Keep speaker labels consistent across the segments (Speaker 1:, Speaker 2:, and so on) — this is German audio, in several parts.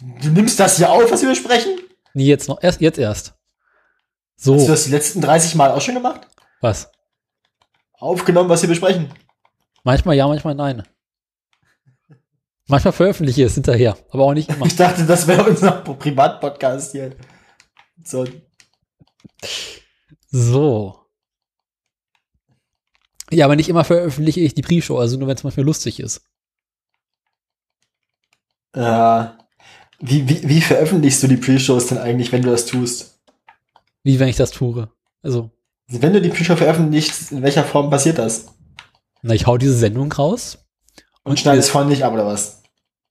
Speaker 1: Du nimmst das hier auf, was wir besprechen?
Speaker 2: Nee, jetzt noch. Erst, jetzt erst. So.
Speaker 1: Hast du das die letzten 30 Mal auch schon gemacht?
Speaker 2: Was?
Speaker 1: Aufgenommen, was wir besprechen.
Speaker 2: Manchmal ja, manchmal nein. Manchmal veröffentliche ich es hinterher, aber auch nicht immer.
Speaker 1: Ich dachte, das wäre unser Privatpodcast hier. So.
Speaker 2: So. Ja, aber nicht immer veröffentliche ich die Pre-Show, also nur wenn es manchmal lustig ist.
Speaker 1: Äh, wie, wie, wie veröffentlichst du die Pre-Shows denn eigentlich, wenn du das tust?
Speaker 2: Wie wenn ich das tue. Also,
Speaker 1: Wenn du die Pre-Show veröffentlichst, in welcher Form passiert das?
Speaker 2: na, ich hau diese Sendung raus
Speaker 1: Und schneidest vorne nicht ab, oder was?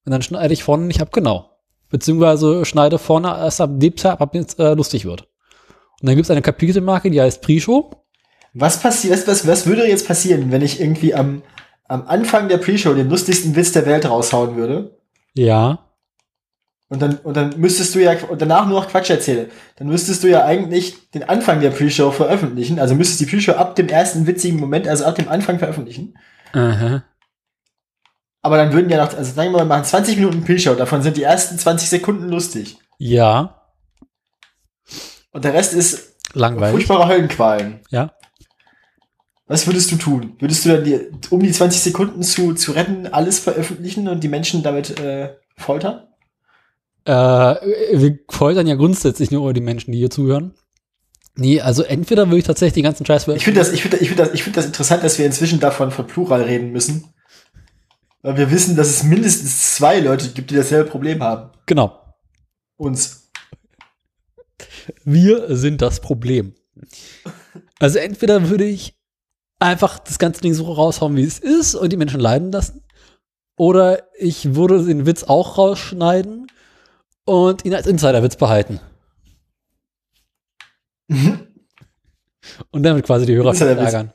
Speaker 2: und dann schneide ich vorne nicht ab, genau. Beziehungsweise schneide vorne erst ab dem Tag ab, wenn es äh, lustig wird. Und dann gibt es eine Kapitelmarke, die heißt Pre-Show.
Speaker 1: Was passiert, was, was, was würde jetzt passieren, wenn ich irgendwie am, am Anfang der Pre-Show den lustigsten Witz der Welt raushauen würde?
Speaker 2: Ja.
Speaker 1: Und dann, und dann müsstest du ja, und danach nur noch Quatsch erzählen. Dann müsstest du ja eigentlich den Anfang der Pre-Show veröffentlichen. Also müsstest die Pre-Show ab dem ersten witzigen Moment, also ab dem Anfang veröffentlichen.
Speaker 2: Aha.
Speaker 1: Aber dann würden ja noch, also sagen wir mal, wir machen 20 Minuten Pre-Show, davon sind die ersten 20 Sekunden lustig.
Speaker 2: Ja.
Speaker 1: Und der Rest ist
Speaker 2: Langweilig.
Speaker 1: furchtbare Höllenqualen.
Speaker 2: Ja.
Speaker 1: Was würdest du tun? Würdest du dann die, um die 20 Sekunden zu, zu retten, alles veröffentlichen und die Menschen damit äh, foltern?
Speaker 2: Äh, wir foltern ja grundsätzlich nur die Menschen, die hier zuhören. Nee, also entweder würde ich tatsächlich den ganzen Scheiß
Speaker 1: Ich finde das, ich finde, ich finde das, ich finde das interessant, dass wir inzwischen davon von Plural reden müssen. Weil wir wissen, dass es mindestens zwei Leute gibt, die dasselbe Problem haben.
Speaker 2: Genau.
Speaker 1: Uns.
Speaker 2: Wir sind das Problem. Also entweder würde ich einfach das ganze Ding so raushauen, wie es ist und die Menschen leiden lassen. Oder ich würde den Witz auch rausschneiden und ihn als Insiderwitz behalten.
Speaker 1: Mhm.
Speaker 2: Und damit quasi die Hörer ärgern.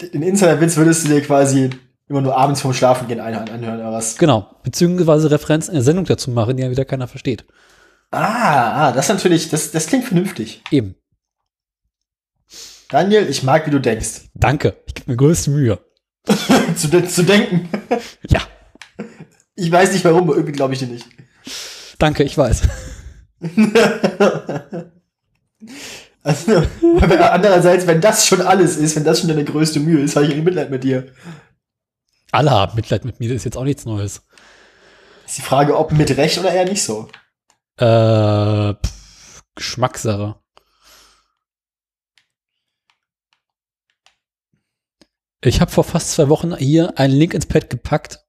Speaker 1: Den, Insiderwitz würdest du dir quasi immer nur abends vorm Schlafen gehen anhören oder was?
Speaker 2: Genau. Beziehungsweise Referenzen in der Sendung dazu machen, die ja wieder keiner versteht.
Speaker 1: Ah, ah, das natürlich, das, das klingt vernünftig.
Speaker 2: Eben.
Speaker 1: Daniel, ich mag, wie du denkst.
Speaker 2: Danke. Ich gebe mir größte Mühe.
Speaker 1: zu, de zu denken.
Speaker 2: Ja.
Speaker 1: Ich weiß nicht warum, aber irgendwie glaube ich dir nicht.
Speaker 2: Danke, ich weiß.
Speaker 1: Also, andererseits, wenn das schon alles ist, wenn das schon deine größte Mühe ist, habe ich irgendwie Mitleid mit dir.
Speaker 2: Alle haben Mitleid mit mir, das ist jetzt auch nichts Neues.
Speaker 1: Ist die Frage, ob mit Recht oder eher nicht so.
Speaker 2: Äh, pff, Geschmackssache. Ich habe vor fast zwei Wochen hier einen Link ins Pad gepackt.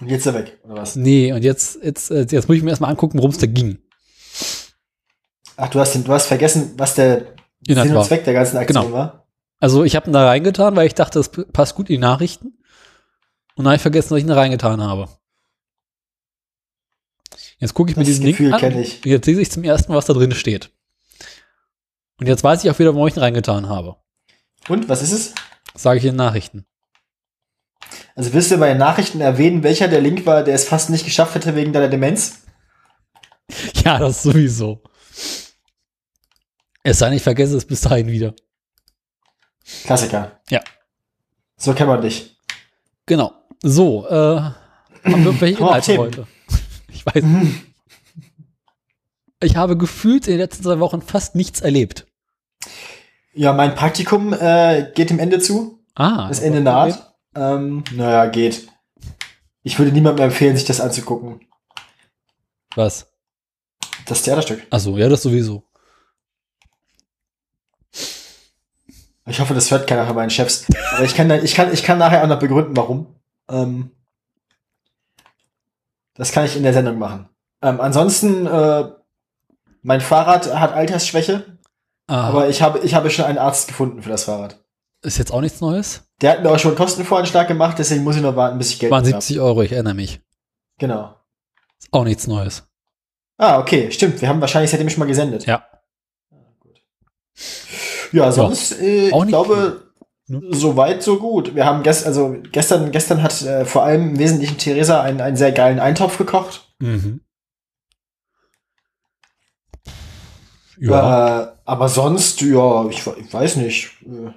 Speaker 1: Und jetzt ist er weg, oder was?
Speaker 2: Nee, und jetzt, jetzt, äh, jetzt muss ich mir erstmal angucken, worum es da ging.
Speaker 1: Ach, du hast, den, du hast vergessen, was der
Speaker 2: Inhalt
Speaker 1: Sinn und. Zweck der ganzen Aktion
Speaker 2: Genau.
Speaker 1: war.
Speaker 2: Also ich habe ihn da reingetan, weil ich dachte, das passt gut in die Nachrichten. Und dann habe ich vergessen, dass ich ihn da reingetan habe. Jetzt gucke ich mir
Speaker 1: Das
Speaker 2: diesen Link
Speaker 1: Gefühl
Speaker 2: an.
Speaker 1: kenn ich.
Speaker 2: Jetzt sehe ich zum ersten Mal, was da drin steht. Und jetzt weiß ich auch wieder, warum ich ihn reingetan habe.
Speaker 1: Und, was ist es?
Speaker 2: Sage ich in den Nachrichten.
Speaker 1: Also willst du bei den Nachrichten erwähnen, welcher der Link war, der es fast nicht geschafft hätte wegen deiner Demenz?
Speaker 2: Ja, das sowieso. Es sei denn, ich vergesse es bis dahin wieder.
Speaker 1: Klassiker.
Speaker 2: Ja.
Speaker 1: So kennt man dich.
Speaker 2: Genau. So, äh, haben wir welche Inhalte heute? Ich weiß nicht. Ich habe gefühlt in den letzten zwei Wochen fast nichts erlebt.
Speaker 1: Ja, mein Praktikum äh, geht dem Ende zu.
Speaker 2: Ah.
Speaker 1: Das Ende naht. Ähm, naja, geht. Ich würde niemandem empfehlen, sich das anzugucken.
Speaker 2: Was?
Speaker 1: Das Theaterstück.
Speaker 2: Achso, ja, das sowieso.
Speaker 1: Ich hoffe, das hört keiner von meinen Chefs. Aber ich kann, ich kann, ich kann nachher auch noch begründen, warum. Ähm, das kann ich in der Sendung machen. Ähm, ansonsten, äh, mein Fahrrad hat Altersschwäche,
Speaker 2: Ah,
Speaker 1: aber ich habe, ich habe schon einen Arzt gefunden für das Fahrrad.
Speaker 2: Ist jetzt auch nichts Neues?
Speaker 1: Der hat mir auch schon einen Kostenvoranschlag gemacht, deswegen muss ich noch warten, bis ich Geld
Speaker 2: Waren
Speaker 1: habe.
Speaker 2: 70 Euro, ich erinnere mich.
Speaker 1: Genau.
Speaker 2: Ist auch nichts Neues.
Speaker 1: Ah, okay, stimmt. Wir haben wahrscheinlich seitdem schon mal gesendet.
Speaker 2: Ja.
Speaker 1: Ja, sonst, äh,
Speaker 2: auch
Speaker 1: ich glaube,
Speaker 2: viel, ne?
Speaker 1: so weit, so gut. Wir haben gest also gestern, gestern hat äh, vor allem im Wesentlichen Theresa einen, einen sehr geilen Eintopf gekocht.
Speaker 2: Mhm. Ja.
Speaker 1: Äh, aber sonst, ja, ich, ich weiß nicht. Äh,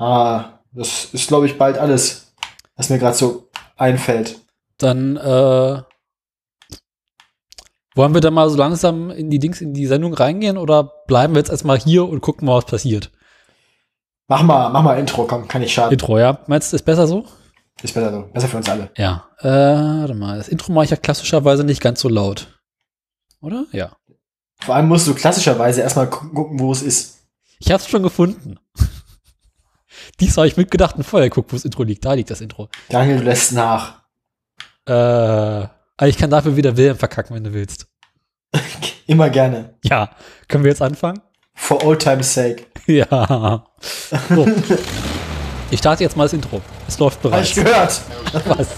Speaker 1: ah, das ist, glaube ich, bald alles, was mir gerade so einfällt.
Speaker 2: Dann, äh, Wollen wir da mal so langsam in die Dings, in die Sendung reingehen oder bleiben wir jetzt erstmal hier und gucken mal, was passiert?
Speaker 1: Mach mal, mach mal Intro, komm, kann ich schaden.
Speaker 2: Intro, ja? Meinst du, ist besser so?
Speaker 1: Ist besser so. Besser für uns alle.
Speaker 2: Ja. Äh, warte mal. Das Intro mache ich ja klassischerweise nicht ganz so laut. Oder? Ja.
Speaker 1: Vor allem musst du klassischerweise erstmal gu- gucken, wo es ist.
Speaker 2: Ich hab's schon gefunden. Dies habe ich mitgedacht und vorher geguckt, wo das Intro liegt. Da liegt das Intro.
Speaker 1: Daniel, du lässt nach.
Speaker 2: Äh, aber ich kann dafür wieder Wilhelm verkacken, wenn du willst.
Speaker 1: Immer gerne.
Speaker 2: Ja. Können wir jetzt anfangen?
Speaker 1: For old time's sake.
Speaker 2: Ja. So. Ich starte jetzt mal das Intro. Es läuft
Speaker 1: Hab
Speaker 2: bereits.
Speaker 1: ich gehört.
Speaker 2: Was?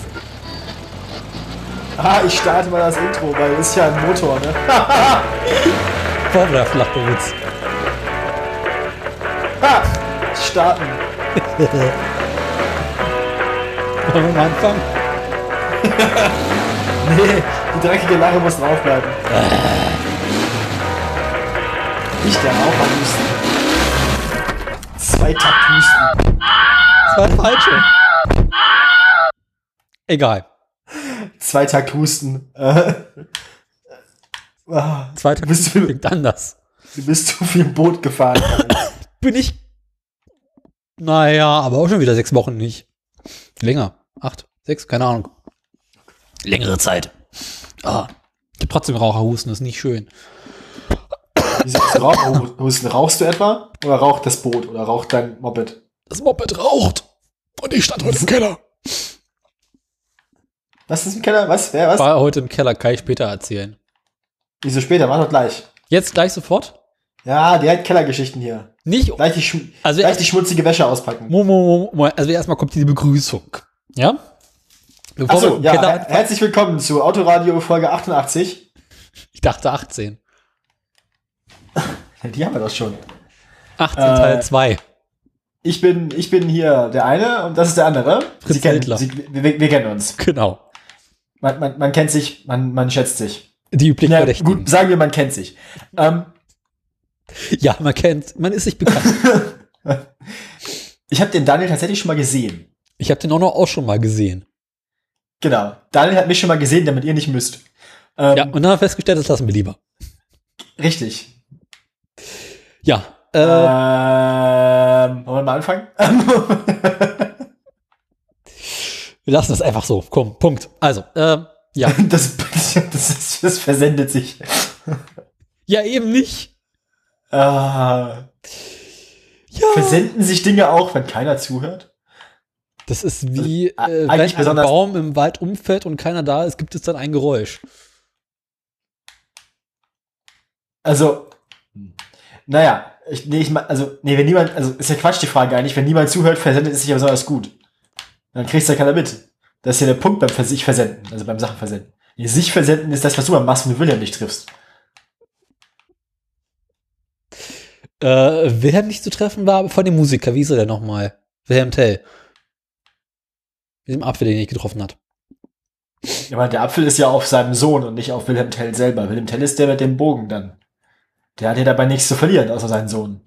Speaker 1: Ah, ich starte mal das Intro, weil das ist ja ein Motor, ne?
Speaker 2: Vorwärts, lacht der Witz.
Speaker 1: Ha! Starten.
Speaker 2: Wollen wir mal anfangen?
Speaker 1: Nee, die dreckige Lache muss draufbleiben. Nicht der Raucherhusten. Zwei Takthusten.
Speaker 2: Das war der falsche. Egal.
Speaker 1: Zwei Takthusten. Äh, ah,
Speaker 2: Zweiter
Speaker 1: Bist du-
Speaker 2: klingt anders.
Speaker 1: du bist zu viel Boot gefahren.
Speaker 2: Bin ich. Naja, aber auch schon wieder sechs Wochen nicht. Länger. Acht, sechs, keine Ahnung. Längere Zeit. Ah. Ich hab trotzdem Raucherhusten, das ist nicht schön.
Speaker 1: Wieso Raucherhusten? Rauchst du etwa? Oder raucht das Boot? Oder raucht dein Moped?
Speaker 2: Das Moped raucht. Und ich stand heute im Keller.
Speaker 1: Was ist im Keller? Was? Wer? Was?
Speaker 2: War heute im Keller, kann ich später erzählen.
Speaker 1: Wieso später? Mach doch gleich.
Speaker 2: Jetzt gleich sofort?
Speaker 1: Ja, die hat Kellergeschichten hier.
Speaker 2: Nicht.
Speaker 1: Gleich die,
Speaker 2: Also
Speaker 1: gleich die schmutzige Wäsche auspacken.
Speaker 2: Mo, mo, mo, mo, also erstmal kommt die Begrüßung. Ja? Bevor im
Speaker 1: ja, her herzlich willkommen zu Autoradio Folge 88.
Speaker 2: ich dachte 18.
Speaker 1: Ja, die haben wir doch schon.
Speaker 2: 18
Speaker 1: Äh,
Speaker 2: Teil 2.
Speaker 1: Ich bin, ich bin hier der eine und das ist der andere.
Speaker 2: Fritz
Speaker 1: Sie kennen. Sie, wir, wir kennen uns.
Speaker 2: Genau.
Speaker 1: Man, man, man kennt sich, man, man schätzt sich.
Speaker 2: Die üblichen
Speaker 1: Ja, gut, sagen wir, man kennt sich. Ähm,
Speaker 2: Ja, man kennt, man ist sich bekannt.
Speaker 1: ich habe den Daniel tatsächlich schon mal gesehen.
Speaker 2: Ich habe den auch noch auch schon mal gesehen.
Speaker 1: Genau. Daniel hat mich schon mal gesehen, damit ihr nicht müsst. Ähm,
Speaker 2: Ja, und dann haben wir festgestellt, das lassen wir lieber.
Speaker 1: Richtig.
Speaker 2: Ja, äh,
Speaker 1: Ähm, wollen wir mal anfangen?
Speaker 2: wir lassen es einfach so. Komm, Punkt. Also, ähm, ja.
Speaker 1: das, das, das versendet sich.
Speaker 2: ja, eben nicht.
Speaker 1: Ah,
Speaker 2: Ja.
Speaker 1: versenden sich Dinge auch, wenn keiner zuhört?
Speaker 2: Das ist wie,
Speaker 1: Äh,
Speaker 2: äh, wenn ein Baum im Wald umfällt und keiner da ist, gibt es dann ein Geräusch.
Speaker 1: Also, naja, ich, nee, ich also, nee, wenn niemand, also, ist ja Quatsch die Frage eigentlich, wenn niemand zuhört, versendet es sich ja besonders gut. Dann kriegst ja keiner mit. Das ist ja der Punkt beim sich versenden, also beim Sachen versenden. Nee, sich versenden ist das, was du beim machst, wenn du William nicht triffst.
Speaker 2: Äh, Wilhelm nicht zu treffen war, von dem Musiker, wie ist er denn nochmal? Wilhelm Tell. Mit dem Apfel, den er nicht getroffen hat.
Speaker 1: Ja, aber der Apfel ist ja auf seinem Sohn und nicht auf Wilhelm Tell selber. Wilhelm Tell ist der mit dem Bogen dann. Der hat ja dabei nichts zu verlieren, außer seinen Sohn.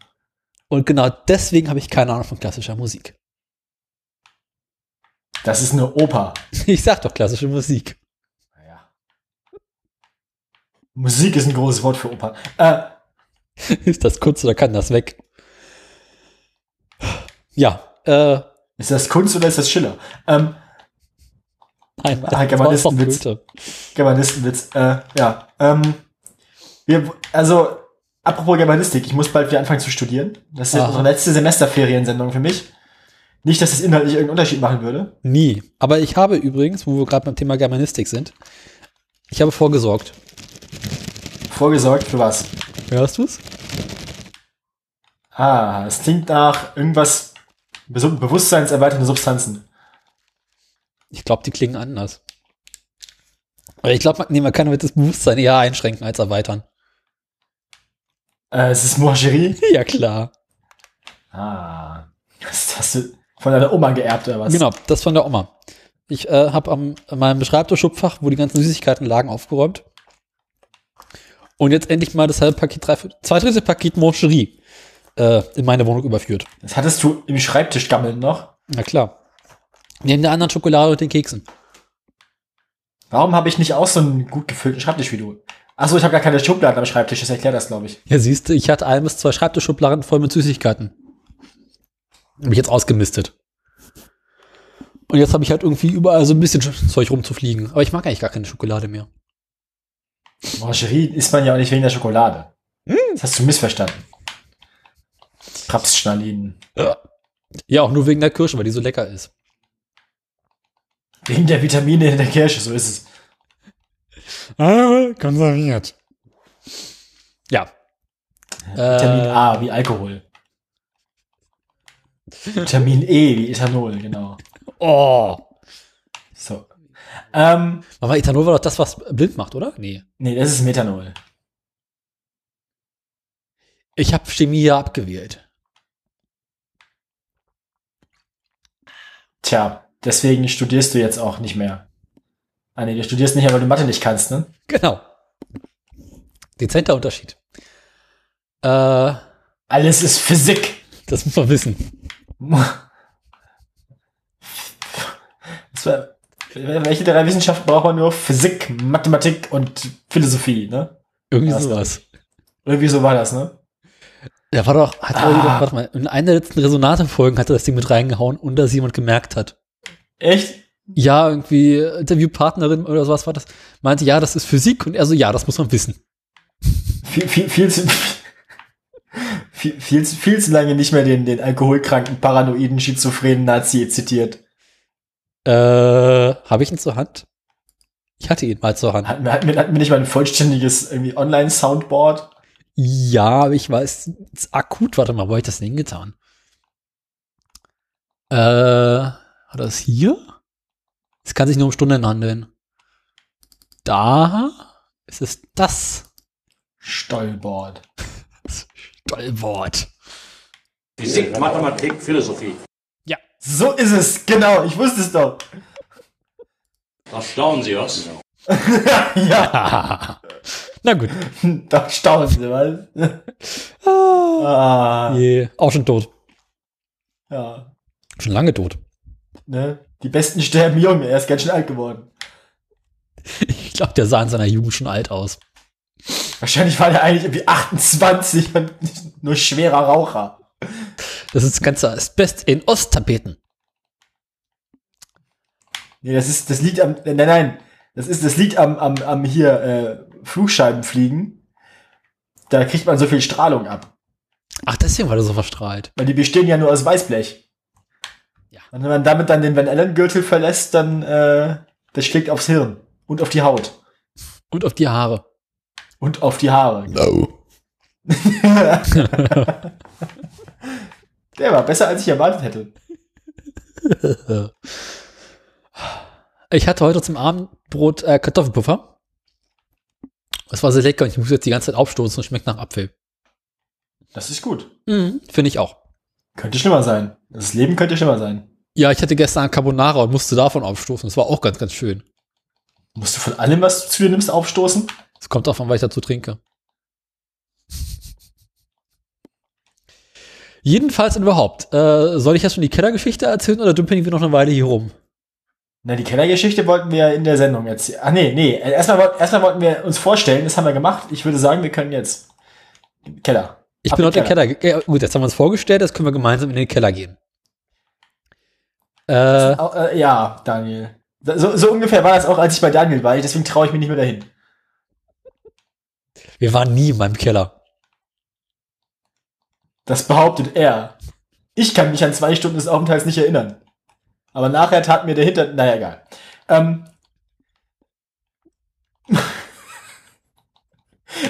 Speaker 2: Und genau deswegen habe ich keine Ahnung von klassischer Musik.
Speaker 1: Das ist eine Oper.
Speaker 2: Ich sag doch klassische Musik.
Speaker 1: Naja. Musik ist ein großes Wort für Oper. Äh,
Speaker 2: Ist das Kunst oder kann das weg? Ja, äh,
Speaker 1: ist das Kunst oder ist das Schiller? Ähm,
Speaker 2: nein,
Speaker 1: Ah,
Speaker 2: das war
Speaker 1: Germanistenwitz. Germanistenwitz. Äh, ja. Ähm, wir, also, apropos Germanistik, ich muss bald wieder anfangen zu studieren. Das ist
Speaker 2: Aha.
Speaker 1: unsere letzte Semesterferiensendung für mich. Nicht, dass es inhaltlich irgendeinen Unterschied machen würde.
Speaker 2: Nie. Aber ich habe übrigens, wo wir gerade beim Thema Germanistik sind, ich habe vorgesorgt.
Speaker 1: Vorgesorgt für was?
Speaker 2: Hörst du's?
Speaker 1: Ah, es klingt nach irgendwas Be bewusstseinserweiternde Substanzen.
Speaker 2: Ich glaube, die klingen anders. Aber ich glaube, nee, man kann damit das Bewusstsein eher einschränken als erweitern.
Speaker 1: Äh, es ist Moigerie.
Speaker 2: Ja, klar.
Speaker 1: Ah. Das hast du von deiner Oma geerbt oder was?
Speaker 2: Genau, das von der Oma. Ich äh, habe am an meinem Schreibtischschubfach, wo die ganzen Süßigkeiten lagen, aufgeräumt. Und jetzt endlich mal das halbe Paket, drei, zwei Drittel Paket Moncherie äh, in meine Wohnung überführt.
Speaker 1: Das hattest du im Schreibtisch gammeln noch.
Speaker 2: Na klar. Neben der anderen Schokolade und den Keksen.
Speaker 1: Warum habe ich nicht auch so einen gut gefüllten Schreibtisch wie du? Achso, ich habe gar keine Schubladen am Schreibtisch, das erklärt das, glaube ich.
Speaker 2: Ja, siehst du, ich hatte ein bis zwei Schreibtischschubladen voll mit Süßigkeiten. Habe ich jetzt ausgemistet. Und jetzt habe ich halt irgendwie überall so ein bisschen Zeug rumzufliegen. Aber ich mag eigentlich gar keine Schokolade mehr.
Speaker 1: Mangerie isst man ja auch nicht wegen der Schokolade.
Speaker 2: Hm.
Speaker 1: Das hast du missverstanden. Rapsschnallinen.
Speaker 2: Ja, auch nur wegen der Kirsche, weil die so lecker ist.
Speaker 1: Wegen der Vitamine in der Kirsche, so ist es.
Speaker 2: Ah, konserviert. Ja.
Speaker 1: Vitamin
Speaker 2: Äh,
Speaker 1: A wie Alkohol. Vitamin E wie Ethanol, genau.
Speaker 2: Oh.
Speaker 1: Ähm,
Speaker 2: Aber Ethanol war doch das, was blind macht, oder? Nee.
Speaker 1: nee, das ist Methanol.
Speaker 2: Ich habe Chemie ja abgewählt.
Speaker 1: Tja, deswegen studierst du jetzt auch nicht mehr. Ah nee, du studierst nicht mehr, weil du Mathe nicht kannst, ne?
Speaker 2: Genau. Dezenter Unterschied. Äh,
Speaker 1: Alles ist Physik.
Speaker 2: das muss man wissen.
Speaker 1: Das war, welche drei Wissenschaften braucht man nur? Physik, Mathematik und Philosophie, ne?
Speaker 2: Irgendwie
Speaker 1: ist
Speaker 2: sowas.
Speaker 1: Irgendwie so war das, ne?
Speaker 2: Der war doch, hat
Speaker 1: Ah.
Speaker 2: Doch, warte mal, in einer der letzten Resonate-Folgen hat er das Ding mit reingehauen, ohne dass jemand gemerkt hat.
Speaker 1: Echt?
Speaker 2: Ja, irgendwie Interviewpartnerin oder sowas war das, meinte, ja, das ist Physik und er so, ja, das muss man wissen.
Speaker 1: Viel, viel, viel zu, viel, viel, viel zu lange nicht mehr den, den alkoholkranken, paranoiden, schizophrenen Nazi zitiert.
Speaker 2: Äh, habe ich ihn zur Hand? Ich hatte ihn mal zur Hand.
Speaker 1: Hatten wir, hatten wir, hatten wir nicht mal ein vollständiges irgendwie Online-Soundboard?
Speaker 2: Ja, aber ich weiß, akut, warte mal, wo hab ich das denn hingetan? Äh, hat er das hier? Es kann sich nur um Stunden handeln. Da ist es das
Speaker 1: Stollboard.
Speaker 2: Stollwort.
Speaker 3: Physik, Mathematik, Philosophie.
Speaker 1: So ist es, genau, ich wusste es doch.
Speaker 3: Da staunen Sie was.
Speaker 1: ja,
Speaker 2: Na gut.
Speaker 1: da staunen sie, was?
Speaker 2: Ah,
Speaker 1: ah,
Speaker 2: je. Auch schon tot.
Speaker 1: ja,
Speaker 2: Schon lange tot.
Speaker 1: ne? Die Besten sterben jung, er ist ganz schön alt geworden.
Speaker 2: Ich glaube, der sah in seiner Jugend schon alt aus.
Speaker 1: Wahrscheinlich war der eigentlich irgendwie 28 und nur schwerer Raucher.
Speaker 2: Das ist das ganze Asbest in Osttapeten.
Speaker 1: Nee, das ist, das liegt am, nein, nein, das ist, das liegt am, am, am hier, äh, Flugscheibenfliegen. Da kriegt man so viel Strahlung ab.
Speaker 2: Ach, deswegen war der so verstrahlt.
Speaker 1: Weil die bestehen ja nur aus Weißblech.
Speaker 2: Ja.
Speaker 1: Und wenn man damit dann den Van Allen-Gürtel verlässt, dann, äh, das schlägt aufs Hirn. Und auf die Haut.
Speaker 2: Und auf die Haare.
Speaker 1: Und auf die Haare.
Speaker 2: No.
Speaker 1: Der war besser, als ich erwartet hätte.
Speaker 2: Ich hatte heute zum Abendbrot äh, Kartoffelpuffer. Es war sehr lecker und ich muss jetzt die ganze Zeit aufstoßen und schmeckt nach Apfel.
Speaker 1: Das ist gut.
Speaker 2: Mhm, Finde ich auch.
Speaker 1: Könnte schlimmer sein. Das Leben könnte schlimmer sein.
Speaker 2: Ja, ich hatte gestern Carbonara und musste davon aufstoßen. Das war auch ganz, ganz schön.
Speaker 1: Musst du von allem, was du zu dir nimmst, aufstoßen?
Speaker 2: Es kommt davon, was ich dazu trinke. Jedenfalls und überhaupt. Äh, soll ich jetzt schon die Kellergeschichte erzählen oder dümpeln wir noch eine Weile hier rum?
Speaker 1: Na, die Kellergeschichte wollten wir in der Sendung jetzt. Ach nee, nee. Erstmal, erstmal wollten wir uns vorstellen, das haben wir gemacht. Ich würde sagen, wir können jetzt. Keller.
Speaker 2: Ich
Speaker 1: Ab
Speaker 2: bin
Speaker 1: in
Speaker 2: heute im Keller. Ja, gut, jetzt haben wir uns vorgestellt, jetzt können wir gemeinsam in den Keller gehen. Äh,
Speaker 1: äh, ja, Daniel. So, so ungefähr war das auch, als ich bei Daniel war. Deswegen traue ich mich nicht mehr dahin.
Speaker 2: wir waren nie in meinem Keller.
Speaker 1: Das behauptet er. Ich kann mich an zwei Stunden des Aufenthalts nicht erinnern. Aber nachher tat mir der Hinter... Naja, egal. Ähm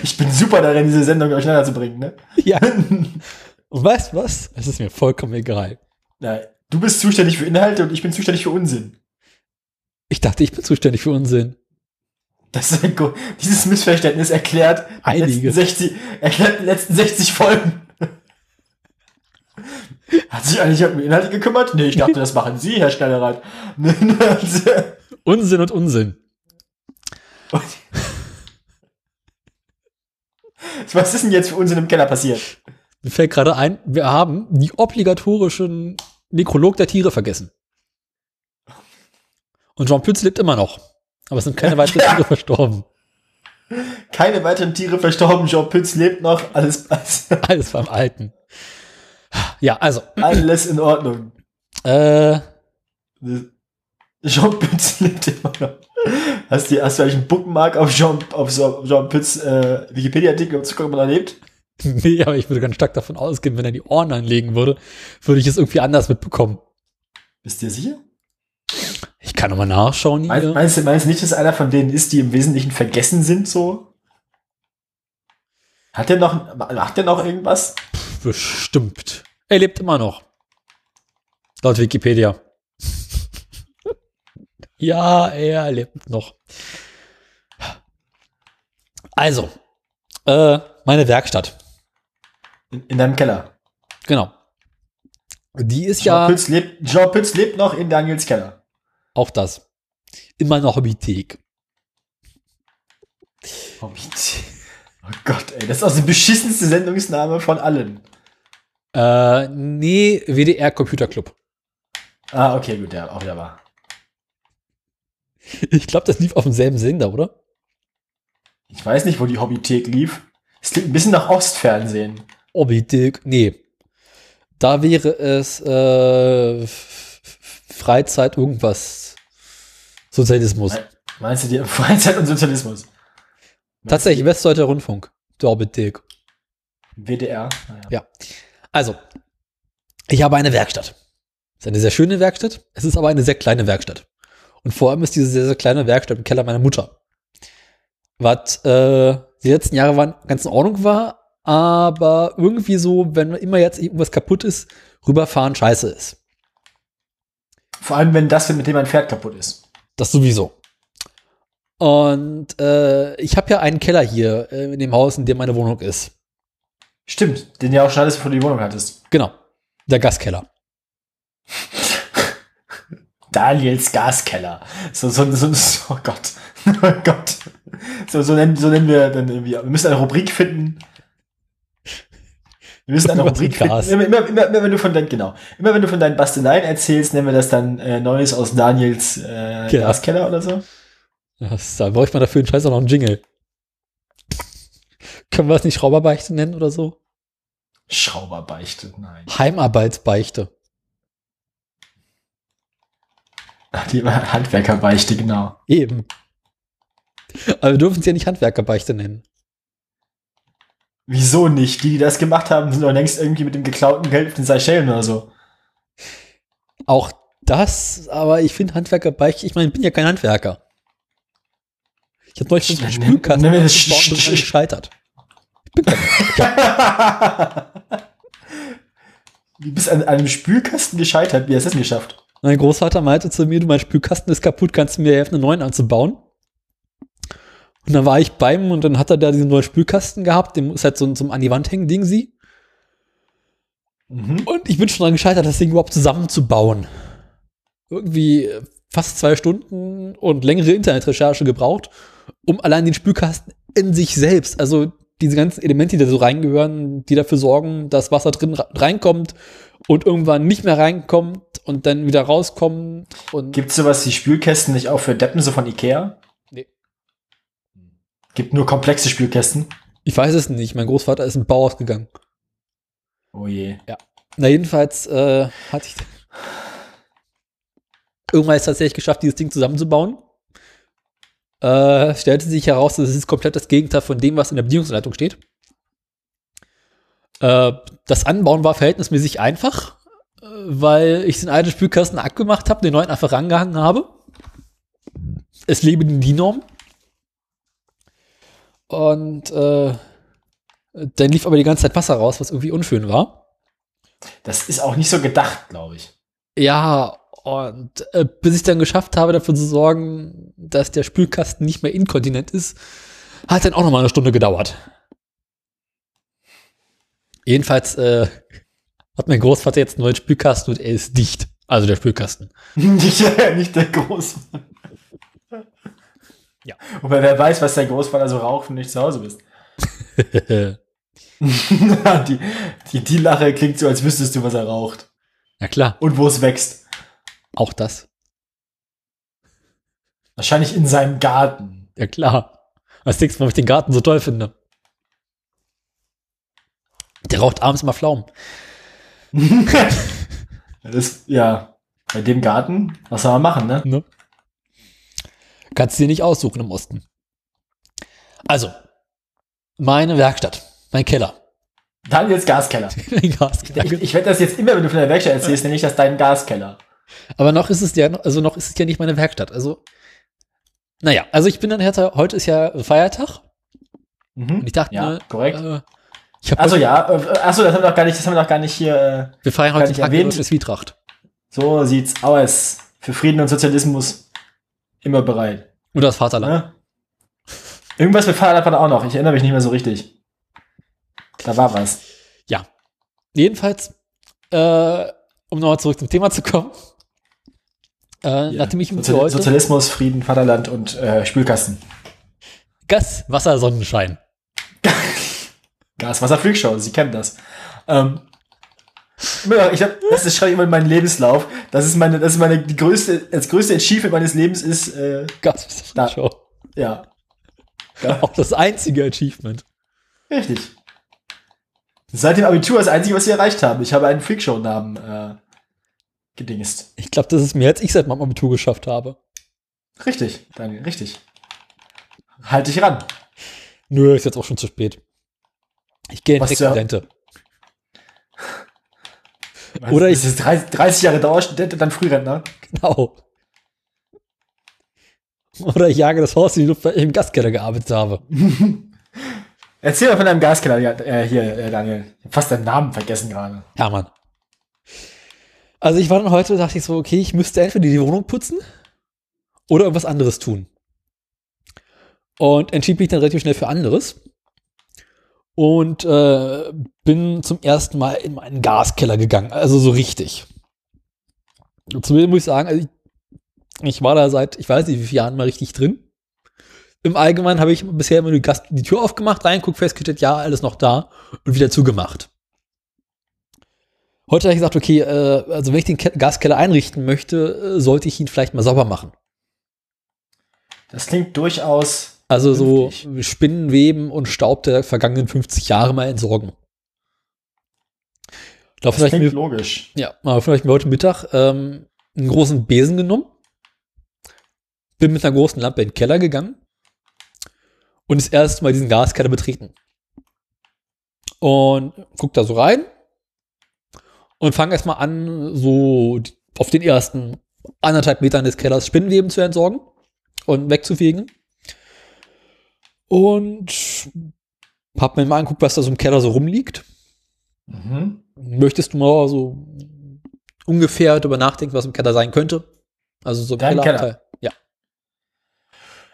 Speaker 1: ich bin super darin, diese Sendung durcheinander zu bringen, ne?
Speaker 2: Ja. Du was? Es ist mir vollkommen egal.
Speaker 1: Na, du bist zuständig für Inhalte und ich bin zuständig für Unsinn.
Speaker 2: Ich dachte, ich bin zuständig für Unsinn.
Speaker 1: Das ist ein dieses Missverständnis erklärt die
Speaker 2: Einige.
Speaker 1: letzten 60, erklärt die letzten 60 Folgen. Hat sich eigentlich um Inhalte gekümmert? Nee, ich dachte, das machen Sie, Herr Schnellereit.
Speaker 2: Unsinn und Unsinn.
Speaker 1: Was ist denn jetzt für Unsinn im Keller passiert?
Speaker 2: Mir fällt gerade ein, wir haben die obligatorischen Nekrolog der Tiere vergessen. Und Jean Pütz lebt immer noch. Aber es sind keine weiteren
Speaker 1: Ja.
Speaker 2: Tiere verstorben.
Speaker 1: Keine weiteren Tiere verstorben, Jean Pütz lebt noch, alles, alles,
Speaker 2: Alles beim Alten. Ja, also,
Speaker 1: alles in Ordnung.
Speaker 2: äh,
Speaker 1: Jean Pütz lebt immer noch. Hast du, hast du eigentlich einen Bookmark auf Jean, auf Jean Pütz äh, Wikipedia-Artikel, um zu gucken, ob er lebt?
Speaker 2: nee, aber ich würde ganz stark davon ausgehen, wenn er die Ohren anlegen würde, würde ich es irgendwie anders mitbekommen.
Speaker 1: Bist du dir sicher?
Speaker 2: Ich kann nochmal nachschauen
Speaker 1: Meinst, meinst, du, meinst du nicht, dass einer von denen ist, die im Wesentlichen vergessen sind, so? Hat der noch, macht der noch irgendwas?
Speaker 2: Bestimmt. Er lebt immer noch. Laut Wikipedia. ja, er lebt noch. Also, äh, meine Werkstatt.
Speaker 1: In, in deinem Keller.
Speaker 2: Genau. Die ist
Speaker 1: Jean,
Speaker 2: ja
Speaker 1: Pütz lebt, Jean Pütz lebt noch in Daniels Keller.
Speaker 2: auch das. In meiner Hobbythek.
Speaker 1: Hobbit. Oh Gott, ey, das ist auch der beschissenste Sendungsname von allen.
Speaker 2: Äh, nee, WDR Computer Club.
Speaker 1: Ah, okay, gut, ja, auch wieder wahr.
Speaker 2: Ich glaube, das lief auf demselben Sender, oder?
Speaker 1: Ich weiß nicht, wo die Hobbythek lief. Es klingt ein bisschen nach Ostfernsehen.
Speaker 2: Hobbythek. Nee. Da wäre es äh, Freizeit irgendwas. Sozialismus.
Speaker 1: Me- Meinst du die Freizeit und Sozialismus?
Speaker 2: Tatsächlich, Westdeutscher Rundfunk. Der Hobbythek.
Speaker 1: WDR. Naja.
Speaker 2: Ja. Also, ich habe eine Werkstatt. Es ist eine sehr schöne Werkstatt. Es ist aber eine sehr kleine Werkstatt. Und vor allem ist diese sehr, sehr kleine Werkstatt im Keller meiner Mutter. Was äh, die letzten Jahre waren, ganz in Ordnung war, aber irgendwie so, wenn immer jetzt irgendwas kaputt ist, rüberfahren scheiße ist.
Speaker 1: Vor allem, wenn das mit dem ein Pferd kaputt ist.
Speaker 2: Das sowieso. Und äh, ich habe ja einen Keller hier äh, in dem Haus, in dem meine Wohnung ist.
Speaker 1: Stimmt, den ja auch schon bevor du die Wohnung hattest.
Speaker 2: Genau. Der Gaskeller.
Speaker 1: Daniels Gaskeller. So, so, so, so oh Gott. Oh Gott. So, so, nennen, so nennen wir dann irgendwie. Wir müssen eine Rubrik finden. Wir müssen eine Rubrik finden. Immer, immer, immer, immer, wenn du von deinen, genau. Immer wenn du von deinen Basteleien erzählst, nennen wir das dann äh, Neues aus Daniels äh,
Speaker 2: Keller.
Speaker 1: Gaskeller oder so.
Speaker 2: Das, da bräuchte man dafür einen Scheiß auch noch einen Jingle. Können wir es nicht Schrauberbeichte nennen oder so?
Speaker 1: Schrauberbeichte, nein.
Speaker 2: Heimarbeitsbeichte.
Speaker 1: Die Handwerkerbeichte, genau.
Speaker 2: Eben. Aber wir dürfen es ja nicht Handwerkerbeichte nennen.
Speaker 1: Wieso nicht? Die, die das gemacht haben, sind doch längst irgendwie mit dem geklauten Geld auf den Seychellen oder so.
Speaker 2: Auch das, aber ich finde Handwerkerbeichte, ich meine, ich bin ja kein Handwerker. Ich habe neulich versucht, einen Spülkasten
Speaker 1: das Sch-
Speaker 2: bin
Speaker 1: Sch-
Speaker 2: dann gescheitert. Bin kein
Speaker 1: Wie bist du an einem Spülkasten gescheitert? Wie hast du denn geschafft?
Speaker 2: Mein Großvater meinte zu mir, du, mein Spülkasten ist kaputt, kannst du mir helfen, einen neuen anzubauen? Und dann war ich bei ihm und dann hat er da diesen neuen Spülkasten gehabt, dem ist halt so, ein- so ein an die Wand hängen Ding sie.
Speaker 1: Mhm.
Speaker 2: Und ich bin schon daran gescheitert, das Ding überhaupt zusammenzubauen. Irgendwie äh, fast zwei Stunden und längere Internetrecherche gebraucht, um allein den Spülkasten in sich selbst, also diese ganzen Elemente, die da so reingehören, die dafür sorgen, dass Wasser drin reinkommt und irgendwann nicht mehr reinkommt und dann wieder rauskommt und
Speaker 1: Gibt es sowas wie Spülkästen nicht auch für Deppen, so von Ikea?
Speaker 2: Nee.
Speaker 1: Gibt nur komplexe Spülkästen?
Speaker 2: ich weiß es nicht. Mein Großvater ist im Bauhaus gegangen.
Speaker 1: Oh je.
Speaker 2: Na, jedenfalls äh, hatte ich irgendwann ist tatsächlich geschafft, dieses Ding zusammenzubauen. Äh, stellte sich heraus, das ist komplett das Gegenteil von dem, was in der Bedienungsanleitung steht. Äh, das Anbauen war verhältnismäßig einfach, äh, weil ich den alten Spülkasten abgemacht habe, den neuen einfach rangehangen habe. Es lebe die DIN-Norm. Und äh, dann lief aber die ganze Zeit Wasser raus, was irgendwie unschön war.
Speaker 1: Das ist auch nicht so gedacht, glaube ich.
Speaker 2: Ja, und äh, bis ich dann geschafft habe, dafür zu sorgen, dass der Spülkasten nicht mehr inkontinent ist, hat dann auch noch mal eine Stunde gedauert. Jedenfalls äh, hat mein Großvater jetzt einen neuen Spülkasten und er ist dicht. Also der Spülkasten.
Speaker 1: nicht, nicht der Großvater.
Speaker 2: Ja.
Speaker 1: Wobei wer weiß, was der Großvater so raucht, wenn du nicht zu Hause bist. die, die, die Lache klingt so, als wüsstest du, was er raucht.
Speaker 2: Na klar,
Speaker 1: Und wo es wächst.
Speaker 2: Auch das.
Speaker 1: Wahrscheinlich in seinem Garten.
Speaker 2: Ja klar. Was denkst du, warum ich den Garten so toll finde? Der raucht abends immer Pflaumen.
Speaker 1: Das, ja, bei dem Garten, was soll man machen, ne?
Speaker 2: Ne? Kannst du dir nicht aussuchen im Osten. Also, meine Werkstatt, mein Keller.
Speaker 1: Daniels Gaskeller.
Speaker 2: Gaskeller.
Speaker 1: Ich, ich werde das jetzt immer, wenn du von der Werkstatt erzählst, nenne ich das deinen Gaskeller.
Speaker 2: Aber noch ist es ja, also noch ist es ja nicht meine Werkstatt. Also, naja, also ich bin dann heute, heute ist ja Feiertag
Speaker 1: Mhm.
Speaker 2: und ich dachte
Speaker 1: ja, korrekt.
Speaker 2: äh, ich heute-
Speaker 1: ja. äh, Achso, das haben wir doch gar nicht, das haben wir doch gar nicht hier. Äh,
Speaker 2: wir feiern heute den
Speaker 1: nicht
Speaker 2: Tag
Speaker 1: erwähnt.
Speaker 2: Zwietracht.
Speaker 1: so sieht's aus. Für Frieden und Sozialismus immer bereit.
Speaker 2: Und das Vaterland.
Speaker 1: Ne? Irgendwas mit Fahrrad war da auch noch. Ich erinnere mich nicht mehr so richtig. Da war was.
Speaker 2: Jedenfalls, äh, um nochmal zurück zum Thema zu kommen, äh, nachdem ich für
Speaker 1: Sozial
Speaker 2: heute
Speaker 1: Sozialismus, Frieden, Vaterland und äh, Spülkasten.
Speaker 2: Gas, Wasser, Sonnenschein.
Speaker 1: Gas, Wasser, Flügshow, Sie kennen das. Ähm, ich hab, das ist, schreibe ich immer in meinen Lebenslauf. Das ist meine, das ist meine, die größte, das größte Achievement meines Lebens ist, äh,
Speaker 2: Gas, Wasser,
Speaker 1: Da.
Speaker 2: Show.
Speaker 1: ja. ja.
Speaker 2: Auch das einzige Achievement.
Speaker 1: Richtig. Seit dem Abitur das Einzige, was ich erreicht habe. Ich habe einen Freakshow-Namen äh, gedingst.
Speaker 2: Ich glaube, das ist mehr, als ich seit meinem Abitur geschafft habe.
Speaker 1: Richtig, Daniel, richtig. Halt dich ran.
Speaker 2: Nö, ist jetzt auch schon zu spät. Ich gehe in
Speaker 1: ja-
Speaker 2: Rente. Oder ich-
Speaker 1: Das ist 30, 30 Jahre Dauerstudent und dann Frührentner.
Speaker 2: Genau. Oder ich jage das Haus in die Luft, weil ich im Gastkeller gearbeitet habe.
Speaker 1: Erzähl mal von deinem Gaskeller ja, äh, hier, äh, Daniel. Ich hab fast deinen Namen vergessen gerade.
Speaker 2: Hermann. Also ich war dann heute, dachte ich so, okay, ich müsste entweder die Wohnung putzen oder irgendwas anderes tun. Und entschied mich dann relativ schnell für anderes. Und äh, bin zum ersten Mal in meinen Gaskeller gegangen. Also so richtig. Zumindest muss ich sagen, also ich, ich war da seit, ich weiß nicht wie viele Jahren mal richtig drin. Im Allgemeinen habe ich bisher immer die, Gast die Tür aufgemacht, reinguckt, festgestellt, ja, alles noch da und wieder zugemacht. Heute habe ich gesagt, okay, äh, also wenn ich den Ke Gaskeller einrichten möchte, äh, sollte ich ihn vielleicht mal sauber machen.
Speaker 1: Das klingt durchaus.
Speaker 2: Also so
Speaker 1: Vernünftig.
Speaker 2: Spinnenweben und Staub der vergangenen 50 Jahre mal entsorgen. Dafür
Speaker 1: Das klingt
Speaker 2: mir,
Speaker 1: logisch.
Speaker 2: ja, dafür habe ich mir heute Mittag ähm, einen großen Besen genommen, bin mit einer großen Lampe in den Keller gegangen und das erste Mal diesen Gaskeller betreten. Und guck da so rein und fange erstmal an, so auf den ersten anderthalb Metern des Kellers Spinnenweben zu entsorgen und wegzufegen. Und hab mir mal angeguckt, was da so im Keller so rumliegt.
Speaker 1: Mhm.
Speaker 2: Möchtest du mal so ungefähr darüber nachdenken, was im Keller sein könnte? Also so im
Speaker 1: Dein
Speaker 2: Kellerabteil. Ja.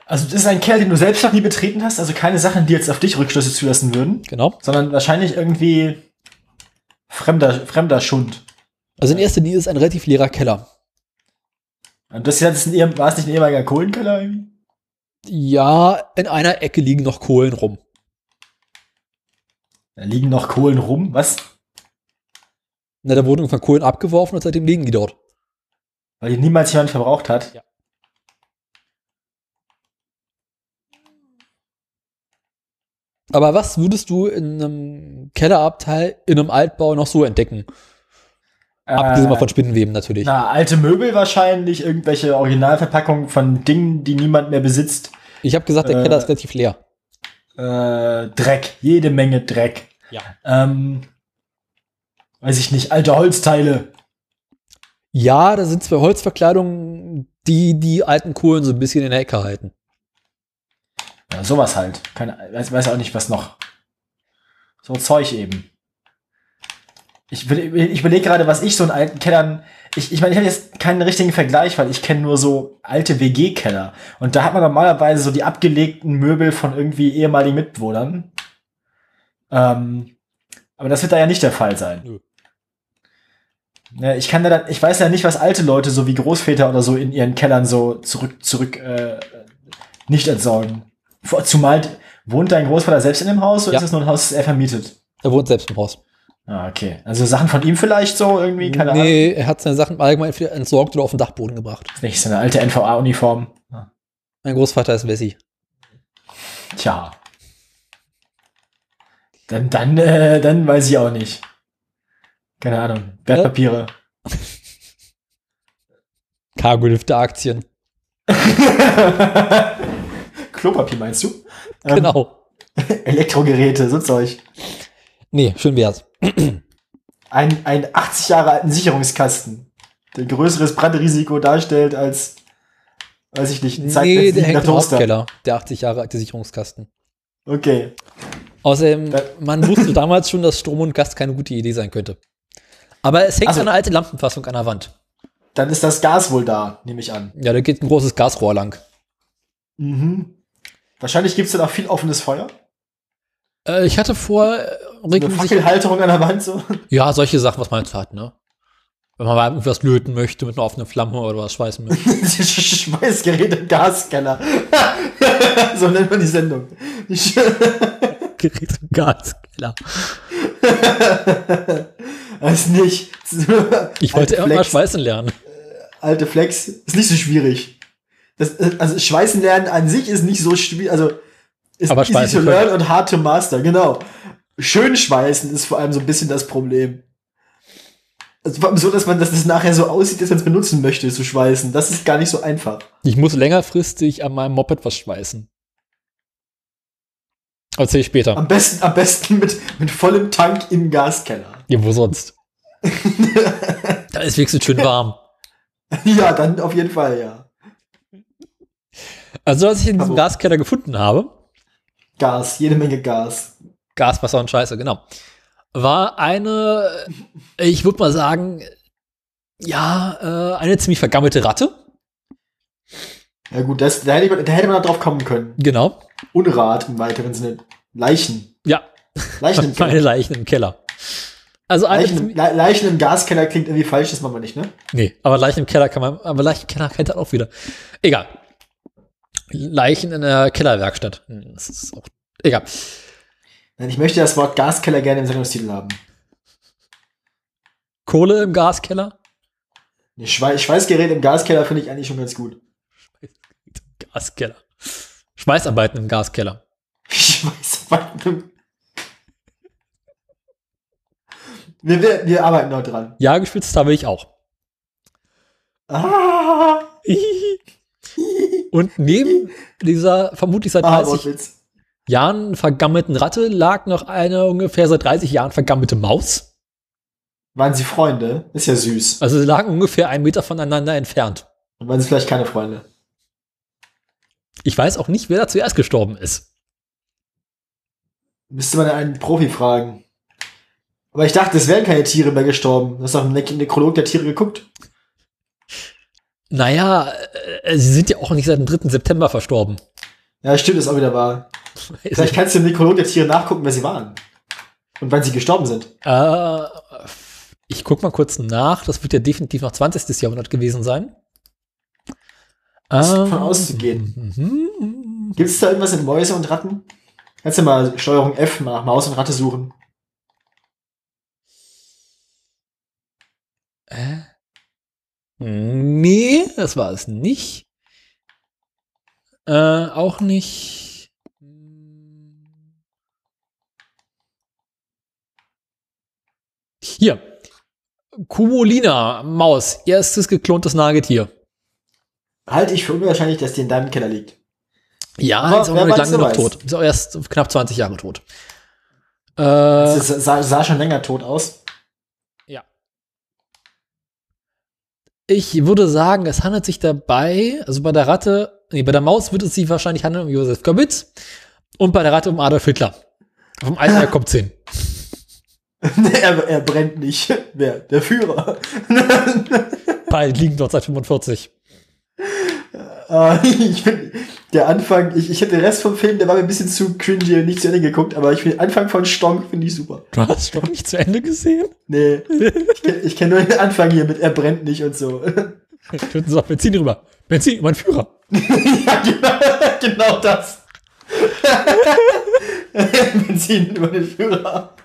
Speaker 1: Also, das ist ein Kerl, den du selbst noch nie betreten hast. Also keine Sachen, die jetzt auf dich Rückschlüsse zulassen würden,
Speaker 2: Genau.
Speaker 1: sondern wahrscheinlich irgendwie fremder, fremder Schund.
Speaker 2: Also in erster Linie ist es ein relativ leerer Keller.
Speaker 1: Und das jetzt ein, war es nicht ein ehemaliger Kohlenkeller irgendwie?
Speaker 2: Ja, in einer Ecke liegen noch Kohlen rum.
Speaker 1: Da liegen noch Kohlen rum. Was?
Speaker 2: Na, da wurden irgendwann Kohlen abgeworfen und seitdem liegen die dort.
Speaker 1: Weil die niemals jemand verbraucht hat.
Speaker 2: Ja. Aber was würdest du in einem Kellerabteil in einem Altbau noch so entdecken? Abgesehen mal von Spinnenweben natürlich.
Speaker 1: Na, alte Möbel wahrscheinlich, irgendwelche Originalverpackungen von Dingen, die niemand mehr besitzt.
Speaker 2: Ich habe gesagt, der
Speaker 1: Äh,
Speaker 2: Keller ist relativ leer.
Speaker 1: Äh, Dreck, jede Menge Dreck.
Speaker 2: Ja.
Speaker 1: Ähm, weiß ich nicht, alte Holzteile.
Speaker 2: Ja, da sind zwei Holzverkleidungen, die die alten Kohlen so ein bisschen in der Ecke halten.
Speaker 1: Ja, sowas halt. Keine, weiß, weiß auch nicht, was noch. So Zeug eben. Ich, ich überlege gerade, was ich so in alten Kellern. Ich, ich meine, ich habe jetzt keinen richtigen Vergleich, weil ich kenne nur so alte WG-Keller. Und da hat man normalerweise so die abgelegten Möbel von irgendwie ehemaligen Mitbewohnern. Ähm, aber das wird da ja nicht der Fall sein.
Speaker 2: Nö.
Speaker 1: Ja, ich kann da, dann- ich weiß ja nicht, was alte Leute so wie Großväter oder so in ihren Kellern so zurück, zurück, äh, nicht entsorgen. Zumal wohnt dein Großvater selbst in dem Haus oder
Speaker 2: Ja.
Speaker 1: ist es nur ein Haus, das er vermietet?
Speaker 2: Er wohnt selbst im Haus.
Speaker 1: Ah, okay. Also Sachen von ihm vielleicht so irgendwie, keine Ahnung.
Speaker 2: nee, er hat seine Sachen entweder entsorgt oder auf den Dachboden gebracht.
Speaker 1: Nicht so eine alte NVA-Uniform. Ah.
Speaker 2: Mein Großvater ist Wessi.
Speaker 1: Tja. Dann, dann, äh, dann weiß ich auch nicht. Keine Ahnung. Wertpapiere.
Speaker 2: Cargo-Lifter-Aktien.
Speaker 1: Klopapier meinst du? Ähm,
Speaker 2: Genau.
Speaker 1: Elektrogeräte, so Zeug.
Speaker 2: Nee, schön wär's.
Speaker 1: Ein, ein 80 Jahre alten Sicherungskasten, der größeres Brandrisiko darstellt als, weiß ich nicht, ein
Speaker 2: Nee, der hängt im
Speaker 1: Toaster.
Speaker 2: Hauptkeller. Der 80 Jahre alte Sicherungskasten.
Speaker 1: Okay.
Speaker 2: Außerdem,
Speaker 1: Da-
Speaker 2: man wusste damals schon, dass Strom und Gas keine gute Idee sein könnte. Aber es hängt
Speaker 1: Also-
Speaker 2: eine alte Lampenfassung an der Wand.
Speaker 1: Dann ist das Gas wohl da, nehme ich an.
Speaker 2: Ja, da geht ein großes Gasrohr lang.
Speaker 1: Mhm. Wahrscheinlich gibt's dann auch viel offenes Feuer.
Speaker 2: Äh, ich hatte vor, äh,
Speaker 1: Eine
Speaker 2: regelmäßig,
Speaker 1: Fackelhalterung an der Wand so.
Speaker 2: ja, solche Sachen, was man jetzt hat, ne? Wenn man mal irgendwas löten möchte mit einer offenen Flamme oder was schweißen möchte.
Speaker 1: Schmeißgerät im Gaskeller. so nennt man die Sendung.
Speaker 2: Gerät im Gaskeller.
Speaker 1: Weiß nicht.
Speaker 2: Ich wollte
Speaker 1: Flex.
Speaker 2: schweißen lernen.
Speaker 1: Alte Flex. Ist nicht so schwierig. Das, also Schweißen lernen an sich ist nicht so schwierig. Also ist
Speaker 2: Aber
Speaker 1: easy
Speaker 2: schweißen
Speaker 1: to learn und hard to master. Genau. Schön schweißen ist vor allem so ein bisschen das Problem. Also vor allem so, dass man dass das nachher so aussieht, dass man es benutzen möchte, zu schweißen. Das ist gar nicht so einfach.
Speaker 2: Ich muss längerfristig an meinem Moped was schweißen. Erzähl ich später.
Speaker 1: Am besten, am besten mit, mit vollem Tank im Gaskeller.
Speaker 2: Ja, wo sonst? da ist wenigstens schön warm.
Speaker 1: Ja, dann auf jeden Fall, ja.
Speaker 2: Also, was ich in diesem
Speaker 1: Aber-
Speaker 2: Gaskeller gefunden habe,
Speaker 1: Gas, jede Menge Gas.
Speaker 2: Gas, Wasser und Scheiße, genau, war eine, ich würde mal sagen, ja, äh, eine ziemlich vergammelte Ratte.
Speaker 1: Ja gut, das, da, hätte ich, da hätte man drauf kommen können.
Speaker 2: Genau.
Speaker 1: Unrat im weiteren Sinne. Leichen.
Speaker 2: Ja,
Speaker 1: Leichen im Keller.
Speaker 2: Leichen im Keller. Also
Speaker 1: Leichen, Le Leichen im Gaskeller klingt irgendwie falsch, das machen wir nicht, ne?
Speaker 2: Nee, aber Leichen im Keller kann man, aber Leichen im Keller kennt er auch wieder. Egal. Leichen in der Kellerwerkstatt. Hm, Das ist auch, egal.
Speaker 1: Ich möchte das Wort Gaskeller gerne im Sendungstitel haben.
Speaker 2: Kohle im Gaskeller?
Speaker 1: Nee, Schwei Schweißgerät im Gaskeller finde ich eigentlich schon ganz gut.
Speaker 2: Gaskeller. Schweißarbeiten im Gaskeller.
Speaker 1: Schweißarbeiten. Wir, wir, wir arbeiten noch dran.
Speaker 2: Ja, geschwitzt habe ich auch.
Speaker 1: Ah,
Speaker 2: Und neben dieser vermutlich seit
Speaker 1: ah
Speaker 2: 30
Speaker 1: Wortwitz.
Speaker 2: Jahren vergammelten Ratte lag noch eine ungefähr seit 30 Jahren vergammelte Maus.
Speaker 1: Waren sie Freunde? Ist ja süß.
Speaker 2: Also sie lagen ungefähr einen Meter voneinander entfernt.
Speaker 1: Und waren sie vielleicht keine Freunde?
Speaker 2: Ich weiß auch nicht, wer da zuerst gestorben ist.
Speaker 1: Müsste man einen Profi fragen. Aber ich dachte, es wären keine Tiere mehr gestorben. Du hast im Ne- Nekrolog der Tiere geguckt.
Speaker 2: Naja, äh, sie sind ja auch nicht seit dem 3. September verstorben.
Speaker 1: Ja, stimmt, ist auch wieder wahr. Vielleicht kannst du im Nekrolog der Tiere nachgucken, wer sie waren. Und wann sie gestorben sind.
Speaker 2: Äh, ich guck mal kurz nach. Das wird ja definitiv noch 20. Jahrhundert gewesen sein.
Speaker 1: Ist
Speaker 2: Ähm,
Speaker 1: davon auszugehen.
Speaker 2: mhm.
Speaker 1: Gibt es da irgendwas in Mäuse und Ratten? Kannst du mal Steuerung F nach Maus und Ratte suchen?
Speaker 2: Äh? Nee, das war es nicht. Äh, auch nicht. Hier. Kumulina, Maus, erstes geklontes Nagetier.
Speaker 1: Halte ich für unwahrscheinlich, dass die in deinem Keller liegt.
Speaker 2: Ja,
Speaker 1: Aber
Speaker 2: ist auch noch nicht lange
Speaker 1: weiß.
Speaker 2: tot. Ist auch erst knapp 20 Jahre tot. Äh,
Speaker 1: Das sah, sah schon länger tot aus.
Speaker 2: Ich würde sagen, es handelt sich dabei, also bei der Ratte, nee, bei der Maus wird es sich wahrscheinlich handeln um Josef Goebbels und bei der Ratte um Adolf Hitler. Vom alten Jakobs hin.
Speaker 1: er, er brennt nicht. Wer? Der Führer.
Speaker 2: Beide liegen dort seit 45.
Speaker 1: Äh, ich find, der Anfang, ich, ich hätte den Rest vom Film, der war mir ein bisschen zu cringy und nicht zu Ende geguckt, aber ich finde den Anfang von Stonk finde ich super.
Speaker 2: Du hast doch nicht zu Ende gesehen?
Speaker 1: Nee, ich kenne kenn nur den Anfang hier mit er brennt nicht und so.
Speaker 2: Töten Sie doch Benzin rüber. Benzin, mein Führer.
Speaker 1: ja, genau, genau das. Benzin über den Führer.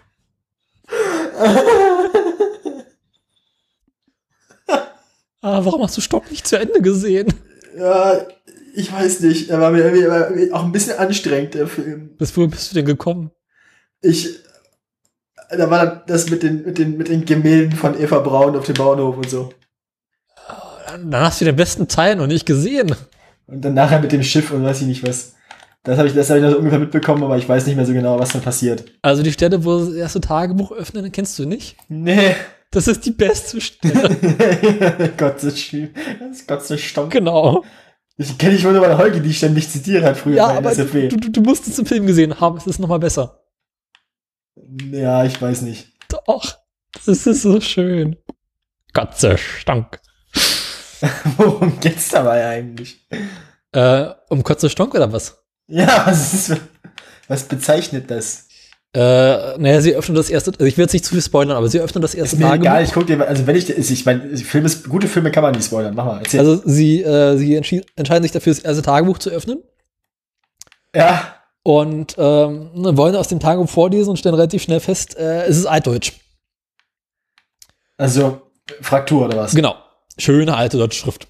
Speaker 2: Ah, warum hast du Stock nicht zu Ende gesehen?
Speaker 1: Ja, Ich weiß nicht, er war mir irgendwie er war auch ein bisschen anstrengend, der Film.
Speaker 2: Bis wo bist du denn gekommen?
Speaker 1: Ich, da war das mit den, mit den, mit den Gemälden von Eva Braun auf dem Bauernhof und so.
Speaker 2: Dann hast du den besten Teil noch nicht gesehen.
Speaker 1: Und dann nachher mit dem Schiff und weiß ich nicht was. Das habe ich, das habe ich noch so ungefähr mitbekommen, aber ich weiß nicht mehr so genau, was dann passiert.
Speaker 2: Also die Stelle, wo das erste Tagebuch öffnen, kennst du nicht?
Speaker 1: Nee.
Speaker 2: Das ist die beste Stelle.
Speaker 1: Gott sei Dank. Das ist Gott sei Dank.
Speaker 2: genau.
Speaker 1: Ich kenne ich wohl nur mal Holgi, die ständig zitiert hat früher
Speaker 2: Ja,
Speaker 1: bei
Speaker 2: aber du,
Speaker 1: NSFW.
Speaker 2: du, du musst es im Film gesehen haben. Es ist noch mal besser.
Speaker 1: Ja, ich weiß nicht.
Speaker 2: Doch. Das ist so schön. Sei Dank.
Speaker 1: Worum geht's dabei eigentlich?
Speaker 2: Äh, um Kotze Stonk oder was?
Speaker 1: Ja, was, ist, was bezeichnet das?
Speaker 2: Äh, naja, sie öffnen das erste, also ich will jetzt nicht zu viel spoilern, aber sie öffnen das erste
Speaker 1: Ist mir
Speaker 2: Tagebuch.
Speaker 1: egal, ich guck dir, also wenn ich, ich meine, Filme, gute Filme kann man nicht spoilern. Mach mal, erzähl.
Speaker 2: Also sie, äh, sie entscheiden sich dafür, das erste Tagebuch zu öffnen
Speaker 1: ja,
Speaker 2: und ähm, ne, wollen aus dem Tagebuch vorlesen und stellen relativ schnell fest, äh, es ist altdeutsch.
Speaker 1: also Fraktur oder was?
Speaker 2: Genau. Schöne alte deutsche Schrift.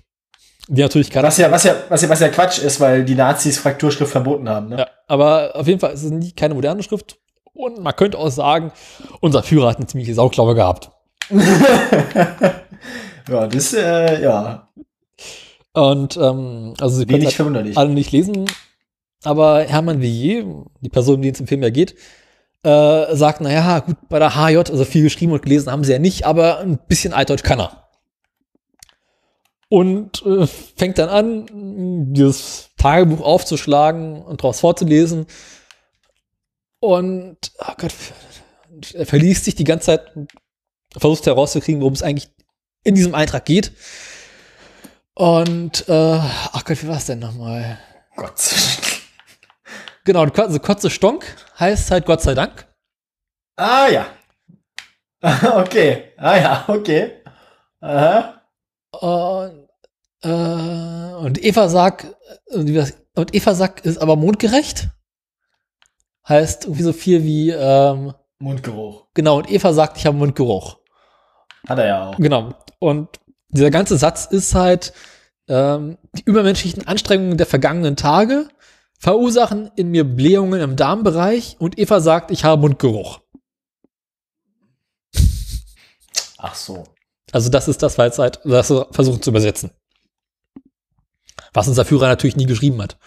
Speaker 2: Die natürlich gerade.
Speaker 1: Was ja, was ja, was ja, was ja Quatsch ist, weil die Nazis Frakturschrift verboten haben. Ne?
Speaker 2: Ja, aber auf jeden Fall ist es nie keine moderne Schrift. Und man könnte auch sagen, unser Führer hat eine ziemliche Sauklaue gehabt.
Speaker 1: Ja, das, äh, ja,
Speaker 2: Und ähm, also sie können
Speaker 1: wenig
Speaker 2: halt alle nicht lesen. Aber Hermann Villiers, die Person, um die es im Film ja geht, äh, sagt, naja, gut, bei der HJ, also viel geschrieben und gelesen haben sie ja nicht, aber ein bisschen Altdeutsch kann er. Und äh, fängt dann an, dieses Tagebuch aufzuschlagen und daraus vorzulesen. Und, oh Gott, er verliest sich die ganze Zeit, versucht herauszukriegen, worum es eigentlich in diesem Eintrag geht. Und, äh, ach Gott, wie war es denn nochmal?
Speaker 1: Gott.
Speaker 2: Genau, also Kotze Stonk heißt halt Gott sei Dank.
Speaker 1: Ah, ja. okay. Ah, ja, okay. Aha.
Speaker 2: Und, äh, und Eva sagt, und und Eva sagt, ist aber mondgerecht. Heißt irgendwie so viel wie, ähm,
Speaker 1: Mundgeruch.
Speaker 2: genau, und Eva sagt, ich habe Mundgeruch.
Speaker 1: Hat er ja auch.
Speaker 2: Genau. Und dieser ganze Satz ist halt, ähm, die übermenschlichen Anstrengungen der vergangenen Tage verursachen in mir Blähungen im Darmbereich und Eva sagt, ich habe Mundgeruch.
Speaker 1: Ach so.
Speaker 2: Also das ist das, was halt, das versuchen zu übersetzen. Was unser Führer natürlich nie geschrieben hat.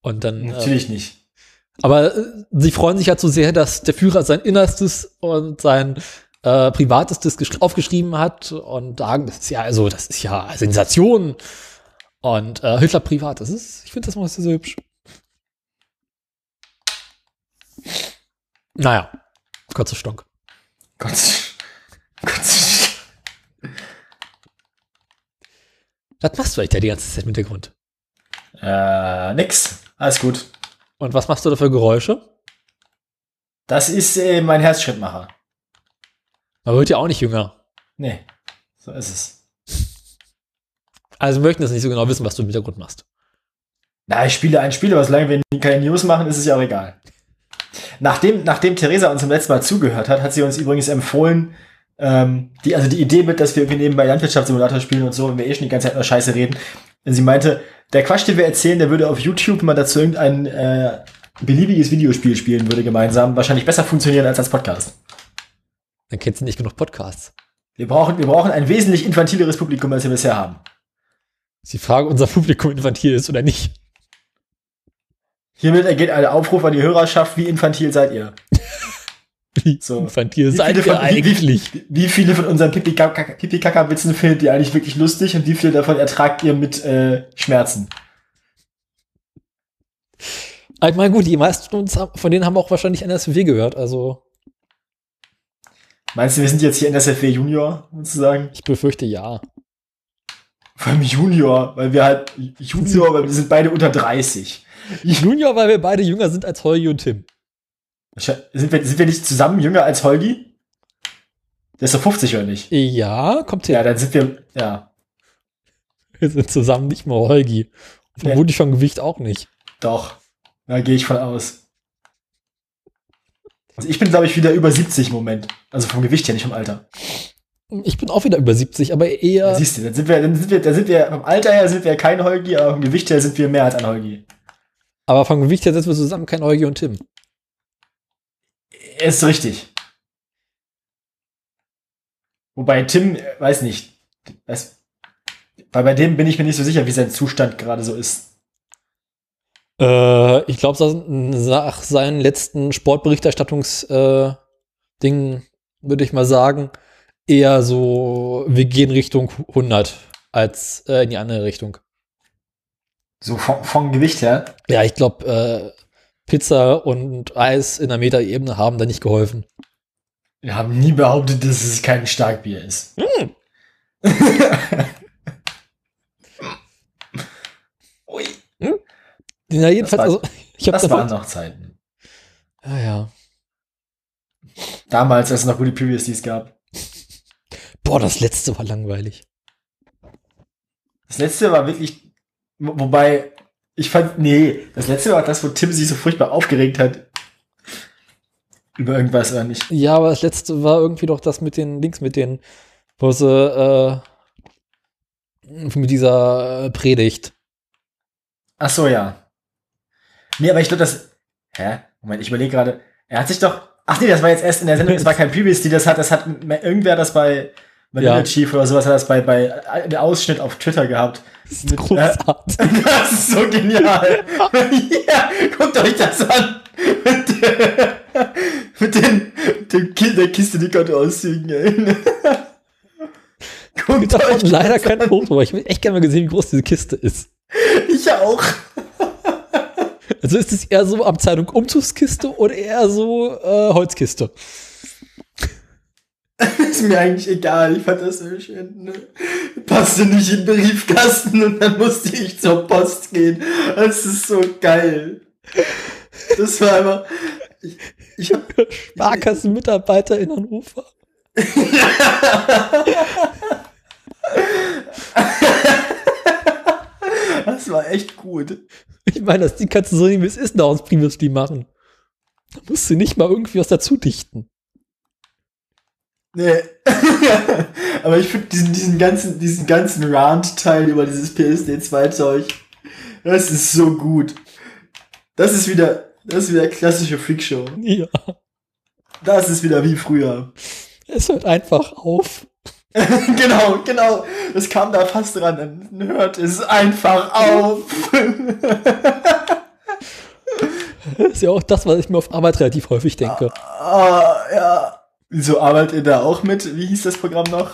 Speaker 2: Und dann,
Speaker 1: Natürlich nicht.
Speaker 2: Aber äh, sie freuen sich halt so sehr, dass der Führer sein Innerstes und sein äh, Privatestes gesch- aufgeschrieben hat und sagen, das ist ja, also, das ist ja Sensation. Und äh, Hitler privat, das ist, ich finde das mal so hübsch. Naja, kurzer Stonk.
Speaker 1: Gott. Gott.
Speaker 2: Was machst du eigentlich da die ganze Zeit im Hintergrund?
Speaker 1: Äh, nix. Alles gut.
Speaker 2: Und was machst du da für Geräusche?
Speaker 1: Das ist äh, mein Herzschrittmacher.
Speaker 2: Man wird ja auch nicht jünger.
Speaker 1: Nee. So ist es.
Speaker 2: Also wir möchten das nicht so genau wissen, was du im Hintergrund machst.
Speaker 1: Na, ich spiele ein Spiel, aber solange wir keine News machen, ist es ja auch egal. Nachdem, nachdem Theresa uns zum letzten Mal zugehört hat, hat sie uns übrigens empfohlen, ähm, die, also die Idee mit, dass wir irgendwie nebenbei Landwirtschaftssimulator spielen und so, wenn wir eh schon die ganze Zeit nur Scheiße reden. Und sie meinte, der Quatsch, den wir erzählen, der würde auf YouTube, wenn man dazu irgendein äh, beliebiges Videospiel spielen würde, gemeinsam, wahrscheinlich besser funktionieren als als Podcast.
Speaker 2: Dann kennst du nicht genug Podcasts.
Speaker 1: Wir brauchen, wir brauchen ein wesentlich infantileres Publikum, als wir bisher haben.
Speaker 2: Ist die Frage, ob unser Publikum infantil ist oder nicht.
Speaker 1: Hiermit ergeht ein Aufruf an die Hörerschaft, wie infantil seid ihr?
Speaker 2: Wie
Speaker 1: So.
Speaker 2: infantil seid
Speaker 1: viele,
Speaker 2: ihr eigentlich?
Speaker 1: wie, wie viele von unseren Pipi-Kaka-Witzen findet ihr eigentlich wirklich lustig und wie viele davon ertragt ihr mit äh, Schmerzen?
Speaker 2: Aber Ich meine, gut, die meisten von uns, von denen haben auch wahrscheinlich NSW gehört. Also
Speaker 1: Meinst du, wir sind jetzt hier in SFW Junior, sozusagen?
Speaker 2: ich befürchte ja.
Speaker 1: Vor allem Junior, weil wir halt Junior, weil wir sind beide unter 30.
Speaker 2: Junior, weil wir beide jünger sind als Holgi und Tim.
Speaker 1: Sind wir, sind wir nicht zusammen jünger als Holgi? Der ist doch 50 oder nicht?
Speaker 2: Ja, kommt
Speaker 1: Ja,
Speaker 2: her.
Speaker 1: dann sind wir, ja,
Speaker 2: Wir sind zusammen nicht mal Holgi. Vermutlich vom Gewicht auch nicht.
Speaker 1: doch. Da gehe ich von aus. Also ich bin, glaube ich, wieder über 70 im Moment. Also vom Gewicht her, nicht vom Alter.
Speaker 2: Ich bin auch wieder über 70, aber eher.
Speaker 1: Siehst du, dann sind wir, dann sind wir, da sind wir, vom Alter her sind wir kein Holgi, aber vom Gewicht her sind wir mehr als ein Holgi.
Speaker 2: Aber vom Gewicht her setzen wir zusammen kein Eugi und Tim.
Speaker 1: Ist richtig. Wobei Tim, äh, weiß nicht, weiß, weil bei dem bin ich mir nicht so sicher, wie sein Zustand gerade so ist.
Speaker 2: Äh, ich glaube, nach seinen letzten Sportberichterstattungs-Ding äh, würde ich mal sagen, eher so, wir gehen Richtung 100 als äh, in die andere Richtung.
Speaker 1: So vom, vom Gewicht her?
Speaker 2: Ja, ich glaube, äh, Pizza und Eis in der Metaebene haben da nicht geholfen.
Speaker 1: Wir haben nie behauptet, dass es kein Starkbier ist. Hm.
Speaker 2: Ui. Hm? Ja, jedenfalls, also, ich habe
Speaker 1: Das waren noch Zeiten.
Speaker 2: Ja, ja.
Speaker 1: Damals, als es noch gute Previouslies gab.
Speaker 2: Boah, das letzte war langweilig.
Speaker 1: Das letzte war wirklich, wobei, ich fand, nee, das letzte war das, wo Tim sich so furchtbar aufgeregt hat. Über irgendwas oder nicht.
Speaker 2: Ja, aber das letzte war irgendwie doch das mit den Links, mit den, wo sie, äh, mit dieser äh, Predigt.
Speaker 1: Ach so, ja. Nee, aber ich glaube, das, hä? Moment, ich überlege gerade, er hat sich doch, ach nee, das war jetzt erst in der Sendung, das war kein Previous, die das hat, das hat irgendwer das bei, Vanilla ja. Chief oder sowas hat das bei, bei der Ausschnitt auf Twitter gehabt.
Speaker 2: Das ist mit, großartig.
Speaker 1: Äh, das ist so genial. ja, guckt euch das an. mit den, dem Ki der Kiste die Kontoauszügen, ey.
Speaker 2: Guckt euch leider kein Foto, aber ich will echt gerne mal gesehen, wie groß diese Kiste ist.
Speaker 1: Ich auch.
Speaker 2: Also ist es eher so Abteilung Umzugskiste oder eher so äh, Holzkiste?
Speaker 1: ist mir eigentlich egal, ich fand das so schön. Ne? Passte nicht in den Briefkasten und dann musste ich zur Post gehen. Das ist so geil. Das war einfach. Ich, ich hab,
Speaker 2: Sparkassenmitarbeiter in Hannover.
Speaker 1: das war echt gut.
Speaker 2: Ich meine, das Ding kannst du so nehmen, wie es ist, daraus Previously machen. Da musst du nicht mal irgendwie was dazu dichten.
Speaker 1: Nee. Aber ich finde diesen, diesen ganzen, diesen ganzen Rant-Teil über dieses PSD2-Zeug, das ist so gut. Das ist wieder, das ist wieder klassische Freakshow.
Speaker 2: Ja.
Speaker 1: Das ist wieder wie früher.
Speaker 2: Es hört einfach auf.
Speaker 1: genau, genau. Das kam da fast dran. Dann hört es einfach auf.
Speaker 2: das ist ja auch das, was ich mir auf Arbeit relativ häufig denke.
Speaker 1: Ah, ja. Wieso arbeitet ihr da auch mit? Wie hieß das Programm noch?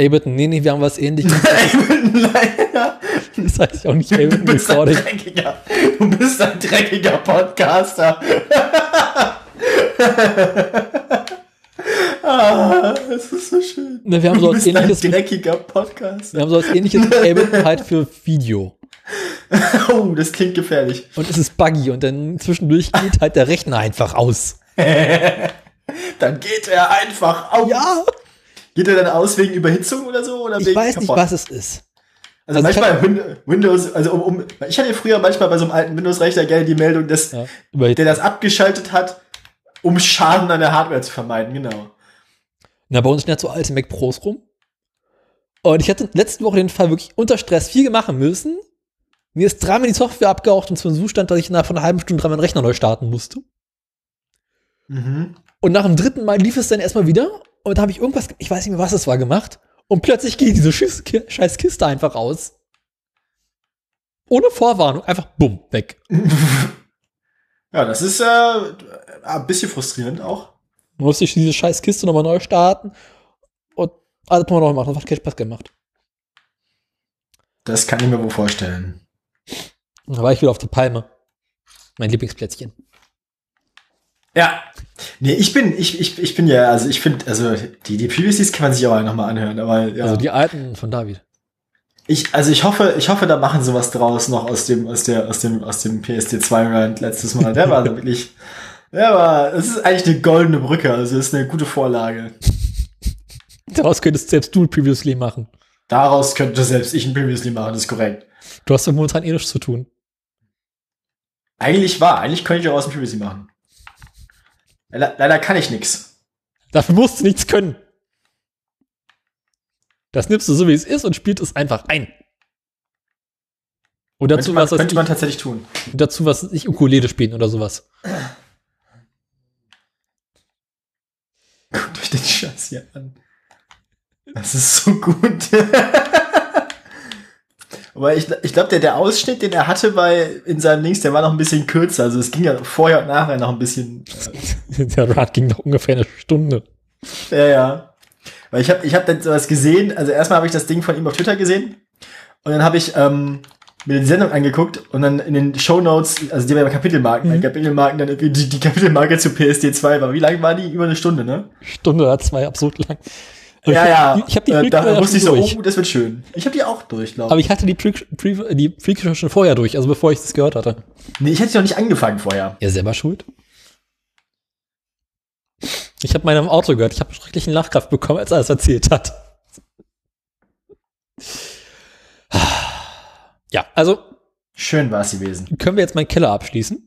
Speaker 2: Ableton, nee, nee, wir haben was ähnliches. Ableton, leider. Das heißt auch nicht Ableton
Speaker 1: du bist Recording. Ein dreckiger, du bist ein dreckiger Podcaster. ah, das ist so schön.
Speaker 2: Ne, wir haben so was ähnliches.
Speaker 1: Ein dreckiger Podcast.
Speaker 2: Wir haben so was ähnliches Ableton halt für Video.
Speaker 1: oh, das klingt gefährlich.
Speaker 2: Und es ist buggy und dann zwischendurch geht halt der Rechner einfach aus.
Speaker 1: Dann geht er einfach aus.
Speaker 2: Ja.
Speaker 1: Geht er dann aus wegen Überhitzung oder so? Oder
Speaker 2: ich weiß nicht, was es ist.
Speaker 1: Also, also manchmal Windows, also um, um, ich hatte früher manchmal bei so einem alten Windows-Rechner gerne die Meldung, dass ja, der das abgeschaltet hat, um Schaden an der Hardware zu vermeiden, genau.
Speaker 2: Na, bei uns stehen ja so alte Mac Pros rum. Und ich hatte letzte Woche den Fall wirklich unter Stress viel machen müssen. Mir ist dreimal die Software abgeraucht und zwar im Zustand, dass ich nach von einer halben Stunde dreimal den Rechner neu starten musste. Mhm. Und nach dem dritten Mal lief es dann erstmal wieder und da habe ich irgendwas, ich weiß nicht mehr, was es war, gemacht. Und plötzlich geht diese scheiß Kiste einfach aus. Ohne Vorwarnung, einfach bumm, weg.
Speaker 1: Ja, das ist äh, ein bisschen frustrierend auch.
Speaker 2: Musste ich diese scheiß Kiste nochmal neu starten und alles nochmal neu machen. Das hat keinen Spaß gemacht.
Speaker 1: Das kann ich mir wohl vorstellen.
Speaker 2: Da war ich wieder auf der Palme. Mein Lieblingsplätzchen.
Speaker 1: Ja. Nee, ich bin, ich, ich, ich bin ja, also ich finde, also die, die Previously kann man sich auch nochmal anhören, aber ja.
Speaker 2: Also die alten von David.
Speaker 1: Ich, also ich hoffe, ich hoffe, da machen sie was draus noch aus dem, aus der, aus dem, aus dem PSD2 Rand letztes Mal. Der war wirklich, der war, es ist eigentlich eine goldene Brücke, also ist eine gute Vorlage.
Speaker 2: Daraus könntest selbst du ein Previously machen.
Speaker 1: Daraus könnte selbst ich ein Previously machen, das ist korrekt.
Speaker 2: Du hast ja momentan eh nichts zu tun.
Speaker 1: Eigentlich war, eigentlich könnte ich daraus ein Previously machen. Le leider kann ich nichts.
Speaker 2: Dafür musst du nichts können. Das nimmst du so, wie es ist und spielt es einfach ein. Und dazu
Speaker 1: Könnte man,
Speaker 2: was, was
Speaker 1: könnte
Speaker 2: ich,
Speaker 1: man tatsächlich tun.
Speaker 2: und dazu was ich Ukulele spielen oder sowas.
Speaker 1: Guckt euch den Scheiß hier an. Das ist so gut. Aber ich, ich glaube, der, der Ausschnitt, den er hatte bei in seinem Links, der war noch ein bisschen kürzer. Also es ging ja vorher und nachher noch ein bisschen.
Speaker 2: Der Rad ging noch ungefähr eine Stunde.
Speaker 1: Ja, ja. Weil ich habe ich hab dann sowas gesehen. Also erstmal habe ich das Ding von ihm auf Twitter gesehen. Und dann habe ich ähm, mir die Sendung angeguckt und dann in den Show Notes, also die waren ja Kapitelmarken,
Speaker 2: Mhm.
Speaker 1: Kapitelmarken, dann irgendwie die, die Kapitelmarke zu PSD 2 war. Wie lang war die? Über eine Stunde, ne?
Speaker 2: Stunde oder zwei, absurd lang. Aber
Speaker 1: ja,
Speaker 2: ich,
Speaker 1: ja.
Speaker 2: Ich habe die
Speaker 1: äh, da
Speaker 2: ja
Speaker 1: wusste ich so,
Speaker 2: durch.
Speaker 1: oh, das wird schön. Ich habe die auch durch, glaube
Speaker 2: Aber
Speaker 1: ich.
Speaker 2: ich hatte die Freak, Pre- die schon vorher durch, also bevor ich das gehört hatte.
Speaker 1: Nee, ich hätte noch nicht angefangen vorher.
Speaker 2: Ja, selber schuld. Ich habe meinem Auto gehört. Ich habe schrecklichen Lachkraft bekommen, als er es erzählt hat. Ja, also
Speaker 1: Schön war es gewesen.
Speaker 2: können wir jetzt meinen Keller abschließen.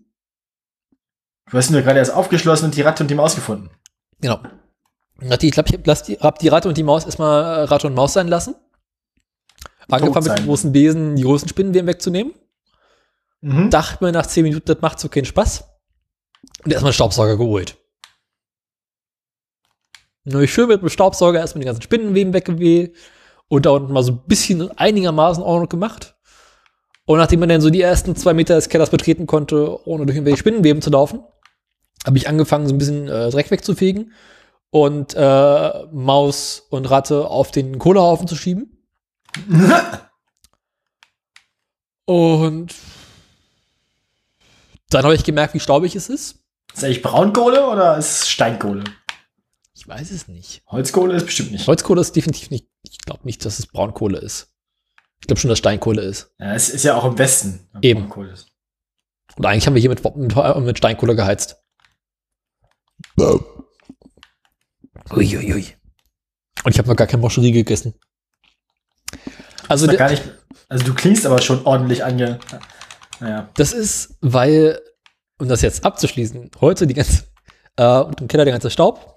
Speaker 1: Du hast ihn nur gerade erst aufgeschlossen und die Ratte und die Maus gefunden.
Speaker 2: Genau. Ich glaube, ich hab die, hab die Ratte und die Maus erstmal äh, Ratte und Maus sein lassen. Angefangen mit dem großen Besen, die großen Spinnenweben wegzunehmen.
Speaker 1: Mhm.
Speaker 2: Dachte mir nach 10 Minuten, das macht so keinen Spaß. Und erstmal einen Staubsauger geholt. Nur ich schön mit dem Staubsauger erstmal die ganzen Spinnenweben weggeweht und da unten mal so ein bisschen einigermaßen Ordnung gemacht. Und nachdem man dann so die ersten zwei Meter des Kellers betreten konnte, ohne durch irgendwelche Spinnenweben zu laufen, habe ich angefangen, so ein bisschen äh, Dreck wegzufegen und äh, Maus und Ratte auf den Kohlehaufen zu schieben. Und dann habe ich gemerkt, wie staubig es ist.
Speaker 1: Ist eigentlich Braunkohle oder ist es Steinkohle?
Speaker 2: Ich weiß es nicht.
Speaker 1: Holzkohle ist bestimmt nicht.
Speaker 2: Holzkohle ist definitiv nicht. Ich glaube nicht, dass es Braunkohle ist. Ich glaube schon, dass Steinkohle ist.
Speaker 1: Ja, es ist ja auch im Westen.
Speaker 2: Eben.
Speaker 1: Braunkohle ist.
Speaker 2: Und eigentlich haben wir hier mit, mit, mit Steinkohle geheizt. Uiuiui. Und ich habe noch gar kein Moscherie gegessen. Also
Speaker 1: Ist gar nicht, also du klingst aber schon ordentlich ange. Naja.
Speaker 2: das ist, weil, um das jetzt abzuschließen, heute die ganze, äh, und im Keller der ganze Staub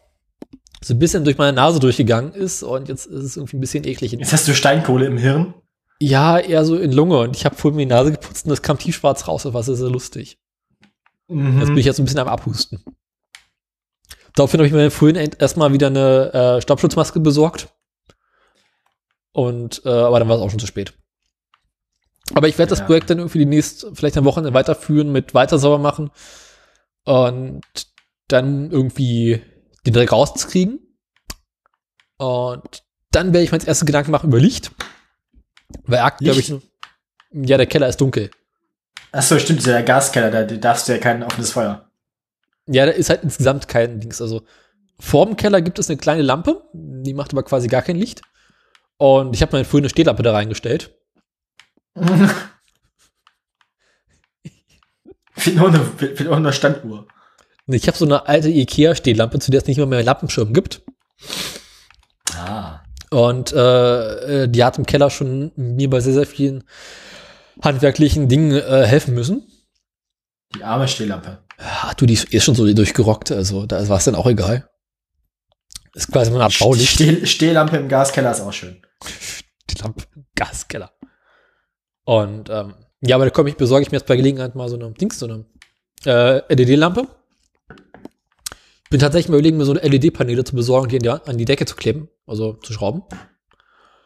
Speaker 2: so ein bisschen durch meine Nase durchgegangen ist und jetzt ist es irgendwie ein bisschen eklig.
Speaker 1: Jetzt hast du Steinkohle im Hirn.
Speaker 2: Ja, eher so in Lunge und ich habe vorhin mir die Nase geputzt und das kam tiefschwarz raus, war sehr, sehr lustig.
Speaker 1: Mhm.
Speaker 2: Jetzt bin ich jetzt so ein bisschen am Abhusten. Daraufhin habe ich mir vorhin erstmal wieder eine äh, Staubschutzmaske besorgt. Und, äh, aber dann war es auch schon zu spät. Aber ich werde das
Speaker 1: Ja.
Speaker 2: Projekt dann irgendwie demnächst vielleicht am Wochenende weiterführen mit weiter sauber machen und dann irgendwie den Dreck rauskriegen. Und dann werde ich mir als erstes Gedanken machen über Licht. Weil aktuell glaube ich, ja, der Keller ist dunkel.
Speaker 1: Achso, stimmt, das der Gaskeller, da darfst du ja kein offenes Feuer.
Speaker 2: Ja, da ist halt insgesamt kein Dings. Also vorm Keller gibt es eine kleine Lampe, die macht aber quasi gar kein Licht. Und ich habe meine früher eine Stehlampe da reingestellt.
Speaker 1: fehlt fehlt nur eine Standuhr.
Speaker 2: Ich habe so eine alte Ikea-Stehlampe, zu der es nicht mehr mehr einen Lampenschirm gibt.
Speaker 1: Ah.
Speaker 2: Und äh, äh, die hat im Keller schon mir bei sehr, sehr vielen handwerklichen Dingen äh, helfen müssen.
Speaker 1: Die arme Stehlampe.
Speaker 2: Ach du, die ist eh schon so durchgerockt, also da war es dann auch egal. Ist quasi Art Baulicht.
Speaker 1: Steh, Stehlampe im Gaskeller ist auch schön.
Speaker 2: die Lampe im Gaskeller. Und ähm, ja, aber da komme ich, besorge ich mir jetzt bei Gelegenheit mal so eine Dings, so eine äh, LED-Lampe. Bin tatsächlich mal überlegen, mir so eine LED-Paneele zu besorgen und die an, die an die Decke zu kleben, also zu schrauben.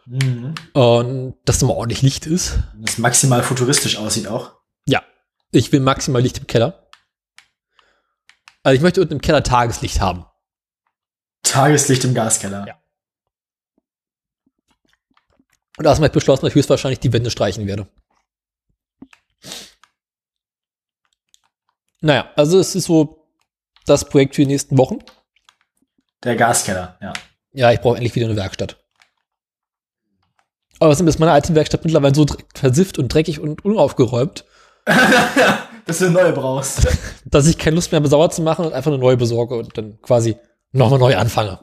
Speaker 1: Mhm.
Speaker 2: Und dass da mal ordentlich Licht ist.
Speaker 1: Das maximal futuristisch aussieht auch.
Speaker 2: Ja, ich will maximal Licht im Keller. Also ich möchte unten im Keller Tageslicht haben.
Speaker 1: Tageslicht im Gaskeller.
Speaker 2: Ja. Und da habe ich beschlossen, dass ich höchstwahrscheinlich die Wände streichen werde. Naja, also es ist so das Projekt für die nächsten Wochen.
Speaker 1: Der Gaskeller, ja.
Speaker 2: Ja, ich brauche endlich wieder eine Werkstatt. Aber außerdem ist meine alte Werkstatt mittlerweile so versifft und dreckig und unaufgeräumt,
Speaker 1: Dass du eine neue brauchst.
Speaker 2: dass ich keine Lust mehr habe, sauer zu machen und einfach eine neue besorge und dann quasi nochmal neu anfange.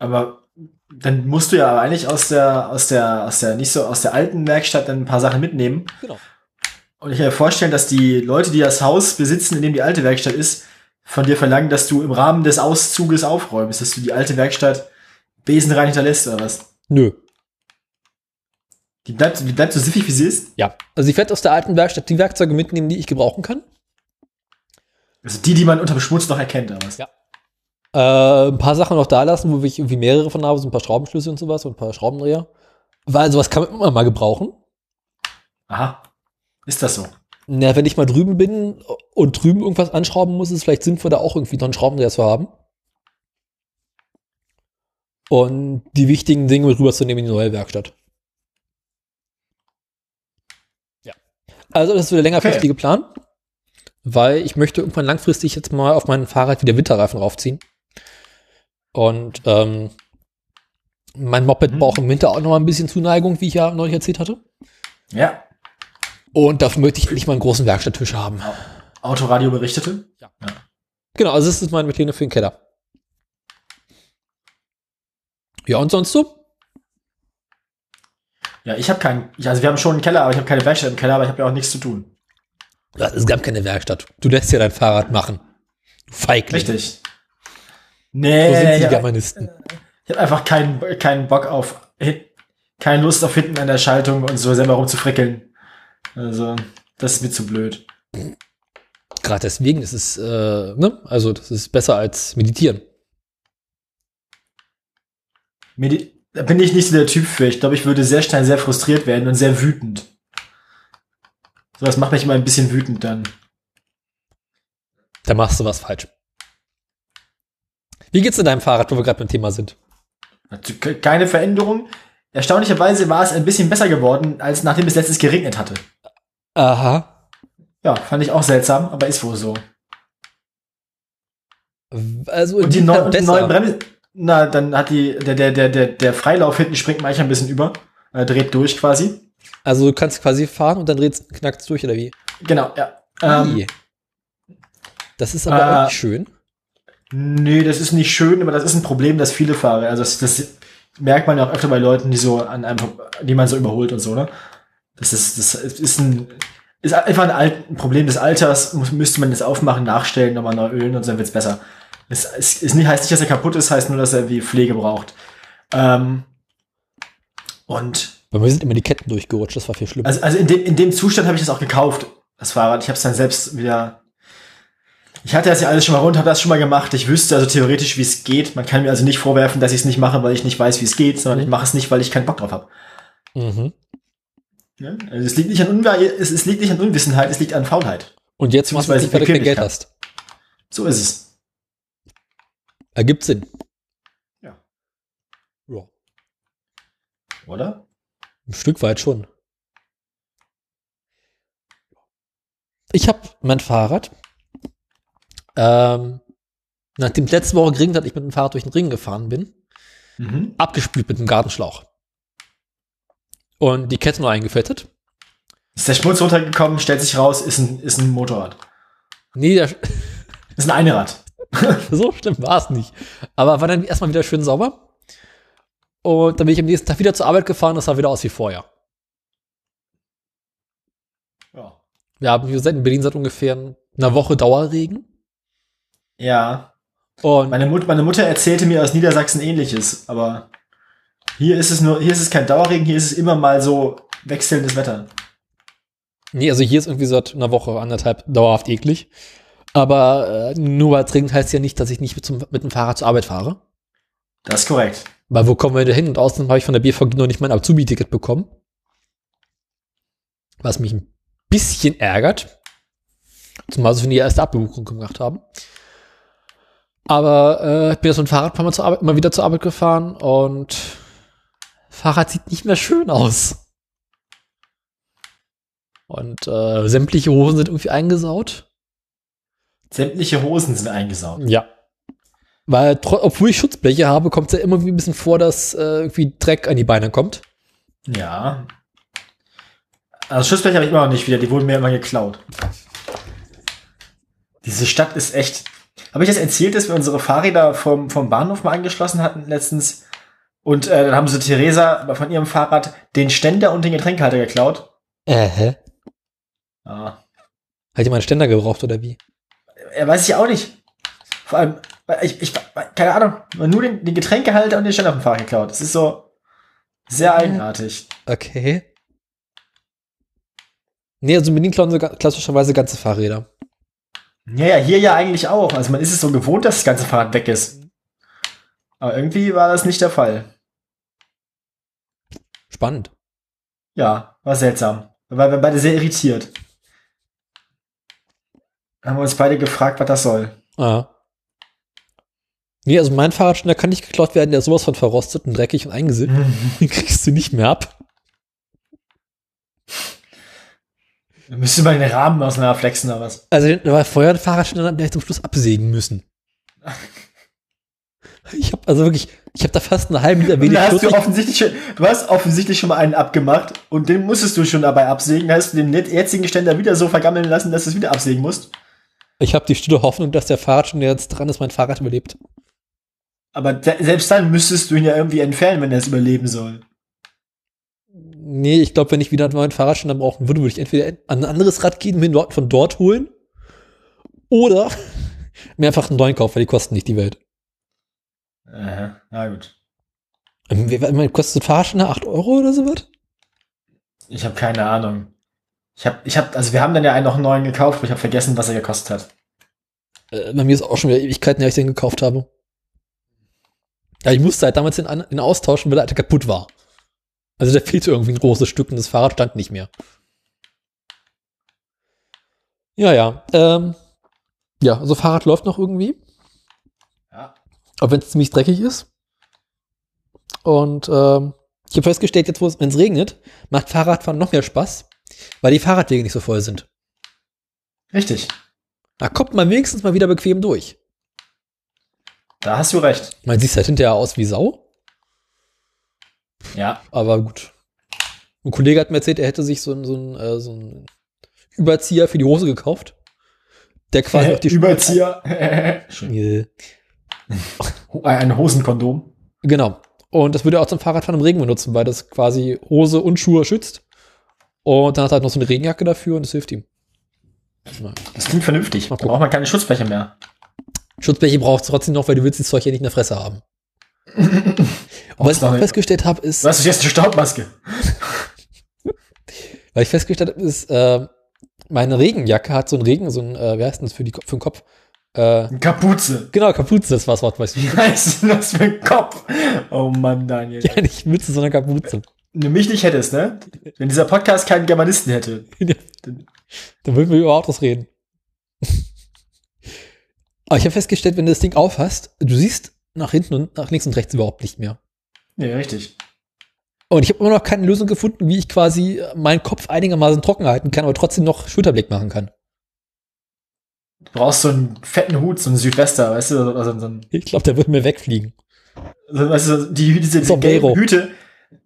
Speaker 1: Aber dann musst du ja eigentlich aus der, aus der, aus der, nicht so, aus der alten Werkstatt dann ein paar Sachen mitnehmen.
Speaker 2: Genau.
Speaker 1: Und ich kann mir vorstellen, dass die Leute, die das Haus besitzen, in dem die alte Werkstatt ist, von dir verlangen, dass du im Rahmen des Auszuges aufräumst, dass du die alte Werkstatt besenrein hinterlässt oder was.
Speaker 2: Nö.
Speaker 1: Die bleibt, die bleibt so siffig, wie sie ist.
Speaker 2: Ja. Also ich werde aus der alten Werkstatt die Werkzeuge mitnehmen, die ich gebrauchen kann.
Speaker 1: Also die, die man unter dem Schmutz noch erkennt, oder was?
Speaker 2: Ja. Äh, ein paar Sachen noch da lassen, wo ich irgendwie mehrere von habe, so ein paar Schraubenschlüssel und sowas und ein paar Schraubendreher. Weil sowas kann man immer mal gebrauchen.
Speaker 1: Aha. Ist das so?
Speaker 2: Na, wenn ich mal drüben bin und drüben irgendwas anschrauben muss, ist es vielleicht sinnvoll, da auch irgendwie noch einen Schraubendreher zu haben. Und die wichtigen Dinge mit rüberzunehmen in die neue Werkstatt. Ja. Also, das ist wieder längerfristige Plan. Weil ich möchte irgendwann langfristig jetzt mal auf meinem Fahrrad wieder Winterreifen raufziehen. Und ähm, mein Moped
Speaker 1: Mhm.
Speaker 2: braucht im Winter auch noch mal ein bisschen Zuneigung, wie ich ja neulich erzählt hatte.
Speaker 1: Ja.
Speaker 2: Und dafür möchte ich endlich mal einen großen Werkstatttisch haben.
Speaker 1: Autoradio berichtete.
Speaker 2: Genau, also das ist meine Pläne für den Keller. Ja, und sonst so?
Speaker 1: Ja, ich habe keinen. ja, Also wir haben schon einen Keller, aber ich habe keine Werkstatt im Keller, aber ich habe ja auch nichts zu tun.
Speaker 2: Ja, Es gab keine Werkstatt. Du lässt ja dein Fahrrad machen. Du Feigling.
Speaker 1: Richtig.
Speaker 2: So
Speaker 1: Nee,
Speaker 2: sind
Speaker 1: ich
Speaker 2: die
Speaker 1: habe
Speaker 2: Germanisten.
Speaker 1: hab einfach keinen, keinen Bock auf, keine Lust auf hinten an der Schaltung und so selber rumzufrickeln. Also, das ist mir zu blöd.
Speaker 2: Gerade deswegen ist es, äh, ne? Also, das ist besser als meditieren.
Speaker 1: Medi da bin ich nicht so der Typ für. Ich glaube, ich würde sehr schnell sehr frustriert werden und sehr wütend. So, das macht mich immer ein bisschen wütend dann.
Speaker 2: Da machst du was falsch. Wie geht's in deinem Fahrrad, wo wir gerade beim Thema sind?
Speaker 1: Ke- Keine Veränderung. Erstaunlicherweise war es ein bisschen besser geworden, als nachdem es letztes geregnet hatte.
Speaker 2: Aha.
Speaker 1: Ja, fand ich auch seltsam, aber ist wohl so.
Speaker 2: Also,
Speaker 1: Und die, neu, und die neuen Bremsen, na, dann hat die, der, der, der, der, der Freilauf hinten springt manchmal ein bisschen über. Er dreht durch quasi.
Speaker 2: Also, du kannst quasi fahren und dann dreht's, knackst durch, oder wie?
Speaker 1: Genau, ja. Ähm,
Speaker 2: das ist aber
Speaker 1: äh,
Speaker 2: auch nicht schön.
Speaker 1: nee, das ist nicht schön, aber das ist ein Problem, das viele Fahrer, also das, das merkt man ja auch öfter bei Leuten, die so an einem, die man so überholt und so, ne? Das ist, das ist ein, ist einfach ein, Alt, ein Problem des Alters, muss, müsste man das aufmachen, nachstellen, nochmal neu ölen und dann wird's besser. Es, es, es heißt nicht, dass er kaputt ist, heißt nur, dass er wie Pflege braucht. Ähm, und
Speaker 2: Bei mir sind immer die Ketten durchgerutscht, das war viel schlimmer.
Speaker 1: Also, also in, dem, in dem Zustand habe ich das auch gekauft, das Fahrrad. Ich habe es dann selbst wieder. Ich hatte das ja alles schon mal rund, habe das schon mal gemacht. Ich wüsste also theoretisch, wie es geht. Man kann mir also nicht vorwerfen, dass ich es nicht mache, weil ich nicht weiß, wie es geht, sondern ich mache es nicht, weil ich keinen Bock drauf habe.
Speaker 2: mhm.
Speaker 1: Ja? Also es liegt nicht an es, es liegt nicht an Unwissenheit, es liegt an Faulheit.
Speaker 2: Und jetzt machst du es weil du kein Geld hast.
Speaker 1: So ist es.
Speaker 2: Ergibt Sinn.
Speaker 1: Ja.
Speaker 2: Ja.
Speaker 1: Oder?
Speaker 2: Ein Stück weit schon. Ich habe mein Fahrrad, ähm, nachdem es letzte Woche geregnet hat, ich mit dem Fahrrad durch den Ring gefahren bin,
Speaker 1: Mhm.
Speaker 2: abgespült mit dem Gartenschlauch. Und die Kette nur eingefettet.
Speaker 1: Ist der Schmutz runtergekommen, stellt sich raus, ist ein, ist ein Motorrad.
Speaker 2: Nee, der,
Speaker 1: Ist ein Einrad.
Speaker 2: so schlimm war es nicht. Aber war dann erstmal wieder schön sauber. Und dann bin ich am nächsten Tag wieder zur Arbeit gefahren, das sah wieder aus wie vorher.
Speaker 1: Ja.
Speaker 2: Wir haben hier seit in Berlin seit ungefähr einer Woche Dauerregen.
Speaker 1: Ja.
Speaker 2: Und
Speaker 1: Meine, Mut, meine Mutter erzählte mir aus Niedersachsen ähnliches, aber hier ist es nur, hier ist es kein Dauerregen, hier ist es immer mal so wechselndes Wetter.
Speaker 2: Nee, also hier ist irgendwie seit einer Woche, anderthalb dauerhaft eklig. Aber äh, nur weil regnet, heißt ja nicht, dass ich nicht mit, zum, mit dem Fahrrad zur Arbeit fahre.
Speaker 1: Das ist korrekt.
Speaker 2: Weil wo kommen wir denn hin? Und außerdem habe ich von der BVG noch nicht mein Azubi-Ticket bekommen. Was mich ein bisschen ärgert. Zumal sie schon die erste Abbuchung gemacht haben. Aber äh, ich bin jetzt mit dem Fahrrad Mal zur Arbeit, immer wieder zur Arbeit gefahren und Fahrrad sieht nicht mehr schön aus. Und äh, sämtliche Hosen sind irgendwie eingesaut.
Speaker 1: Sämtliche Hosen sind eingesaugt.
Speaker 2: Ja. Weil, obwohl ich Schutzbleche habe, kommt es ja immer wie ein bisschen vor, dass äh, irgendwie Dreck an die Beine kommt.
Speaker 1: Ja. Also Schussblech habe ich immer noch nicht wieder, die wurden mir immer geklaut. Diese Stadt ist echt. Habe ich das erzählt, dass wir unsere Fahrräder vom, vom Bahnhof mal angeschlossen hatten letztens? Und äh, dann haben sie Theresa von ihrem Fahrrad den Ständer und den Getränkehalter geklaut.
Speaker 2: Äh, hä?
Speaker 1: Ja.
Speaker 2: Hat jemand einen Ständer gebraucht oder wie?
Speaker 1: Er weiß ich auch nicht. Vor allem, weil ich, ich, keine Ahnung, nur den, den Getränkehalter und den Ständer vom Fahrrad geklaut. Das ist so sehr eigenartig.
Speaker 2: Okay. Nee, also in Berlin klauen sie klassischerweise ganze Fahrräder.
Speaker 1: Ja, ja, hier ja eigentlich auch. Also man ist es so gewohnt, dass das ganze Fahrrad weg ist. Aber irgendwie war das nicht der Fall.
Speaker 2: Spannend.
Speaker 1: Ja, war seltsam. Wir waren beide sehr irritiert. Haben wir uns beide gefragt, was das soll.
Speaker 2: Ah. Nee, also mein Fahrradständer kann nicht geklaut werden, der ist sowas von verrostet und dreckig und eingesippt. Den kriegst du nicht mehr ab.
Speaker 1: Wir müssen mal den Rahmen auseinanderflexen oder was.
Speaker 2: Also da war vorher ein Fahrradständer, dann hätte ich zum Schluss absägen müssen. Ich habe also wirklich, ich habe da fast eine halbe Liter
Speaker 1: da hast du
Speaker 2: WD-40.
Speaker 1: offensichtlich schon, du hast offensichtlich schon mal einen abgemacht und den musstest du schon dabei absägen. Da hast du den jetzigen Ständer wieder so vergammeln lassen, dass du es wieder absägen musst.
Speaker 2: Ich habe die stille Hoffnung, dass der Fahrradständer jetzt dran ist, mein Fahrrad überlebt.
Speaker 1: Aber se- selbst dann müsstest du ihn ja irgendwie entfernen, wenn er es überleben soll.
Speaker 2: Nee, ich glaube, wenn ich wieder einen neuen Fahrradständer brauchen würde, würde ich entweder an ein anderes Rad gehen, mir dort, von dort holen oder mir einfach einen neuen kaufen, weil die kosten nicht die Welt.
Speaker 1: Aha, na gut.
Speaker 2: Ähm, wie- Kostet Fahrradständer 8 Euro oder sowas?
Speaker 1: Ich habe keine Ahnung. Ich habe, ich habe, also wir haben dann ja einen noch einen neuen gekauft, aber ich habe vergessen, was er gekostet hat.
Speaker 2: Äh, bei mir ist auch schon wieder Ewigkeiten, her, ich den gekauft habe. Ja, ich musste halt damals den, den austauschen, weil der alte kaputt war. Also der fehlte irgendwie ein großes Stück und das Fahrrad stand nicht mehr. Ja, ja. Ähm, ja, also Fahrrad läuft noch irgendwie.
Speaker 1: Ja.
Speaker 2: Auch wenn es ziemlich dreckig ist. Und ähm, ich habe festgestellt, jetzt, wenn es regnet, macht Fahrradfahren noch mehr Spaß, weil die Fahrradwege nicht so voll sind.
Speaker 1: Richtig.
Speaker 2: Da kommt man wenigstens mal wieder bequem durch.
Speaker 1: Da hast du recht.
Speaker 2: Man sieht halt hinterher aus wie Sau,
Speaker 1: Ja.
Speaker 2: aber gut. Ein Kollege hat mir erzählt, er hätte sich so, ein- so, ein, äh, so einen Überzieher für die Hose gekauft. Der quasi auch die
Speaker 1: Überzieher. Ein Hosenkondom.
Speaker 2: Genau. Und das würde er auch zum Fahrradfahren im Regen benutzen, weil das quasi Hose und Schuhe schützt. Und dann hat er halt noch so eine Regenjacke dafür und das hilft ihm. Ja.
Speaker 1: Das klingt vernünftig. Da braucht man keine Schutzbleche mehr.
Speaker 2: Schutzbleche braucht es trotzdem noch, weil du willst das Zeug ja nicht in der Fresse haben. Und was ich auch
Speaker 1: Sorry.
Speaker 2: festgestellt habe, ist,
Speaker 1: Was ist jetzt eine Staubmaske?
Speaker 2: weil ich festgestellt habe, ist, äh, meine Regenjacke hat so einen Regen, so ein, äh, wie heißt denn das für, die, für den Kopf? Äh,
Speaker 1: Eine Kapuze.
Speaker 2: genau, Kapuze, das war das Wort, weißt du.
Speaker 1: Wie heißt denn das für ein Kopf? Oh Mann, Daniel.
Speaker 2: Ja, nicht Mütze, sondern Kapuze.
Speaker 1: Wenn du mich nicht hättest, ne? Wenn dieser Podcast keinen Germanisten hätte.
Speaker 2: Da würden wir über Autos reden. Aber ich habe festgestellt, wenn du das Ding aufhast, du siehst nach hinten und nach links und rechts überhaupt nicht mehr.
Speaker 1: Nee, richtig.
Speaker 2: Und ich habe immer noch keine Lösung gefunden, wie ich quasi meinen Kopf einigermaßen trocken halten kann, aber trotzdem noch Schulterblick machen kann.
Speaker 1: Du brauchst so einen fetten Hut, so einen Südwester, weißt du? Also, so ein,
Speaker 2: Ich glaube, der würde mir wegfliegen.
Speaker 1: so, weißt du, die, Hüte- diese, diese
Speaker 2: Sombrero.
Speaker 1: gelben Hüte.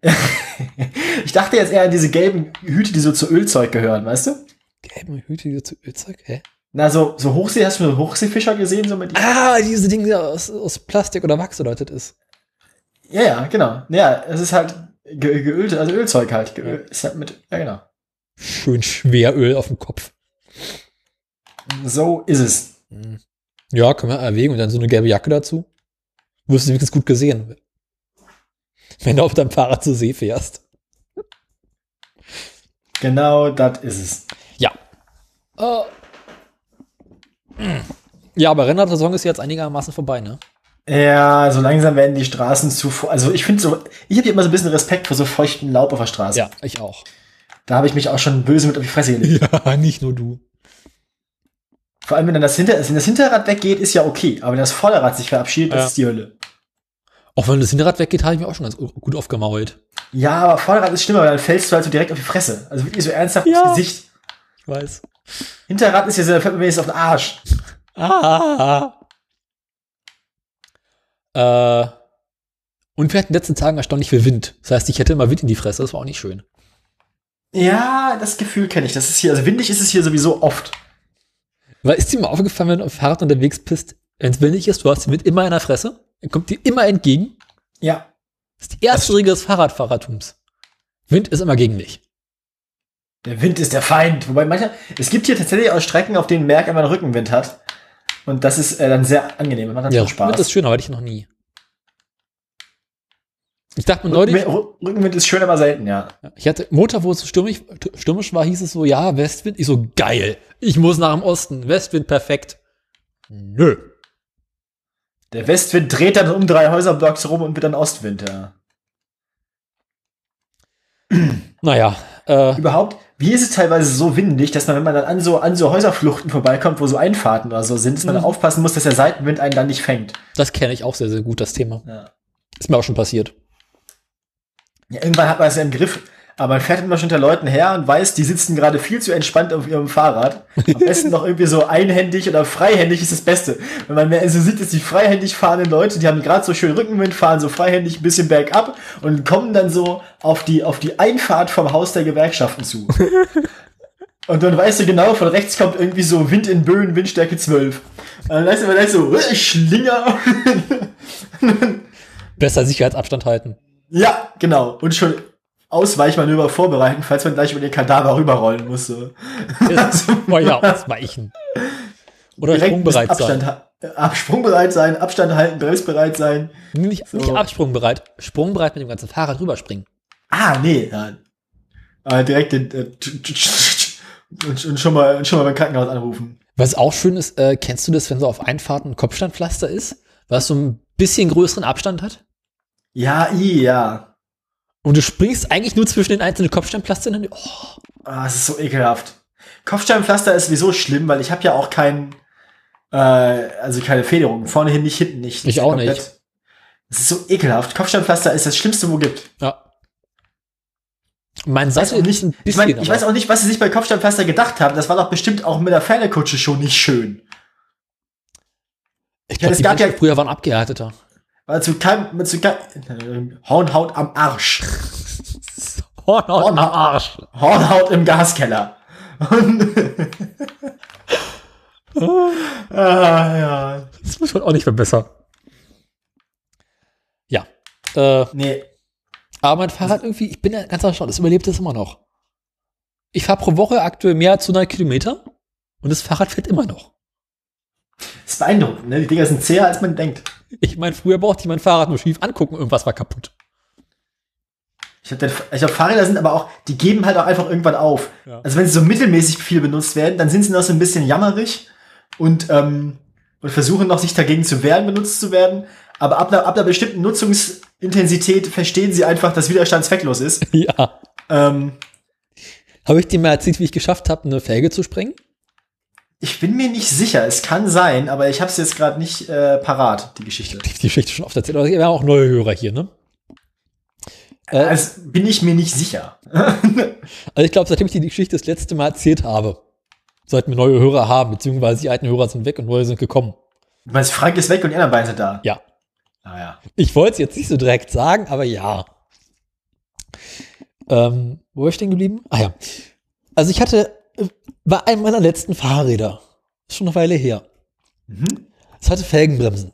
Speaker 1: ich dachte jetzt eher an diese gelben Hüte, die so zu Ölzeug gehören, weißt du?
Speaker 2: Gelbe Hüte die zu Ölzeug? Hä?
Speaker 1: Na, so, so Hochsee, hast du so Hochseefischer gesehen? So mit
Speaker 2: Ah, diese Dinge die aus, aus Plastik oder Wachs das ist.
Speaker 1: Ja, ja, genau. Ja, es ist halt ge geölt, also Ölzeug halt. Geöl, ist halt mit, ja, genau.
Speaker 2: Schön schwer Öl auf dem Kopf.
Speaker 1: So ist es.
Speaker 2: Hm. Ja, können wir erwägen und dann so eine gelbe Jacke dazu. Wirst du wenigstens gut gesehen. Wenn du auf deinem Fahrrad zur See fährst.
Speaker 1: Genau, das ist es.
Speaker 2: Ja. Äh. Ja, aber Rennradsaison ist jetzt einigermaßen vorbei, ne?
Speaker 1: Ja, so langsam werden die Straßen zu, also ich finde so, ich habe immer so ein bisschen Respekt vor so feuchten Laub auf der Straße.
Speaker 2: Ja, ich auch.
Speaker 1: Da habe ich mich auch schon böse mit auf die Fresse gelegt.
Speaker 2: Ja, nicht nur du.
Speaker 1: Vor allem, wenn dann das, Hinter wenn das Hinterrad weggeht, ist ja okay. Aber wenn das Vorderrad sich verabschiedet, das
Speaker 2: Ja.
Speaker 1: ist die Hölle.
Speaker 2: Auch wenn das Hinterrad weggeht, habe ich mich auch schon ganz gut aufgemault.
Speaker 1: Ja, aber Vorderrad ist schlimmer, weil dann fällst du halt so direkt auf die Fresse. Also wirklich so ernsthaft
Speaker 2: Ja.
Speaker 1: ins Gesicht.
Speaker 2: Ich weiß.
Speaker 1: Hinterrad ist ja so, da fällt mir wenigstens auf den Arsch.
Speaker 2: Ah. Äh. Und wir hatten in den letzten Tagen erstaunlich viel Wind. Das heißt, ich hätte immer Wind in die Fresse. Das war auch nicht schön.
Speaker 1: Ja, das Gefühl kenne ich. Das ist hier, also windig ist es hier sowieso oft.
Speaker 2: Weil ist dir mal aufgefallen, wenn du auf Fahrrad unterwegs bist, wenn es windig ist, du hast den Wind immer in der Fresse, kommt dir immer entgegen.
Speaker 1: Ja.
Speaker 2: Das ist die erste Regel des Fahrradfahrertums. Wind ist immer gegen dich.
Speaker 1: Der Wind ist der Feind. Wobei mancher, es gibt hier tatsächlich auch Strecken, auf denen Merck immer einen Rückenwind hat. Und das ist äh, dann sehr angenehm. Das macht dann
Speaker 2: Ja,
Speaker 1: Spaß.
Speaker 2: ist schön, aber hatte ich noch nie. Ich dachte mir neulich,
Speaker 1: Rückenwind, Rückenwind ist schön, aber selten, ja.
Speaker 2: ich hatte Motor, wo es so stürmisch, stürmisch war, hieß es so, ja, Westwind. Ich so, geil. Ich muss nach dem Osten. Westwind, perfekt. Nö.
Speaker 1: Der Westwind dreht dann um drei Häuserblocks rum und wird dann Ostwind, ja.
Speaker 2: Naja, äh,
Speaker 1: Überhaupt, wie ist es teilweise so windig, dass man, wenn man dann an so, an so Häuserfluchten vorbeikommt, wo so Einfahrten oder so sind, dass man
Speaker 2: Mhm.
Speaker 1: da aufpassen muss, dass der Seitenwind einen dann nicht fängt.
Speaker 2: das kenne ich auch sehr, sehr gut, das Thema.
Speaker 1: Ja.
Speaker 2: Ist mir auch schon passiert.
Speaker 1: Ja, irgendwann hat man es ja im Griff. Aber man fährt immer schon hinter Leuten her und weiß, die sitzen gerade viel zu entspannt auf ihrem Fahrrad. Am besten noch irgendwie so einhändig oder freihändig ist das Beste. Wenn man mehr so sieht, dass die freihändig fahrenden Leute, die haben gerade so schön Rückenwind, fahren so freihändig ein bisschen bergab und kommen dann so auf die, auf die Einfahrt vom Haus der Gewerkschaften zu. Und dann weißt du genau, von rechts kommt irgendwie so Wind in Böen, Windstärke 12. Und dann weißt du, man ist so, äh, Schlinger.
Speaker 2: Besser Sicherheitsabstand halten.
Speaker 1: Ja, genau. Und schon Ausweichmanöver vorbereiten, falls man gleich über den Kadaver rüberrollen muss. So.
Speaker 2: Ja, ausweichen. Oder
Speaker 1: Direkt
Speaker 2: sprungbereit sein.
Speaker 1: Abstand, ha- ab, sprungbereit sein, Abstand halten, bremsbereit sein.
Speaker 2: Nicht,
Speaker 1: So.
Speaker 2: nicht absprungbereit. Sprungbereit mit dem ganzen Fahrrad rüberspringen.
Speaker 1: Ah, nee. Ja. Aber direkt den, äh, und, und schon mal, und schon mal beim Krankenhaus anrufen.
Speaker 2: Was auch schön ist, äh, kennst du das, wenn so auf Einfahrten ein Kopfsteinpflaster ist, was so ein bisschen größeren Abstand hat?
Speaker 1: Ja, i, ja.
Speaker 2: Und du springst eigentlich nur zwischen den einzelnen Kopfsteinpflastern. Oh,
Speaker 1: Ah, es ist so ekelhaft. Kopfsteinpflaster ist sowieso schlimm, weil ich habe ja auch kein, äh, also keine Federung. Vorne hin nicht, hinten nicht.
Speaker 2: Ich auch
Speaker 1: komplett-
Speaker 2: nicht.
Speaker 1: Es ist so ekelhaft. Kopfsteinpflaster ist das Schlimmste, wo gibt.
Speaker 2: ja. Mein
Speaker 1: Ich weiß
Speaker 2: Sattel
Speaker 1: auch nicht,
Speaker 2: ein
Speaker 1: ich,
Speaker 2: bisschen.
Speaker 1: mein, ich weiß auch nicht, was sie sich bei Kopfsteinpflaster gedacht haben. Das war doch bestimmt auch mit der Pferdekutsche schon nicht schön.
Speaker 2: ich glaub,
Speaker 1: es
Speaker 2: die
Speaker 1: gab ja-
Speaker 2: früher waren abgehärteter.
Speaker 1: Weil zu keinem, zu kein, Hornhaut am Arsch.
Speaker 2: Hornhaut am
Speaker 1: Hornhaut.
Speaker 2: Arsch.
Speaker 1: Hornhaut im Gaskeller. Ah, ja.
Speaker 2: Das muss man auch nicht verbessern. Ja. Äh,
Speaker 1: Nee.
Speaker 2: aber mein Fahrrad irgendwie, ich bin ja ganz erstaunt, es überlebt es immer noch. Ich fahre pro Woche aktuell mehr als 100 Kilometer und das Fahrrad fährt immer noch.
Speaker 1: Das ist beeindruckend, ne? Die Dinger sind zäher, als man denkt.
Speaker 2: Ich meine, früher brauchte ich mein Fahrrad nur schief angucken, irgendwas war kaputt.
Speaker 1: Ich glaube, glaub, Fahrräder sind aber auch, die geben halt auch einfach irgendwann auf.
Speaker 2: Ja.
Speaker 1: Also wenn sie so mittelmäßig viel benutzt werden, dann sind sie noch so ein bisschen jammerig und, ähm, und versuchen noch sich dagegen zu wehren, benutzt zu werden. Aber ab einer, ab einer bestimmten Nutzungsintensität verstehen sie einfach, dass Widerstand zwecklos ist.
Speaker 2: Ja.
Speaker 1: Ähm,
Speaker 2: Habe ich dir mal erzählt, wie ich geschafft habe, eine Felge zu sprengen?
Speaker 1: Ich bin mir nicht sicher, es kann sein, aber ich habe es jetzt gerade nicht äh, parat, die Geschichte.
Speaker 2: Ich hab die Geschichte schon oft erzählt, aber wir haben auch neue Hörer hier, ne? Äh,
Speaker 1: Also bin ich mir nicht sicher.
Speaker 2: Also ich glaube, seitdem ich die Geschichte das letzte Mal erzählt habe, sollten wir neue Hörer haben, beziehungsweise die alten Hörer sind weg und neue sind gekommen.
Speaker 1: Du meinst, Frank ist weg und die anderen beiden sind da.
Speaker 2: Ja.
Speaker 1: Naja.
Speaker 2: Ich wollte es jetzt nicht so direkt sagen, aber ja. Ähm, wo war ich denn geblieben? Ah ja. Also ich hatte äh, bei einem meiner letzten Fahrräder, schon eine Weile her,
Speaker 1: Mhm.
Speaker 2: es hatte Felgenbremsen.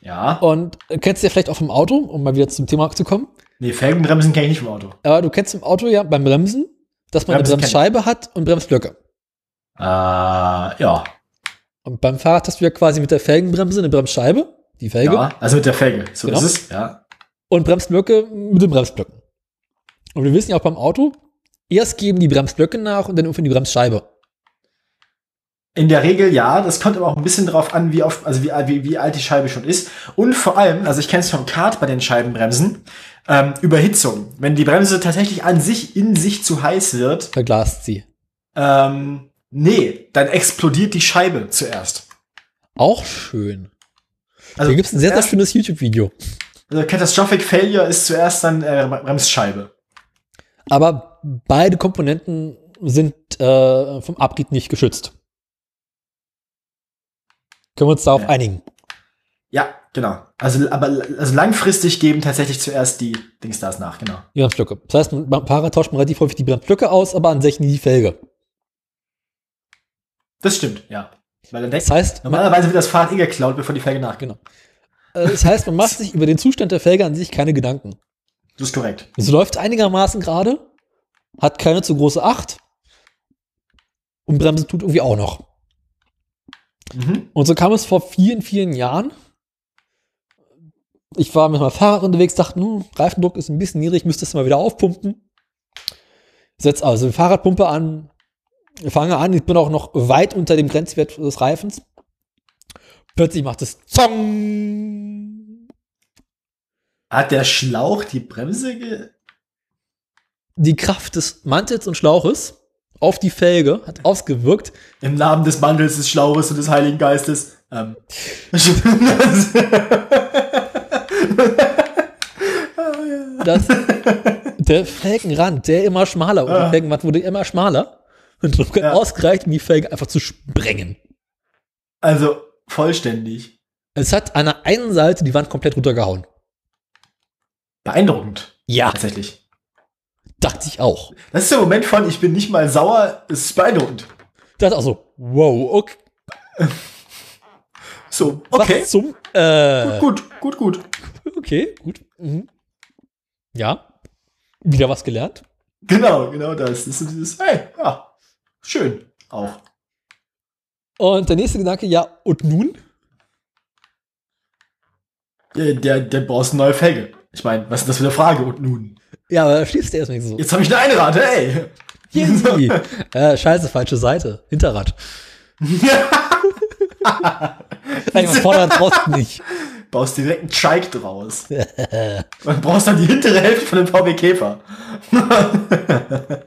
Speaker 1: Ja.
Speaker 2: Und äh, kennst du ja vielleicht auch vom Auto, um mal wieder zum Thema zu kommen.
Speaker 1: Nee, Felgenbremsen kenne ich nicht vom Auto.
Speaker 2: Aber du kennst im Auto ja beim Bremsen, dass man
Speaker 1: Bremsen
Speaker 2: eine Bremsscheibe hat und Bremsblöcke.
Speaker 1: Äh, ja.
Speaker 2: Und beim Fahrrad hast du ja quasi mit der Felgenbremse eine Bremsscheibe, die Felge,
Speaker 1: Ja, also mit der Felge. So
Speaker 2: Genau.
Speaker 1: ist es, ja.
Speaker 2: und Bremsblöcke mit den Bremsblöcken. Und wir wissen ja auch beim Auto, erst geben die Bremsblöcke nach und dann irgendwann die Bremsscheibe.
Speaker 1: In der Regel ja, das kommt aber auch ein bisschen drauf an, wie oft, also wie, wie, wie alt die Scheibe schon ist. Und vor allem, also ich kenne es vom Kart bei den Scheibenbremsen, ähm, Überhitzung. Wenn die Bremse tatsächlich an sich in sich zu heiß wird,
Speaker 2: Verglast sie.
Speaker 1: ähm, nee, dann explodiert die Scheibe zuerst.
Speaker 2: Auch schön.
Speaker 1: Also,
Speaker 2: Hier gibt es ein sehr, sehr schönes YouTube-Video.
Speaker 1: also Catastrophic Failure ist zuerst dann äh, Bremsscheibe.
Speaker 2: Aber beide Komponenten sind äh, vom Abrieb nicht geschützt. Können wir uns darauf
Speaker 1: Ja.
Speaker 2: einigen?
Speaker 1: Ja, genau. Also, aber also langfristig geben tatsächlich zuerst die Dingstars nach, genau.
Speaker 2: Die Bremsblöcke. Das heißt, man- beim Fahrrad tauscht man relativ häufig die Bremsblöcke aus, aber an sich nie die Felge.
Speaker 1: Das stimmt, ja. Weil dann denkt,
Speaker 2: Das heißt,
Speaker 1: normalerweise wird das Fahrrad eh geklaut, bevor die Felge nachgeht.
Speaker 2: genau. Äh, Das heißt, man macht sich über den Zustand der Felge an sich keine Gedanken.
Speaker 1: Das ist korrekt.
Speaker 2: Es läuft einigermaßen gerade, hat keine zu große Acht und Bremse tut irgendwie auch noch.
Speaker 1: Mhm.
Speaker 2: Und so kam es vor vielen, vielen Jahren, Ich war mit meinem Fahrrad unterwegs, dachte, hm, Reifendruck ist ein bisschen niedrig, müsste es mal wieder aufpumpen. Setz also die Fahrradpumpe an, fange an, ich bin auch noch weit unter dem Grenzwert des Reifens. Plötzlich macht es Zong.
Speaker 1: Hat der Schlauch die Bremse ge
Speaker 2: Die Kraft des Mantels und Schlauches auf die Felge hat ausgewirkt.
Speaker 1: im Namen des Mantels, des Schlauches und des Heiligen Geistes? Ähm.
Speaker 2: dass der Felgenrand, der immer schmaler, und
Speaker 1: Ah.
Speaker 2: die Felgenwand wurde immer schmaler und hat
Speaker 1: Ja.
Speaker 2: ausgereicht, um die Felge einfach zu sprengen.
Speaker 1: also vollständig.
Speaker 2: Es hat an der einen Seite die Wand komplett runtergehauen.
Speaker 1: Beeindruckend.
Speaker 2: Ja,
Speaker 1: Tatsächlich.
Speaker 2: Dachte ich auch.
Speaker 1: Das ist der Moment von, ich bin nicht mal sauer, es ist beeindruckend.
Speaker 2: Dachte auch so, wow, okay.
Speaker 1: So, okay.
Speaker 2: Was zum, äh,
Speaker 1: Gut, gut, gut.
Speaker 2: okay, gut. Mhm. Ja, wieder was gelernt.
Speaker 1: Genau, genau das. Das ist so dieses, hey, ja, schön. Auch.
Speaker 2: Und der nächste Gedanke, ja, und nun?
Speaker 1: Der, der, der brauchst eine neue Felge. Ich meine, was ist das für eine Frage? Und nun?
Speaker 2: Ja, aber da schließt der erstmal nicht so.
Speaker 1: Jetzt habe ich eine Einrad, hey!
Speaker 2: Yay. äh, scheiße, falsche Seite. Hinterrad. Nein, man Vorderrad brauchst du nicht.
Speaker 1: Baust direkt einen Trike draus. Man brauchst dann die hintere Hälfte von dem VW Käfer.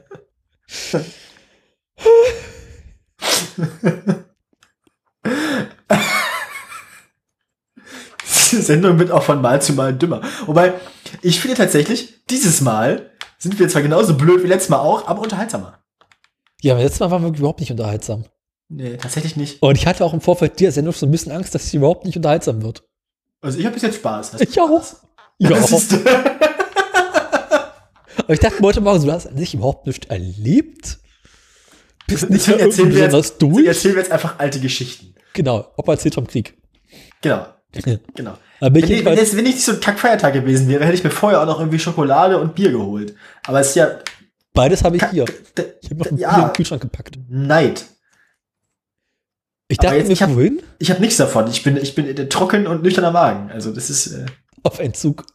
Speaker 1: Diese Sendung wird auch von Mal zu Mal dümmer. Wobei, ich finde tatsächlich, dieses Mal sind wir zwar genauso blöd wie letztes Mal auch, aber unterhaltsamer.
Speaker 2: Ja, aber letztes Mal waren wir überhaupt nicht unterhaltsam.
Speaker 1: Nee, tatsächlich nicht.
Speaker 2: Und ich hatte auch im Vorfeld dieser Sendung so ein bisschen Angst, dass sie überhaupt nicht unterhaltsam wird.
Speaker 1: Also ich habe bis jetzt Spaß. Hast
Speaker 2: Ich auch.
Speaker 1: Spaß?
Speaker 2: Ja, aber ich dachte heute Morgen, du hast an sich überhaupt nicht erlebt. Bist nicht
Speaker 1: erzählen, wir jetzt, erzählen wir jetzt einfach alte Geschichten.
Speaker 2: Genau, Opa erzählt vom Krieg.
Speaker 1: Genau, genau. Wenn, ich, wenn, jetzt, wenn ich nicht so ein Kackfeiertag gewesen wäre, hätte ich mir vorher auch noch irgendwie Schokolade und Bier geholt. Aber es ist ja
Speaker 2: beides habe ich
Speaker 1: Kack-
Speaker 2: hier. Ich habe noch ein
Speaker 1: Ja.
Speaker 2: Bier im Kühlschrank gepackt.
Speaker 1: Neid.
Speaker 2: Ich dachte
Speaker 1: jetzt-
Speaker 2: mir
Speaker 1: ich hab-
Speaker 2: vorhin
Speaker 1: Ich habe nichts davon. Ich bin, ich bin trocken und nüchterner Magen. Also das ist. Äh,
Speaker 2: auf Entzug.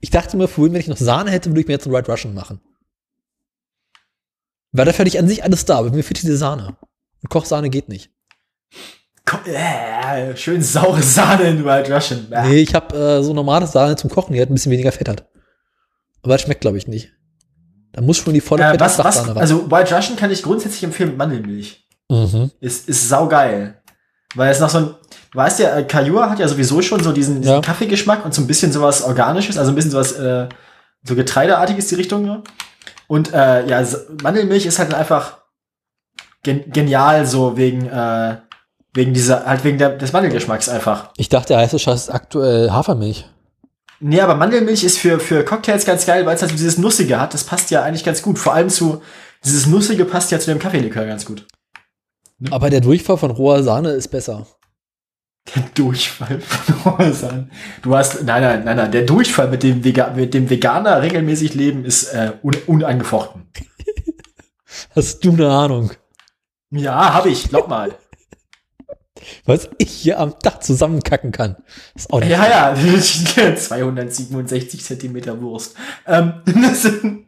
Speaker 2: Ich dachte mir vorhin, wenn ich noch Sahne hätte, würde ich mir jetzt einen White Russian machen. Weil da hätte ich an sich alles da, aber mir fehlt diese Sahne. Und Kochsahne geht nicht.
Speaker 1: Äh, schön saure Sahne in White Russian. Äh.
Speaker 2: Nee, ich habe äh, so normale Sahne zum Kochen, die halt ein bisschen weniger Fett hat. Aber das schmeckt, glaube ich, nicht. Da muss schon die volle
Speaker 1: Äh, was, was,
Speaker 2: ran.
Speaker 1: also White Russian kann ich grundsätzlich empfehlen mit Mandelmilch.
Speaker 2: mhm.
Speaker 1: Ist, ist saugeil. Weil es noch so ein, du weißt ja, äh, Kajua hat ja sowieso schon so diesen, diesen
Speaker 2: Ja.
Speaker 1: Kaffeegeschmack und so ein bisschen sowas Organisches, also ein bisschen sowas, äh, so Getreideartiges die Richtung. Ne? Und äh, ja, Mandelmilch ist halt einfach gen genial, so wegen, äh, wegen dieser, halt wegen der, des Mandelgeschmacks einfach.
Speaker 2: Ich dachte, der heiße Scheiß ist aktuell Hafermilch.
Speaker 1: Nee, aber Mandelmilch ist für, für Cocktails ganz geil, weil es halt dieses Nussige hat. Das passt ja eigentlich ganz gut. Vor allem zu, dieses Nussige passt ja zu dem Kaffeelikör ganz gut.
Speaker 2: Aber der Durchfall von roher Sahne ist besser.
Speaker 1: Der Durchfall von Häusern. Du hast, nein, nein, nein, nein, der Durchfall mit dem, Vega, mit dem Veganer regelmäßig leben ist äh, un, unangefochten.
Speaker 2: Hast du eine Ahnung?
Speaker 1: Ja, habe ich, glaub mal.
Speaker 2: Was ich hier am Dach zusammenkacken kann. Ist auch nicht
Speaker 1: ja, ja, 267 Zentimeter Wurst. Ähm,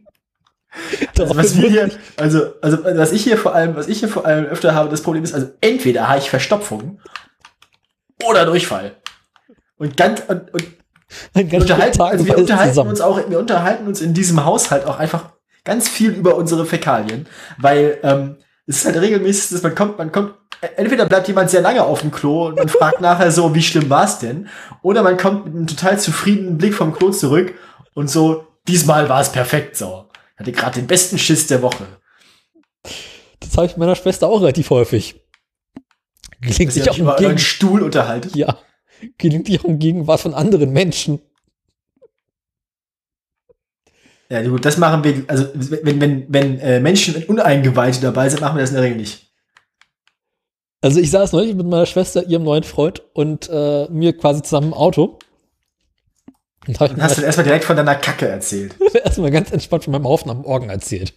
Speaker 1: also was wir hier, also, also was ich hier vor allem, was ich hier vor allem öfter habe, das Problem ist, also entweder habe ich Verstopfung oder Durchfall. Und ganz, und, und unterhalten, also wir unterhalten
Speaker 2: zusammen.
Speaker 1: uns auch, wir unterhalten uns in diesem Haushalt auch einfach ganz viel über unsere Fäkalien, weil ähm, es ist halt regelmäßig, dass man kommt, man kommt, entweder bleibt jemand sehr lange auf dem Klo und man fragt nachher so, wie schlimm war's denn? Oder man kommt mit einem total zufriedenen Blick vom Klo zurück und so, diesmal war es perfekt so. Hatte gerade den besten Schiss der Woche.
Speaker 2: Das habe ich meiner Schwester auch relativ häufig. Gelingt sich auch
Speaker 1: über
Speaker 2: Gegen
Speaker 1: Stuhl unterhaltet.
Speaker 2: ja. Gelingt sich auch im Gegenwart von anderen Menschen.
Speaker 1: Ja, gut, das machen wir, also wenn, wenn, wenn äh, Menschen Uneingeweihte dabei sind, machen wir das in der Regel nicht.
Speaker 2: Also ich saß neulich mit meiner Schwester, ihrem neuen Freund und äh, mir quasi zusammen im Auto. Und ich
Speaker 1: Dann hast du erstmal direkt von deiner Kacke erzählt.
Speaker 2: erstmal ganz entspannt von meinem Haufen am Morgen erzählt.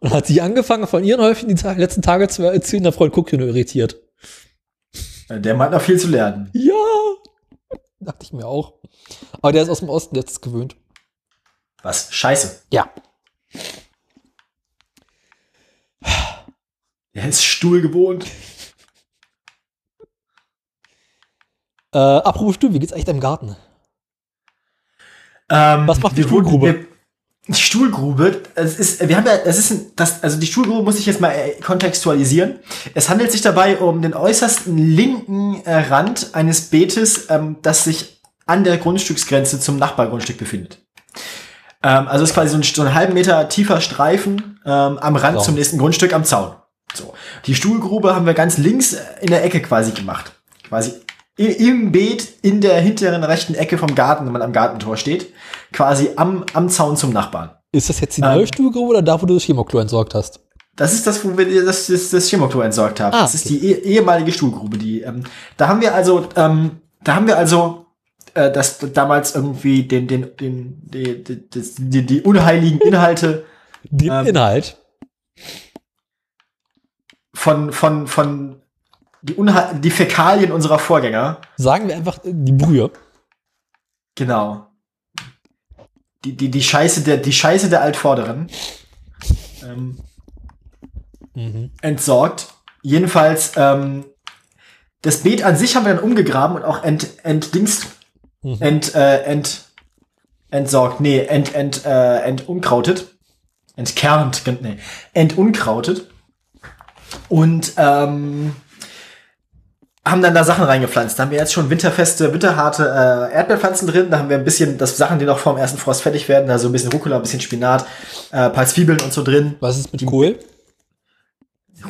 Speaker 2: Und dann hat sie angefangen, von ihren Häufen die Ta- letzten Tage zu erzählen, der Freund guckt nur irritiert.
Speaker 1: Der meint noch viel zu lernen.
Speaker 2: Ja. Dachte ich mir auch. Aber der ist aus dem Osten, es gewöhnt.
Speaker 1: Was? Scheiße.
Speaker 2: Ja.
Speaker 1: Der ist Stuhl gewohnt.
Speaker 2: Äh, apropos Stuhl, wie geht's eigentlich deinem Garten?
Speaker 1: Ähm,
Speaker 2: Was macht die
Speaker 1: wurden-
Speaker 2: Stuhlgrube?
Speaker 1: wir- Die Stuhlgrube, es ist, wir haben ja, es ist ein, das, also die Stuhlgrube muss ich jetzt mal äh, kontextualisieren. Es handelt sich dabei um den äußersten linken äh, Rand eines Beetes, ähm, das sich an der Grundstücksgrenze zum Nachbargrundstück befindet. Ähm, also es ist quasi so ein, so ein halben Meter tiefer Streifen ähm, am Rand
Speaker 2: Zaun.
Speaker 1: zum nächsten Grundstück am Zaun. So. Die Stuhlgrube haben wir ganz links äh, in der Ecke quasi gemacht. Quasi im Beet in der hinteren rechten Ecke vom Garten, wenn man am Gartentor steht. Quasi am, am Zaun zum Nachbarn.
Speaker 2: Ist das jetzt die
Speaker 1: Ähm.
Speaker 2: neue Stuhlgrube oder da, wo du das Chemoklo entsorgt hast?
Speaker 1: Das ist das, wo wir das, das, das Chemoklo entsorgt haben.
Speaker 2: Ah,
Speaker 1: das ist die eh, ehemalige Stuhlgrube. Die, ähm, da haben wir also, ähm, da haben wir also äh, das damals irgendwie den, den, den, die, die, das- die, die unheiligen Inhalte
Speaker 2: Den
Speaker 1: Ähm.
Speaker 2: Inhalt.
Speaker 1: Von, von, von die, die Fäkalien unserer Vorgänger
Speaker 2: Sagen wir einfach äh, die Brühe.
Speaker 1: Genau. Die, die, die Scheiße der, die Scheiße der Altvorderen. Ähm,
Speaker 2: Mhm.
Speaker 1: entsorgt. Jedenfalls, ähm, das Beet an sich haben wir dann umgegraben und auch ent, entdingst,
Speaker 2: Mhm.
Speaker 1: ent, äh, ent, entsorgt, nee, ent, ent, äh, entunkrautet. Entkernt, nee, entunkrautet. Und, ähm, haben dann da Sachen reingepflanzt. Da haben wir jetzt schon winterfeste, winterharte äh, Erdbeerpflanzen drin. Da haben wir ein bisschen das Sachen, die noch vor dem ersten Frost fertig werden. Da so ein bisschen Rucola, ein bisschen Spinat, äh, ein paar Zwiebeln und so drin.
Speaker 2: Was ist mit Kohl?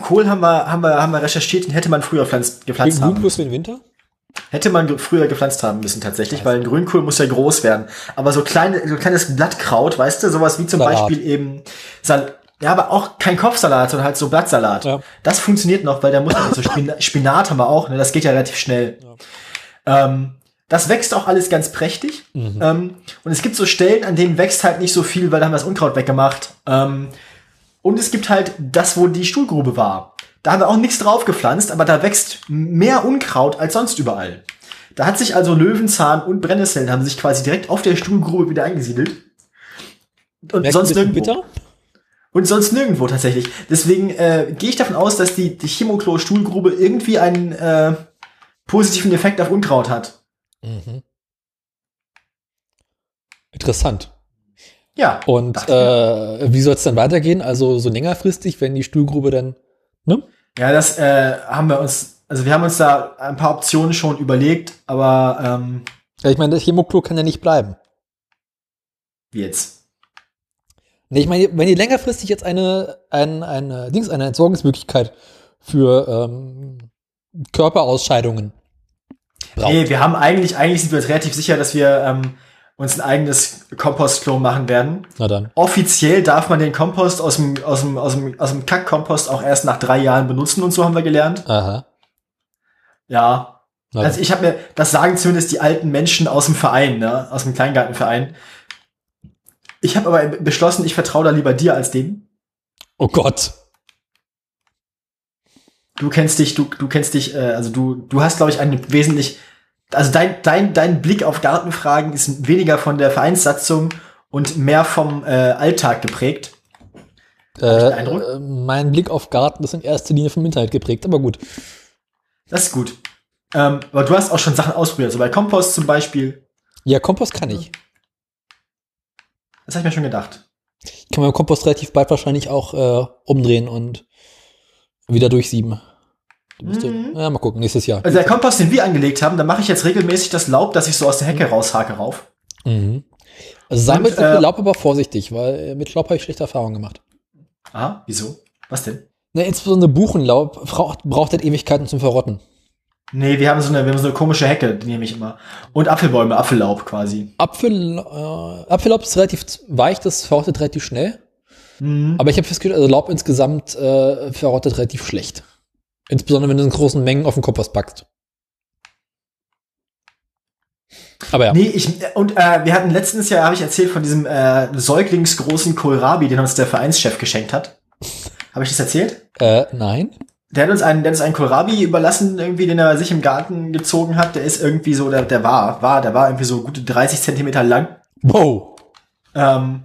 Speaker 1: Kohl haben wir, haben wir, haben wir recherchiert, den hätte man früher pflanzt, gepflanzt
Speaker 2: Grün
Speaker 1: haben.
Speaker 2: plus für den Winter?
Speaker 1: Hätte man früher gepflanzt haben müssen tatsächlich, weil ein Grünkohl muss ja groß werden. Aber so kleine, so kleines Blattkraut, weißt du, sowas wie zum
Speaker 2: Salat.
Speaker 1: Beispiel eben Sal ja, aber auch kein Kopfsalat, sondern halt so Blattsalat.
Speaker 2: Ja.
Speaker 1: Das funktioniert noch, weil der muss so Spinat, Spinat haben wir auch, ne? Das geht ja relativ schnell. Ähm, das wächst auch alles ganz prächtig.
Speaker 2: Mhm.
Speaker 1: Ähm, und es gibt so Stellen, an denen wächst halt nicht so viel, weil da haben wir das Unkraut weggemacht. Ähm, und es gibt halt das, wo die Stuhlgrube war. Da haben wir auch nichts drauf gepflanzt, aber da wächst mehr Unkraut als sonst überall. Da hat sich also Löwenzahn und Brennnesseln haben sich quasi direkt auf der Stuhlgrube wieder eingesiedelt. Und
Speaker 2: Merkst
Speaker 1: sonst nirgendwo.
Speaker 2: bitter?
Speaker 1: Und sonst nirgendwo tatsächlich. Deswegen äh, gehe ich davon aus, dass die, die Chemoklo-Stuhlgrube irgendwie einen äh, positiven Effekt auf Unkraut hat.
Speaker 2: Mhm. Interessant.
Speaker 1: Ja.
Speaker 2: Und äh, wie soll es dann weitergehen? Also so längerfristig, wenn die Stuhlgrube dann. Ne?
Speaker 1: Ja, das äh, haben wir uns, also wir haben uns da ein paar Optionen schon überlegt, aber ähm,
Speaker 2: Ja, ich meine, das Chemoklo kann ja nicht bleiben.
Speaker 1: wie jetzt?
Speaker 2: Nee, ich meine, wenn ihr längerfristig jetzt eine, ein, eine, Dings, eine Entsorgungsmöglichkeit für ähm, Körperausscheidungen braucht.
Speaker 1: Nee, wir haben eigentlich, eigentlich sind wir uns relativ sicher, dass wir ähm, uns ein eigenes Kompostklo machen werden.
Speaker 2: Na dann.
Speaker 1: Offiziell darf man den Kompost aus dem, aus dem, aus dem, aus dem Kackkompost auch erst nach drei Jahren benutzen und so haben wir gelernt.
Speaker 2: Aha.
Speaker 1: Ja. Also ich habe mir, das sagen zumindest die alten Menschen aus dem Verein, ne, aus dem Kleingartenverein. Ich habe aber beschlossen, ich vertraue da lieber dir als dem.
Speaker 2: Oh Gott.
Speaker 1: Du kennst dich, du, du kennst dich, äh, also du, du hast, glaube ich, einen wesentlich, also dein, dein, dein Blick auf Gartenfragen ist weniger von der Vereinssatzung und mehr vom äh, Alltag geprägt.
Speaker 2: Äh, äh, mein Blick auf Garten ist in erster Linie vom Internet geprägt, aber gut.
Speaker 1: Das ist gut. Ähm, aber du hast auch schon Sachen ausprobiert, so bei Kompost zum Beispiel.
Speaker 2: Ja, Kompost kann ich.
Speaker 1: Das habe ich mir schon gedacht.
Speaker 2: Ich kann meinen Kompost relativ bald wahrscheinlich auch äh, umdrehen und wieder durchsieben.
Speaker 1: Mhm.
Speaker 2: Ja, mal gucken, nächstes Jahr.
Speaker 1: Also der Kompost, den wir angelegt haben, da mache ich jetzt regelmäßig das Laub, das ich so aus der Hecke raushake rauf.
Speaker 2: Mhm. Also sei
Speaker 1: Und,
Speaker 2: mit
Speaker 1: äh,
Speaker 2: Laub aber vorsichtig, weil äh, mit Laub habe ich schlechte Erfahrungen gemacht.
Speaker 1: Ah, wieso? Was denn?
Speaker 2: Ne, insbesondere Buchenlaub braucht, braucht halt Ewigkeiten zum Verrotten.
Speaker 1: Nee, wir haben so eine, wir haben so eine komische Hecke, die nehme ich immer. Und Apfelbäume, Apfellaub quasi.
Speaker 2: Apfel, äh, Apfellaub ist relativ weich, das verrottet relativ schnell.
Speaker 1: Mhm.
Speaker 2: Aber ich habe festgestellt, also Laub insgesamt äh, verrottet relativ schlecht. Insbesondere wenn du in großen Mengen auf den Kompost packst. Aber ja.
Speaker 1: Nee, ich, und äh, wir hatten letztens Jahr, habe ich erzählt, von diesem äh, säuglingsgroßen Kohlrabi, den uns der Vereinschef geschenkt hat. Habe ich das erzählt?
Speaker 2: Äh, nein.
Speaker 1: Der hat uns einen, der hat uns einen Kohlrabi überlassen, irgendwie, den er sich im Garten gezogen hat. Der ist irgendwie so, der, der war, war, der war irgendwie so gute 30 Zentimeter lang.
Speaker 2: Wow.
Speaker 1: Ähm,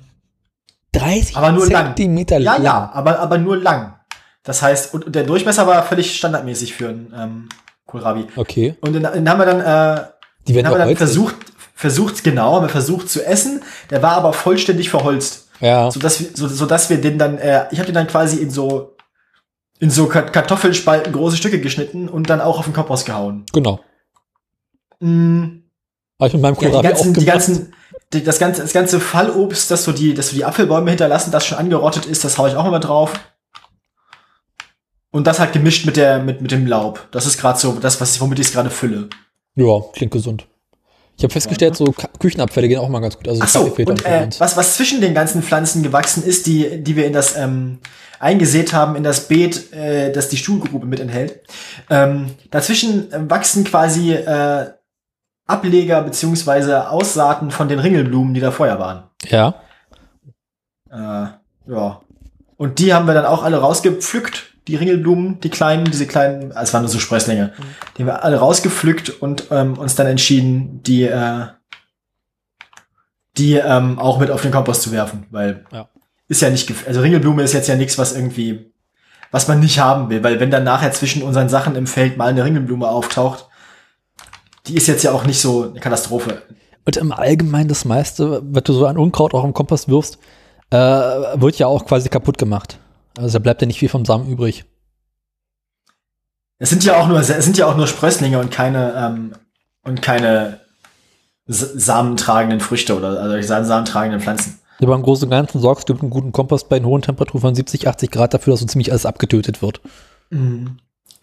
Speaker 2: 30
Speaker 1: Aber nur lang.
Speaker 2: Zentimeter
Speaker 1: ja,
Speaker 2: lang.
Speaker 1: ja, aber, aber nur lang. Das heißt, und, und der Durchmesser war völlig standardmäßig für einen ähm, Kohlrabi.
Speaker 2: Okay.
Speaker 1: Und den, den haben wir dann, äh,
Speaker 2: Die
Speaker 1: den
Speaker 2: werden
Speaker 1: haben wir dann versucht, versucht, genau, haben wir versucht zu essen. Der war aber vollständig verholzt.
Speaker 2: Ja.
Speaker 1: so dass wir, so, so dass wir den dann, äh, ich habe den dann quasi in so in so Ka- Kartoffelspalten große Stücke geschnitten und dann auch auf den Kompost gehauen.
Speaker 2: Genau.
Speaker 1: Mm,
Speaker 2: Habe ich mit meinem
Speaker 1: ja, die
Speaker 2: Kohlrabi
Speaker 1: ganzen, die ganzen, die, das ganze, das ganze Fallobst, das so die, das so die Apfelbäume hinterlassen, das schon angerottet ist, das hau ich auch immer drauf. Und das halt gemischt mit der, mit, mit dem Laub. Das ist gerade so das, was ich, womit ich es gerade fülle.
Speaker 2: ja, klingt gesund. Ich habe festgestellt, so Küchenabfälle gehen auch mal ganz gut. Also
Speaker 1: Ach so, und äh, was, was zwischen den ganzen Pflanzen gewachsen ist, die, die wir in das ähm, eingesät haben, in das Beet, äh, das die Stuhlgrube mit enthält. Ähm, dazwischen äh, wachsen quasi äh, Ableger beziehungsweise Aussaaten von den Ringelblumen, die da vorher waren.
Speaker 2: Ja.
Speaker 1: Äh, ja. Und die haben wir dann auch alle rausgepflückt, die Ringelblumen, die kleinen, diese kleinen, es waren nur so Sprösslinge, die haben wir alle rausgepflückt und ähm, uns dann entschieden, die, äh, die ähm, auch mit auf den Kompost zu werfen, weil
Speaker 2: Ja.
Speaker 1: ist ja nicht, also Ringelblume ist jetzt ja nichts, was irgendwie, was man nicht haben will, weil wenn dann nachher zwischen unseren Sachen im Feld mal eine Ringelblume auftaucht, die ist jetzt ja auch nicht so eine Katastrophe.
Speaker 2: Und im Allgemeinen das meiste, was du so an Unkraut auch im Kompost wirfst, äh, wird ja auch quasi kaputt gemacht. Also da bleibt ja nicht viel vom Samen übrig.
Speaker 1: Es sind ja auch nur, es sind ja auch nur Sprösslinge und keine ähm, und keine samentragenden Früchte oder also sa- samentragenden Pflanzen.
Speaker 2: Aber im Großen und Ganzen sorgst du mit einem guten Kompost bei einer hohen Temperatur von 70, 80 Grad dafür, dass so ziemlich alles abgetötet wird.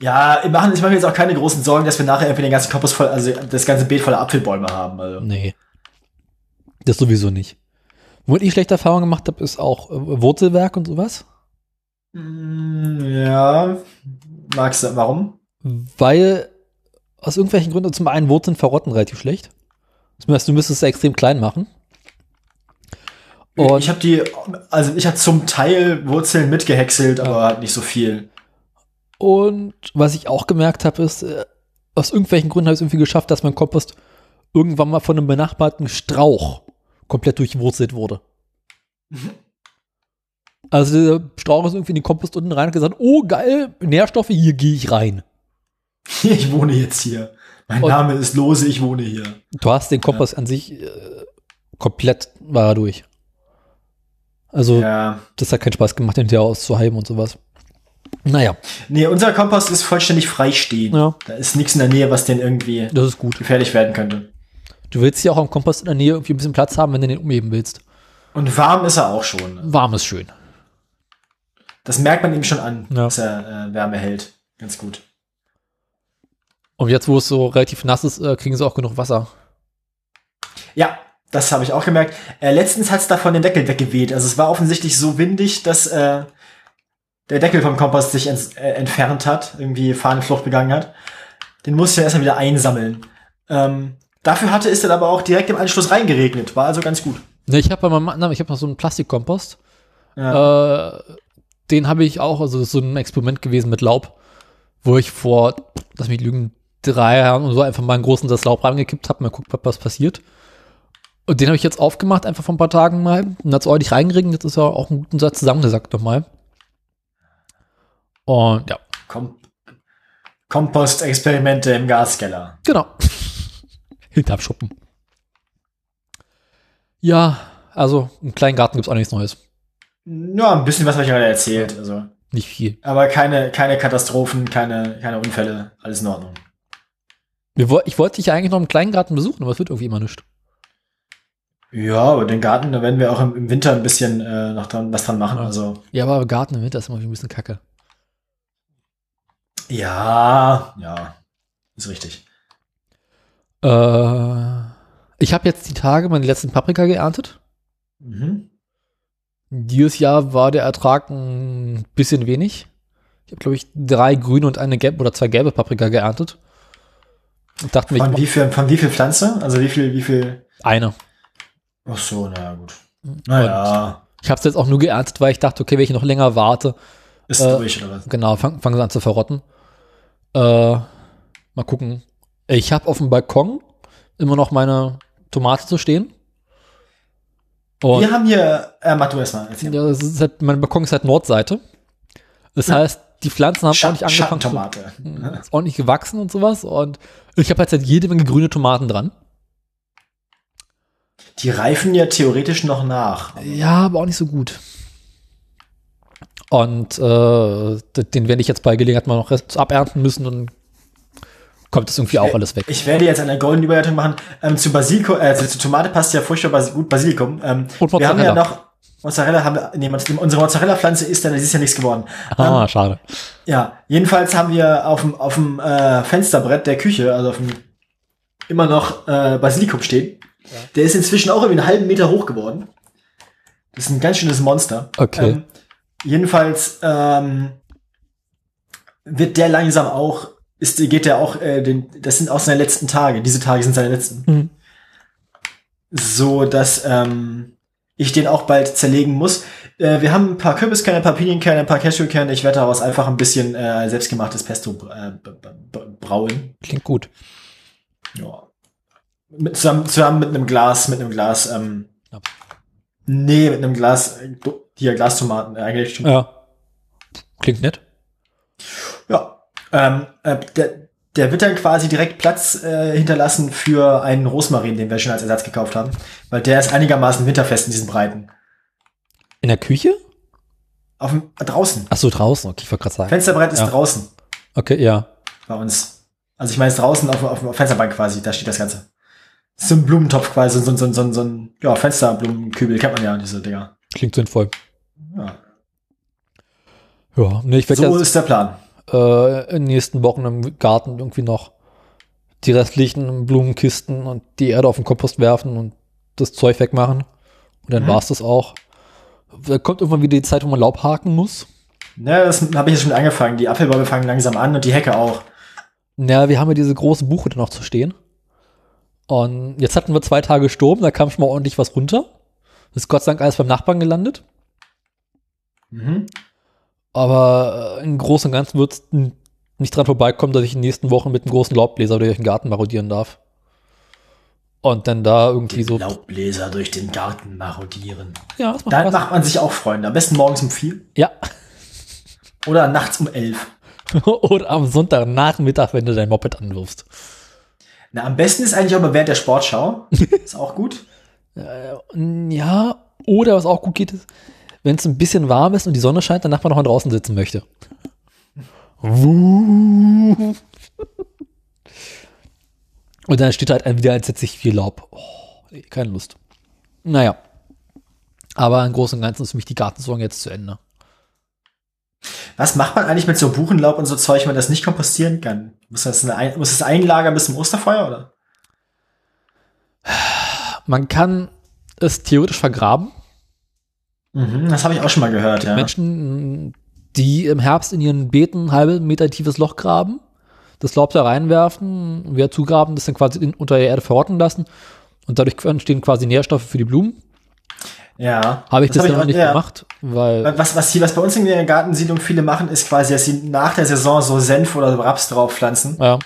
Speaker 1: Ja, ich mache ich mir jetzt auch keine großen Sorgen, dass wir nachher irgendwie den ganzen Kompost voll, also das ganze Beet voller Apfelbäume haben. Also.
Speaker 2: Nee. Das sowieso nicht. Womit ich schlechte Erfahrungen gemacht habe, ist auch äh, Wurzelwerk und sowas.
Speaker 1: Mm, Ja, magst du, warum?
Speaker 2: Weil aus irgendwelchen Gründen zum einen Wurzeln verrotten relativ schlecht. Das heißt, du müsstest es extrem klein machen. Und-
Speaker 1: ich habe die, also ich habe zum Teil Wurzeln mitgehäckselt, aber halt nicht so viel.
Speaker 2: Und was ich auch gemerkt habe, ist, äh, aus irgendwelchen Gründen habe ich es irgendwie geschafft, dass mein Kompost irgendwann mal von einem benachbarten Strauch komplett durchwurzelt wurde. Also der Strauch ist irgendwie in den Kompost unten rein und gesagt, oh geil, Nährstoffe, hier gehe ich rein.
Speaker 1: Ich wohne jetzt hier. Mein
Speaker 2: Und-
Speaker 1: Name ist Lose, ich wohne hier.
Speaker 2: Du hast den Kompost an sich äh, komplett war er durch. Also
Speaker 1: Ja.
Speaker 2: das hat keinen Spaß gemacht, hinterher auszuheimen und sowas. Naja,
Speaker 1: Nee, unser Kompost ist vollständig freistehend.
Speaker 2: Ja.
Speaker 1: Da ist nichts in der Nähe, was den irgendwie
Speaker 2: das ist gut.
Speaker 1: gefährlich werden könnte.
Speaker 2: Du willst ja auch am Kompost in der Nähe irgendwie ein bisschen Platz haben, wenn du den umheben willst.
Speaker 1: Und warm ist er auch schon.
Speaker 2: Warm ist schön.
Speaker 1: Das merkt man ihm schon an,
Speaker 2: Ja.
Speaker 1: dass er äh, Wärme hält. Ganz gut.
Speaker 2: Und jetzt, wo es so relativ nass ist, äh, kriegen sie auch genug Wasser.
Speaker 1: Ja, das habe ich auch gemerkt. Äh, letztens hat's davon den Deckel weggeweht. Also es war offensichtlich so windig, dass äh, der Deckel vom Kompost sich äh, entfernt hat, irgendwie Fahnenflucht begangen hat. Den musste er erstmal wieder einsammeln. Ähm, dafür hatte es dann aber auch direkt im Anschluss reingeregnet. War also ganz gut.
Speaker 2: Ne, ich habe bei meinem anderen, ich habe noch so einen Plastikkompost.
Speaker 1: Ja.
Speaker 2: Äh, den habe ich auch, also das ist so ein Experiment gewesen mit Laub, wo ich vor, lass mich lügen, drei Jahren und so einfach mal einen großen das Laub reingekippt habe, mal guckt, was passiert. Und den habe ich jetzt aufgemacht, einfach vor ein paar Tagen mal. Und hat es ordentlich reingeregnet. Jetzt ist ja auch ein guter Satz zusammengesackt nochmal. Und ja,
Speaker 1: Kom Kompostexperimente im Gaskeller.
Speaker 2: genau. Hinterm Schuppen. Ja, also im kleinen Garten gibt es auch nichts Neues.
Speaker 1: Ja, ein bisschen was habe ich gerade erzählt. Also,
Speaker 2: Nicht viel.
Speaker 1: aber keine, keine Katastrophen, keine, keine Unfälle. Alles in Ordnung.
Speaker 2: Ich wollte dich ja eigentlich noch im kleinen Garten besuchen, aber es wird irgendwie immer nicht.
Speaker 1: Ja, aber den Garten, da werden wir auch im, Winter ein bisschen äh, noch dran, was dran machen.
Speaker 2: Ja.
Speaker 1: Also
Speaker 2: Ja, aber Garten im Winter ist immer ein bisschen kacke.
Speaker 1: ja, ja, ist richtig.
Speaker 2: Äh, ich habe jetzt die Tage meine letzten Paprika geerntet.
Speaker 1: Mhm.
Speaker 2: Dieses Jahr war der Ertrag ein bisschen wenig. Ich habe, glaube ich, drei grüne und eine gelbe oder zwei gelbe Paprika geerntet. Und dachte mir,
Speaker 1: Von
Speaker 2: mach
Speaker 1: wie viel, von wie viel Pflanze? Also wie viel, wie viel?
Speaker 2: eine.
Speaker 1: Ach so, na gut. Naja.
Speaker 2: ich habe es jetzt auch nur geerntet, weil ich dachte, okay, wenn ich noch länger warte,
Speaker 1: Ist
Speaker 2: Äh,
Speaker 1: durch, oder was?
Speaker 2: Genau, fang, fangen sie an zu verrotten. Äh, mal gucken. Ich habe auf dem Balkon immer noch meine Tomate zu stehen. Und
Speaker 1: Wir haben hier, äh, mach du erstmal.
Speaker 2: ja, das ist halt, mein Balkon ist halt Nordseite. Das heißt, die Pflanzen haben
Speaker 1: Scha-
Speaker 2: ordentlich angefangen zu,
Speaker 1: Schattentomate.
Speaker 2: ist ordentlich gewachsen und sowas. Und ich habe jetzt halt jede Menge grüne Tomaten dran.
Speaker 1: Die reifen ja theoretisch noch nach.
Speaker 2: Ja, aber auch nicht so gut. Und äh, den werde ich jetzt bei Gelegenheit mal noch abernten müssen und kommt das irgendwie auch alles weg.
Speaker 1: Ich werde jetzt eine goldene Überleitung machen. Ähm, zu Basilikum, äh, zu, zu Tomate passt ja furchtbar Bas gut Basilikum. Ähm,
Speaker 2: Und
Speaker 1: wir haben ja
Speaker 2: Mozzarella.
Speaker 1: noch Mozzarella haben wir, nee, unsere Mozzarella-Pflanze ist dann, das ist ja nichts geworden.
Speaker 2: Ah, schade.
Speaker 1: Ja, jedenfalls haben wir auf dem, auf dem äh, Fensterbrett der Küche, also auf dem immer noch äh, Basilikum stehen. Der ist inzwischen auch irgendwie einen halben Meter hoch geworden. Das ist ein ganz schönes Monster.
Speaker 2: Okay.
Speaker 1: Ähm, jedenfalls ähm, wird der langsam auch, ist, geht der auch, äh, den, das sind auch seine letzten Tage. Diese Tage sind seine letzten.
Speaker 2: Mhm.
Speaker 1: So, dass ähm, ich den auch bald zerlegen muss. Äh, wir haben ein paar Kürbiskerne, ein paar Pinienkerne, ein paar Cashewkerne. Ich werde daraus einfach ein bisschen äh, selbstgemachtes Pesto äh, brauen.
Speaker 2: Klingt gut.
Speaker 1: Ja. Mit, zusammen, zusammen mit einem Glas, mit einem Glas, ähm,
Speaker 2: Ja.
Speaker 1: nee, mit einem Glas, äh, hier Glastomaten, äh, eigentlich schon.
Speaker 2: Ja. Klingt nett.
Speaker 1: Ja. Ähm, äh, der, der wird dann quasi direkt Platz äh, hinterlassen für einen Rosmarin, den wir schon als Ersatz gekauft haben. Weil der ist einigermaßen winterfest in diesen Breiten.
Speaker 2: In der Küche?
Speaker 1: Auf dem, äh, draußen.
Speaker 2: Ach so, draußen. Okay, ich wollte gerade sagen.
Speaker 1: Fensterbrett ist
Speaker 2: Ja.
Speaker 1: draußen
Speaker 2: Okay, ja.
Speaker 1: bei uns. Also ich meine, es ist draußen auf, auf, auf Fensterbank quasi, da steht das Ganze. Das ist so ein Blumentopf quasi, so, so, so, so ein ja, Fensterblumenkübel, kennt man ja, diese Dinger.
Speaker 2: Klingt sinnvoll.
Speaker 1: Ja.
Speaker 2: Ja, nee, ich werde
Speaker 1: So
Speaker 2: jetzt
Speaker 1: ist der Plan.
Speaker 2: Äh, in den nächsten Wochen im Garten irgendwie noch die restlichen Blumenkisten und die Erde auf den Kompost werfen und das Zeug wegmachen. Und dann
Speaker 1: Mhm.
Speaker 2: war's das auch. Da kommt irgendwann wieder die Zeit, wo man Laub haken muss.
Speaker 1: Ne, das habe ich jetzt schon angefangen. Die Apfelbäume fangen langsam an und die Hecke auch.
Speaker 2: Ja, wir haben ja diese große Buche noch zu stehen. Und jetzt hatten wir zwei Tage Sturm, da kam schon mal ordentlich was runter. Das ist Gott sei Dank alles beim Nachbarn gelandet.
Speaker 1: Mhm.
Speaker 2: Aber äh, im Großen und Ganzen wird es nicht dran vorbeikommen, dass ich in den nächsten Wochen mit einem großen Laubbläser durch den Garten marodieren darf. Und dann da irgendwie
Speaker 1: Den
Speaker 2: so.
Speaker 1: Laubbläser durch den Garten marodieren.
Speaker 2: Ja, das macht
Speaker 1: Da
Speaker 2: Spaß.
Speaker 1: macht man sich auch Freunde. Am besten morgens um vier
Speaker 2: Ja.
Speaker 1: oder nachts um elf.
Speaker 2: Oder am Sonntagnachmittag, wenn du dein Moped anwirfst.
Speaker 1: Na, am besten ist eigentlich auch mal während der Sportschau. Ist auch gut.
Speaker 2: Ja, oder was auch gut geht, ist, wenn es ein bisschen warm ist und die Sonne scheint, danach man noch mal draußen sitzen möchte. Und dann steht halt wieder entsetzlich viel Laub. Oh, keine Lust. Naja. Aber im Großen und Ganzen ist für mich die Gartensaison jetzt zu Ende.
Speaker 1: Was macht man eigentlich mit so Buchenlaub und so Zeug, wenn man das nicht kompostieren kann? Muss das, eine, ein- muss das einlagern bis zum Osterfeuer, oder?
Speaker 2: Man kann es theoretisch vergraben.
Speaker 1: Mhm, das habe ich auch schon mal gehört, ja.
Speaker 2: Menschen, die im Herbst in ihren Beeten ein halbe Meter tiefes Loch graben, das Laub da reinwerfen, wieder zugraben, das dann quasi in, unter der Erde verrotten lassen und dadurch entstehen quasi Nährstoffe für die Blumen.
Speaker 1: Ja.
Speaker 2: Habe ich das,
Speaker 1: hab
Speaker 2: dann noch
Speaker 1: auch-
Speaker 2: nicht
Speaker 1: ja.
Speaker 2: gemacht, weil
Speaker 1: Was, was hier, was bei uns in der Gartensiedlung viele machen, ist quasi, dass sie nach der Saison so Senf oder Raps drauf pflanzen
Speaker 2: ja,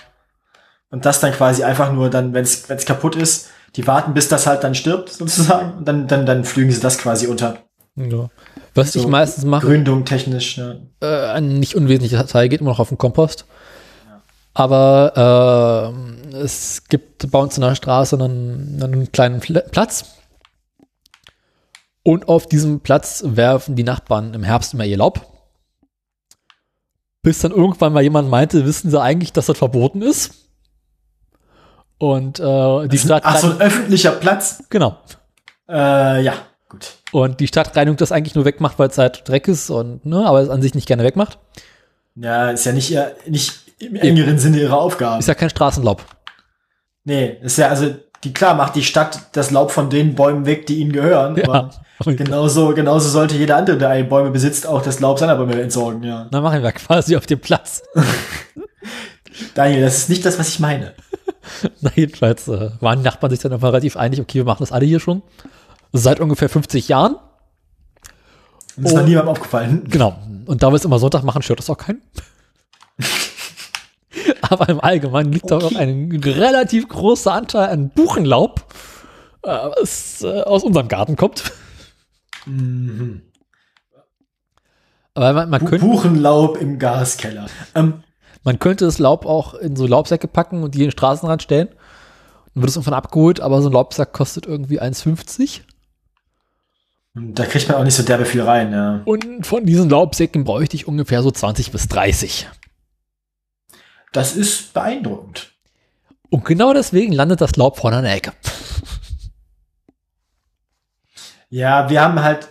Speaker 1: und das dann quasi einfach nur dann, wenn es kaputt ist, die warten, bis das halt dann stirbt, sozusagen, und dann, dann, dann flügen sie das quasi unter.
Speaker 2: Ja. Was ich
Speaker 1: So
Speaker 2: meistens mache,
Speaker 1: Gründung technisch, ne?
Speaker 2: äh, ein nicht unwesentlicher Teil geht immer noch auf den Kompost. Aber äh, es gibt bei uns in der Straße einen, einen kleinen Pl Platz. Und auf diesem Platz werfen die Nachbarn im Herbst immer ihr Laub. Bis dann irgendwann mal jemand meinte, wissen sie eigentlich, dass das verboten ist. Und äh, die Stadt
Speaker 1: Ach, so ein öffentlicher Platz?
Speaker 2: genau.
Speaker 1: Äh, ja, gut.
Speaker 2: Und die Stadtreinigung das eigentlich nur wegmacht, weil es halt Dreck ist und ne, aber es an sich nicht gerne wegmacht.
Speaker 1: Ja, ist ja nicht, nicht im engeren Sinne ihre Aufgabe.
Speaker 2: Ist ja kein Straßenlaub.
Speaker 1: Nee, ist ja, also, die, klar macht die Stadt das Laub von den Bäumen weg, die ihnen gehören, aber
Speaker 2: Ja.
Speaker 1: genauso, genauso sollte jeder andere, der eine Bäume besitzt, auch das Laub seiner Bäume entsorgen, ja.
Speaker 2: Dann machen wir quasi auf dem Platz.
Speaker 1: Daniel, das ist nicht das, was ich meine.
Speaker 2: Na, jedenfalls äh, waren die Nachbarn sich dann einfach relativ einig, okay, wir machen das alle hier schon. Seit ungefähr 50 Jahren.
Speaker 1: Das ist noch niemandem aufgefallen.
Speaker 2: Genau. Und da wir es immer Sonntag machen, stört das auch keinen. Aber im Allgemeinen liegt da auch ein relativ großer Anteil an Buchenlaub, äh, was äh, aus unserem Garten kommt.
Speaker 1: Mhm.
Speaker 2: Aber man, man, könnte,
Speaker 1: Buchenlaub im Gaskeller. Ähm,
Speaker 2: man könnte das Laub auch in so Laubsäcke packen und die in den Straßenrand stellen. Dann wird es irgendwann abgeholt, aber so ein Laubsack kostet irgendwie 1,50.
Speaker 1: Da kriegt man auch nicht so derbe viel rein, ja.
Speaker 2: Und von diesen Laubsäcken bräuchte ich ungefähr so 20 bis 30.
Speaker 1: Das ist beeindruckend.
Speaker 2: Und genau deswegen landet das Laub vorne an der Ecke.
Speaker 1: Ja, wir haben halt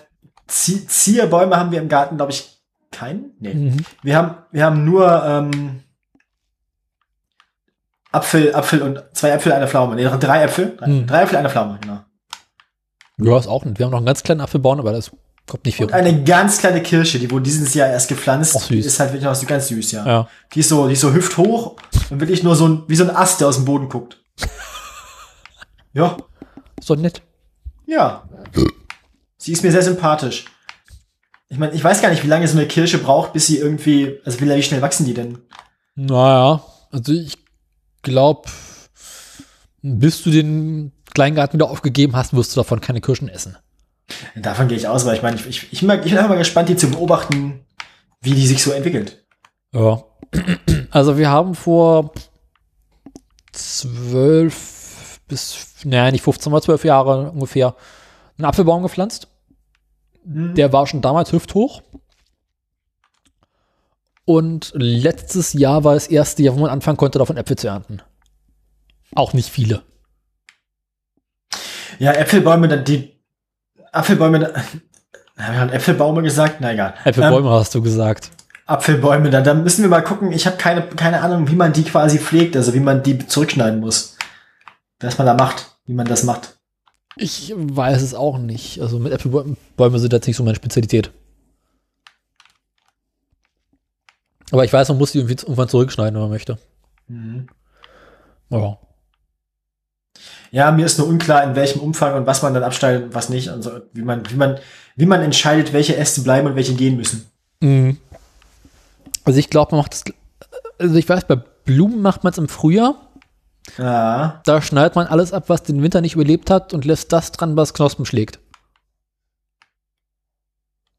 Speaker 1: Zie Zierbäume haben wir im Garten, glaube ich, keinen. Nee.
Speaker 2: Mhm.
Speaker 1: Wir haben, wir haben nur ähm, Apfel, Apfel und zwei Äpfel, eine Pflaume. Nee, drei Äpfel. Drei,
Speaker 2: Hm.
Speaker 1: drei Äpfel, eine Pflaume, genau.
Speaker 2: Ja, ist auch nicht. Wir haben noch einen ganz kleinen Apfelbaum, aber das kommt nicht viel.
Speaker 1: Und eine ganz kleine Kirsche, die wurde dieses Jahr erst gepflanzt.
Speaker 2: Ach, süß.
Speaker 1: Ist halt wirklich noch so ganz süß, ja.
Speaker 2: Ja.
Speaker 1: Die ist so, die ist so hüfthoch und wirklich nur so ein, wie so ein Ast, der aus dem Boden guckt. ja,
Speaker 2: doch nett.
Speaker 1: ja. Sie ist mir sehr sympathisch. Ich meine, ich weiß gar nicht, wie lange so eine Kirsche braucht, bis sie irgendwie, also wie, wie schnell wachsen die denn?
Speaker 2: Naja, also ich glaube, bis du den Kleingarten wieder aufgegeben hast, wirst du davon keine Kirschen essen.
Speaker 1: Davon gehe ich aus, weil ich meine, ich, ich, ich, bin einfach mal gespannt, die zu beobachten, wie die sich so entwickelt.
Speaker 2: Ja. Also wir haben vor zwölf bis, naja, nicht 15, aber zwölf Jahre ungefähr einen Apfelbaum gepflanzt. Der war schon damals hüfthoch. Und letztes Jahr war das erste Jahr, wo man anfangen konnte, davon Äpfel zu ernten. Auch nicht viele.
Speaker 1: Ja, Äpfelbäume, die Apfelbäume, da- haben wir gerade Äpfelbaume gesagt? Na egal.
Speaker 2: Äpfelbäume hast du gesagt.
Speaker 1: Apfelbäume, dann, dann müssen wir mal gucken. Ich habe keine, keine Ahnung, wie man die quasi pflegt, also wie man die zurückschneiden muss. Was man da macht, wie man das macht.
Speaker 2: Ich weiß es auch nicht. Also mit Äpfelbäumen Bäume sind jetzt nicht so meine Spezialität. Aber ich weiß, man muss die irgendwie irgendwann zurückschneiden, wenn man möchte. Ja.
Speaker 1: Ja, mir ist nur unklar, in welchem Umfang und was man dann abschneidet und was nicht. Also wie man, wie man, wie man entscheidet, welche Äste bleiben und welche gehen müssen.
Speaker 2: Mhm. Also ich glaube, man macht das. Also ich weiß, bei Blumen macht man es im Frühjahr.
Speaker 1: Ja.
Speaker 2: Da schneidet man alles ab, was den Winter nicht überlebt hat und lässt das dran, was Knospen schlägt.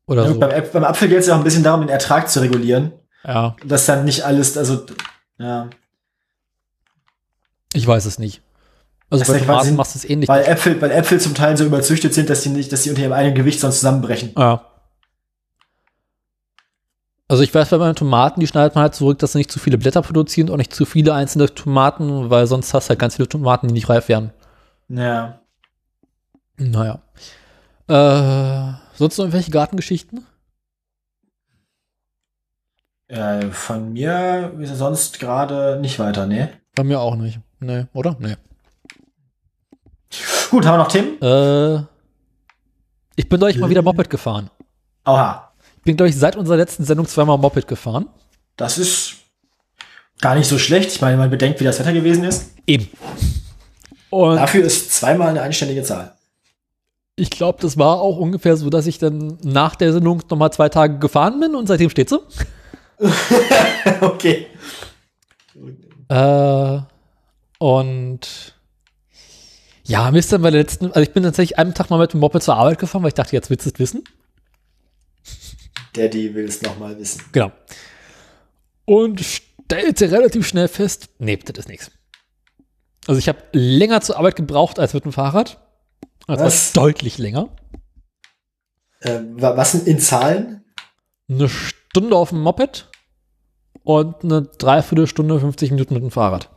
Speaker 2: Oder
Speaker 1: Ja,
Speaker 2: so.
Speaker 1: beim, beim Apfel geht es ja auch ein bisschen darum, den Ertrag zu regulieren.
Speaker 2: Ja,
Speaker 1: Dass dann nicht alles, also ja.
Speaker 2: ich weiß es nicht. Also
Speaker 1: Das
Speaker 2: bei Tomaten
Speaker 1: quasi-
Speaker 2: machst du es ähnlich.
Speaker 1: Weil Äpfel, weil Äpfel zum Teil so überzüchtet sind, dass die nicht, dass die unter ihrem eigenen Gewicht sonst zusammenbrechen.
Speaker 2: Ja. Also ich weiß, bei meinen Tomaten, die schneidet man halt zurück, dass sie nicht zu viele Blätter produzieren und nicht zu viele einzelne Tomaten, weil sonst hast du halt ganz viele Tomaten, die nicht reif werden.
Speaker 1: Ja.
Speaker 2: Naja. Äh, sonst noch irgendwelche Gartengeschichten?
Speaker 1: Äh, von mir ist sonst gerade nicht weiter, ne?
Speaker 2: Bei mir auch nicht. Nee, oder? Nee.
Speaker 1: Gut, haben wir noch Themen?
Speaker 2: Äh, ich bin durch mal wieder Moped gefahren.
Speaker 1: Oha.
Speaker 2: Ich bin, glaube ich, seit unserer letzten Sendung zweimal Moped gefahren.
Speaker 1: Das ist gar nicht so schlecht. Ich meine, man bedenkt, wie das Wetter gewesen ist.
Speaker 2: Eben. Und
Speaker 1: Dafür ist zweimal eine einstellige Zahl.
Speaker 2: ich glaube, das war auch ungefähr so, dass ich dann nach der Sendung nochmal zwei Tage gefahren bin und seitdem steht sie.
Speaker 1: okay.
Speaker 2: Äh, und ja, mir ist dann bei der letzten, also ich bin tatsächlich einen Tag mal mit dem Moped zur Arbeit gefahren, weil ich dachte, jetzt willst du es wissen.
Speaker 1: Daddy will es nochmal wissen.
Speaker 2: Genau. Und stellte relativ schnell fest, nee, das ist nichts. Also ich habe länger zur Arbeit gebraucht als mit dem Fahrrad. Also
Speaker 1: Was?
Speaker 2: deutlich länger.
Speaker 1: Äh, wa- was in, in Zahlen?
Speaker 2: Eine Stunde auf dem Moped und eine Dreiviertelstunde, 50 Minuten mit dem Fahrrad.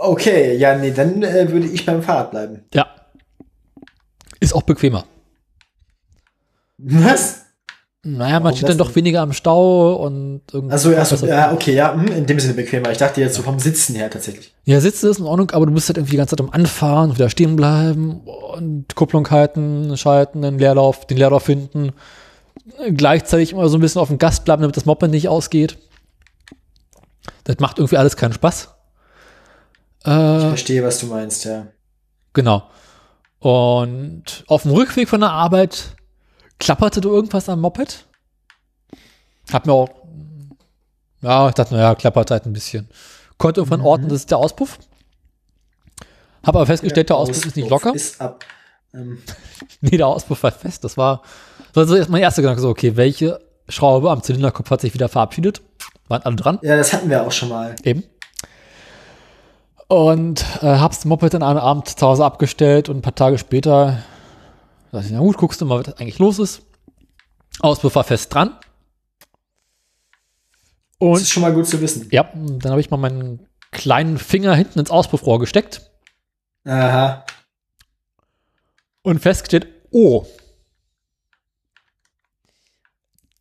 Speaker 1: Okay, ja, nee, dann äh, würde ich beim Fahrrad bleiben.
Speaker 2: Ja. Ist auch bequemer.
Speaker 1: Was?
Speaker 2: Naja, man
Speaker 1: Warum
Speaker 2: steht dann doch weniger am Stau und irgendwie. Besser-
Speaker 1: ja, okay, ja, hm, in dem Sinne bequemer. Ich dachte jetzt so vom Sitzen her tatsächlich.
Speaker 2: Ja, sitzen ist in Ordnung, aber du musst halt irgendwie die ganze Zeit am Anfahren, wieder stehen bleiben und Kupplung halten, schalten, den Leerlauf, den Leerlauf finden. Gleichzeitig immer so ein bisschen auf dem Gas bleiben, damit das Moped nicht ausgeht. Das macht irgendwie alles keinen Spaß.
Speaker 1: Ich
Speaker 2: Äh,
Speaker 1: verstehe, was du meinst, ja.
Speaker 2: genau. Und auf dem Rückweg von der Arbeit klapperte da irgendwas am Moped. Hab mir auch, ja, ich dachte, naja, klappert halt ein bisschen. Konnte irgendwann orten, das ist der Auspuff. Hab aber festgestellt, der Auspuff ist nicht locker.
Speaker 1: Ist ab. Ähm,
Speaker 2: Nee, der Auspuff war fest. Das war, das war erst mein erster Gedanke, so, okay, welche Schraube am Zylinderkopf hat sich wieder verabschiedet? Waren alle dran?
Speaker 1: ja, das hatten wir auch schon mal.
Speaker 2: Eben. Und äh, hab's das Moped dann einen Abend zu Hause abgestellt und ein paar Tage später dachte ich, na gut, guckst du mal, was eigentlich los ist. Auspuff war fest dran.
Speaker 1: Das
Speaker 2: Und
Speaker 1: ist schon mal gut zu wissen.
Speaker 2: ja, dann habe ich mal meinen kleinen Finger hinten ins Auspuffrohr gesteckt
Speaker 1: Aha.
Speaker 2: und festgestellt, oh,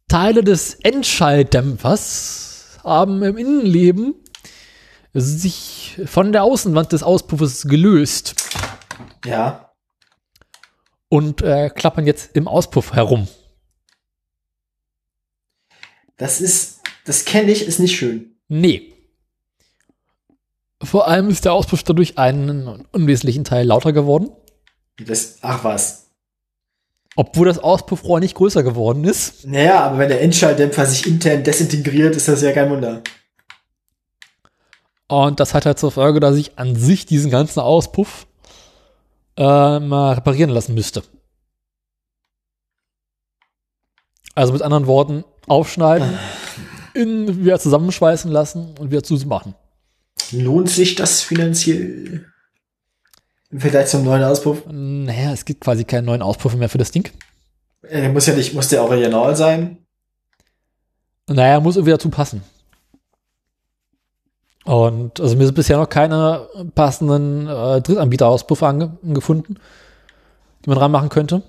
Speaker 2: Teile des Endschalldämpfers haben im Innenleben sich von der Außenwand des Auspuffes gelöst
Speaker 1: Ja.
Speaker 2: und äh, klappern jetzt im Auspuff herum.
Speaker 1: Das ist, das kenne ich, ist nicht schön.
Speaker 2: Nee. Vor allem ist der Auspuff dadurch einen unwesentlichen Teil lauter geworden,
Speaker 1: Das, ach was.
Speaker 2: obwohl das Auspuffrohr nicht größer geworden ist.
Speaker 1: Naja, aber wenn der Endschalldämpfer sich intern desintegriert, ist das ja kein Wunder.
Speaker 2: Und das hat halt zur Folge, dass ich an sich diesen ganzen Auspuff äh, mal reparieren lassen müsste. Also mit anderen Worten, aufschneiden, in, wieder zusammenschweißen lassen und wieder zumachen.
Speaker 1: Lohnt sich das finanziell? Im Vergleich zum neuen Auspuff?
Speaker 2: Naja, es gibt quasi keinen neuen Auspuff mehr für das Ding.
Speaker 1: Äh, Der muss ja nicht, muss der original sein.
Speaker 2: Naja, muss irgendwie dazu passen. Und also mir sind bisher noch keine passenden äh, Drittanbieter-Auspuffe ange gefunden, die man ranmachen könnte.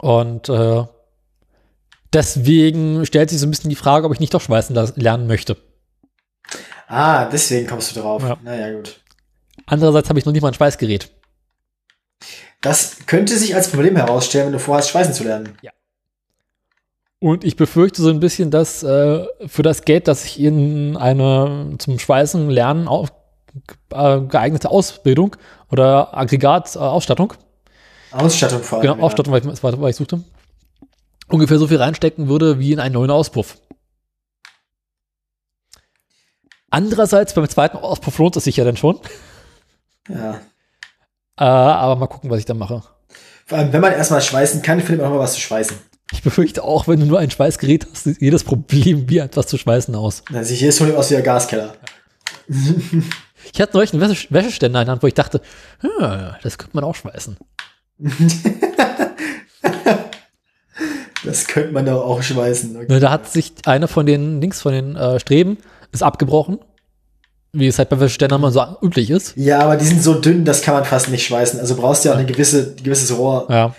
Speaker 2: Und äh, deswegen stellt sich so ein bisschen die Frage, ob ich nicht doch schweißen lernen möchte.
Speaker 1: Ah, deswegen kommst du drauf.
Speaker 2: Ja.
Speaker 1: Naja, gut.
Speaker 2: Andererseits habe ich noch nicht mal ein Schweißgerät.
Speaker 1: Das könnte sich als Problem herausstellen, wenn du vorhast, schweißen zu lernen.
Speaker 2: Und ich befürchte so ein bisschen, dass äh, für das Geld, das ich in eine zum Schweißen lernen auf, äh, geeignete Ausbildung oder Aggregat äh, Ausstattung,
Speaker 1: vor allem.
Speaker 2: genau, Ausstattung, weil ich, was ich suchte, ungefähr so viel reinstecken würde wie in einen neuen Auspuff. Andererseits beim zweiten Auspuff lohnt es sich ja dann schon.
Speaker 1: Ja.
Speaker 2: Äh, aber mal gucken, was ich dann mache.
Speaker 1: Vor allem, wenn man erstmal schweißen kann, findet man auch mal was zu schweißen.
Speaker 2: Ich befürchte auch, wenn du nur ein Schweißgerät hast, sieht jedes Problem wie etwas zu schweißen aus.
Speaker 1: Also hier ist so aus wie der Gaskeller.
Speaker 2: Ich hatte neulich einen Wäsche Wäscheständer in der Hand, wo ich dachte, hm, das könnte man auch schweißen.
Speaker 1: Das könnte man doch auch schweißen. Okay.
Speaker 2: Da hat sich einer von den links von den äh, Streben ist abgebrochen, wie es halt bei mal so üblich ist.
Speaker 1: Ja, aber die sind so dünn, das kann man fast nicht schweißen. Also brauchst du ja auch eine gewisse, gewisses Rohr.
Speaker 2: Ja.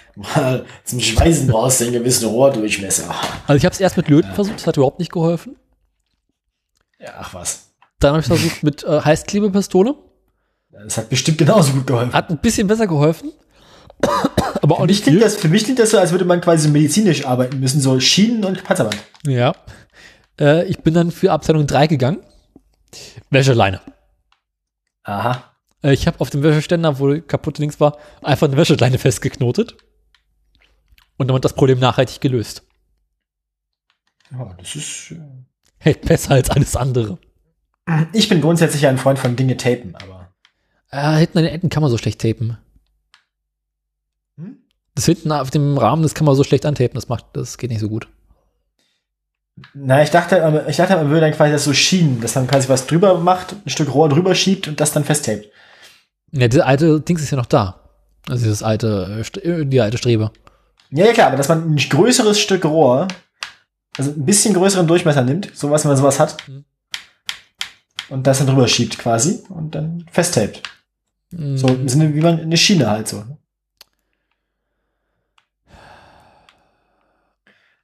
Speaker 1: Zum Schweißen brauchst du einen gewissen Rohrdurchmesser.
Speaker 2: Also ich habe es erst mit Löten versucht, das hat überhaupt nicht geholfen.
Speaker 1: Ja, ach was.
Speaker 2: Dann habe ich versucht mit äh, Heißklebepistole,
Speaker 1: Das hat bestimmt genauso gut geholfen.
Speaker 2: hat ein bisschen besser geholfen, aber auch
Speaker 1: Für
Speaker 2: nicht viel.
Speaker 1: das, für mich klingt das so, als würde man quasi medizinisch arbeiten müssen, so Schienen und Panzerband.
Speaker 2: Ja. Äh, ich bin dann für Abteilung 3 gegangen. Wäscheleine.
Speaker 1: Aha.
Speaker 2: Äh, ich habe auf dem Wäscheständer, wo kaputt links war, einfach eine Wäscheleine festgeknotet. Und damit das Problem nachhaltig gelöst.
Speaker 1: Ja, das ist. äh,
Speaker 2: Hält besser als alles andere.
Speaker 1: Ich bin grundsätzlich ein Freund von Dinge tapen, aber.
Speaker 2: Äh, hinten an den Enden kann man so schlecht tapen.
Speaker 1: Hm?
Speaker 2: Das hinten auf dem Rahmen, das kann man so schlecht antapen, das macht, das geht nicht so gut.
Speaker 1: Na, ich dachte, ich dachte, man würde dann quasi das so schienen, dass man quasi was drüber macht, ein Stück Rohr drüber schiebt und das dann festtapet.
Speaker 2: Ja, diese alte Dings ist ja noch da. Also dieses alte, äh, äh, die alte Strebe.
Speaker 1: Ja, ja, klar, aber dass man ein größeres Stück Rohr, also ein bisschen größeren Durchmesser nimmt, sowas, wenn man sowas hat,
Speaker 2: Mhm.
Speaker 1: und das dann drüber schiebt quasi und dann festtapet. So im Sinne, wie man eine Schiene halt so.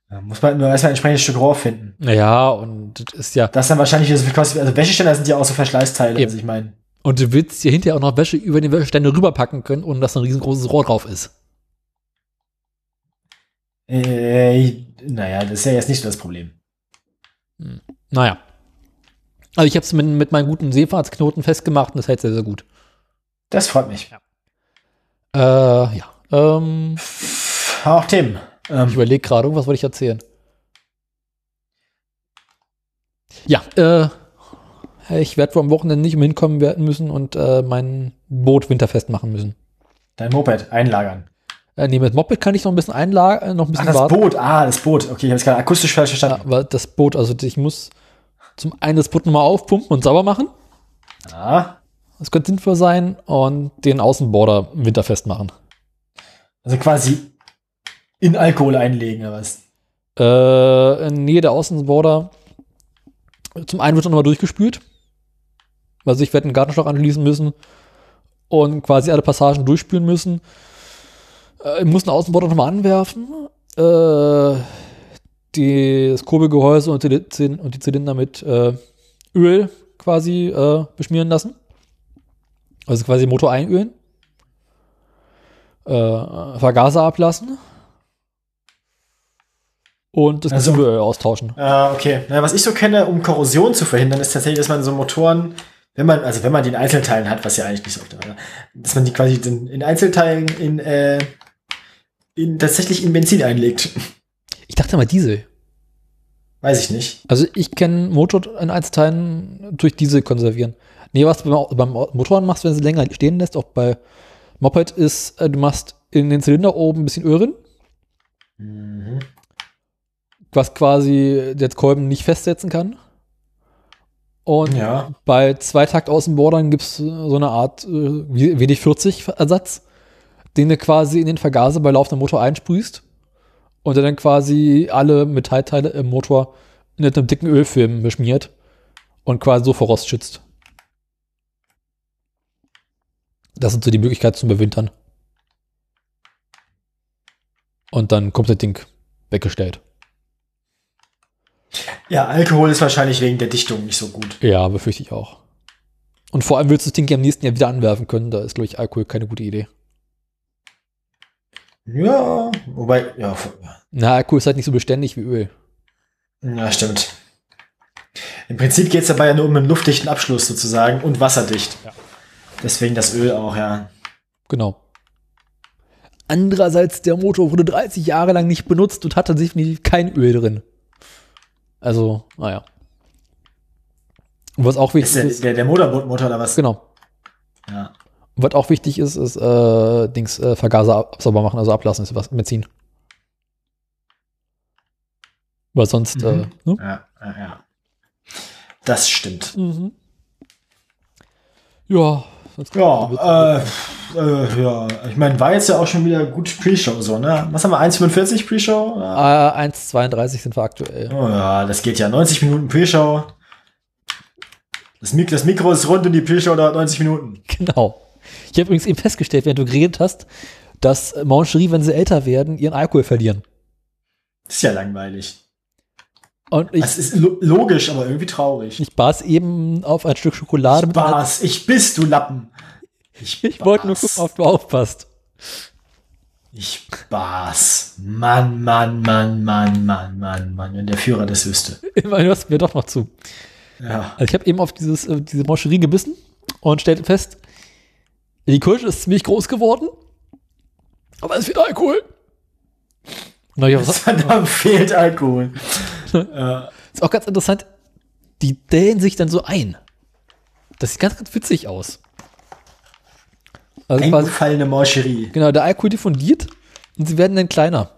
Speaker 1: Da muss man nur erstmal ein entsprechendes Stück Rohr finden.
Speaker 2: Naja, und das ist ja,
Speaker 1: Das dann wahrscheinlich, also also Wäscheständer sind ja auch so Verschleißteile,
Speaker 2: Eben.
Speaker 1: also ich meine.
Speaker 2: und du willst dir hinterher auch noch Wäsche über den Wäscheständer rüberpacken können, ohne dass ein riesengroßes Rohr drauf ist.
Speaker 1: Äh, naja, das ist ja jetzt nicht so das Problem.
Speaker 2: Naja. Also ich habe es mit, mit meinen guten Seefahrtsknoten festgemacht und das hält sehr, sehr gut.
Speaker 1: Das freut mich.
Speaker 2: Äh, ja. Ähm,
Speaker 1: auch Themen.
Speaker 2: Ich
Speaker 1: Ähm,
Speaker 2: überlege gerade, irgendwas wollte ich erzählen. Ja, äh, ich werde wohl am Wochenende nicht umhin kommen werden müssen und äh, mein Boot winterfest machen müssen.
Speaker 1: dein Moped einlagern.
Speaker 2: Äh, nee, mit Moped kann ich noch ein bisschen einlagen, noch ein
Speaker 1: Ach,
Speaker 2: bisschen
Speaker 1: das
Speaker 2: warten.
Speaker 1: Boot. Ah, das Boot. Okay, ich habe es gerade akustisch falsch
Speaker 2: Ja,
Speaker 1: verstanden.
Speaker 2: aber das Boot, also ich muss zum einen das Boot nochmal aufpumpen und sauber machen.
Speaker 1: Ah,
Speaker 2: Das könnte sinnvoll sein und den Außenborder winterfest machen.
Speaker 1: also quasi in Alkohol einlegen, oder was?
Speaker 2: Äh, nee, der Außenborder. Zum einen wird er nochmal durchgespült. Also ich werde einen Gartenschlauch anschließen müssen und quasi alle Passagen durchspülen müssen. Äh, ich muss den Außenborder nochmal anwerfen. Äh, die, das Kurbelgehäuse und die, und die Zylinder mit äh, Öl quasi äh, beschmieren lassen. Also quasi Motor einölen. Äh, Vergaser ablassen. Und das
Speaker 1: Also-
Speaker 2: Zubehör austauschen.
Speaker 1: Ah, okay. Na, was ich so kenne, um Korrosion zu verhindern, ist tatsächlich, dass man so Motoren, wenn man, also wenn man die in Einzelteilen hat, was ja eigentlich nicht so oft ist, dass man die quasi in, in Einzelteilen in, äh, in, tatsächlich in Benzin einlegt.
Speaker 2: Ich dachte mal Diesel.
Speaker 1: Weiß ich nicht.
Speaker 2: Also ich kenne Motor in Einzelteilen durch Diesel konservieren. Nee, was du beim, beim Motoren machst, wenn du sie länger stehen lässt, auch bei Moped ist, äh, du machst in den Zylinder oben ein bisschen Öl drin,
Speaker 1: Mhm.
Speaker 2: Was quasi jetzt Kolben nicht festsetzen kann. Und
Speaker 1: Ja.
Speaker 2: bei Zweitakt Außenbordern gibt es so eine Art äh, WD-40-Ersatz, den du quasi in den Vergaser bei laufendem Motor einsprühst und der dann quasi alle Metallteile im Motor mit einem dicken Ölfilm beschmiert und quasi so vor Rost schützt. Das sind so die Möglichkeiten zum Überwintern. Und dann kommt das Ding weggestellt.
Speaker 1: Ja, Alkohol ist wahrscheinlich wegen der Dichtung nicht so gut.
Speaker 2: Ja, befürchte ich auch. Und vor allem willst du das Ding ja am nächsten Jahr wieder anwerfen können. Da ist, glaube ich, Alkohol keine gute Idee.
Speaker 1: Ja, wobei, ja,
Speaker 2: Na, Alkohol ist halt nicht so beständig wie Öl.
Speaker 1: ja stimmt. Im Prinzip geht es dabei ja nur um einen luftdichten Abschluss sozusagen und wasserdicht.
Speaker 2: Ja.
Speaker 1: Deswegen das Öl auch, ja.
Speaker 2: Genau. Andererseits, der Motor wurde 30 Jahre lang nicht benutzt und hatte definitiv kein Öl drin. Also, naja. Und was auch
Speaker 1: Ist
Speaker 2: wichtig
Speaker 1: der,
Speaker 2: ist,
Speaker 1: der, der Motorbootsmotor oder was?
Speaker 2: genau.
Speaker 1: Ja.
Speaker 2: Und was auch wichtig ist, ist äh, Dings äh, Vergaser ab, sauber machen, also ablassen, ist was Benzin. Weil sonst,
Speaker 1: Mhm.
Speaker 2: äh, ne?
Speaker 1: Ja, ja, ja. Das stimmt.
Speaker 2: Mhm. Ja,
Speaker 1: Ja, äh, äh, ja, ich meine, war jetzt ja auch schon wieder gut Pre-Show so, ne? Was haben wir, 1,45 Pre-Show? Ja.
Speaker 2: äh, 1,32 sind wir aktuell.
Speaker 1: Oh ja, das geht ja. 90 Minuten Pre-Show. Das, Mik das Mikro ist rund und die Pre-Show dauert 90 Minuten.
Speaker 2: Genau. Ich habe übrigens eben festgestellt, während du geredet hast, dass Mancherie, wenn sie älter werden, ihren Alkohol verlieren.
Speaker 1: Das ist ja langweilig.
Speaker 2: Und ich,
Speaker 1: Das ist lo logisch, aber irgendwie traurig.
Speaker 2: ich bas eben auf ein Stück Schokolade einer,
Speaker 1: Spaß, ich bist du Lappen. Ich,
Speaker 2: Ich wollte nur gucken, ob du aufpasst.
Speaker 1: Ich Spaß. Mann, Mann, Mann, Mann, Mann, Mann, Mann, wenn der Führer das wüsste.
Speaker 2: Immerhin hörst du mir doch noch zu.
Speaker 1: Ja.
Speaker 2: Also ich habe eben auf dieses, äh, diese Mancherie gebissen und stellte fest, die Kirsche ist ziemlich groß geworden, aber es fehlt Alkohol. Und dann ich was,
Speaker 1: Verdammt fehlt Alkohol. Äh,
Speaker 2: ist auch ganz interessant, die dehnen sich dann so ein. Das sieht ganz, ganz witzig aus. Also
Speaker 1: eingefallene Mancherie.
Speaker 2: genau, der Alkohol diffundiert und sie werden dann kleiner.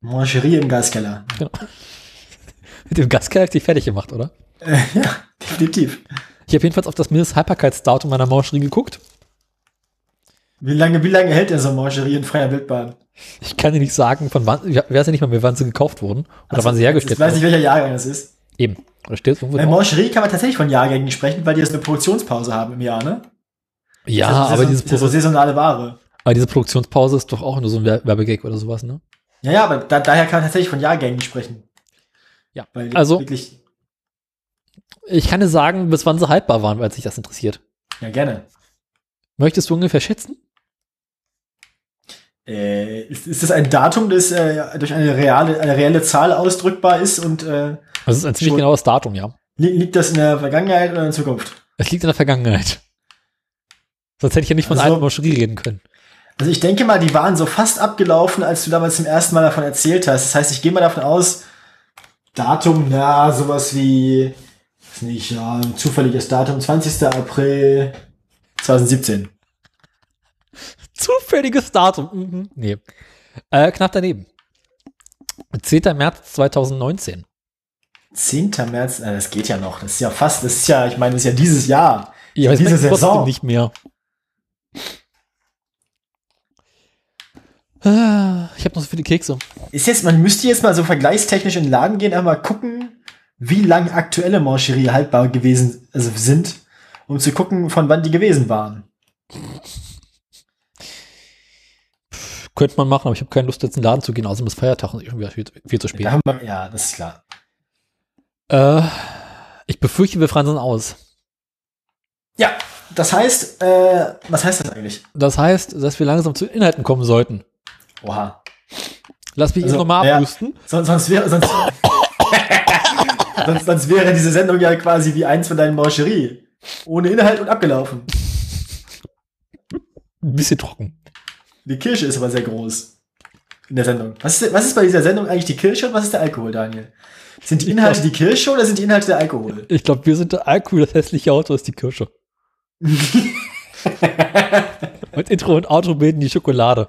Speaker 1: Mancherie im Gaskeller.
Speaker 2: Mit dem Gaskeller hat sich fertig gemacht, oder?
Speaker 1: Äh, ja, definitiv.
Speaker 2: Ich habe jedenfalls auf das Mindesthaltbarkeitsdatum meiner Mancherie geguckt.
Speaker 1: Wie lange, wie lange hält denn so eine Mancherie in freier Wildbahn?
Speaker 2: Ich kann dir nicht sagen, von wann, ich weiß ja nicht mal mehr, wann sie gekauft wurden oder
Speaker 1: Also,
Speaker 2: wann sie hergestellt
Speaker 1: Ich weiß nicht,
Speaker 2: wurden.
Speaker 1: welcher Jahrgang das ist.
Speaker 2: Eben. Oder steht irgendwo
Speaker 1: Bei
Speaker 2: drauf?
Speaker 1: Mancherie kann man tatsächlich von Jahrgängen sprechen, weil die jetzt eine Produktionspause haben im Jahr, ne?
Speaker 2: Ja,
Speaker 1: das ist,
Speaker 2: aber,
Speaker 1: das
Speaker 2: diese
Speaker 1: ist, so saisonale Ware.
Speaker 2: aber diese Produktionspause ist doch auch nur so ein Wer- Werbegag oder sowas, ne?
Speaker 1: Ja, ja, aber da, daher kann man tatsächlich von Jahrgängen sprechen.
Speaker 2: Ja.
Speaker 1: Weil
Speaker 2: Also-
Speaker 1: wirklich,
Speaker 2: Ich kann dir sagen, bis wann sie haltbar waren, weil sich das interessiert.
Speaker 1: ja, gerne.
Speaker 2: Möchtest du ungefähr schätzen?
Speaker 1: Äh, ist, ist das ein Datum, das äh, durch eine reale, eine reelle Zahl ausdrückbar ist und äh,
Speaker 2: Das ist ein ziemlich
Speaker 1: Schon.
Speaker 2: genaues Datum, ja.
Speaker 1: li liegt das in der Vergangenheit oder in der Zukunft?
Speaker 2: Es liegt in der Vergangenheit. Sonst hätte ich ja nicht von
Speaker 1: Also-
Speaker 2: alten Moscherie reden können.
Speaker 1: Also ich denke mal, die waren so fast abgelaufen, als du damals zum ersten Mal davon erzählt hast. Das heißt, ich gehe mal davon aus, Datum, na, sowas wie, nicht, ja, ein zufälliges Datum, 20. April 2017.
Speaker 2: Zufälliges Datum. Mhm. Nee. Äh, knapp daneben. 10. März 2019.
Speaker 1: 10. März, äh, das geht ja noch. Das ist ja fast, das ist ja, ich meine, das ist ja dieses Jahr.
Speaker 2: Ja,
Speaker 1: Diese Saison.
Speaker 2: nicht mehr. Ah, Ich habe noch so viele Kekse.
Speaker 1: Ist jetzt, man müsste jetzt mal so vergleichstechnisch in den Laden gehen, einmal gucken, wie lang aktuelle Mancherie haltbar gewesen also sind, um zu gucken, von wann die gewesen waren.
Speaker 2: Könnte man machen, aber ich habe keine Lust, jetzt in den Laden zu gehen, außerdem ist Feiertag und irgendwie viel, viel zu spät.
Speaker 1: Da haben wir, ja, das ist klar.
Speaker 2: Äh, ich befürchte, wir fransen aus.
Speaker 1: Ja, das heißt, äh, was heißt das eigentlich?
Speaker 2: Das heißt, dass wir langsam zu Inhalten kommen sollten.
Speaker 1: Oha.
Speaker 2: Lass mich
Speaker 1: Also,
Speaker 2: jetzt nochmal
Speaker 1: ja.
Speaker 2: abhusten.
Speaker 1: Sonst, sonst wäre, sonst, sonst, sonst wäre diese Sendung ja quasi wie eins von deinen Mancherie. Ohne Inhalt und abgelaufen.
Speaker 2: Ein bisschen trocken.
Speaker 1: Die Kirsche ist aber sehr groß. In der Sendung. Was ist, was ist bei dieser Sendung eigentlich die Kirsche und was ist der Alkohol, Daniel? Sind die Inhalte die Kirsche oder sind die Inhalte der Alkohol?
Speaker 2: Ich glaube, wir sind der Alkohol, das hässliche Auto ist die Kirsche. Und Intro und Outro bilden die Schokolade.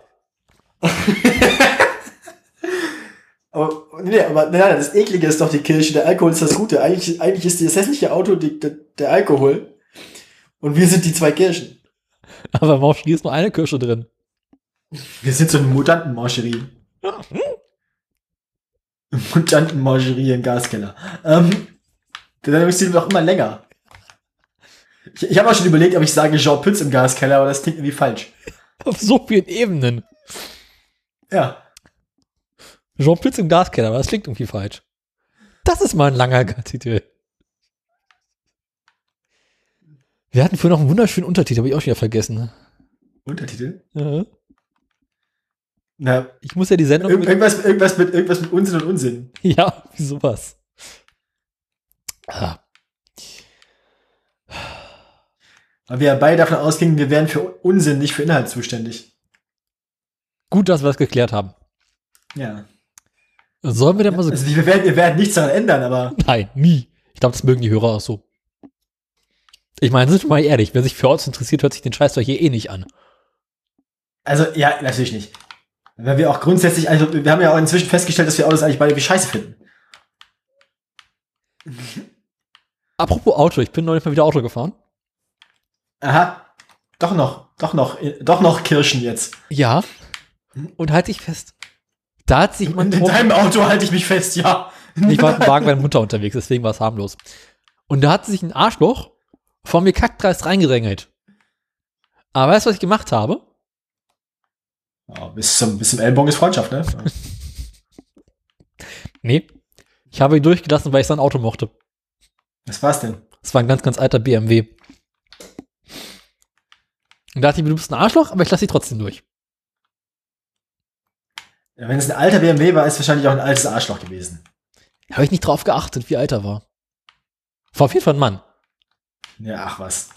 Speaker 1: Aber, nee, aber nein, das Eklige ist doch die Kirsche, der Alkohol ist das Gute. Eigentlich, eigentlich ist das hässliche Auto die, der, der Alkohol. Und wir sind die zwei Kirschen.
Speaker 2: Aber Mauschri ist nur eine Kirsche drin.
Speaker 1: Wir sind so eine Mutantenmancherie. Mutantenmancherie im Gaskeller. Ähm, der Sendungsstil wird auch immer länger. Ich, ich habe auch schon überlegt, ob ich sage Jean Pütz im Gaskeller, aber das klingt irgendwie falsch.
Speaker 2: Auf so vielen Ebenen.
Speaker 1: Ja.
Speaker 2: Jean Pütz im Gaskeller, aber das klingt irgendwie falsch. Das ist mal ein langer Titel. Wir hatten vorhin noch einen wunderschönen Untertitel, habe ich auch schon wieder vergessen.
Speaker 1: Untertitel?
Speaker 2: Ja.
Speaker 1: Na,
Speaker 2: Ich muss ja die Sendung
Speaker 1: irg
Speaker 2: mit,
Speaker 1: irgendwas, irgendwas, mit, irgendwas mit Unsinn und Unsinn.
Speaker 2: Ja, wie sowas. Ah.
Speaker 1: Weil wir ja beide davon ausgingen, wir wären für Unsinn, nicht für Inhalt zuständig.
Speaker 2: Gut, dass wir das geklärt haben.
Speaker 1: Ja.
Speaker 2: Sollen wir denn mal so.
Speaker 1: Also wir werden, wir werden nichts daran ändern, aber
Speaker 2: Nein, nie. Ich glaube, das mögen die Hörer auch so. Ich meine, sind wir mal ehrlich, wer sich für uns interessiert, hört sich den Scheiß doch hier eh nicht an.
Speaker 1: also ja, natürlich nicht. Weil wir auch grundsätzlich, also wir haben ja auch inzwischen festgestellt, dass wir Autos eigentlich beide wie scheiße finden.
Speaker 2: Apropos Auto, ich bin neulich mal wieder Auto gefahren.
Speaker 1: Aha. Doch noch, doch noch, doch noch Kirschen jetzt.
Speaker 2: Ja. Und halte ich fest. Da hat sich
Speaker 1: In,
Speaker 2: jemand
Speaker 1: in
Speaker 2: drum-
Speaker 1: deinem Auto halte ich mich fest, ja.
Speaker 2: Ich war im Wagen meiner Mutter unterwegs, deswegen war es harmlos. Und da hat sich ein Arschloch vor mir kackdreist reingedrängelt. Aber weißt du, was ich gemacht habe?
Speaker 1: Ja, bis, zum, bis zum Ellbogen ist Freundschaft, ne?
Speaker 2: Nee. Ich habe ihn durchgelassen, weil ich sein Auto mochte.
Speaker 1: Was war's denn?
Speaker 2: Das war ein ganz, ganz alter BMW. Und da dachte ich mir, du bist ein Arschloch, aber ich lasse dich trotzdem durch.
Speaker 1: Ja, wenn es ein alter BMW war, ist es wahrscheinlich auch ein altes Arschloch gewesen.
Speaker 2: Habe ich nicht drauf geachtet, wie alt er war. War auf jeden Fall ein Mann.
Speaker 1: Ja, ach was.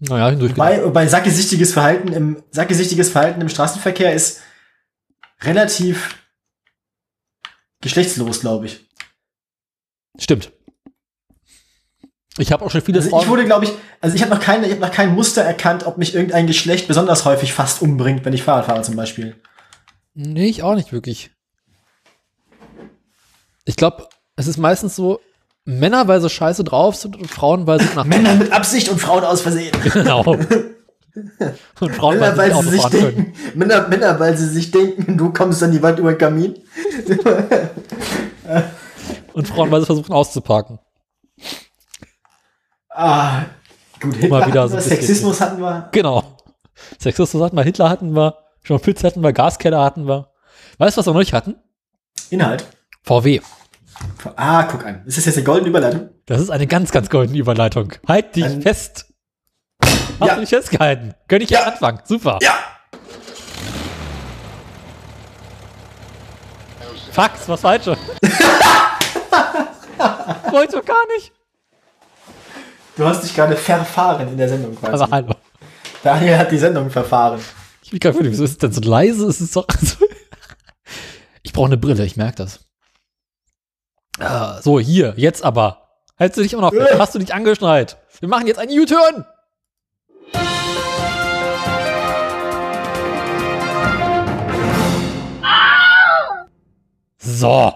Speaker 2: Naja.
Speaker 1: Wobei, wobei sackgesichtiges Verhalten im sackgesichtiges Verhalten im Straßenverkehr ist relativ geschlechtslos, glaube ich.
Speaker 2: Stimmt. Ich habe auch schon viele
Speaker 1: Also ich wurde, glaube ich, also ich habe noch keine, ich habe noch kein Muster erkannt, ob mich irgendein Geschlecht besonders häufig fast umbringt, wenn ich Fahrrad fahre zum Beispiel.
Speaker 2: Nee, ich auch nicht wirklich. Ich glaube, es ist meistens so, Männer, weil sie scheiße drauf sind und Frauen, weil sie nach
Speaker 1: Männer mit Absicht und Frauen aus Versehen.
Speaker 2: Genau. Und Frauen,
Speaker 1: Männer,
Speaker 2: weil sie
Speaker 1: sich denken, Männer, Männer, weil sie sich denken, du kommst an die Wand über den Kamin.
Speaker 2: Und Frauen, weil sie versuchen auszuparken.
Speaker 1: Ah, gut, Hitler
Speaker 2: Mal wieder
Speaker 1: hatten
Speaker 2: so
Speaker 1: wir, Sexismus hatten wir.
Speaker 2: Genau. Sexismus hatten wir, Hitler hatten wir, Jean Pütz hatten wir, Gaskeller hatten wir. Weißt du, was wir noch nicht hatten?
Speaker 1: Inhalt.
Speaker 2: VW.
Speaker 1: Ah, guck an. Ist das jetzt eine goldene Überleitung?
Speaker 2: Das ist eine ganz, ganz goldene Überleitung. Halt dich
Speaker 1: Ein-
Speaker 2: fest. Hast
Speaker 1: Ja.
Speaker 2: du dich festgehalten? Könnte ich ja.
Speaker 1: Ja.
Speaker 2: anfangen. Super.
Speaker 1: Ja.
Speaker 2: Fuck, das war falsche. Wollte doch gar nicht.
Speaker 1: Du hast dich gerade verfahren in der Sendung quasi.
Speaker 2: Aber hallo.
Speaker 1: Daniel hat die Sendung verfahren.
Speaker 2: Ich bin gerade wieso ist es denn so leise? Es ist doch. Also ich brauche eine Brille, ich merke das. Ah, so, hier, jetzt aber. Hältst du dich immer noch fest? Hast du dich angeschnallt? Wir machen jetzt einen U-Turn! So.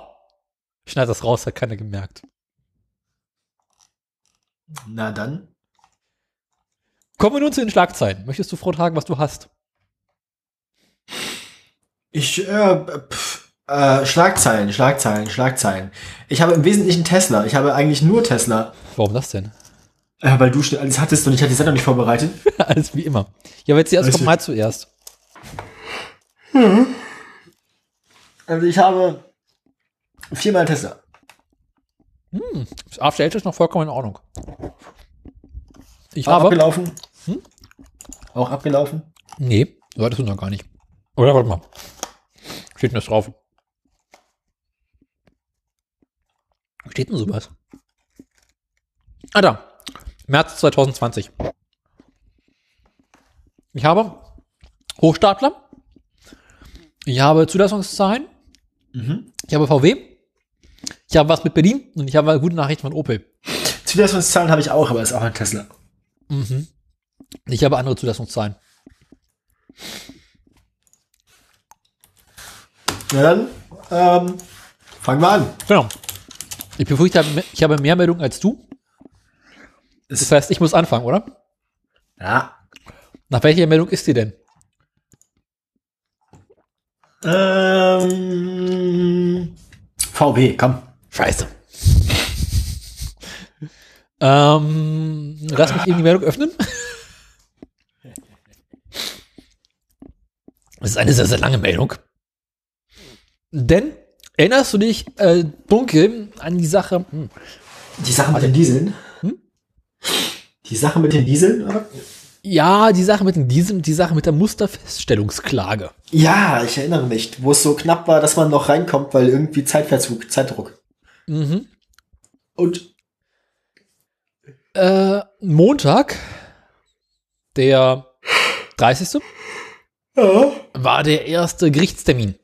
Speaker 2: Schneid das raus, hat keiner gemerkt.
Speaker 1: Na dann.
Speaker 2: Kommen wir nun zu den Schlagzeilen. Möchtest du vortragen, was du hast?
Speaker 1: Ich, äh, pff, äh, Schlagzeilen, Schlagzeilen, Schlagzeilen. Ich habe im Wesentlichen Tesla. Ich habe eigentlich nur Tesla.
Speaker 2: Warum das denn?
Speaker 1: Äh, weil du alles hattest und ich hatte die Sendung nicht vorbereitet.
Speaker 2: Alles wie immer. Ja, aber jetzt erst kommt mal zuerst.
Speaker 1: Also ich habe viermal Tesla.
Speaker 2: After Eight ist noch vollkommen in Ordnung. Ich
Speaker 1: Auch
Speaker 2: habe.
Speaker 1: abgelaufen. Auch abgelaufen.
Speaker 2: Nee, solltest du noch gar nicht. Oder warte mal. Steht denn das drauf? Steht denn sowas? Ah, da. März 2020. Ich habe Hochstapler. Ich habe Zulassungszahlen. Ich habe VW. Ich habe was mit Berlin und ich habe gute Nachrichten von Opel.
Speaker 1: Zulassungszahlen habe ich auch, aber ist auch ein Tesla.
Speaker 2: Ich habe andere Zulassungszahlen.
Speaker 1: Na dann, ähm, fangen wir an.
Speaker 2: Genau. Ich befürchte, ich habe mehr Meldungen als du. Das heißt, ich muss anfangen, oder?
Speaker 1: Ja.
Speaker 2: Nach welcher Meldung ist die denn?
Speaker 1: Ähm, VW, komm.
Speaker 2: Scheiße. ähm, lass mich eben die Meldung öffnen. Das ist eine sehr, sehr lange Meldung. Denn, erinnerst du dich äh, dunkel an die Sache, hm,
Speaker 1: Die Sache mit den Dieseln. Die Sache mit den Dieseln, oder?
Speaker 2: ja, die Sache mit dem Diesel und die Sache mit der Musterfeststellungsklage.
Speaker 1: Ja, ich erinnere mich, wo es so knapp war, dass man noch reinkommt, weil irgendwie Zeitverzug, Zeitdruck.
Speaker 2: Mhm.
Speaker 1: Und
Speaker 2: Äh, Montag, der 30.
Speaker 1: ja,
Speaker 2: war der erste Gerichtstermin.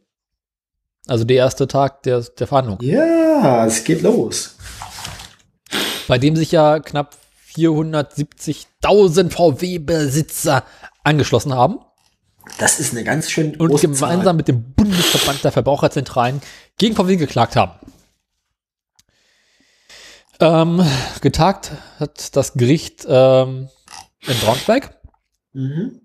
Speaker 2: Also der erste Tag der, der Verhandlung.
Speaker 1: ja, es geht los.
Speaker 2: Bei dem sich ja knapp 470.000 VW-Besitzer angeschlossen haben
Speaker 1: Das ist eine ganz schön
Speaker 2: und
Speaker 1: große
Speaker 2: gemeinsam
Speaker 1: Zahl.
Speaker 2: mit dem Bundesverband der Verbraucherzentralen gegen VW geklagt haben. Ähm, getagt hat das Gericht ähm, in Braunschweig.
Speaker 1: Mhm.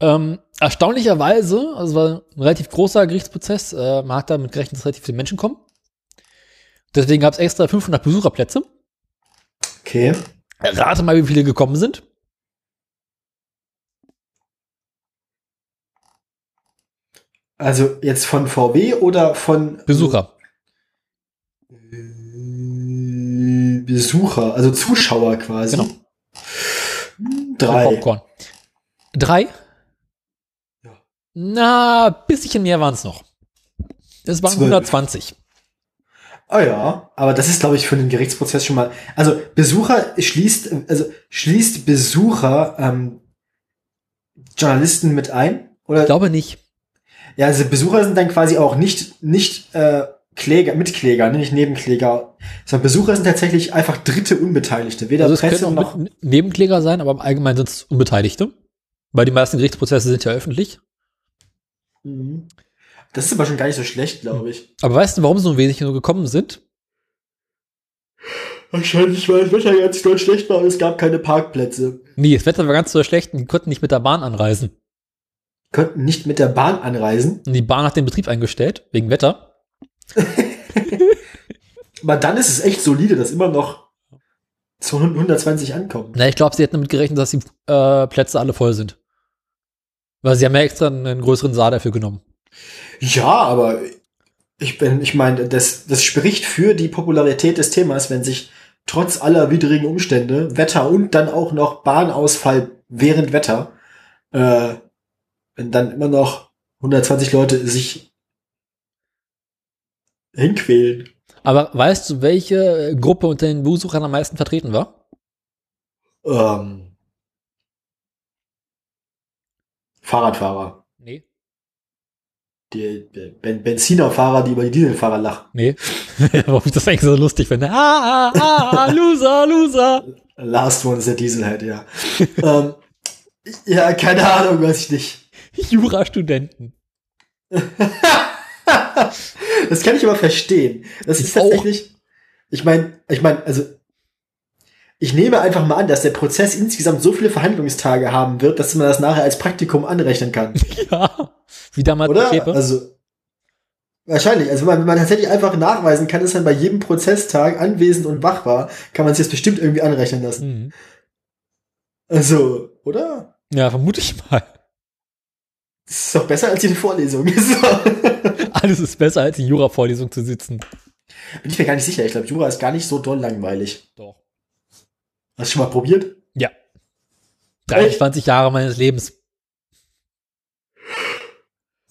Speaker 2: Ähm, erstaunlicherweise, also es war ein relativ großer Gerichtsprozess, äh, man hat damit gerechnet, dass relativ viele Menschen kommen. Deswegen gab es extra 500 Besucherplätze.
Speaker 1: Okay.
Speaker 2: Rate mal, wie viele gekommen sind.
Speaker 1: Also jetzt von VW oder von
Speaker 2: Besucher.
Speaker 1: Äh, Besucher, also Zuschauer quasi.
Speaker 2: Genau.
Speaker 1: Drei.
Speaker 2: Drei? Na, bisschen mehr waren es noch. Es waren
Speaker 1: Zwölf.
Speaker 2: 120.
Speaker 1: Ah ja, aber das ist, glaube ich, für den Gerichtsprozess schon mal. Also Besucher schließt, also schließt Besucher ähm, Journalisten mit ein? Oder?
Speaker 2: Ich glaube nicht.
Speaker 1: Ja, also Besucher sind dann quasi auch nicht, nicht äh, Kläger, Mitkläger, nicht Nebenkläger, sondern Besucher sind tatsächlich einfach dritte Unbeteiligte. Weder
Speaker 2: Also es
Speaker 1: Presse noch.
Speaker 2: Nebenkläger sein, aber im Allgemeinen sind es Unbeteiligte. Weil die meisten Gerichtsprozesse sind ja öffentlich.
Speaker 1: Mhm. Das ist aber schon gar nicht so schlecht, glaube ich.
Speaker 2: Aber weißt du, warum so wenig nur gekommen sind?
Speaker 1: Wahrscheinlich, weil das Wetter ganz doll schlecht war und es gab keine Parkplätze.
Speaker 2: Nee, das Wetter war ganz so schlecht und die konnten nicht mit der Bahn anreisen.
Speaker 1: Könnten nicht mit der Bahn anreisen.
Speaker 2: Und die Bahn hat den Betrieb eingestellt, wegen Wetter.
Speaker 1: Aber dann ist es echt solide, dass immer noch zu 120 ankommen.
Speaker 2: Na, ich glaube, sie hätten damit gerechnet, dass die äh, Plätze alle voll sind. Weil sie haben ja extra einen größeren Saal dafür genommen.
Speaker 1: Ja, aber ich bin, ich meine, das, das spricht für die Popularität des Themas, wenn sich trotz aller widrigen Umstände, Wetter und dann auch noch Bahnausfall während Wetter, äh, wenn dann immer noch 120 Leute sich hinquälen.
Speaker 2: Aber weißt du, welche Gruppe unter den Besuchern am meisten vertreten war?
Speaker 1: Ähm, Fahrradfahrer.
Speaker 2: Nee.
Speaker 1: Die ben Benzinerfahrer, die über die Dieselfahrer lachen.
Speaker 2: Nee. Warum ich das eigentlich so lustig finde. Ah, ah, ah, Loser, Loser.
Speaker 1: Last one ist der Dieselhead, ja. ähm, ja, keine Ahnung, weiß ich nicht.
Speaker 2: Jurastudenten.
Speaker 1: das kann ich aber verstehen. Das
Speaker 2: Ich
Speaker 1: ist tatsächlich, ich meine, ich meine, also ich nehme einfach mal an, dass der Prozess insgesamt so viele Verhandlungstage haben wird, dass man das nachher als Praktikum anrechnen kann.
Speaker 2: Ja. Wie damals
Speaker 1: Oder?
Speaker 2: Pepe.
Speaker 1: Also wahrscheinlich. Also wenn man, wenn man tatsächlich einfach nachweisen kann, dass man bei jedem Prozesstag anwesend und wach war, kann man sich das bestimmt irgendwie anrechnen lassen.
Speaker 2: Mhm.
Speaker 1: Also, oder?
Speaker 2: Ja, vermute ich mal.
Speaker 1: Das ist doch besser als jede Vorlesung.
Speaker 2: Alles ist besser, als in Jura-Vorlesung zu sitzen.
Speaker 1: Bin ich mir gar nicht sicher. Ich glaube, Jura ist gar nicht so doll langweilig.
Speaker 2: Doch.
Speaker 1: Hast du schon mal probiert?
Speaker 2: Ja. 23 Jahre meines Lebens.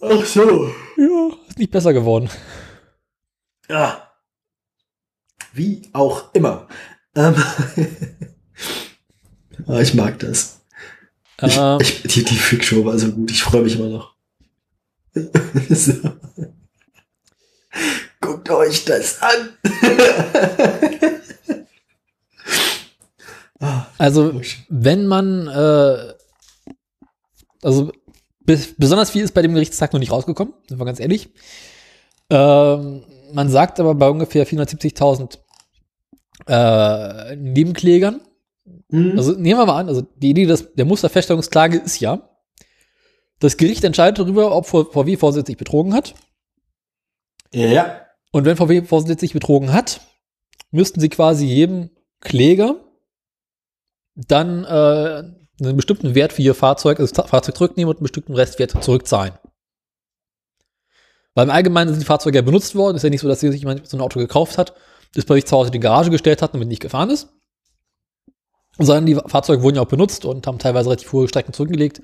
Speaker 1: Ach so.
Speaker 2: Ja, ist nicht besser geworden.
Speaker 1: Ja. Wie auch immer. Ähm. ah, ich mag das. Ich,
Speaker 2: Ähm,
Speaker 1: ich, die, die Freakshow war so gut. Ich freue mich immer noch. so. Guckt euch das an.
Speaker 2: also, wenn man, äh, also besonders viel ist bei dem Gerichtstag noch nicht rausgekommen, sind wir ganz ehrlich. Ähm, man sagt aber bei ungefähr 470.000 äh, Nebenklägern,
Speaker 1: hm,
Speaker 2: also nehmen wir mal an, also die Idee des, der Musterfeststellungsklage ist ja, das Gericht entscheidet darüber, ob VW vorsätzlich betrogen hat.
Speaker 1: ja.
Speaker 2: Und wenn VW vorsätzlich betrogen hat, müssten sie quasi jedem Kläger dann äh, einen bestimmten Wert für ihr Fahrzeug, also das Fahrzeug zurücknehmen und einen bestimmten Restwert zurückzahlen. Weil im Allgemeinen sind die Fahrzeuge ja benutzt worden. Ist ja nicht so, dass sich jemand so ein Auto gekauft hat, das bei sich zu Hause in die Garage gestellt hat damit nicht gefahren ist. Sondern die Fahrzeuge wurden ja auch benutzt und haben teilweise relativ hohe Strecken zurückgelegt.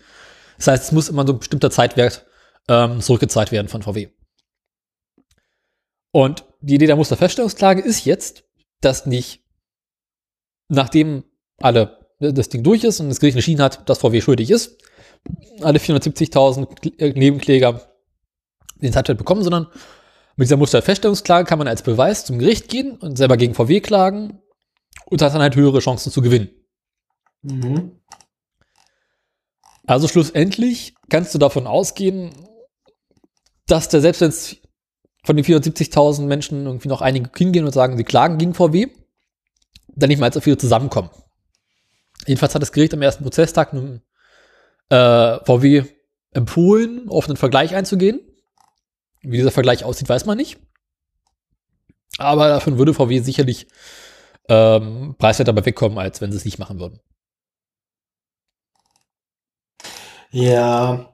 Speaker 2: Das heißt, es muss immer so ein bestimmter Zeitwert ähm, zurückgezahlt werden von VW. Und die Idee der Musterfeststellungsklage ist jetzt, dass nicht, nachdem alle das Ding durch ist und das Gericht entschieden hat, dass VW schuldig ist, alle 470.000 Kl- äh, Nebenkläger den Zeitwert bekommen, sondern mit dieser Musterfeststellungsklage kann man als Beweis zum Gericht gehen und selber gegen VW klagen und hat dann halt höhere Chancen zu gewinnen.
Speaker 1: Mhm.
Speaker 2: Also schlussendlich kannst du davon ausgehen, dass der selbst wenn es von den 470.000 Menschen irgendwie noch einige hingehen und sagen, sie klagen gegen VW, dann nicht mal allzu viele zusammenkommen. Jedenfalls hat das Gericht am ersten Prozesstag einem, äh, VW empfohlen, auf einen Vergleich einzugehen. Wie dieser Vergleich aussieht, weiß man nicht. Aber davon würde VW sicherlich ähm, preiswerter dabei wegkommen, als wenn sie es nicht machen würden.
Speaker 1: Ja.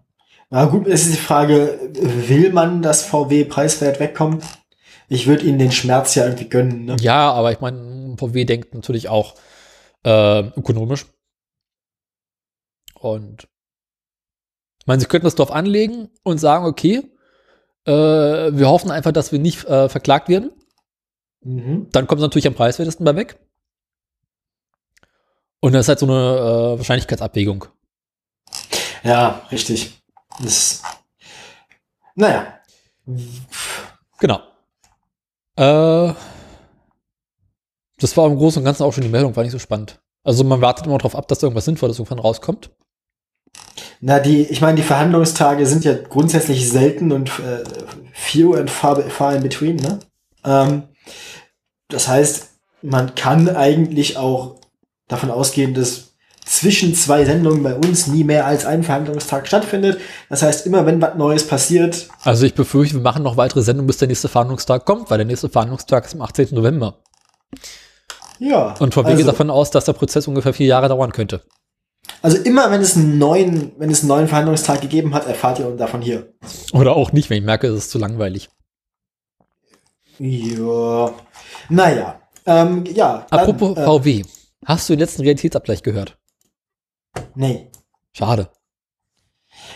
Speaker 1: Na gut, es ist die Frage, will man, dass VW preiswert wegkommt? Ich würde ihnen den Schmerz ja irgendwie gönnen, ne?
Speaker 2: Ja, aber ich meine, VW denkt natürlich auch äh, ökonomisch. Und ich meine, sie könnten das drauf anlegen und sagen, okay, äh, wir hoffen einfach, dass wir nicht äh, verklagt werden.
Speaker 1: Mhm.
Speaker 2: Dann kommt es natürlich am preiswertesten bei weg. Und das ist halt so eine äh, Wahrscheinlichkeitsabwägung.
Speaker 1: Ja, richtig. Das, naja.
Speaker 2: Genau. Äh, das war im Großen und Ganzen auch schon die Meldung, war nicht so spannend. Also man wartet immer darauf ab, dass irgendwas Sinnvolles irgendwann rauskommt.
Speaker 1: Na, die, ich meine, die Verhandlungstage sind ja grundsätzlich selten und äh, few and far, far in between, ne? Ähm, das heißt, man kann eigentlich auch davon ausgehen, dass zwischen zwei Sendungen bei uns nie mehr als ein Verhandlungstag stattfindet. Das heißt, immer wenn was Neues passiert,
Speaker 2: Also ich befürchte, wir machen noch weitere Sendungen, bis der nächste Verhandlungstag kommt, weil der nächste Verhandlungstag ist am 18. November.
Speaker 1: Ja.
Speaker 2: Und VW
Speaker 1: also,
Speaker 2: geht davon aus, dass der Prozess ungefähr vier Jahre dauern könnte.
Speaker 1: also immer wenn es einen neuen, wenn es einen neuen Verhandlungstag gegeben hat, erfahrt ihr davon hier.
Speaker 2: Oder auch nicht, wenn ich merke, es ist zu langweilig.
Speaker 1: Ja. Naja. Ähm, ja. dann,
Speaker 2: Apropos
Speaker 1: äh,
Speaker 2: VW. Hast du den letzten Realitätsabgleich gehört?
Speaker 1: Nee.
Speaker 2: Schade.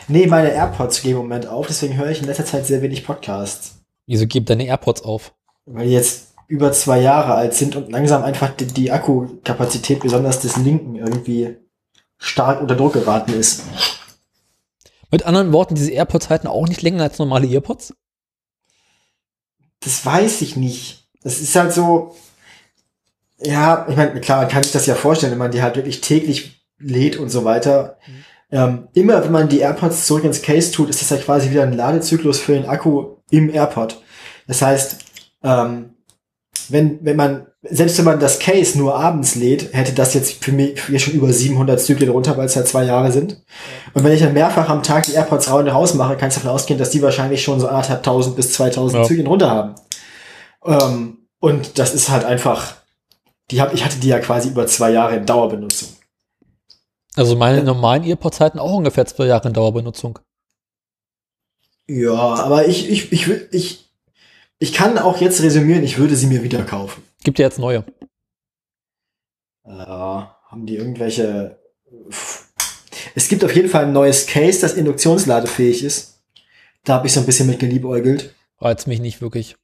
Speaker 1: Nee, meine AirPods gehen im Moment auf, deswegen höre ich in letzter Zeit sehr wenig Podcasts.
Speaker 2: Wieso gib deine AirPods auf?
Speaker 1: Weil die jetzt über zwei Jahre alt sind und langsam einfach die, die Akkukapazität, besonders des linken, irgendwie stark unter Druck geraten ist.
Speaker 2: Mit anderen Worten, diese AirPods halten auch nicht länger als normale AirPods?
Speaker 1: Das weiß ich nicht. Das ist halt so, ja, ich meine, klar, man kann sich das ja vorstellen, wenn man die halt wirklich täglich lädt und so weiter. Ähm, immer wenn man die AirPods zurück ins Case tut, ist das ja quasi wieder ein Ladezyklus für den Akku im AirPod. Das heißt, ähm, wenn, wenn man, selbst wenn man das Case nur abends lädt, hätte das jetzt für mich mich schon über 700 Zyklen runter, weil es halt zwei Jahre sind. Und wenn ich dann mehrfach am Tag die AirPods und raus mache, kann ich davon ausgehen, dass die wahrscheinlich schon so anderthalb tausend bis 2000
Speaker 2: Ja.
Speaker 1: Zyklen runter haben. Ähm, und das ist halt einfach, die hab, ich hatte die ja quasi über zwei Jahre in Dauerbenutzung.
Speaker 2: Also meine normalen AirPods halten auch ungefähr zwei Jahre in Dauerbenutzung.
Speaker 1: Ja, aber ich, ich, ich, wür- ich, ich kann auch jetzt resümieren, ich würde sie mir wieder kaufen.
Speaker 2: Gibt ja jetzt neue.
Speaker 1: Äh, haben die irgendwelche. Es gibt auf jeden Fall ein neues Case, das induktionsladefähig ist. Da habe ich so ein bisschen mit geliebäugelt.
Speaker 2: Reizt mich nicht wirklich.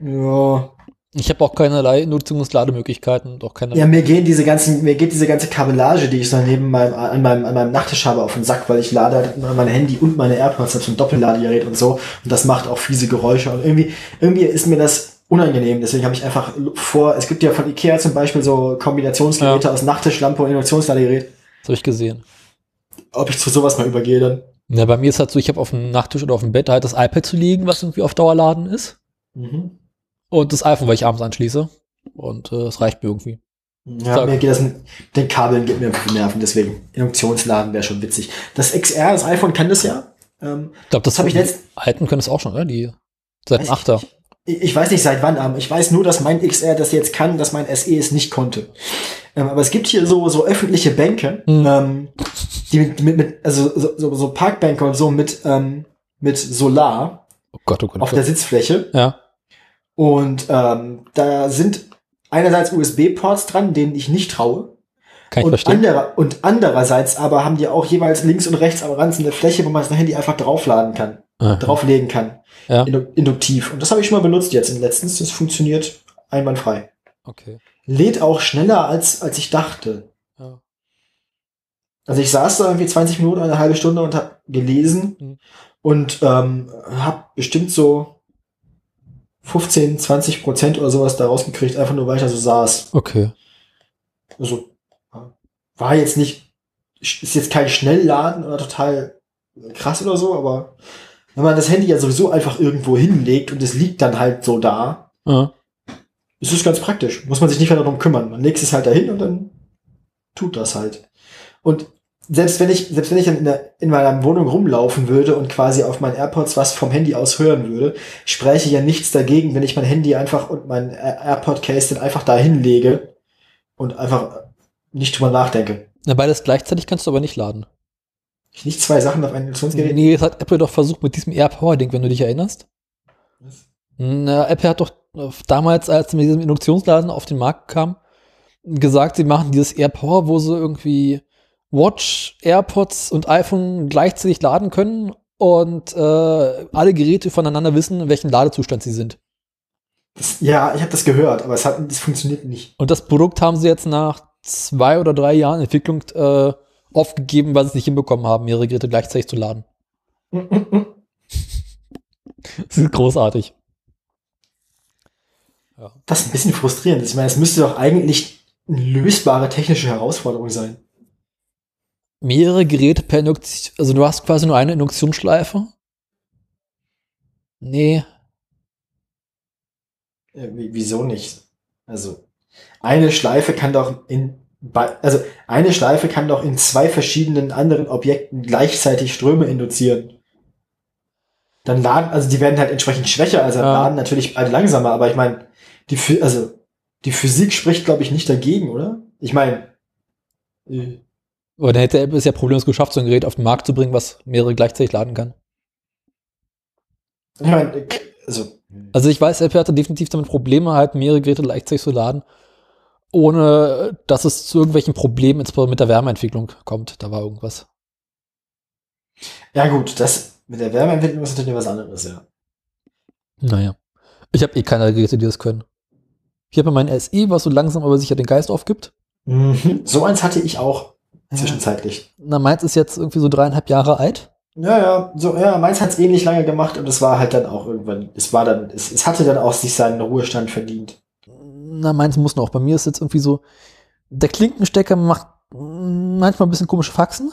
Speaker 1: Ja.
Speaker 2: Ich habe auch keinerlei Induktionslademöglichkeiten und auch keine.
Speaker 1: Ja, mir gehen diese ganzen, mir geht diese ganze Kabellage, die ich so neben meinem, an meinem, an meinem Nachttisch habe, auf den Sack, weil ich lade halt mein Handy und meine AirPods auf so ein Doppelladegerät und so. Und das macht auch fiese Geräusche. Und irgendwie, irgendwie ist mir das unangenehm. Deswegen habe ich einfach vor, es gibt ja von Ikea zum Beispiel so Kombinationsgeräte aus Nachttischlampe und Induktionsladegerät.
Speaker 2: Das habe ich gesehen.
Speaker 1: Ob ich zu sowas mal übergehe dann.
Speaker 2: Ja, bei mir ist halt so, ich habe auf dem Nachttisch oder auf dem Bett halt das iPad zu liegen, was irgendwie auf Dauer laden ist.
Speaker 1: Mhm.
Speaker 2: Und das iPhone, weil ich abends anschließe. Und äh, es reicht mir irgendwie.
Speaker 1: Ja,
Speaker 2: Sag.
Speaker 1: mir geht das mit den Kabeln geht mir auf die Nerven, deswegen Induktionsladen wäre schon witzig. Das XR, das iPhone kann das ja. Ähm,
Speaker 2: Ich glaube, das,
Speaker 1: Das hab ich letzt-
Speaker 2: Alten können es auch schon, oder? Die seit dem Achter.
Speaker 1: ich, ich weiß nicht seit wann, aber ich weiß nur, dass mein XR das jetzt kann, dass mein SE es nicht konnte. Ähm, aber es gibt hier so, so öffentliche Bänke,
Speaker 2: Mhm.
Speaker 1: ähm, die mit, mit, mit also so, so, Parkbänke und so mit, ähm, mit Solar
Speaker 2: Oh Gott, oh Gott. Oh
Speaker 1: auf der
Speaker 2: Gott.
Speaker 1: Sitzfläche.
Speaker 2: Ja.
Speaker 1: Und ähm, da sind einerseits USB-Ports dran, denen ich nicht traue.
Speaker 2: Kann ich
Speaker 1: und,
Speaker 2: verstehen.
Speaker 1: anderer, und andererseits aber haben die auch jeweils links und rechts am Rand so eine Fläche, wo man das Handy einfach draufladen kann,
Speaker 2: Aha.
Speaker 1: drauflegen kann.
Speaker 2: Ja.
Speaker 1: Indu induktiv. Und das habe ich schon mal benutzt jetzt in letztens. Das funktioniert einwandfrei.
Speaker 2: Okay.
Speaker 1: Lädt auch schneller als, als ich dachte.
Speaker 2: Ja.
Speaker 1: Also ich saß da irgendwie 20 Minuten, eine halbe Stunde und habe gelesen
Speaker 2: Mhm.
Speaker 1: und ähm, habe bestimmt so 15, 20 Prozent oder sowas da rausgekriegt, einfach nur weil ich da so saß.
Speaker 2: Okay.
Speaker 1: Also war jetzt nicht, ist jetzt kein Schnellladen oder total krass oder so, aber wenn man das Handy ja sowieso einfach irgendwo hinlegt und es liegt dann halt so da,
Speaker 2: Ja.
Speaker 1: ist es ganz praktisch. Muss man sich nicht mehr darum kümmern. Man legt es halt dahin und dann tut das halt. Und selbst wenn ich, selbst wenn ich dann in, der, in meiner Wohnung rumlaufen würde und quasi auf meinen AirPods was vom Handy aus hören würde, spräche ja nichts dagegen, wenn ich mein Handy einfach und mein Air- AirPod-Case dann einfach da hinlege und einfach nicht drüber nachdenke.
Speaker 2: Na, beides gleichzeitig kannst du aber nicht laden.
Speaker 1: Ich nicht zwei Sachen auf ein Induktionsgerät.
Speaker 2: Nee, das hat Apple doch versucht mit diesem AirPower-Ding, wenn du dich erinnerst. Na, Apple hat doch damals, als mit diesem Induktionsladen auf den Markt kam, gesagt, sie machen dieses AirPower, wo sie irgendwie Watch, AirPods und iPhone gleichzeitig laden können und äh, alle Geräte voneinander wissen, in welchem Ladezustand sie sind.
Speaker 1: Das, ja, ich habe das gehört, aber es hat, das funktioniert nicht.
Speaker 2: Und das Produkt haben sie jetzt nach zwei oder drei Jahren Entwicklung äh, aufgegeben, weil sie es nicht hinbekommen haben, ihre Geräte gleichzeitig zu laden. Das ist großartig.
Speaker 1: Das ist ein bisschen frustrierend. Ich meine, es müsste doch eigentlich eine lösbare technische Herausforderung sein.
Speaker 2: Mehrere Geräte per Induktion, also du hast quasi nur eine Induktionsschleife? Nee.
Speaker 1: Äh, wie- wieso nicht? Also, eine Schleife kann doch in, also, eine Schleife kann doch in zwei verschiedenen anderen Objekten gleichzeitig Ströme induzieren. Dann laden, also die werden halt entsprechend schwächer, also
Speaker 2: Ja.
Speaker 1: laden natürlich beide langsamer, aber ich meine, die, also, die Physik spricht, glaube ich, nicht dagegen, oder? Ich meine, äh,
Speaker 2: Aber dann hätte Apple es ja problemlos geschafft, so ein Gerät auf den Markt zu bringen, was mehrere gleichzeitig laden kann.
Speaker 1: ich meine, also,
Speaker 2: Also ich weiß, Apple hatte definitiv damit Probleme, halt mehrere Geräte gleichzeitig zu laden, ohne dass es zu irgendwelchen Problemen insbesondere mit der Wärmeentwicklung kommt. Da war irgendwas.
Speaker 1: ja gut, das mit der Wärmeentwicklung ist natürlich was anderes, ja.
Speaker 2: Naja. Ich habe eh keine Geräte, die das können. Ich habe mein SE, was so langsam aber sicher den Geist aufgibt.
Speaker 1: Mhm. So eins hatte ich auch zwischenzeitlich.
Speaker 2: Na, meins ist jetzt irgendwie so dreieinhalb Jahre alt.
Speaker 1: Ja, ja, so, ja, meins hat's ähnlich lange gemacht und es war halt dann auch irgendwann, es war dann, es, es hatte dann auch sich seinen Ruhestand verdient.
Speaker 2: Na, meins muss noch. Bei mir ist jetzt irgendwie so, der Klinkenstecker macht manchmal ein bisschen komische Faxen.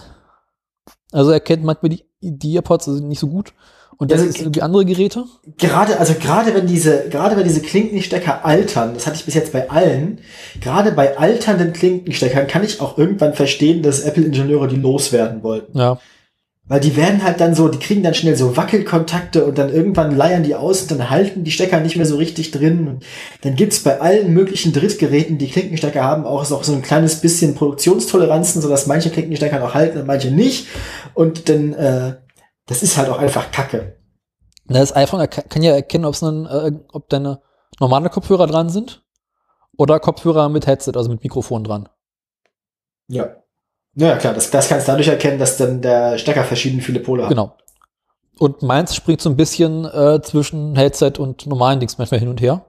Speaker 2: Also er kennt manchmal die, die Earpods also nicht so gut. Und das
Speaker 1: Also,
Speaker 2: ist irgendwie andere Geräte.
Speaker 1: Gerade, also gerade wenn diese, gerade wenn diese Klinkenstecker altern, das hatte ich bis jetzt bei allen, gerade bei alternden Klinkensteckern kann ich auch irgendwann verstehen, dass Apple-Ingenieure die loswerden wollten.
Speaker 2: Ja.
Speaker 1: Weil die werden halt dann so, die kriegen dann schnell so Wackelkontakte und dann irgendwann leiern die aus und dann halten die Stecker nicht mehr so richtig drin. Und dann gibt's bei allen möglichen Drittgeräten, die Klinkenstecker haben, auch so, so ein kleines bisschen Produktionstoleranzen, sodass manche Klinkenstecker noch halten und manche nicht. Und dann, äh, das ist halt auch einfach Kacke.
Speaker 2: Das iPhone kann ja erkennen, dann, äh, ob deine normale Kopfhörer dran sind oder Kopfhörer mit Headset, also mit Mikrofon dran.
Speaker 1: Ja. Ja, klar, das, das kannst du dadurch erkennen, dass dann der Stecker verschieden viele Pole hat.
Speaker 2: Genau. Und meins springt so ein bisschen äh, zwischen Headset und normalen Dings manchmal hin und her.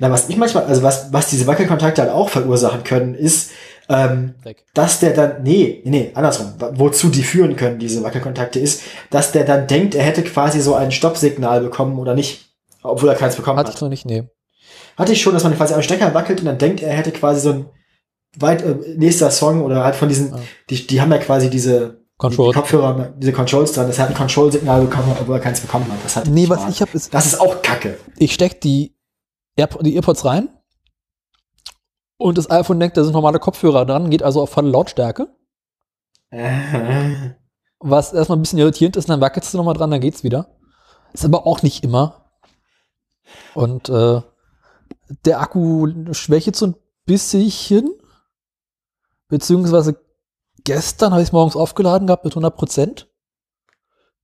Speaker 1: Na, was ich manchmal, also was, was diese Wackelkontakte halt auch verursachen können, ist, ähm, dass der dann, nee, nee, andersrum, wozu die führen können, diese Wackelkontakte, ist, dass der dann denkt, er hätte quasi so ein Stoppsignal bekommen oder nicht, obwohl er keins bekommen
Speaker 2: Hatte
Speaker 1: hat.
Speaker 2: ich noch nicht, nee.
Speaker 1: Hatte ich schon, dass man quasi am Stecker wackelt und dann denkt, er hätte quasi so ein weit, äh, nächster Song oder halt von diesen,
Speaker 2: Ja.
Speaker 1: die, die haben ja quasi diese
Speaker 2: Control.
Speaker 1: Die Kopfhörer, diese Controls dran, das hat ein Control-Signal bekommen, obwohl er keins bekommen hat. Das hat
Speaker 2: Nee, was
Speaker 1: Spaß.
Speaker 2: ich habe, ist,
Speaker 1: Das ist auch Kacke.
Speaker 2: ich steck die, Airpo die Earpods rein und das iPhone denkt, da sind normale Kopfhörer dran, geht also auf volle Lautstärke, was erstmal ein bisschen irritierend ist, dann wackelst du nochmal dran, dann geht's wieder. Ist aber auch nicht immer. Und äh, der Akku schwächt so ein bisschen. Beziehungsweise gestern habe ich es morgens aufgeladen gehabt mit 100 Prozent.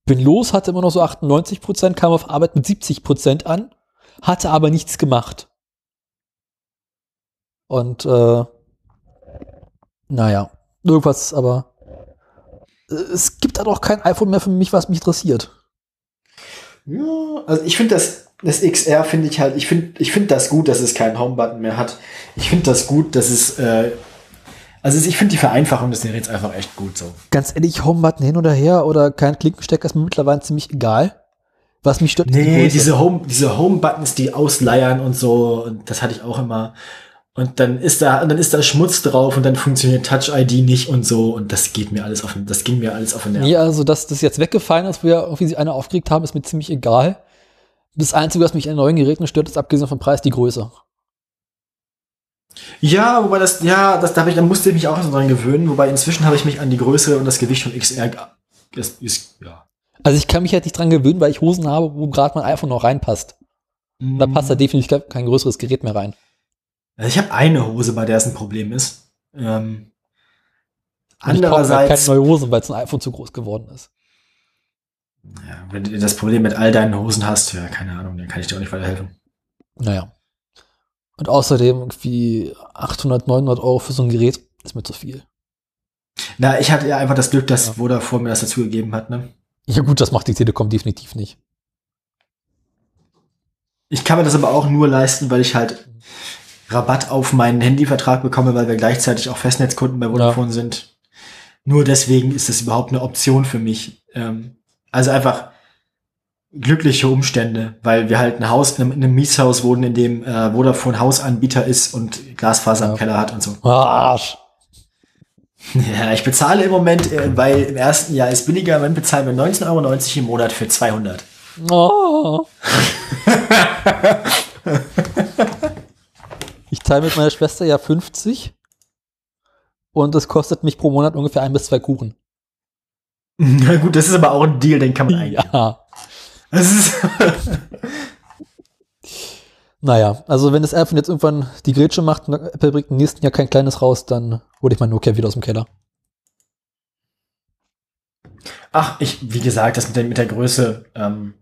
Speaker 2: Bin los, hatte immer noch so 98 Prozent, kam auf Arbeit mit 70 Prozent an, hatte aber nichts gemacht. Und äh, naja, irgendwas, aber äh, es gibt halt auch kein iPhone mehr für mich, was mich interessiert.
Speaker 1: ja, also ich finde das, das XR finde ich halt, ich finde ich finde das gut, dass es keinen Home-Button mehr hat. Ich finde das gut, dass es, äh, also ich finde die Vereinfachung des Geräts einfach echt gut so.
Speaker 2: Ganz ehrlich, Homebutton hin oder her oder kein Klinkenstecker ist mir mittlerweile ziemlich egal. Was mich stört, die
Speaker 1: Nee,
Speaker 2: Größe.
Speaker 1: diese Home, diese Home-Buttons, die ausleiern und so, und das hatte ich auch immer. Und dann ist da, dann ist da Schmutz drauf und dann funktioniert Touch ID nicht und so, und das geht mir alles auf, den- das ging mir alles auf den Nerv.
Speaker 2: Nee, also, dass das jetzt weggefallen ist, wo wir irgendwie sich einer aufgeregt haben, ist mir ziemlich egal. Das Einzige, was mich an neuen Geräten stört, ist abgesehen vom Preis die Größe.
Speaker 1: Ja, wobei das, ja, das, da, ich, da musste ich mich auch so dran gewöhnen, wobei inzwischen habe ich mich an die Größe und das Gewicht von XR, das ist, ja.
Speaker 2: Also ich kann mich halt nicht dran gewöhnen, weil ich Hosen habe, wo gerade mein iPhone noch reinpasst. Da passt da definitiv kein größeres Gerät mehr rein.
Speaker 1: Also ich habe eine Hose, bei der es ein Problem ist. Ähm,
Speaker 2: Und ich
Speaker 1: andererseits,
Speaker 2: keine neue Hosen, weil es ein iPhone zu groß geworden ist.
Speaker 1: ja, wenn du das Problem mit all deinen Hosen hast, ja, keine Ahnung, dann kann ich dir auch nicht weiterhelfen.
Speaker 2: Naja. Und außerdem irgendwie 800, 900 Euro für so ein Gerät ist mir zu viel.
Speaker 1: Na, ich hatte ja einfach das Glück, dass
Speaker 2: Ja.
Speaker 1: Vodafone mir das dazu gegeben hat, ne?
Speaker 2: Ja gut, das macht die Telekom definitiv nicht.
Speaker 1: Ich kann mir das aber auch nur leisten, weil ich halt Rabatt auf meinen Handyvertrag bekomme, weil wir gleichzeitig auch Festnetzkunden bei Vodafone sind. Nur deswegen ist das überhaupt eine Option für mich. Ähm, also einfach glückliche Umstände, weil wir halt ein Haus, in einem, in einem Mietshaus wohnen, in dem äh, Vodafone Hausanbieter ist und Glasfaser
Speaker 2: Ja.
Speaker 1: im Keller hat und so.
Speaker 2: Arsch.
Speaker 1: Ja, ich bezahle im Moment, äh, weil im ersten Jahr ist billiger, im Moment bezahlen wir 19,90 Euro im Monat für 200.
Speaker 2: Oh. ich teile mit meiner Schwester ja 50 und es kostet mich pro Monat ungefähr ein bis zwei Kuchen.
Speaker 1: Na gut, das ist aber auch ein Deal, den kann man eingehen.
Speaker 2: Ja.
Speaker 1: Das ist
Speaker 2: Naja, also wenn das iPhone jetzt irgendwann die Grätsche macht und Apple bringt im nächsten Jahr kein kleines raus, dann hole ich mein Nokia wieder aus dem Keller.
Speaker 1: Ach, ich, wie gesagt, das mit der, mit der Größe, ähm,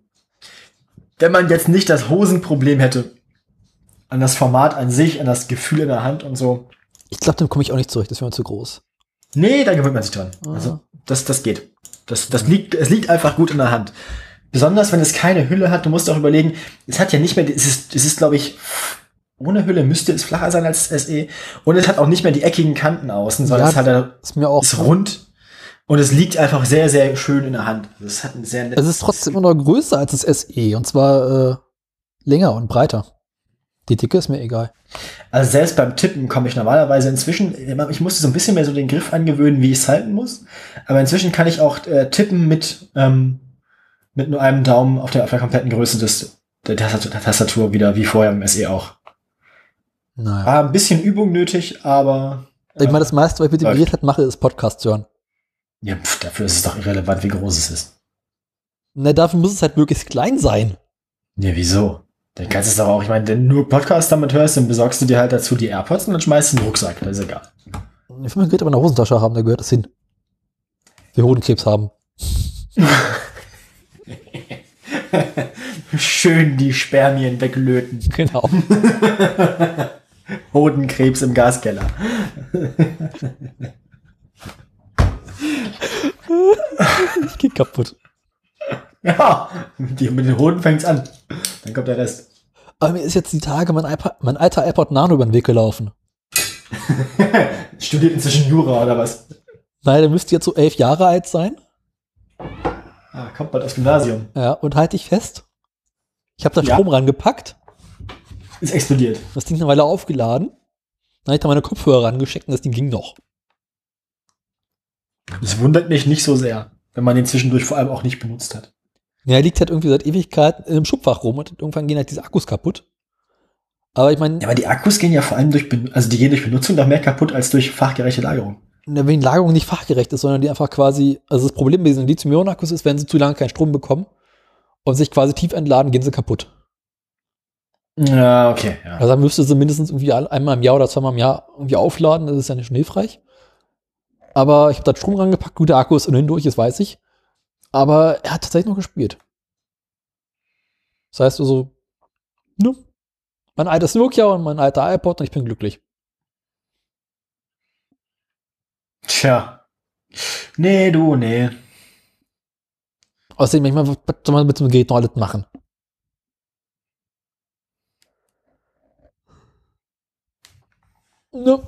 Speaker 1: wenn man jetzt nicht das Hosenproblem hätte, an das Format an sich, an das Gefühl in der Hand und so,
Speaker 2: Ich glaube, dann komme ich auch nicht zurecht, das wäre zu groß.
Speaker 1: nee, da gewöhnt man sich dran.
Speaker 2: Ah.
Speaker 1: Also, das, das geht. Das, das liegt, es liegt einfach gut in der Hand. Besonders, wenn es keine Hülle hat, du musst auch überlegen, es hat ja nicht mehr, es ist, es ist, glaube ich, ohne Hülle müsste es flacher sein als das SE. Und es hat auch nicht mehr die eckigen Kanten außen, sondern
Speaker 2: Ja,
Speaker 1: es hat ja,
Speaker 2: Ist mir auch
Speaker 1: ist rund. Und es liegt einfach sehr, sehr schön in der Hand. Das hat einen sehr netten.
Speaker 2: Es ist trotzdem immer noch größer als das SE und zwar äh, länger und breiter. Die Dicke ist mir egal.
Speaker 1: Also selbst beim Tippen komme ich normalerweise inzwischen, ich musste so ein bisschen mehr so den Griff angewöhnen, wie ich es halten muss. Aber inzwischen kann ich auch äh, tippen mit, ähm, mit nur einem Daumen auf der, auf der kompletten Größe des, der Tastatur, der Tastatur wieder, wie vorher im SE auch.
Speaker 2: Naja.
Speaker 1: War ein bisschen Übung nötig, aber.
Speaker 2: Ich meine, das meiste, was ich mit dem. Gerät halt mache, ist Podcast hören.
Speaker 1: Ja, pf, dafür ist es doch irrelevant, wie groß es ist.
Speaker 2: Na, dafür muss es halt möglichst klein sein.
Speaker 1: Ja, wieso? Dann kannst du es doch auch, ich meine, wenn du nur Podcast damit hörst, dann besorgst du dir halt dazu die AirPods und dann schmeißt du in den Rucksack. Das ist egal.
Speaker 2: Ich will mein Gerät aber in der Hosentasche haben, da gehört es hin. Wir Hodenkrebs haben.
Speaker 1: Schön die Spermien weglöten.
Speaker 2: Genau.
Speaker 1: Hodenkrebs im Gaskeller.
Speaker 2: ich geh kaputt.
Speaker 1: Ja, die, mit den Hoden fängt's an. Dann kommt der Rest.
Speaker 2: Aber mir ist jetzt die Tage mein, iPad, mein alter iPod Nano über den Weg gelaufen.
Speaker 1: Studiert inzwischen Jura oder was?
Speaker 2: Nein, der müsste jetzt so elf Jahre alt sein.
Speaker 1: Ah, kommt bald aufs Gymnasium.
Speaker 2: Ja, und halte ich fest. Ich habe da
Speaker 1: Ja.
Speaker 2: Strom rangepackt.
Speaker 1: Ist explodiert.
Speaker 2: Das Ding eine Weile aufgeladen. Dann habe ich da meine Kopfhörer rangesteckt und das Ding ging noch.
Speaker 1: Das wundert mich nicht so sehr, wenn man den zwischendurch vor allem auch nicht benutzt hat.
Speaker 2: Ja, er liegt halt irgendwie seit Ewigkeiten in einem Schubfach rum und irgendwann gehen halt diese Akkus kaputt. Aber ich meine,
Speaker 1: Ja, aber die Akkus gehen ja vor allem durch, also die gehen durch Benutzung noch mehr kaputt als durch fachgerechte Lagerung.
Speaker 2: wenn die Lagerung nicht fachgerecht ist, sondern die einfach quasi, also das Problem bei diesen Lithium-Ionen-Akkus ist, wenn sie zu lange keinen Strom bekommen und sich quasi tief entladen, gehen sie kaputt.
Speaker 1: Ja, okay. Ja.
Speaker 2: Also dann müsste sie mindestens irgendwie einmal im Jahr oder zweimal im Jahr irgendwie aufladen, das ist ja nicht schon hilfreich. Aber ich habe da Strom rangepackt, gute Akkus und hindurch, das weiß ich. Aber er hat tatsächlich noch gespielt. Das heißt also, ne? Mein altes Nokia und mein alter iPod und ich bin glücklich.
Speaker 1: Tja. Nee, du, nee.
Speaker 2: Außerdem, ich meine, was soll man mit einem Gerät noch alles machen? Ne?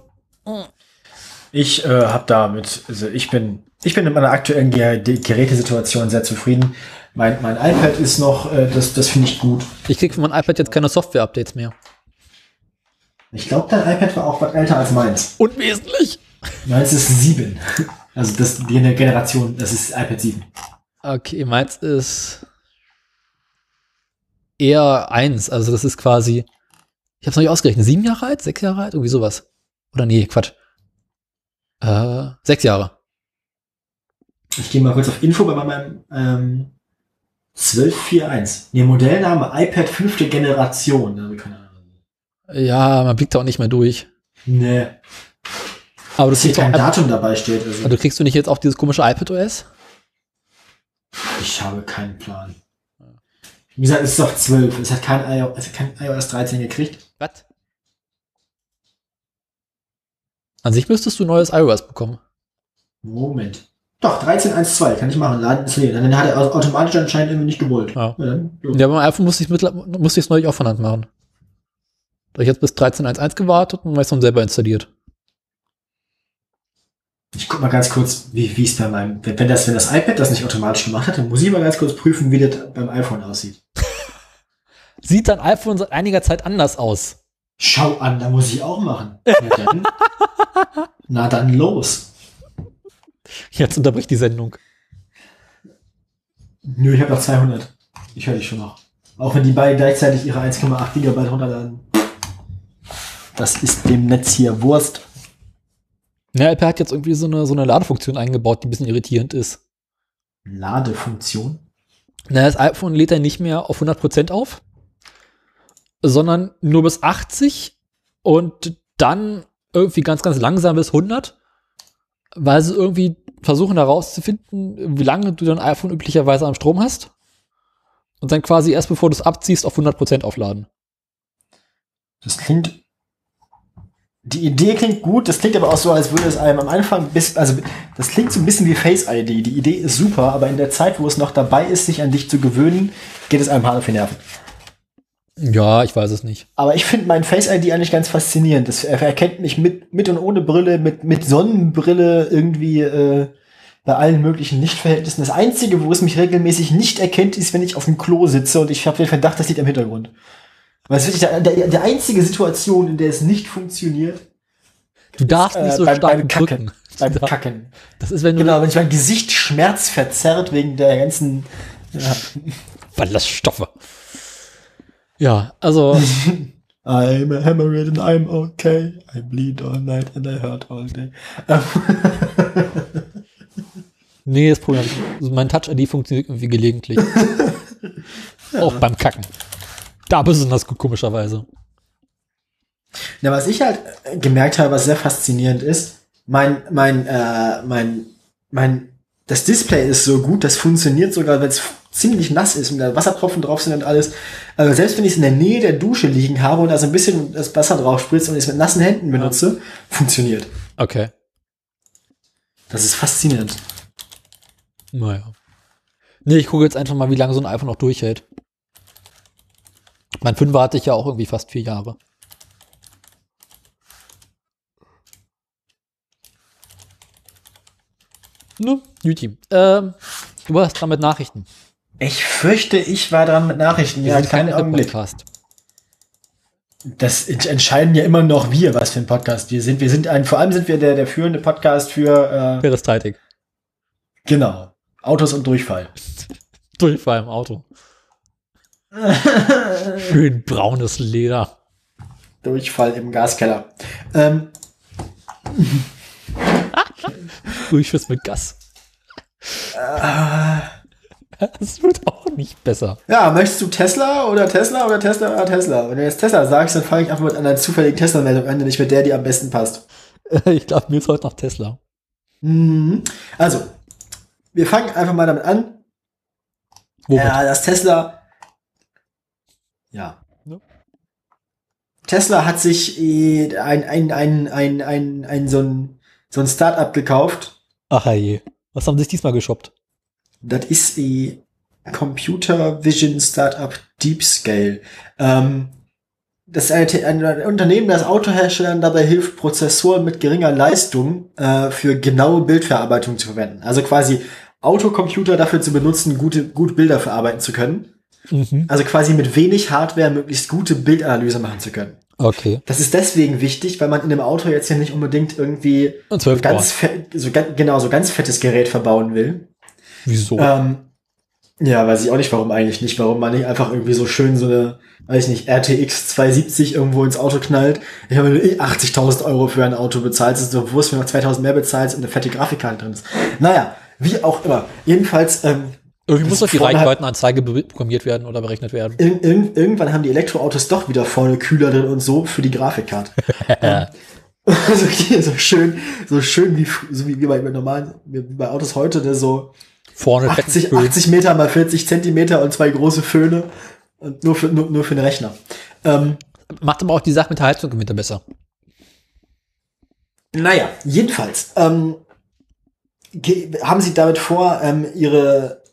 Speaker 1: Ich äh, habe damit, also ich bin, ich bin in meiner aktuellen Gerätesituation sehr zufrieden. Mein, mein iPad ist noch, äh, das, das finde ich gut.
Speaker 2: Ich krieg für mein iPad jetzt keine Software-Updates mehr.
Speaker 1: Ich glaube, dein iPad war auch was älter als meins.
Speaker 2: Unwesentlich.
Speaker 1: Meins ist sieben. Also das die Generation, das ist iPad 7.
Speaker 2: Okay, meins ist eher eins. Also das ist quasi, ich habe es noch nicht ausgerechnet, sieben Jahre alt, sechs Jahre alt, irgendwie sowas. Oder nee, Quatsch. Äh, sechs Jahre.
Speaker 1: Ich gehe mal kurz auf Info bei meinem ähm, 1241. Nee, Modellname iPad fünfte Generation.
Speaker 2: Ja, man blickt da auch nicht mehr durch.
Speaker 1: Nee,
Speaker 2: Aber du kriegst, auch,
Speaker 1: kein
Speaker 2: aber
Speaker 1: Datum dabei steht. Also
Speaker 2: du kriegst du nicht jetzt auch dieses komische iPad OS?
Speaker 1: ich habe keinen Plan. Wie gesagt, es ist doch 12. Es hat kein, iO es hat kein iOS 13 gekriegt.
Speaker 2: Was? An sich müsstest du neues iOS bekommen.
Speaker 1: Moment. Doch, 13.1.2 kann ich machen. Laden installieren. Dann hat er au- automatisch anscheinend irgendwie nicht gewollt.
Speaker 2: Ja.
Speaker 1: dann, jo.
Speaker 2: Ja, beim iPhone musste ich es neulich auch von Hand machen. Da ich jetzt bis 13.1.1 gewartet und meist dann selber installiert.
Speaker 1: Ich guck mal ganz kurz, wie es bei meinem, wenn wenn das, wenn das iPad das nicht automatisch gemacht hat, dann muss ich mal ganz kurz prüfen, wie das beim iPhone aussieht.
Speaker 2: Sieht dein iPhone seit einiger Zeit anders aus.
Speaker 1: Schau an, da muss ich auch machen. Na dann, na dann los.
Speaker 2: Jetzt unterbricht die Sendung.
Speaker 1: Nö, ich habe noch 200. Ich höre dich schon noch. Auch wenn die beiden gleichzeitig ihre 1,8 Gigabyte runterladen. Das ist dem Netz hier Wurst.
Speaker 2: Ja, Apple hat jetzt irgendwie so eine, so eine Ladefunktion eingebaut, die ein bisschen irritierend ist.
Speaker 1: Ladefunktion.
Speaker 2: Na, das iPhone lädt er nicht mehr auf 100% auf, sondern nur bis 80 und dann irgendwie ganz, ganz langsam bis 100, weil sie irgendwie versuchen herauszufinden, wie lange du dein iPhone üblicherweise am Strom hast und dann quasi erst bevor du es abziehst auf 100% aufladen.
Speaker 1: Das klingt. Die Idee klingt gut, das klingt aber auch so, als würde es einem am Anfang bis, also das klingt so ein bisschen wie Face ID. Die Idee ist super, aber in der Zeit, wo es noch dabei ist, sich an dich zu gewöhnen, geht es einem hart auf die Nerven.
Speaker 2: Ja, ich weiß es nicht.
Speaker 1: Aber ich finde mein Face ID eigentlich ganz faszinierend. Das, er erkennt mich mit, mit und ohne Brille, mit, mit Sonnenbrille irgendwie äh, bei allen möglichen Lichtverhältnissen. Das Einzige, wo es mich regelmäßig nicht erkennt, ist, wenn ich auf dem Klo sitze und ich habe den Verdacht, das liegt am Hintergrund. Weil es ist wirklich der, der, der einzige Situation, in der es nicht funktioniert,
Speaker 2: Du darfst nicht
Speaker 1: äh,
Speaker 2: so
Speaker 1: beim,
Speaker 2: stark
Speaker 1: beim Kacken.
Speaker 2: drücken.
Speaker 1: Beim
Speaker 2: Da-
Speaker 1: Kacken.
Speaker 2: Das ist, wenn du
Speaker 1: Genau, wenn ich mein Gesicht schmerzverzerrt wegen der ganzen. Ja.
Speaker 2: Ballaststoffe. Ja, also
Speaker 1: I'm a hemorrhoid and I'm okay. I bleed all night and I hurt all day.
Speaker 2: Nee, das Problem also mein Touch-ID funktioniert irgendwie gelegentlich. Auch beim Kacken. Da besonders gut, komischerweise.
Speaker 1: Na, was ich halt äh, gemerkt habe, was sehr faszinierend ist, mein, mein, äh, mein, mein, das Display ist so gut, das funktioniert sogar, wenn es ziemlich nass ist und da Wassertropfen drauf sind und alles. Also selbst wenn ich es in der Nähe der Dusche liegen habe und da so ein bisschen das Wasser drauf spritzt und ich es mit nassen Händen benutze, funktioniert.
Speaker 2: Okay.
Speaker 1: Das ist faszinierend.
Speaker 2: Naja. Nee, ich gucke jetzt einfach mal, wie lange so ein iPhone noch durchhält. Mein 5 hatte ich ja auch irgendwie fast vier Jahre. Ne, Juti. Ähm, du warst dran mit Nachrichten.
Speaker 1: Ich fürchte, ich war dran mit Nachrichten.
Speaker 2: Wir
Speaker 1: Ja, keinen Augenblick.
Speaker 2: Podcast.
Speaker 1: Das ent- entscheiden ja immer noch wir, was für ein Podcast wir sind. Wir sind ein, vor allem sind wir der, der führende Podcast für, äh,
Speaker 2: Peristaltik.
Speaker 1: genau, Autos und Durchfall.
Speaker 2: Durchfall im Auto. Schön braunes Leder.
Speaker 1: Durchfall im Gaskeller. Ähm,
Speaker 2: Durchschuss mit Gas. Das wird auch nicht besser.
Speaker 1: ja, möchtest du Tesla oder Tesla oder Tesla oder Tesla? Wenn du jetzt Tesla sagst, dann fange ich einfach mit einer zufälligen Tesla-Meldung an, nicht mit der, die am besten passt.
Speaker 2: Ich glaube, mir ist heute noch Tesla.
Speaker 1: Mhm. Also, wir fangen einfach mal damit an.
Speaker 2: Womit?
Speaker 1: Ja, das Tesla. Ja.
Speaker 2: Ne?
Speaker 1: Tesla hat sich äh, ein, ein, ein, ein, ein, ein, so ein, so ein Start-up gekauft.
Speaker 2: Ach je. Was haben sie sich diesmal geshoppt?
Speaker 1: Das ist die Computer Vision Startup Deepscale. Ähm, das ist ein, ein Unternehmen, das Autoherstellern dabei hilft, Prozessoren mit geringer Leistung äh, für genaue Bildverarbeitung zu verwenden. Also quasi Autocomputer dafür zu benutzen, gute, gut Bilder verarbeiten zu können.
Speaker 2: Mhm.
Speaker 1: Also quasi mit wenig Hardware möglichst gute Bildanalyse machen zu können.
Speaker 2: Okay.
Speaker 1: Das ist deswegen wichtig, weil man in einem Auto jetzt ja nicht unbedingt irgendwie
Speaker 2: Und
Speaker 1: so
Speaker 2: 12
Speaker 1: ganz, fe- so genau, so ganz fettes Gerät verbauen will.
Speaker 2: Wieso?
Speaker 1: Ähm, ja, weiß ich auch nicht, warum eigentlich nicht. Warum man nicht einfach irgendwie so schön so eine, weiß ich nicht, RTX 270 irgendwo ins Auto knallt. Ich habe nur eh 80.000 Euro für ein Auto bezahlt. Es ist so Wurst, wenn du noch 2.000 mehr bezahlst und eine fette Grafikkarte drin ist. Naja, wie auch immer. Jedenfalls, ähm,
Speaker 2: Irgendwie muss doch die Reichweitenanzeige programmiert werden oder berechnet werden.
Speaker 1: Ir ir irgendwann haben die Elektroautos doch wieder vorne Kühler drin und so für die Grafikkarte. Ähm, so, hier, so schön, so schön wie, so wie, wie bei, bei normalen, wie bei Autos heute, ne, so
Speaker 2: Vorne
Speaker 1: 80,
Speaker 2: Fettenföhn.
Speaker 1: 80 Meter mal 40 Zentimeter und zwei große Föhne. Und nur für, nur, nur für den Rechner. Ähm,
Speaker 2: Macht aber auch die Sache mit der Heizung im Winter besser.
Speaker 1: naja, jedenfalls ähm, haben sie damit vor, ähm, ihre,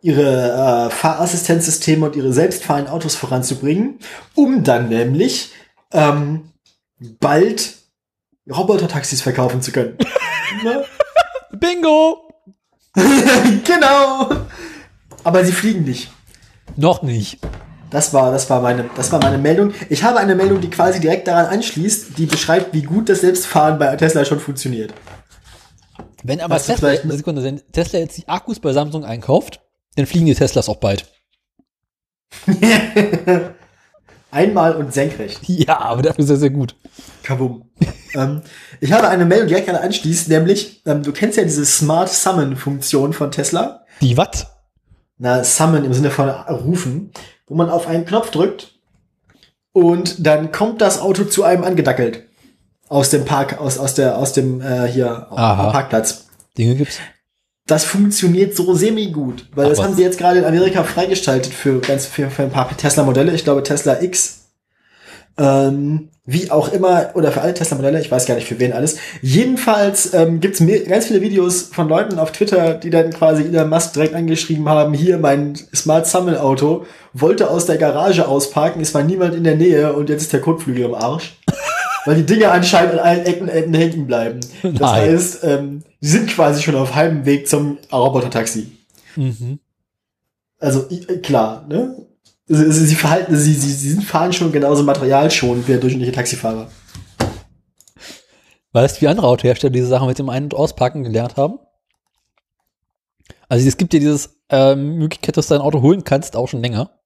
Speaker 1: ihre äh, Fahrassistenzsysteme und ihre selbstfahrenden Autos voranzubringen, um dann nämlich ähm, bald Roboter-Taxis verkaufen zu können. Ne?
Speaker 2: Bingo!
Speaker 1: genau. Aber sie fliegen nicht.
Speaker 2: Noch nicht.
Speaker 1: Das war, das war meine, das war meine Meldung. Ich habe eine Meldung, die quasi direkt daran anschließt, die beschreibt, wie gut das Selbstfahren bei Tesla schon funktioniert.
Speaker 2: Wenn aber
Speaker 1: Hast
Speaker 2: Tesla, Sekunde, wenn Tesla jetzt die Akkus bei Samsung einkauft, dann fliegen die Teslas auch bald.
Speaker 1: Einmal und senkrecht.
Speaker 2: Ja, aber dafür sehr, sehr gut.
Speaker 1: Kabum. ähm, ich habe eine Meldung, die direkt daran anschließt, nämlich, ähm, du kennst ja diese Smart Summon Funktion von Tesla.
Speaker 2: Die was?
Speaker 1: Na, Summon im Sinne von rufen, wo man auf einen Knopf drückt und dann kommt das Auto zu einem angedackelt. Aus dem Park, aus, aus der, aus dem, äh, hier,
Speaker 2: Aha.
Speaker 1: Parkplatz.
Speaker 2: Dinge gibt's.
Speaker 1: Das funktioniert so semi-gut, weil
Speaker 2: Ach,
Speaker 1: das haben sie jetzt gerade in Amerika freigestaltet für ganz für, für ein paar Tesla-Modelle. Ich glaube Tesla X, ähm, wie auch immer, oder für alle Tesla-Modelle, ich weiß gar nicht für wen alles. Jedenfalls ähm, gibt's es ganz viele Videos von Leuten auf Twitter, die dann quasi Elon Musk direkt angeschrieben haben, hier mein Smart Summon-Auto, wollte aus der Garage ausparken, es war niemand in der Nähe und jetzt ist der Kotflügel im Arsch. weil die Dinge anscheinend an allen Ecken Enden hängen bleiben. Das
Speaker 2: Nein.
Speaker 1: heißt, ähm, sie sind quasi schon auf halbem Weg zum Roboter-Taxi.
Speaker 2: Mhm.
Speaker 1: Also äh, klar, ne? Sie, sie, sie verhalten, sie, sie, sie fahren schon genauso materialschonend wie der durchschnittliche Taxifahrer.
Speaker 2: Weißt du, wie andere Autohersteller diese Sache mit dem Ein- und Ausparken gelernt haben? Also es gibt ja dieses ähm, Möglichkeit, dass du dein Auto holen kannst, auch schon länger.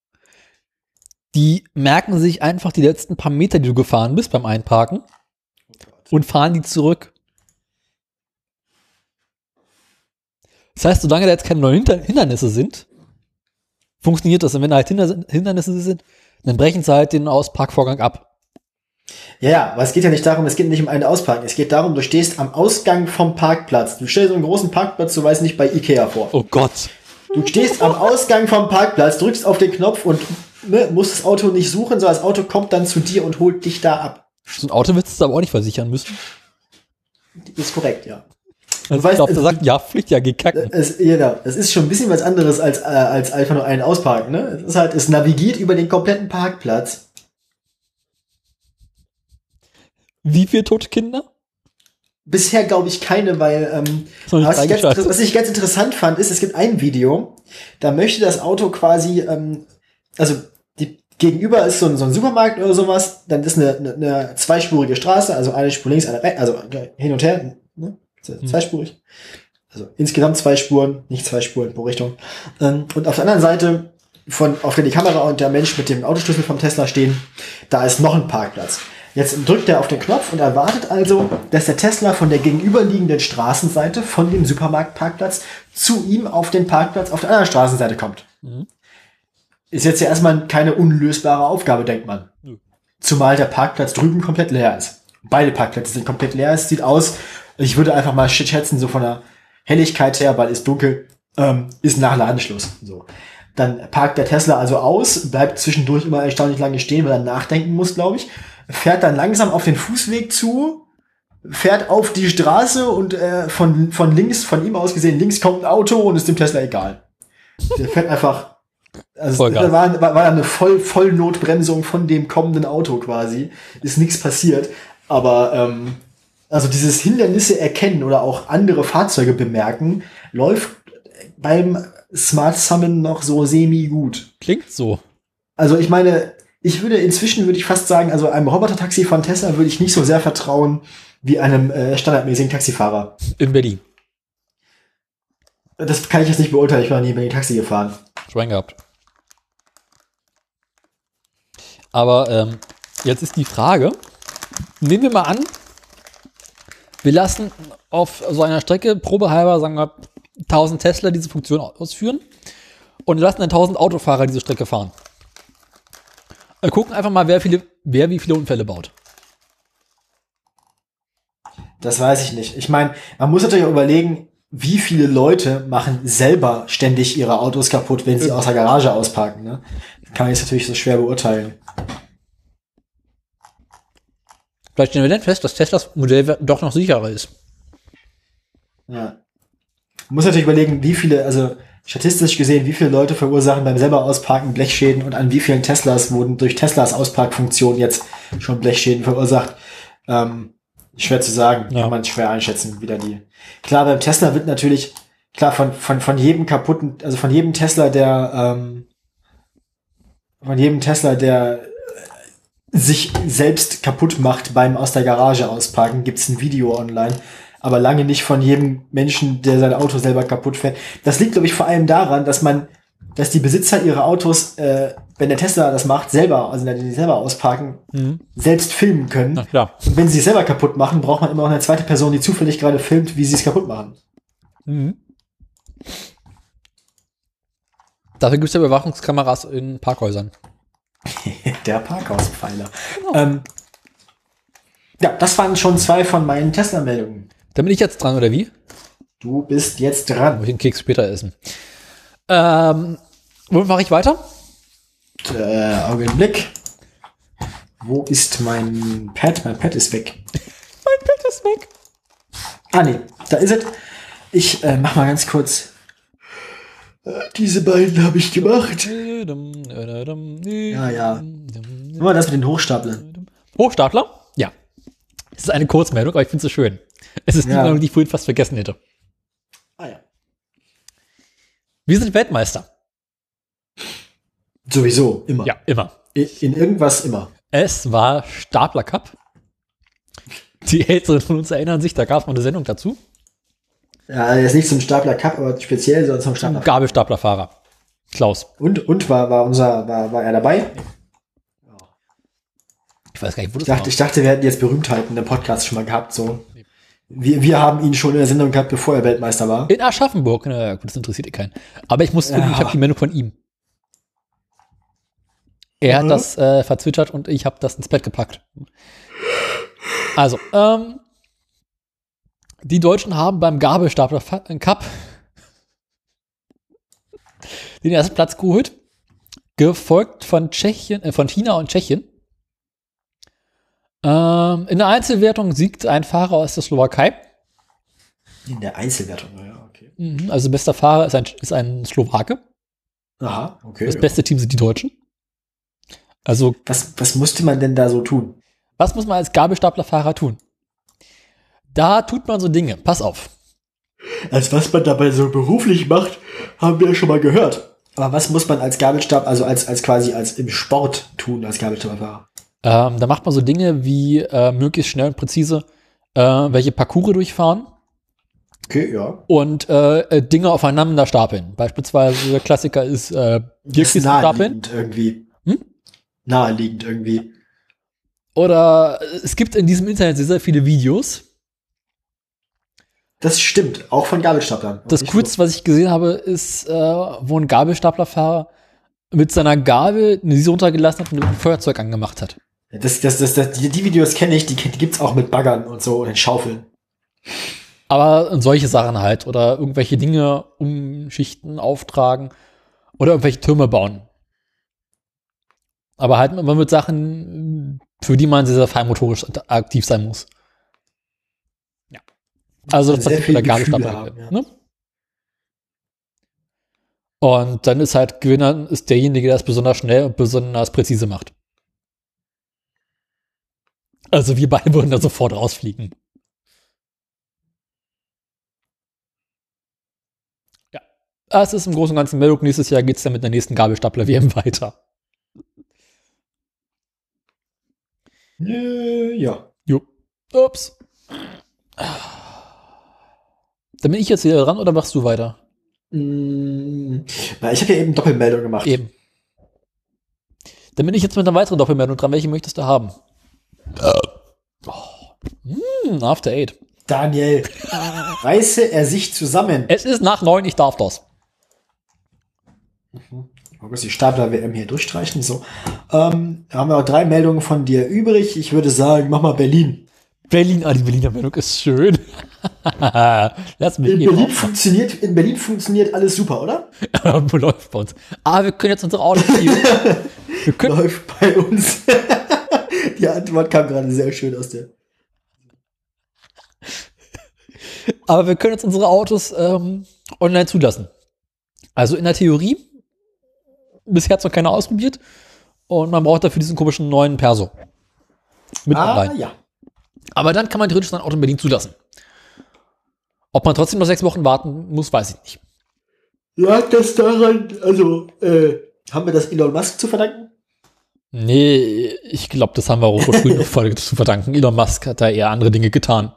Speaker 2: Die merken sich einfach die letzten paar Meter, die du gefahren bist beim Einparken und fahren die zurück. Das heißt, solange da jetzt keine neuen Hindernisse sind, funktioniert das. Und wenn da halt Hinder Hindernisse sind, dann brechen sie halt den Ausparkvorgang ab.
Speaker 1: Ja, ja, aber es geht ja nicht darum, es geht nicht um einen Ausparken. Es geht darum, du stehst am Ausgang vom Parkplatz. Du stellst so einen großen Parkplatz, du weißt nicht, bei Ikea vor.
Speaker 2: Oh Gott.
Speaker 1: Du stehst am Ausgang vom Parkplatz, drückst auf den Knopf und ne, musst das Auto nicht suchen, sondern das Auto kommt dann zu dir und holt dich da ab.
Speaker 2: So ein Auto willst du aber auch nicht versichern müssen.
Speaker 1: Ist korrekt, ja.
Speaker 2: Also
Speaker 1: weißt,
Speaker 2: der sagt, ja, Pflicht, ja, geh kacken.
Speaker 1: Es, genau, es ist schon ein bisschen was anderes als, äh, als einfach nur einen Ausparken. Ne? Es ist halt, es navigiert über den kompletten Parkplatz.
Speaker 2: Wie viele tote Kinder?
Speaker 1: Bisher glaube ich keine, weil ähm, was, ich ganz, was ich ganz interessant fand, ist, es gibt ein Video, da möchte das Auto quasi, ähm, also die, gegenüber ist so ein, so ein Supermarkt oder sowas, dann ist eine, eine, eine zweispurige Straße, also eine Spur links, eine rechts, also hin und her? Zweispurig. Also insgesamt zwei Spuren, nicht zwei Spuren pro Richtung. Ähm, und auf der anderen Seite, von, auf der die Kamera und der Mensch mit dem Autoschlüssel vom Tesla stehen, da ist noch ein Parkplatz. Jetzt drückt er auf den Knopf und erwartet also, dass der Tesla von der gegenüberliegenden Straßenseite von dem Supermarktparkplatz zu ihm auf den Parkplatz auf der anderen Straßenseite kommt.
Speaker 2: Mhm.
Speaker 1: Ist jetzt ja erstmal keine unlösbare Aufgabe, denkt man.
Speaker 2: Nö.
Speaker 1: Zumal der Parkplatz drüben komplett leer ist. Beide Parkplätze sind komplett leer. Es sieht aus, ich würde einfach mal schätzen, so von der Helligkeit her, weil es dunkel, ähm, ist nach Ladenschluss. So. Dann parkt der Tesla also aus, bleibt zwischendurch immer erstaunlich lange stehen, weil er nachdenken muss, glaube ich. Fährt dann langsam auf den Fußweg zu, fährt auf die Straße und äh, von, von links, von ihm aus gesehen, links kommt ein Auto und ist dem Tesla egal. Der fährt einfach. Also da war, war, war eine Voll, Vollnotbremsung von dem kommenden Auto quasi. Ist nichts passiert. Aber ähm, also dieses Hindernisse erkennen oder auch andere Fahrzeuge bemerken, läuft beim Smart Summon noch so semi gut.
Speaker 2: Klingt so.
Speaker 1: Also ich meine, ich würde inzwischen würde ich fast sagen, also einem Roboter-Taxi von Tesla würde ich nicht so sehr vertrauen wie einem äh, standardmäßigen Taxifahrer.
Speaker 2: In Berlin.
Speaker 1: Das kann ich jetzt nicht beurteilen, ich war nie Berlin Taxi gefahren.
Speaker 2: Schwein gehabt. Aber ähm, jetzt ist die Frage, nehmen wir mal an, wir lassen auf so einer Strecke probehalber, sagen wir, 1000 Tesla diese Funktion ausführen und lassen dann 1000 Autofahrer diese Strecke fahren. Wir gucken einfach mal, wer, viele, wer wie viele Unfälle baut.
Speaker 1: Das weiß ich nicht. Ich meine, man muss natürlich auch überlegen, wie viele Leute machen selber ständig ihre Autos kaputt, wenn sie aus der Garage ausparken. Ne? Kann man jetzt natürlich so schwer beurteilen.
Speaker 2: Vielleicht stellen wir dann fest, dass Teslas Modell doch noch sicherer ist.
Speaker 1: Ja. Man muss natürlich überlegen, wie viele, also statistisch gesehen, wie viele Leute verursachen beim selber Ausparken Blechschäden und an wie vielen Teslas wurden durch Teslas Ausparkfunktion jetzt schon Blechschäden verursacht. Ähm, schwer zu sagen,
Speaker 2: Ja.
Speaker 1: kann man schwer einschätzen, wieder die. Klar, beim Tesla wird natürlich, klar, von, von, von jedem kaputten, also von jedem Tesla, der, ähm, von jedem Tesla, der sich selbst kaputt macht beim aus der Garage ausparken, gibt's ein Video online, aber lange nicht von jedem Menschen, der sein Auto selber kaputt fährt. Das liegt, glaube ich, vor allem daran, dass man, dass die Besitzer ihre Autos, äh, wenn der Tesla das macht, selber, also wenn die selber ausparken,
Speaker 2: Mhm.
Speaker 1: selbst filmen können.
Speaker 2: Na klar.
Speaker 1: Und wenn sie es selber kaputt machen, braucht man immer noch eine zweite Person, die zufällig gerade filmt, wie sie es kaputt machen.
Speaker 2: Mhm. Dafür gibt es ja Überwachungskameras in Parkhäusern.
Speaker 1: Der Parkhauspfeiler. Ähm, ja, das waren schon zwei von meinen Tesla-Meldungen.
Speaker 2: Da bin ich jetzt dran, oder wie?
Speaker 1: Du bist jetzt dran.
Speaker 2: Muss ich einen Keks später essen. Ähm, womit mache ich weiter?
Speaker 1: Äh, Augenblick. Wo ist mein Pad? Mein Pad ist weg.
Speaker 2: Mein Bett ist weg.
Speaker 1: Ah, nee, da ist es. Ich äh, mach mal ganz kurz. Diese beiden habe ich gemacht.
Speaker 2: Ja,
Speaker 1: Ja. Immer das mit den Hochstaplern.
Speaker 2: Hochstapler? Ja. Es ist eine Kurzmeldung, aber ich finde sie schön. Es ist die
Speaker 1: Ja.
Speaker 2: Meldung, die ich vorhin fast vergessen hätte.
Speaker 1: Ah ja.
Speaker 2: Wir sind Weltmeister.
Speaker 1: Sowieso, immer.
Speaker 2: Ja, immer.
Speaker 1: In, in irgendwas immer.
Speaker 2: Es war Stapler Cup. Die Älteren von uns erinnern sich, da gab es mal eine Sendung dazu.
Speaker 1: Ja, jetzt nicht zum Stapler Cup, aber speziell sondern zum Stapler.
Speaker 2: Gabelstaplerfahrer. Klaus.
Speaker 1: Und, und war, war unser, war, war er dabei?
Speaker 2: Ich weiß gar nicht, wo das
Speaker 1: Ich dachte, ich dachte, wir hätten jetzt Berühmtheiten im Podcast schon mal gehabt, so. Wir, wir haben ihn schon in der Sendung gehabt, bevor er Weltmeister war.
Speaker 2: In Aschaffenburg. Na gut, das interessiert eh keinen. Aber ich muss
Speaker 1: Ja.
Speaker 2: ich habe die Meldung von ihm. Er hat
Speaker 1: Mhm.
Speaker 2: das äh, verzwitschert und ich habe das ins Bett gepackt. Also, ähm, die Deutschen haben beim Gabelstapler äh, Cup den ersten Platz geholt, gefolgt von Tschechien, äh, von China und Tschechien. Ähm, in der Einzelwertung siegt ein Fahrer aus der Slowakei.
Speaker 1: In der Einzelwertung, ja, okay.
Speaker 2: Mhm, Also bester Fahrer ist ein, ist ein Slowake.
Speaker 1: Aha, okay.
Speaker 2: Das
Speaker 1: ja.
Speaker 2: beste Team sind die Deutschen. Also,
Speaker 1: Was, was musste man denn da so tun?
Speaker 2: was muss man als Gabelstaplerfahrer tun? Da tut man so Dinge. Pass auf.
Speaker 1: Als was man dabei so beruflich macht, haben wir ja schon mal gehört. Aber was muss man als Gabelstab, also als, als quasi als im Sport tun, als Gabelstabfahrer?
Speaker 2: Ähm, da macht man so Dinge wie äh, möglichst schnell und präzise äh, welche Parcours durchfahren
Speaker 1: Okay, ja.
Speaker 2: und äh, äh, Dinge aufeinander stapeln. Beispielsweise der Klassiker ist äh, Bierkisten stapeln.
Speaker 1: irgendwie.
Speaker 2: Hm?
Speaker 1: Naheliegend irgendwie.
Speaker 2: Oder äh, es gibt in diesem Internet sehr, sehr viele Videos.
Speaker 1: Das stimmt, auch von Gabelstaplern.
Speaker 2: Das Coolste, was ich gesehen habe, ist, äh, wo ein Gabelstaplerfahrer mit seiner Gabel eine sie runtergelassen hat und einem Feuerzeug angemacht hat.
Speaker 1: Das, das, das, das, die, die Videos kenne ich, die, die gibt's auch mit Baggern und so und in Schaufeln.
Speaker 2: Aber solche Sachen halt oder irgendwelche Dinge umschichten, auftragen oder irgendwelche Türme bauen. Aber halt immer mit Sachen, für die man sehr, sehr feinmotorisch aktiv sein muss. Also das
Speaker 1: Sehr
Speaker 2: Prinzip
Speaker 1: viel
Speaker 2: der
Speaker 1: Gefühl
Speaker 2: Gabelstapler.
Speaker 1: haben, ja.
Speaker 2: Ne? Und dann ist halt Gewinner ist derjenige, der es besonders schnell und besonders präzise macht. Also wir beide würden da sofort rausfliegen. Ja. Es ist im Großen und Ganzen Meldung. Nächstes Jahr geht es dann mit der nächsten Gabelstapler-WM weiter.
Speaker 1: Äh, ja.
Speaker 2: Jo. Ups. Dann bin ich jetzt wieder dran oder machst du weiter?
Speaker 1: Mm, na, ich habe ja eben Doppelmeldung gemacht.
Speaker 2: Eben. Dann bin ich jetzt mit einer weiteren Doppelmeldung dran. Welche möchtest du haben? Oh. Hm, After Eight.
Speaker 1: Daniel, reiße er sich zusammen.
Speaker 2: Es ist nach neun, ich darf das.
Speaker 1: Mal kurz die Stapler-WM hier durchstreichen. So. Ähm, haben wir auch drei Meldungen von dir übrig. Ich würde sagen, mach mal Berlin.
Speaker 2: Berlin, ah, die Berliner Meldung ist schön. Lass mich
Speaker 1: In Berlin, funktioniert, in Berlin funktioniert alles super, oder?
Speaker 2: läuft bei uns. Ah, wir können jetzt unsere Autos. Wir können,
Speaker 1: Läuft bei uns. die Antwort kam gerade sehr schön aus der.
Speaker 2: aber wir können jetzt unsere Autos ähm, online zulassen. Also in der Theorie, bisher hat es noch keiner ausprobiert. Und man braucht dafür diesen komischen neuen Perso. Mit
Speaker 1: Ah,
Speaker 2: online.
Speaker 1: ja.
Speaker 2: Aber dann kann man theoretisch sein Auto in Berlin zulassen. Ob man trotzdem noch sechs Wochen warten muss, weiß ich nicht.
Speaker 1: Lag das daran, also, äh, haben wir das Elon Musk zu verdanken?
Speaker 2: Nee, ich glaube, das haben wir auch früh noch Folge zu verdanken. Elon Musk hat da eher andere Dinge getan.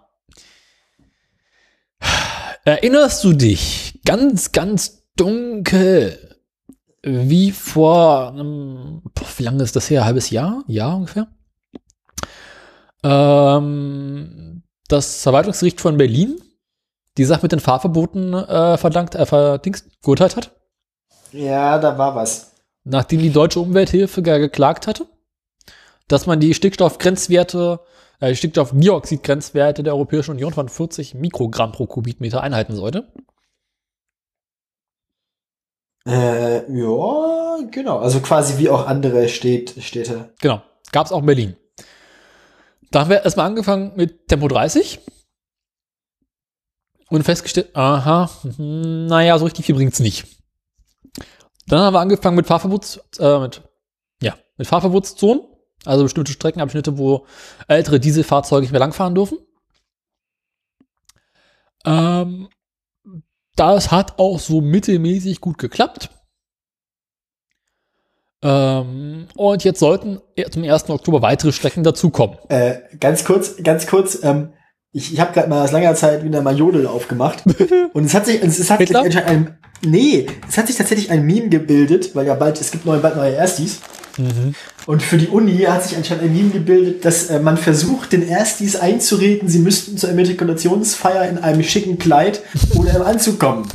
Speaker 2: Erinnerst du dich ganz, ganz dunkel, wie vor einem, boah, wie lange ist das her? Ein halbes Jahr? Jahr ungefähr? Ähm, das Verwaltungsgericht von Berlin die Sache mit den Fahrverboten äh, verdankt, äh, verdingst, geurteilt hat?
Speaker 1: Ja, da war was.
Speaker 2: nachdem die deutsche Umwelthilfe ge- geklagt hatte, dass man die Stickstoffgrenzwerte, äh, Stickstoffdioxidgrenzwerte der Europäischen Union von 40 Mikrogramm pro Kubikmeter einhalten sollte.
Speaker 1: Äh, ja, genau. Also quasi wie auch andere Städt, Städte.
Speaker 2: Genau. Gab es auch in Berlin. Da haben wir erstmal angefangen mit Tempo 30 und festgestellt, aha, hm, naja, so richtig viel bringt's nicht. Dann haben wir angefangen mit Fahrverbots, äh, mit, ja, mit Fahrverbotszonen. Also bestimmte Streckenabschnitte, wo ältere Dieselfahrzeuge nicht mehr langfahren dürfen. Ähm, das hat auch so mittelmäßig gut geklappt. Ähm, und jetzt sollten zum 1. Oktober weitere Strecken dazukommen.
Speaker 1: Äh, ganz kurz, ganz kurz, ähm, ich, ich habe gerade mal aus langer Zeit wieder mal Jodel aufgemacht. und es hat sich, es, es hat sich anscheinend ein, nee, es hat sich tatsächlich ein Meme gebildet, weil ja bald, es gibt neue, bald neue Erstis. Und für die Uni hat sich anscheinend ein Meme gebildet, dass äh, man versucht, den Erstis einzureden, sie müssten zur Immatrikulationsfeier in einem schicken Kleid oder im Anzug kommen.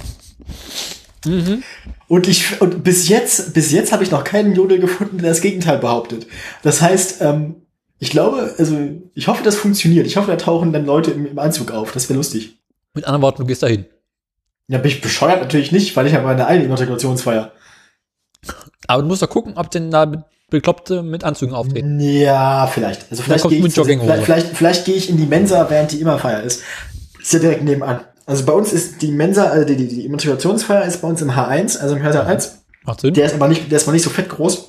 Speaker 1: Und ich und bis jetzt, bis jetzt habe ich noch keinen Jodel gefunden, der das Gegenteil behauptet. Das heißt, ähm, ich glaube, also ich hoffe, das funktioniert. Ich hoffe, da tauchen dann Leute im, im Anzug auf. Das wäre lustig.
Speaker 2: Mit anderen Worten, du gehst dahin.
Speaker 1: Ja, bin ich bescheuert natürlich nicht, weil ich habe meine eigene Immatrikulationsfeier.
Speaker 2: Aber du musst doch gucken, ob denn da Be- Bekloppte mit Anzügen auftreten.
Speaker 1: Ja, vielleicht. Also vielleicht gehe ich, vielleicht, vielleicht, vielleicht gehe ich in die Mensa, während die Immerfeier ist. Ist ja direkt nebenan. Also bei uns ist die Mensa, also die, die, die Immatrikulationsfeier ist bei uns im H1, also im Hörsaal 1.
Speaker 2: Macht Sinn?
Speaker 1: Der ist aber nicht, der ist mal nicht so fett groß.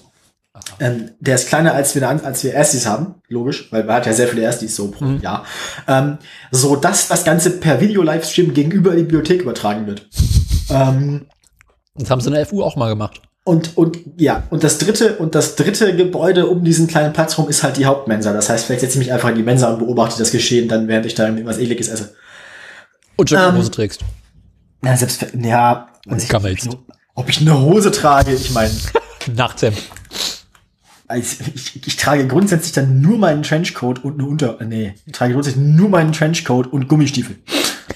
Speaker 1: Ähm, der ist kleiner, als wir, als wir Erstis haben, logisch, weil man hat ja sehr viele Erstis so pro Jahr. Ähm, so dass das Ganze per Video-Livestream gegenüber die Bibliothek übertragen wird. ähm,
Speaker 2: Das haben sie in der FU auch mal gemacht.
Speaker 1: und, und ja, und das dritte, und das dritte Gebäude um diesen kleinen Platz rum ist halt die Hauptmensa. Das heißt, vielleicht setze ich mich einfach in die Mensa und beobachte das Geschehen dann, während ich da irgendwas ekliges esse.
Speaker 2: Und Jogginghose
Speaker 1: Ähm,
Speaker 2: trägst.
Speaker 1: Ja, selbst, ja, weiß ich,
Speaker 2: man
Speaker 1: ob, ich, ich eine Hose trage, ich meine,
Speaker 2: Nachtshemd.
Speaker 1: Also ich, ich trage grundsätzlich dann nur meinen Trenchcoat und eine Unter... Nee, ich trage grundsätzlich nur meinen Trenchcoat und Gummistiefel.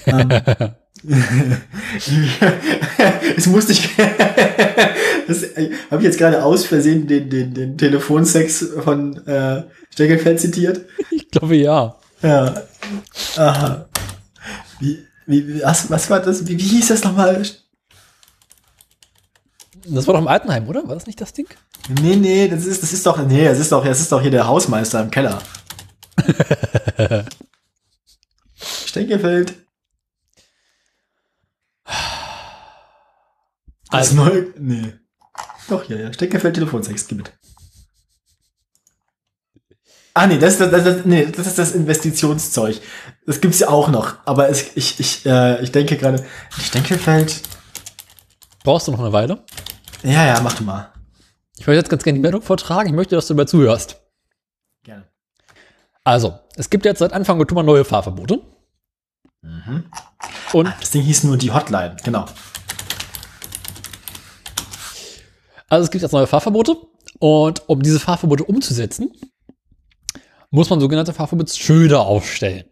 Speaker 1: ähm, es musste ich... das habe ich jetzt gerade aus Versehen den, den, den Telefonsex von äh, Steckelfeld zitiert.
Speaker 2: Ich glaube ja.
Speaker 1: Ja. Aha. Wie, wie, was, was war das? Wie, wie hieß das nochmal?
Speaker 2: Das war doch im Altenheim, oder? War das nicht das Ding?
Speaker 1: Nee, nee, das ist, das ist doch, nee, das ist doch, das ist doch hier der Hausmeister im Keller. Stenkefeld. Das
Speaker 2: Also,
Speaker 1: neue, nee. Doch, ja, ja. Stenkefeld Telefonsex, gib mit. Ah, nee, das ist das, das, das, nee, das ist das Investitionszeug. Das gibt's ja auch noch. Aber es, ich, ich, äh, ich denke gerade, Stenkefeld,
Speaker 2: brauchst du noch eine Weile?
Speaker 1: ja, ja, mach du mal.
Speaker 2: Ich möchte jetzt ganz gerne die Meldung vortragen. Ich möchte, dass du dabei zuhörst.
Speaker 1: Gerne.
Speaker 2: Also, es gibt jetzt seit Anfang Oktober neue Fahrverbote. Und
Speaker 1: Das Ding hieß nur die Hotline, genau.
Speaker 2: Also es gibt jetzt neue Fahrverbote und um diese Fahrverbote umzusetzen, muss man sogenannte Fahrverbotsschilder aufstellen.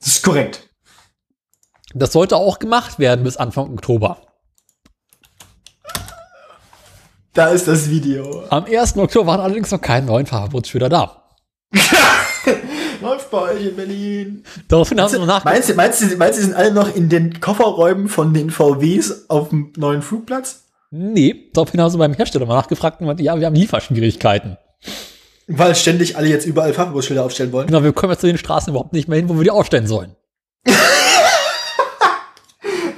Speaker 1: Das ist korrekt.
Speaker 2: Das sollte auch gemacht werden bis Anfang Oktober.
Speaker 1: Da ist das Video.
Speaker 2: Am 1. Oktober waren allerdings noch keine neuen Fahrverbotsschilder da.
Speaker 1: Läuft bei euch in Berlin.
Speaker 2: Daraufhin haben sie noch nach
Speaker 1: Meinst du, meinst, du, meinst du, sind alle noch in den Kofferräumen von den VWs auf dem neuen Flugplatz?
Speaker 2: Nee, daraufhin haben sie beim Hersteller mal nachgefragt und meinten, ja, wir haben Lieferschwierigkeiten.
Speaker 1: Weil ständig alle jetzt überall Fahrverbotsschilder aufstellen wollen.
Speaker 2: Genau, wir kommen jetzt zu den Straßen überhaupt nicht mehr hin, wo wir die aufstellen sollen.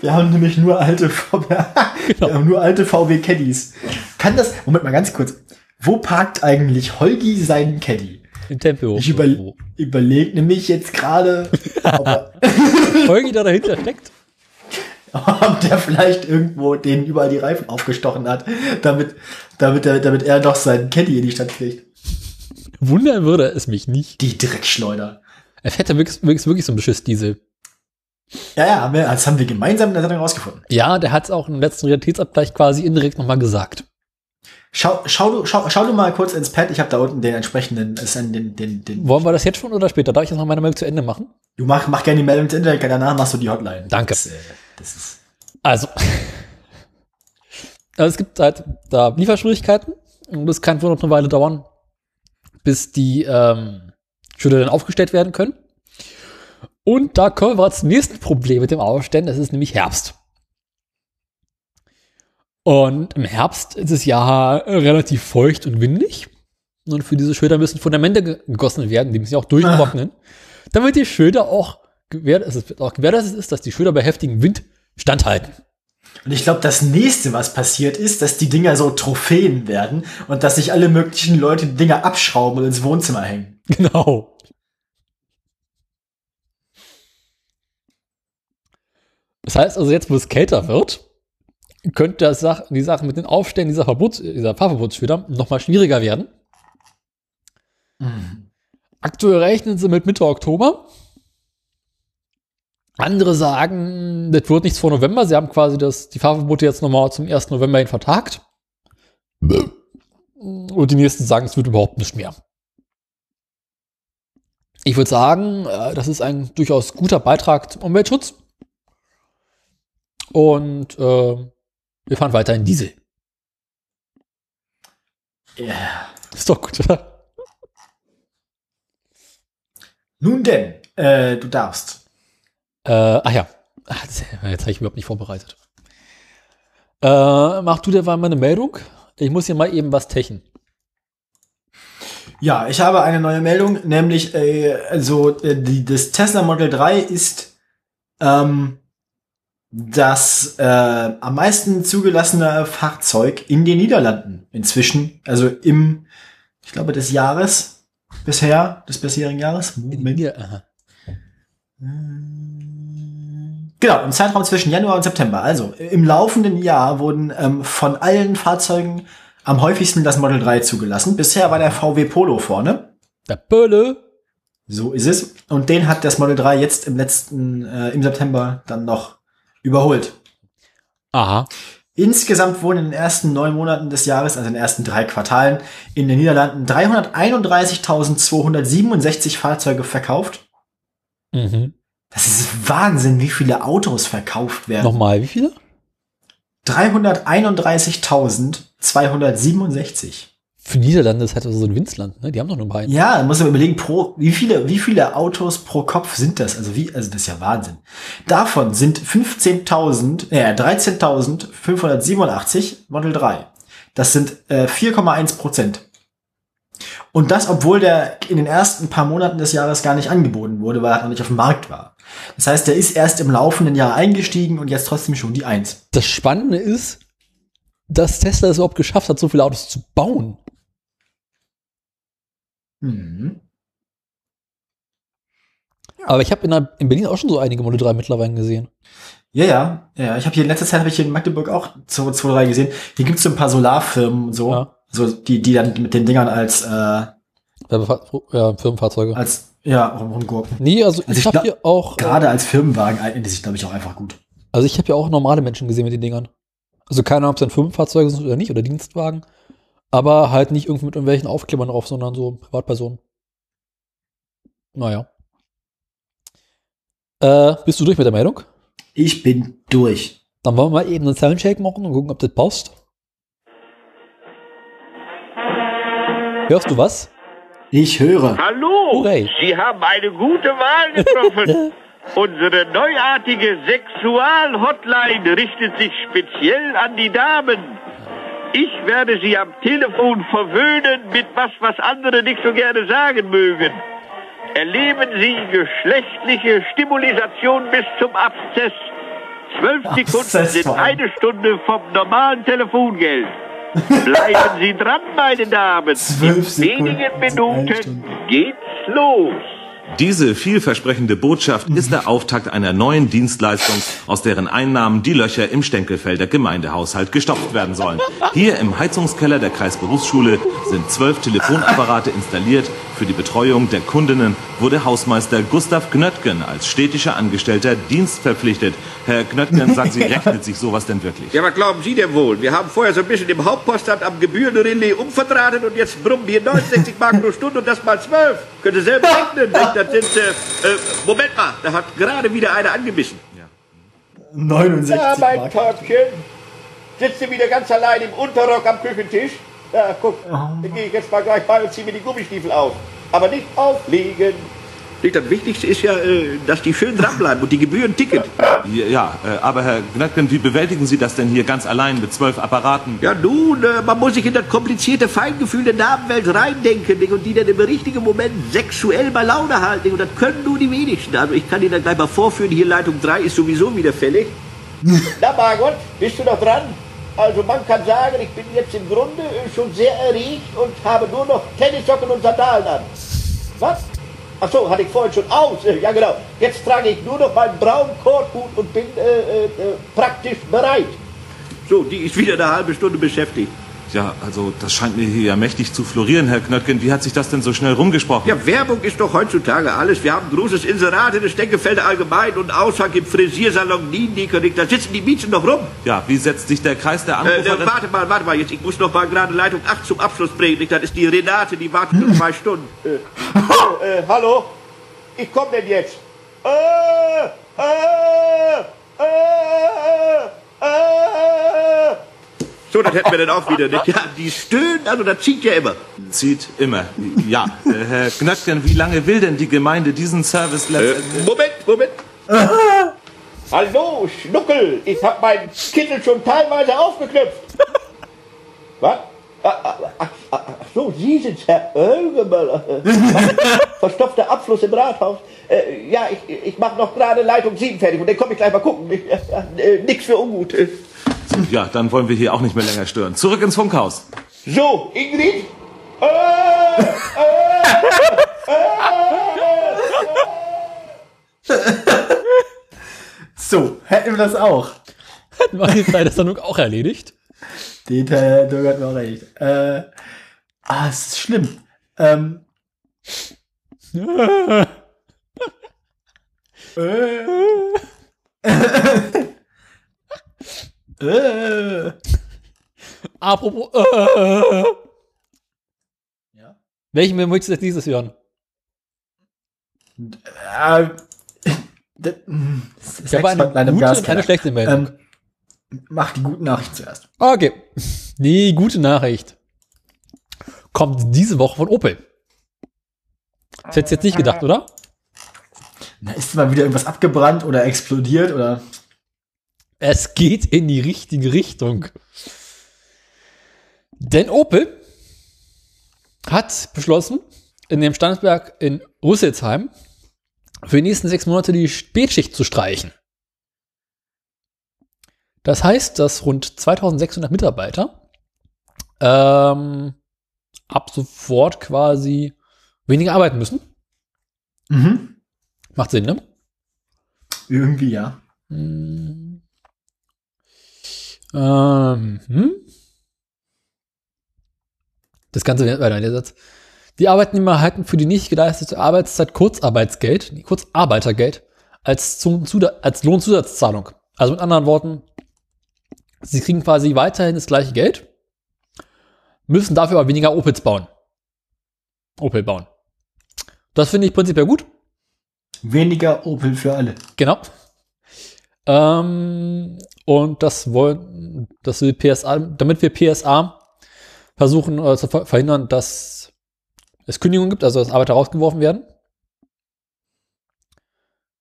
Speaker 1: Wir haben nämlich nur alte VW, wir haben nur alte VW Caddies. Kann das, Moment mal ganz kurz. Wo parkt eigentlich Holgi seinen Caddy?
Speaker 2: Im Tempelhof.
Speaker 1: Ich über, überlege nämlich jetzt gerade, ob,
Speaker 2: Folge, der dahinter steckt.
Speaker 1: ob der vielleicht irgendwo den überall die Reifen aufgestochen hat, damit, damit, er, damit er doch seinen Caddy in die Stadt kriegt.
Speaker 2: Wundern würde es mich nicht.
Speaker 1: Die Dreckschleuder.
Speaker 2: Er fährt ja wirklich, wirklich, wirklich so ein Beschiss-Diesel.
Speaker 1: Ja, ja, haben wir, das haben wir gemeinsam in der Sendung rausgefunden.
Speaker 2: Ja, der hat es auch im letzten Realitätsabgleich quasi indirekt nochmal gesagt.
Speaker 1: Schau, schau, du, schau, schau du mal kurz ins Pad. Ich habe da unten den entsprechenden, den, den, den.
Speaker 2: Wollen wir das jetzt schon oder später? Darf ich jetzt noch meine Meldung zu Ende machen?
Speaker 1: Du mach, mach gerne die Meldung ins Internet, danach machst du die Hotline.
Speaker 2: Danke.
Speaker 1: Das, äh, das ist.
Speaker 2: Also. also es gibt halt da Lieferschwierigkeiten und das kann wohl noch eine Weile dauern, bis die ähm, Schilder dann aufgestellt werden können. Und da kommen wir zum nächsten Problem mit dem Aufstellen. Es ist nämlich Herbst. Und im Herbst ist es ja relativ feucht und windig. Und für diese Schilder müssen Fundamente ge- gegossen werden, die müssen ja auch durchtrocknen. Damit die Schilder auch, gewähr, es ist auch gewährleistet ist, dass die Schilder bei heftigem Wind standhalten.
Speaker 1: Und ich glaube, das nächste, was passiert ist, dass die Dinger so Trophäen werden und dass sich alle möglichen Leute die Dinger abschrauben und ins Wohnzimmer hängen.
Speaker 2: Genau. Das heißt also, jetzt, wo es kälter wird, könnte das Sach die Sache mit den Aufstellen dieser, Verbots dieser Fahrverbotsschilder nochmal schwieriger werden. Aktuell rechnen sie mit Mitte Oktober. Andere sagen, das wird nichts vor November. Sie haben quasi das, die Fahrverbote jetzt nochmal zum 1. November hin vertagt. Und die nächsten sagen, es wird überhaupt nicht mehr. Ich würde sagen, äh, das ist ein durchaus guter Beitrag zum Umweltschutz. Und äh, wir fahren weiter in Diesel.
Speaker 1: Ja.
Speaker 2: Ist doch gut, oder?
Speaker 1: Nun denn, äh, du darfst.
Speaker 2: Äh, ach ja. Jetzt habe ich überhaupt nicht vorbereitet. Äh, mach du derweil mal eine Meldung. Ich muss hier mal eben was techen.
Speaker 1: Ja, ich habe eine neue Meldung, nämlich äh, also äh, die, das Tesla Model 3 ist ähm, das äh, am meisten zugelassene Fahrzeug in den Niederlanden inzwischen, also im, ich glaube, des Jahres bisher, des bisherigen Jahres. Moment.
Speaker 2: Ja, aha.
Speaker 1: Genau, im Zeitraum zwischen Januar und September. Also im laufenden Jahr wurden ähm, von allen Fahrzeugen am häufigsten das Model 3 zugelassen. Bisher war der VW Polo vorne.
Speaker 2: Der Bölle.
Speaker 1: So ist es. Und den hat das Model 3 jetzt im letzten, äh, im September dann noch überholt.
Speaker 2: Aha.
Speaker 1: Insgesamt wurden in den ersten neun Monaten des Jahres, also in den ersten drei Quartalen, in den Niederlanden 331.267 Fahrzeuge verkauft.
Speaker 2: Mhm.
Speaker 1: Das ist Wahnsinn, wie viele Autos verkauft werden.
Speaker 2: Nochmal, wie viele?
Speaker 1: 331.267.
Speaker 2: Für Niederlande ist halt so ein Winzland, ne? Die haben doch nur ein paar.
Speaker 1: Ja, muss man überlegen, pro, wie viele, wie viele Autos pro Kopf sind das? Also wie, also das ist ja Wahnsinn. Davon sind 15.000, äh, 13.587 Model 3. Das sind äh, 4,1 Prozent. Und das, obwohl der in den ersten paar Monaten des Jahres gar nicht angeboten wurde, weil er noch nicht auf dem Markt war. Das heißt, der ist erst im laufenden Jahr eingestiegen und jetzt trotzdem schon die Eins.
Speaker 2: Das Spannende ist, dass Tesla es überhaupt geschafft hat, so viele Autos zu bauen.
Speaker 1: Mhm.
Speaker 2: Aber ich habe in, in Berlin auch schon so einige Model 3 mittlerweile gesehen.
Speaker 1: Ja, ja, ja. Ich habe hier in letzter Zeit habe ich hier in Magdeburg auch so zwei, drei gesehen. Hier gibt's so ein paar Solarfirmen und so,
Speaker 2: Ja.
Speaker 1: so die, die dann mit den Dingern als, äh,
Speaker 2: Ja, Firmenfahrzeuge.
Speaker 1: als ja rum, rumgurken.
Speaker 2: Nee, also,
Speaker 1: Also
Speaker 2: ich
Speaker 1: ich
Speaker 2: habe hier auch. äh,
Speaker 1: Gerade als Firmenwagen eignet sich, glaube ich, auch einfach gut.
Speaker 2: Also ich habe ja auch normale Menschen gesehen mit den Dingern. Also keine Ahnung, ob es dann Firmenfahrzeuge sind oder nicht, oder Dienstwagen. Aber halt nicht irgendwie mit irgendwelchen Aufklebern drauf, sondern so Privatpersonen. Naja. Äh, bist du durch mit der Meldung?
Speaker 1: Ich bin durch.
Speaker 2: Dann wollen wir mal eben einen Soundcheck machen und gucken, ob das passt. Hörst du was?
Speaker 1: Ich höre.
Speaker 4: Hallo,
Speaker 2: Hooray.
Speaker 4: Sie haben eine gute Wahl getroffen. Unsere neuartige Sexual-Hotline richtet sich speziell an die Damen. Ich werde Sie am Telefon verwöhnen mit was, was andere nicht so gerne sagen mögen. Erleben Sie geschlechtliche Stimulisation bis zum Abszess. Zwölf Sekunden sind eine Stunde vom normalen Telefongeld. Bleiben Sie dran, meine Damen.
Speaker 1: Zwölf
Speaker 4: In
Speaker 1: Sekunden
Speaker 4: wenigen Minuten geht's los.
Speaker 5: Diese vielversprechende Botschaft ist der Auftakt einer neuen Dienstleistung, aus deren Einnahmen die Löcher im Stenkelfelder Gemeindehaushalt gestopft werden sollen. Hier im Heizungskeller der Kreisberufsschule sind zwölf Telefonapparate installiert. Für die Betreuung der Kundinnen wurde Hausmeister Gustav Gnöttgen als städtischer Angestellter dienstverpflichtet. Herr Gnöttgen sagt, Sie rechnet sich sowas denn wirklich?
Speaker 4: Ja, was glauben Sie denn wohl? Wir haben vorher so ein bisschen im Hauptpostamt am Gebührenrelais umverdrahtet und jetzt brummen wir 69 Mark pro Stunde und das mal 12. Können Sie selber rechnen? Das sind, äh, äh, Moment mal, da hat gerade wieder einer angebissen.
Speaker 1: 69
Speaker 4: Ja, mein
Speaker 1: Mark.
Speaker 4: Sitzt du wieder ganz allein im Unterrock am Küchentisch? Ja, guck,
Speaker 1: Oh
Speaker 4: dann gehe ich jetzt mal gleich bei und ziehe mir die Gummistiefel auf. Aber nicht auflegen. Nicht, das Wichtigste ist ja, äh, dass die schön dranbleiben und die Gebühren ticken.
Speaker 5: Ja, ja äh, aber Herr Gnöttgen, wie bewältigen Sie das denn hier ganz allein mit zwölf Apparaten?
Speaker 4: Ja, nun, äh, man muss sich in das komplizierte Feingefühl der Damenwelt reindenken nicht? und die dann im richtigen Moment sexuell bei Laune halten. nicht? Und das können nur die wenigsten. Also ich kann Ihnen dann gleich mal vorführen, hier Leitung 3 ist sowieso wieder fällig. Na Margot, bist du noch dran? Also man kann sagen, ich bin jetzt im Grunde schon sehr erregt und habe nur noch Tennissocken und Sandalen an. Was? Ach so, hatte ich vorhin schon aus. Äh, Ja genau. Jetzt trage ich nur noch meinen braunen Korthut und bin äh, äh, äh, praktisch bereit. So, die ist wieder eine halbe Stunde beschäftigt.
Speaker 5: Ja, also das scheint mir hier ja mächtig zu florieren, Herr Knöttgen. Wie hat sich das denn so schnell rumgesprochen?
Speaker 4: Ja, Werbung ist doch heutzutage alles. Wir haben ein großes Inserat in der Steckefelder Allgemein und Aushang im Frisiersalon Niendiekerich. Da sitzen die Mieten noch rum.
Speaker 5: Ja, wie setzt sich der Kreis der
Speaker 4: Äh,
Speaker 5: Anrufer
Speaker 4: äh,
Speaker 5: denn...
Speaker 4: warte mal, warte mal, jetzt, ich muss noch mal gerade Leitung 8 zum Abschluss bringen. Nicht? Das ist die Renate, die wartet schon zwei Stunden. Äh, so, äh, hallo? Ich komm denn jetzt? Äh, äh, äh, äh. So, das hätten wir dann auch wieder. Nicht? Ja, die stöhnen, also das zieht ja immer.
Speaker 5: Zieht immer. Ja, äh, Herr Knöttgen, wie lange will denn die Gemeinde diesen Service
Speaker 4: Äh,
Speaker 5: letztendlich...
Speaker 4: Moment, Moment. Hallo, Schnuckel, ich hab meinen Kittel schon teilweise aufgeknöpft. Was? Ah, ah, ah, Ach so, Sie sind Herr Oelgemöller. Verstopfter Abfluss im Rathaus. Äh, ja, ich, ich mache noch gerade Leitung 7 fertig und dann komme ich gleich mal gucken. Ich, äh, äh, nix für ungut. Äh,
Speaker 5: Ja, dann wollen wir hier auch nicht mehr länger stören. Zurück ins Funkhaus.
Speaker 4: So, Ingrid? Äh,
Speaker 1: So, hätten wir das auch.
Speaker 2: War die Zeit der Sendung auch erledigt?
Speaker 1: Den Teil Dirk hat mir recht. Äh, ah, es ist schlimm. Ähm, äh,
Speaker 2: Apropos. Äh,
Speaker 1: ja.
Speaker 2: welchen Film möchtest du als nächstes hören?
Speaker 1: Äh, ist
Speaker 2: Ich habe eine gute und
Speaker 1: Gaskeller.
Speaker 2: eine schlechte Meldung.
Speaker 1: Ähm, mach die guten Nachrichten zuerst.
Speaker 2: Okay. Die gute Nachricht kommt diese Woche von Opel. Das hättest du jetzt nicht gedacht, oder?
Speaker 1: Na, ist mal wieder irgendwas abgebrannt oder explodiert oder?
Speaker 2: Es geht in die richtige Richtung. Denn Opel hat beschlossen, in dem Standesberg in Rüsselsheim für die nächsten sechs Monate die Spätschicht zu streichen. Das heißt, dass rund 2600 Mitarbeiter ähm, ab sofort quasi weniger arbeiten müssen.
Speaker 1: Mhm.
Speaker 2: Macht Sinn, ne?
Speaker 1: Irgendwie ja.
Speaker 2: Hm. Ähm, hm? Das Ganze wird weiter der Satz. Die Arbeitnehmer erhalten für die nicht geleistete Arbeitszeit Kurzarbeitsgeld, nee, Kurzarbeitergeld, als, zum, als Lohnzusatzzahlung. Also mit anderen Worten, sie kriegen quasi weiterhin das gleiche Geld, müssen dafür aber weniger Opels bauen. Opel bauen. Das finde ich prinzipiell gut.
Speaker 1: Weniger Opel für alle.
Speaker 2: Genau. Ähm, und das wollen, das will PSA, damit wir PSA versuchen äh, zu ver verhindern, dass es Kündigungen gibt, also dass Arbeiter rausgeworfen werden.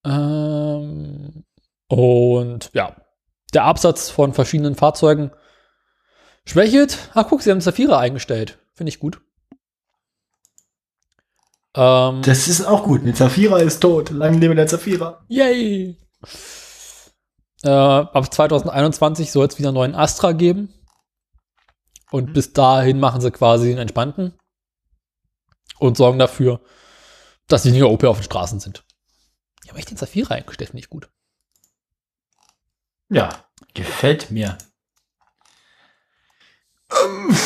Speaker 2: Ähm, und ja, der Absatz von verschiedenen Fahrzeugen schwächelt. Ach, guck, sie haben Zafira eingestellt. Finde ich gut. Ähm,
Speaker 1: Das ist auch gut. Der Zafira ist tot. Lang lebe der Zafira.
Speaker 2: Yay! Äh, ab 2021 soll es wieder einen neuen Astra geben. Und bis dahin machen sie quasi den entspannten und sorgen dafür, dass weniger Opel auf den Straßen sind. Ja, aber ich den Zafira eingestellt, finde ich gut.
Speaker 1: Ja, gefällt mir. Ähm,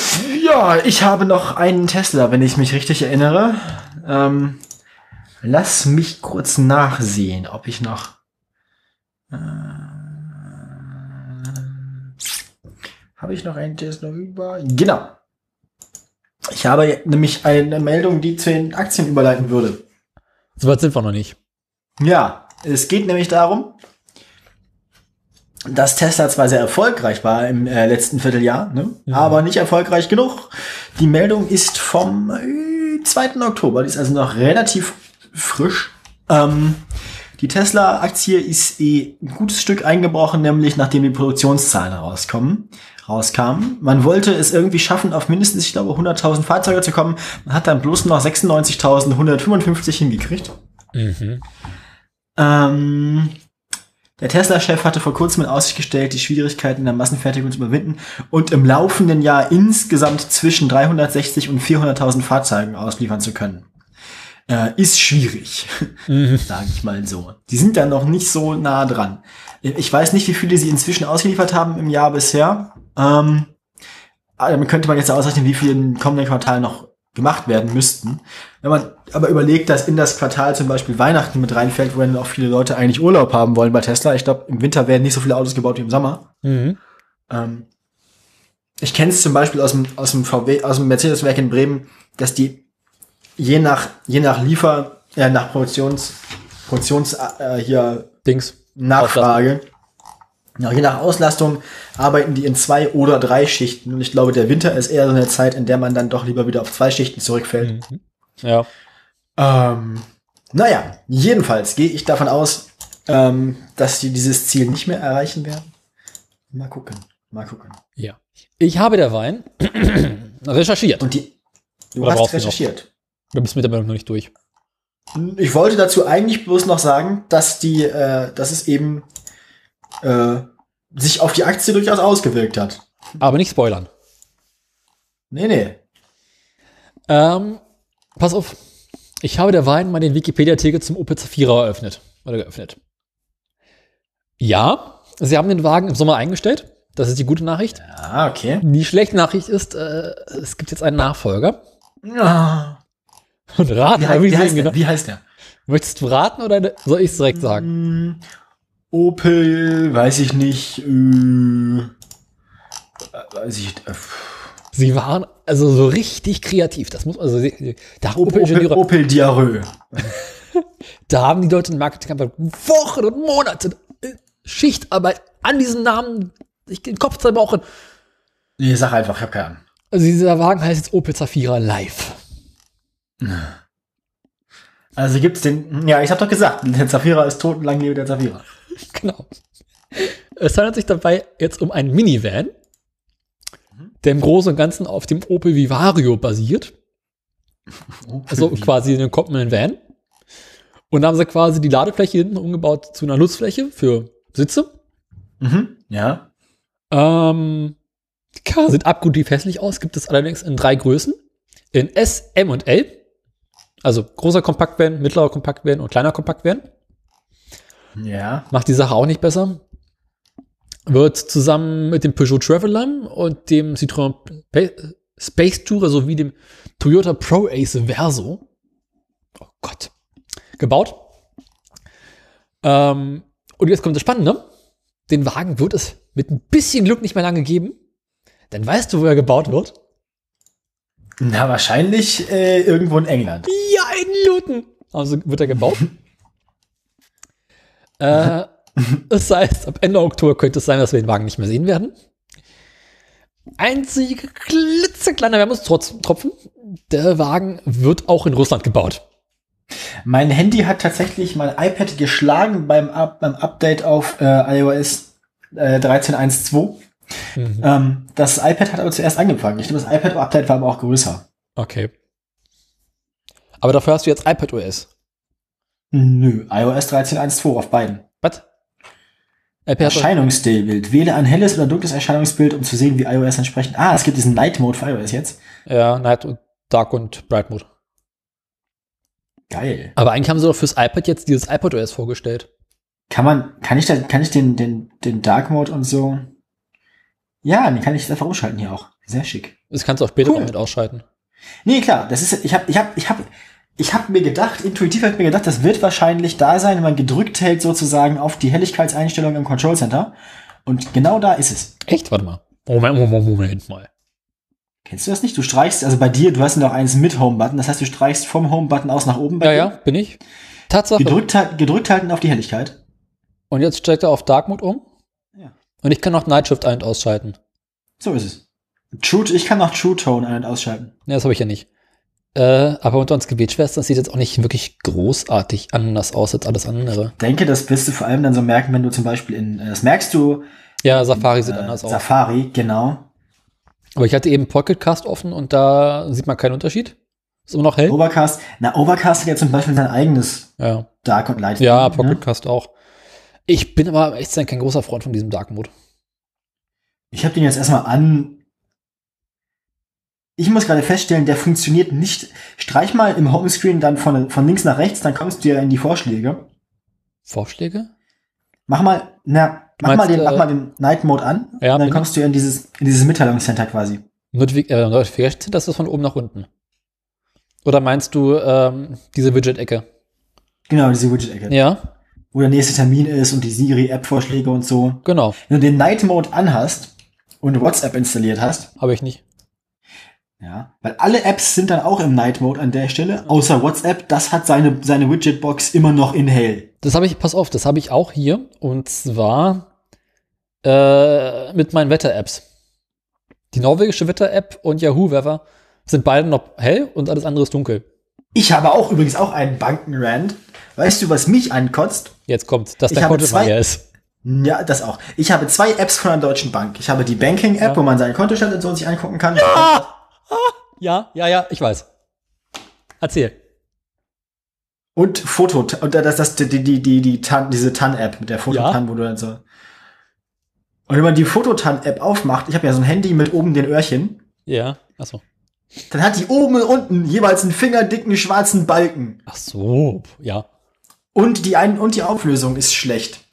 Speaker 1: ja, ich habe noch einen Tesla, wenn ich mich richtig erinnere. Ähm, lass mich kurz nachsehen, ob ich noch. Äh, habe ich noch einen Tesla über? Genau. Ich habe nämlich eine Meldung, die zu den Aktien überleiten würde.
Speaker 2: So weit sind wir noch nicht.
Speaker 1: Ja, es geht nämlich darum, dass Tesla zwar sehr erfolgreich war im äh, letzten Vierteljahr, ne? aber nicht erfolgreich genug. Die Meldung ist vom äh, 2. Oktober, die ist also noch relativ frisch. Ähm, die Tesla-Aktie ist eh ein gutes Stück eingebrochen, nämlich nachdem die Produktionszahlen rauskommen, rauskamen. Man wollte es irgendwie schaffen, auf mindestens, ich glaube, 100.000 Fahrzeuge zu kommen. Man hat dann bloß noch 96.155 hingekriegt.
Speaker 2: Mhm.
Speaker 1: Ähm, Der Tesla-Chef hatte vor kurzem in Aussicht gestellt, die Schwierigkeiten in der Massenfertigung zu überwinden und im laufenden Jahr insgesamt zwischen 360 und 400.000 Fahrzeugen ausliefern zu können. Äh, ist schwierig, sage ich mal so. Die sind dann noch nicht so nah dran. Ich weiß nicht, wie viele sie inzwischen ausgeliefert haben im Jahr bisher. Ähm, aber damit könnte man jetzt ausrechnen, wie viele im kommenden Quartal noch gemacht werden müssten. Wenn man aber überlegt, dass in das Quartal zum Beispiel Weihnachten mit reinfällt, wo dann auch viele Leute eigentlich Urlaub haben wollen bei Tesla. Ich glaube, im Winter werden nicht so viele Autos gebaut wie im Sommer.
Speaker 2: Mhm.
Speaker 1: Ähm, ich kenne es zum Beispiel aus dem, aus dem VW, aus dem Mercedes-Werk in Bremen, dass die je nach, je nach Liefer, ja, nach Produktions, Produktions, äh, hier
Speaker 2: Dings.
Speaker 1: Nachfrage. Ja, je nach Auslastung arbeiten die in zwei oder drei Schichten. Und ich glaube, der Winter ist eher so eine Zeit, in der man dann doch lieber wieder auf zwei Schichten zurückfällt.
Speaker 2: Mhm. Ja.
Speaker 1: Ähm, naja, jedenfalls gehe ich davon aus, ähm, dass die dieses Ziel nicht mehr erreichen werden. Mal gucken, mal gucken.
Speaker 2: Ja. Ich habe der Wein recherchiert.
Speaker 1: Und die, du
Speaker 2: Oder
Speaker 1: hast recherchiert.
Speaker 2: Du bist mit der Meldung noch nicht durch.
Speaker 1: Ich wollte dazu eigentlich bloß noch sagen, dass die, äh, dass es eben äh, sich auf die Aktie durchaus ausgewirkt hat.
Speaker 2: Aber nicht spoilern.
Speaker 1: Nee, nee.
Speaker 2: Ähm, pass auf. Ich habe der Wein mal den Wikipedia-Artikel zum Opel Zafira eröffnet. Oder geöffnet. Ja, sie haben den Wagen im Sommer eingestellt. Das ist die gute Nachricht.
Speaker 1: Ah, okay.
Speaker 2: Die schlechte Nachricht ist, äh, es gibt jetzt einen Nachfolger.
Speaker 1: Ah.
Speaker 2: Und raten,
Speaker 1: Wie,
Speaker 2: mal,
Speaker 1: hei-
Speaker 2: wie,
Speaker 1: wie, heißt
Speaker 2: genau.
Speaker 1: wie heißt der?
Speaker 2: Möchtest du raten oder soll ich es direkt sagen?
Speaker 1: Opel, weiß ich nicht. Äh, weiß ich. Äh,
Speaker 2: Sie waren also so richtig kreativ. Das muss also da haben
Speaker 1: Opel, Opel, Opel Diarrhoe.
Speaker 2: da haben die Leute in Marketing Wochen und Monate äh, Schichtarbeit an diesem Namen sich den Kopf zerbrochen.
Speaker 1: Nee, sag einfach, ich hab keine Ahnung.
Speaker 2: Also dieser Wagen heißt jetzt Opel Zafira Live.
Speaker 1: Also gibt's den. Ja, ich hab doch gesagt, der Zafira ist tot und lang lebe der Zafira.
Speaker 2: Genau. Es handelt sich dabei jetzt um einen Minivan, der im Großen und Ganzen auf dem Opel Vivario basiert. Also quasi einen kommenden Van. Und da haben sie quasi die Ladefläche hinten umgebaut zu einer Nutzfläche für Sitze.
Speaker 1: Mhm. Ja.
Speaker 2: Ähm, die Karre sieht abgrundtief hässlich aus, gibt es allerdings in drei Größen. In S, M und L. Also großer Kompaktvan, mittlerer Kompaktvan und kleiner Kompaktvan.
Speaker 1: Ja.
Speaker 2: Macht die Sache auch nicht besser. Wird zusammen mit dem Peugeot Traveler und dem Citroën Space Tourer sowie dem Toyota Pro Ace Verso, oh Gott, gebaut. Ähm, und jetzt kommt das Spannende. Den Wagen wird es mit ein bisschen Glück nicht mehr lange geben. Denn weißt du, wo er gebaut wird?
Speaker 1: Na, wahrscheinlich äh, irgendwo in England.
Speaker 2: Ja, in Luton. Also wird er gebaut. äh, das heißt, ab Ende Oktober könnte es sein, dass wir den Wagen nicht mehr sehen werden. Einzige klitzekleiner Wermutstropfen. Der Wagen wird auch in Russland gebaut.
Speaker 1: Mein Handy hat tatsächlich mein iPad geschlagen beim, Up beim Update auf äh, iOS äh, 13.1.2.
Speaker 2: Mhm.
Speaker 1: Ähm, das iPad hat aber zuerst angefangen. Ich glaube, das iPad-Update war aber auch größer.
Speaker 2: Okay. Aber dafür hast du jetzt iPad OS.
Speaker 1: Nö, iOS 13.1.2 auf beiden.
Speaker 2: Was?
Speaker 1: Erscheinungsbild. Wähle ein helles oder dunkles Erscheinungsbild, um zu sehen, wie iOS entsprechend. Ah, es gibt diesen Night Mode für iOS jetzt.
Speaker 2: Ja, Night und Dark und Bright Mode.
Speaker 1: Geil.
Speaker 2: Aber eigentlich haben sie doch fürs iPad jetzt dieses iPad OS vorgestellt.
Speaker 1: Kann man, kann ich da, kann ich den, den, den Dark Mode und so? Ja, den kann ich einfach umschalten hier auch. Sehr schick.
Speaker 2: Das kannst du auch später
Speaker 1: Cool.
Speaker 2: noch mit ausschalten.
Speaker 1: Nee, klar, das ist, ich habe, ich habe, ich habe, ich habe mir gedacht, intuitiv habe ich mir gedacht, das wird wahrscheinlich da sein, wenn man gedrückt hält sozusagen auf die Helligkeitseinstellung im Control Center. Und genau da ist es.
Speaker 2: Echt? Warte mal. Moment, Moment, Moment mal.
Speaker 1: Kennst du das nicht? Du streichst, also bei dir, du hast noch eins mit Home-Button, das heißt, du streichst vom Home-Button aus nach oben. bei
Speaker 2: Ja,
Speaker 1: dir.
Speaker 2: ja, bin ich. Tatsache.
Speaker 1: Gedrückt, gedrückt halten auf die Helligkeit.
Speaker 2: Und jetzt steigt er auf Dark Mode um.
Speaker 1: Ja.
Speaker 2: Und ich kann noch Night Shift ein- und ausschalten.
Speaker 1: So ist es. True, ich kann noch True Tone ein- und ausschalten.
Speaker 2: Ne, das habe ich ja nicht. Äh, aber unter uns Gebetsschwestern sieht jetzt auch nicht wirklich großartig anders aus als alles andere.
Speaker 1: Denke, das wirst du vor allem dann so merken, wenn du zum Beispiel in, äh, das merkst du,
Speaker 2: Ja, Safari sieht
Speaker 1: äh,
Speaker 2: anders aus.
Speaker 1: Safari, genau.
Speaker 2: Aber ich hatte eben Pocket Cast offen und da sieht man keinen Unterschied. Ist immer noch hell.
Speaker 1: Overcast, na, Overcast hat ja zum Beispiel sein eigenes
Speaker 2: Ja,
Speaker 1: Dark und Light.
Speaker 2: ja
Speaker 1: ne?
Speaker 2: Pocket Cast auch. Ich bin aber echt kein großer Freund von diesem Dark Mode.
Speaker 1: Ich habe den jetzt erstmal an. Ich muss gerade feststellen, der funktioniert nicht. Streich mal im Homescreen dann von, von links nach rechts, dann kommst du ja in die Vorschläge.
Speaker 2: Vorschläge?
Speaker 1: Mach mal, na, mach
Speaker 2: Meinst
Speaker 1: mal den,
Speaker 2: du,
Speaker 1: mach
Speaker 2: äh,
Speaker 1: mal den Night Mode an.
Speaker 2: Ja,
Speaker 1: und dann kommst du in dieses, in dieses Mitteilungscenter quasi.
Speaker 2: Notific äh, Notification, das ist von oben nach unten. Oder meinst du ähm, diese Widget-Ecke?
Speaker 1: Genau, diese Widget-Ecke.
Speaker 2: Ja,
Speaker 1: Wo der nächste Termin ist und die Siri-App-Vorschläge und so.
Speaker 2: genau.
Speaker 1: Wenn du den Night Mode anhast und WhatsApp installiert hast,
Speaker 2: Habe ich nicht.
Speaker 1: Ja, weil alle Apps sind dann auch im Night Mode an der Stelle, außer WhatsApp, das hat seine, seine Widget-Box immer noch in hell.
Speaker 2: Das habe ich, pass auf, das habe ich auch hier. Und zwar äh, mit meinen Wetter-Apps. Die norwegische Wetter-App und Yahoo Weather sind beide noch hell und alles andere ist dunkel.
Speaker 1: Ich habe auch übrigens auch einen Bankenrand. Weißt du, was mich ankotzt?
Speaker 2: Jetzt kommt, dass der
Speaker 1: habe
Speaker 2: Konto mal
Speaker 1: zwei-
Speaker 2: leer ist.
Speaker 1: Ja, das auch. Ich habe zwei Apps von einer deutschen Bank. Ich habe die Banking-App,
Speaker 2: Ja.
Speaker 1: wo man seinen Kontostand und so sich angucken kann.
Speaker 2: Ja, ja, ja, ich weiß. Erzähl.
Speaker 1: Und Foto, und das, das, die, die, die, die Tan, diese Tan-App mit der Fototan, wo du dann so. Und wenn man die Fototan-App aufmacht, ich habe ja so ein Handy mit oben den Öhrchen,
Speaker 2: Ja, ach so.
Speaker 1: dann hat die oben und unten jeweils einen fingerdicken schwarzen Balken.
Speaker 2: Ach so, ja.
Speaker 1: Und die ein und die Auflösung ist schlecht.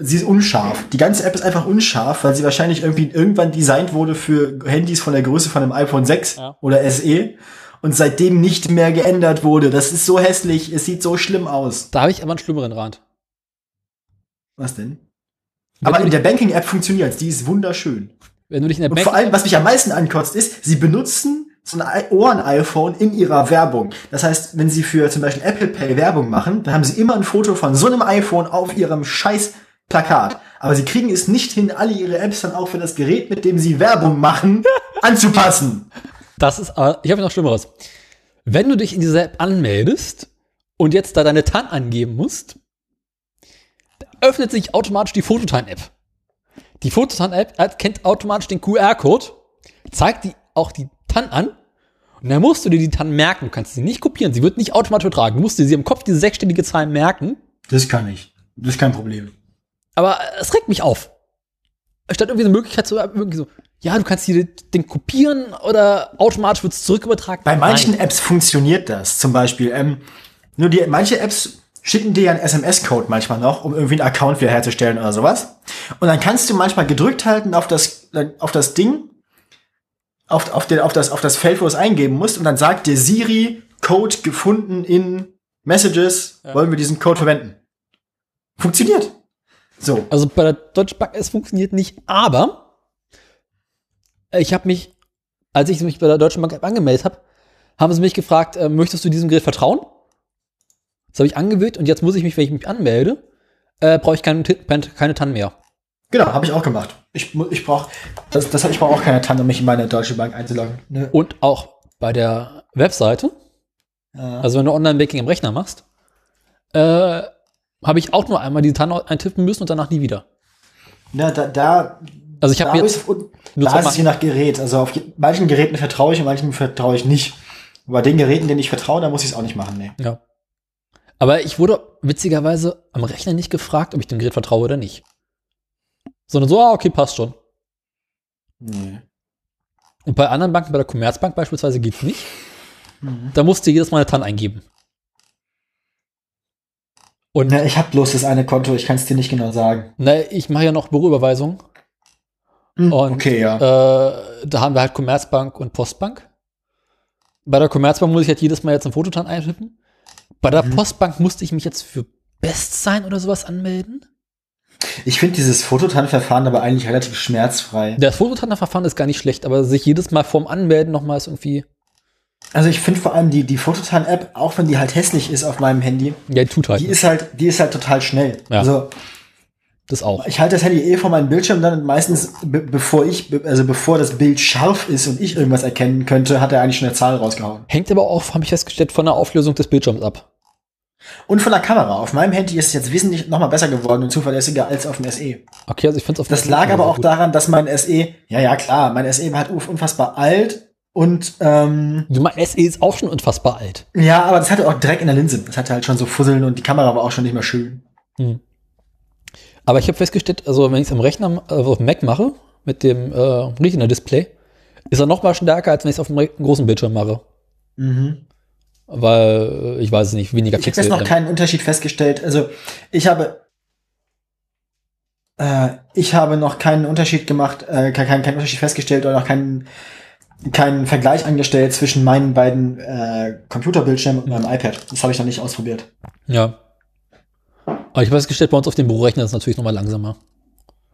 Speaker 1: Sie ist unscharf. Die ganze App ist einfach unscharf, weil sie wahrscheinlich irgendwie irgendwann designt wurde für Handys von der Größe von einem iPhone 6
Speaker 2: Ja.
Speaker 1: oder SE und seitdem nicht mehr geändert wurde. Das ist so hässlich, es sieht so schlimm aus.
Speaker 2: Da habe ich aber einen schlimmeren Rat.
Speaker 1: Was denn?
Speaker 2: Wenn
Speaker 1: Aber in der Banking-App funktioniert die ist wunderschön.
Speaker 2: Wenn du dich in der
Speaker 1: Und
Speaker 2: Bank
Speaker 1: vor allem, was mich am meisten ankotzt, ist, sie benutzen so ein Ohren-iPhone in ihrer Werbung. Das heißt, wenn sie für zum Beispiel Apple Pay Werbung machen, dann haben sie immer ein Foto von so einem iPhone auf ihrem scheiß Plakat. Aber sie kriegen es nicht hin, alle ihre Apps dann auch für das Gerät, mit dem sie Werbung machen, anzupassen.
Speaker 2: Das ist, aber ich habe noch Schlimmeres. Wenn du dich in dieser App anmeldest und jetzt da deine TAN angeben musst, öffnet sich automatisch die Fototan-App. Die Fototan-App erkennt automatisch den QR-Code, zeigt die, auch die TAN an und dann musst du dir die TAN merken. Du kannst sie nicht kopieren, sie wird nicht automatisch übertragen. Du musst dir sie im Kopf diese sechsstellige Zahl merken,
Speaker 1: Das kann ich. Das ist kein Problem.
Speaker 2: Aber es regt mich auf. Statt irgendwie eine Möglichkeit zu haben, irgendwie so, ja, du kannst dir den kopieren oder automatisch wird es zurück übertragen.
Speaker 1: Bei manchen
Speaker 2: Nein.
Speaker 1: Apps funktioniert das. Zum Beispiel, ähm, nur die, manche Apps schicken dir ja einen SMS-Code manchmal noch, um irgendwie einen Account wiederherzustellen oder sowas. Und dann kannst du manchmal gedrückt halten auf das, auf das Ding, auf, auf, den, auf, das, auf das Feld, wo du es eingeben musst, und dann sagt dir Siri, Code gefunden in Messages, wollen wir diesen Code verwenden. Funktioniert. So.
Speaker 2: Also bei der Deutschen Bank, es funktioniert nicht, aber ich habe mich, als ich mich bei der Deutschen Bank angemeldet habe, haben sie mich gefragt, äh, möchtest du diesem Gerät vertrauen? Das habe ich angewählt und jetzt muss ich mich, wenn ich mich anmelde, äh, brauche ich keine, Ti- keine TAN mehr.
Speaker 1: Genau, habe ich auch gemacht. Ich, ich brauche das, das, ich brauche auch keine Tanne, um mich in meine Deutsche Bank einzuloggen. Ne?
Speaker 2: Und auch bei der Webseite,
Speaker 1: Ja.
Speaker 2: also wenn du Online-Banking am Rechner machst, äh, habe ich auch nur einmal die TAN eintippen müssen und danach nie wieder.
Speaker 1: Ja, da, da,
Speaker 2: Also ich habe jetzt
Speaker 1: da ist es je nach Gerät. Also auf manchen Geräten vertraue ich und manchen vertraue ich nicht. Bei den Geräten, denen ich vertraue, da muss ich es auch nicht machen. Nee.
Speaker 2: Ja. Aber ich wurde witzigerweise am Rechner nicht gefragt, ob ich dem Gerät vertraue oder nicht. Sondern so, ah, okay, passt schon.
Speaker 1: nee.
Speaker 2: Und bei anderen Banken, bei der Commerzbank beispielsweise, geht's nicht. Da musst du jedes Mal eine TAN eingeben. Und
Speaker 1: Na, ich habe bloß das eine Konto, ich kann es dir nicht genau sagen.
Speaker 2: na, ich mache ja noch Büroüberweisungen.
Speaker 1: Hm,
Speaker 2: Und,
Speaker 1: okay, ja.
Speaker 2: Äh, da haben wir halt Commerzbank und Postbank. Bei der Commerzbank muss ich halt jedes Mal jetzt ein Fototan eintippen. Bei der Postbank musste ich mich jetzt für Bestsein oder sowas anmelden.
Speaker 1: Ich finde dieses Fototan-Verfahren aber eigentlich relativ schmerzfrei.
Speaker 2: Das Fototan-Verfahren ist gar nicht schlecht, aber sich jedes Mal vorm Anmelden nochmal ist irgendwie,
Speaker 1: Also ich finde vor allem die, die Fototan-App, auch wenn die halt hässlich ist auf meinem Handy,
Speaker 2: ja, tut halt.
Speaker 1: die ist halt, die ist halt total schnell.
Speaker 2: Ja.
Speaker 1: Also
Speaker 2: das auch.
Speaker 1: ich halte das Handy eh vor meinem Bildschirm dann und meistens, be bevor ich, be also bevor das Bild scharf ist und ich irgendwas erkennen könnte, hat er eigentlich schon eine Zahl rausgehauen.
Speaker 2: Hängt aber auch, habe ich festgestellt, von der Auflösung des Bildschirms ab.
Speaker 1: Und von der Kamera. Auf meinem Handy ist es jetzt wesentlich noch mal besser geworden und zuverlässiger als auf dem SE.
Speaker 2: Okay, also ich finde es auf
Speaker 1: Das
Speaker 2: dem
Speaker 1: lag aber auch
Speaker 2: gut.
Speaker 1: daran, dass mein SE, ja, ja, klar, mein SE war halt unf- unfassbar alt und, ähm,
Speaker 2: Du, mein SE ist auch schon unfassbar alt.
Speaker 1: ja, aber das hatte auch Dreck in der Linse. Das hatte halt schon so Fusseln und die Kamera war auch schon nicht mehr schön.
Speaker 2: Aber ich habe festgestellt, also wenn ich es am Rechner, also auf dem Mac mache, mit dem äh, Retina-Display, ist er noch mal stärker, als wenn ich es auf dem großen Bildschirm mache.
Speaker 1: Mhm.
Speaker 2: Weil, äh, ich weiß es nicht, weniger
Speaker 1: Ich habe jetzt noch keinen Unterschied festgestellt. Also ich habe äh, ich habe noch keinen Unterschied gemacht, äh, keinen, keinen Unterschied festgestellt oder noch keinen keinen Vergleich angestellt zwischen meinen beiden äh, Computerbildschirmen und meinem iPad. Das habe ich noch nicht ausprobiert.
Speaker 2: Ja. Aber ich habe festgestellt, bei uns auf dem Bürorechner ist es natürlich noch mal langsamer.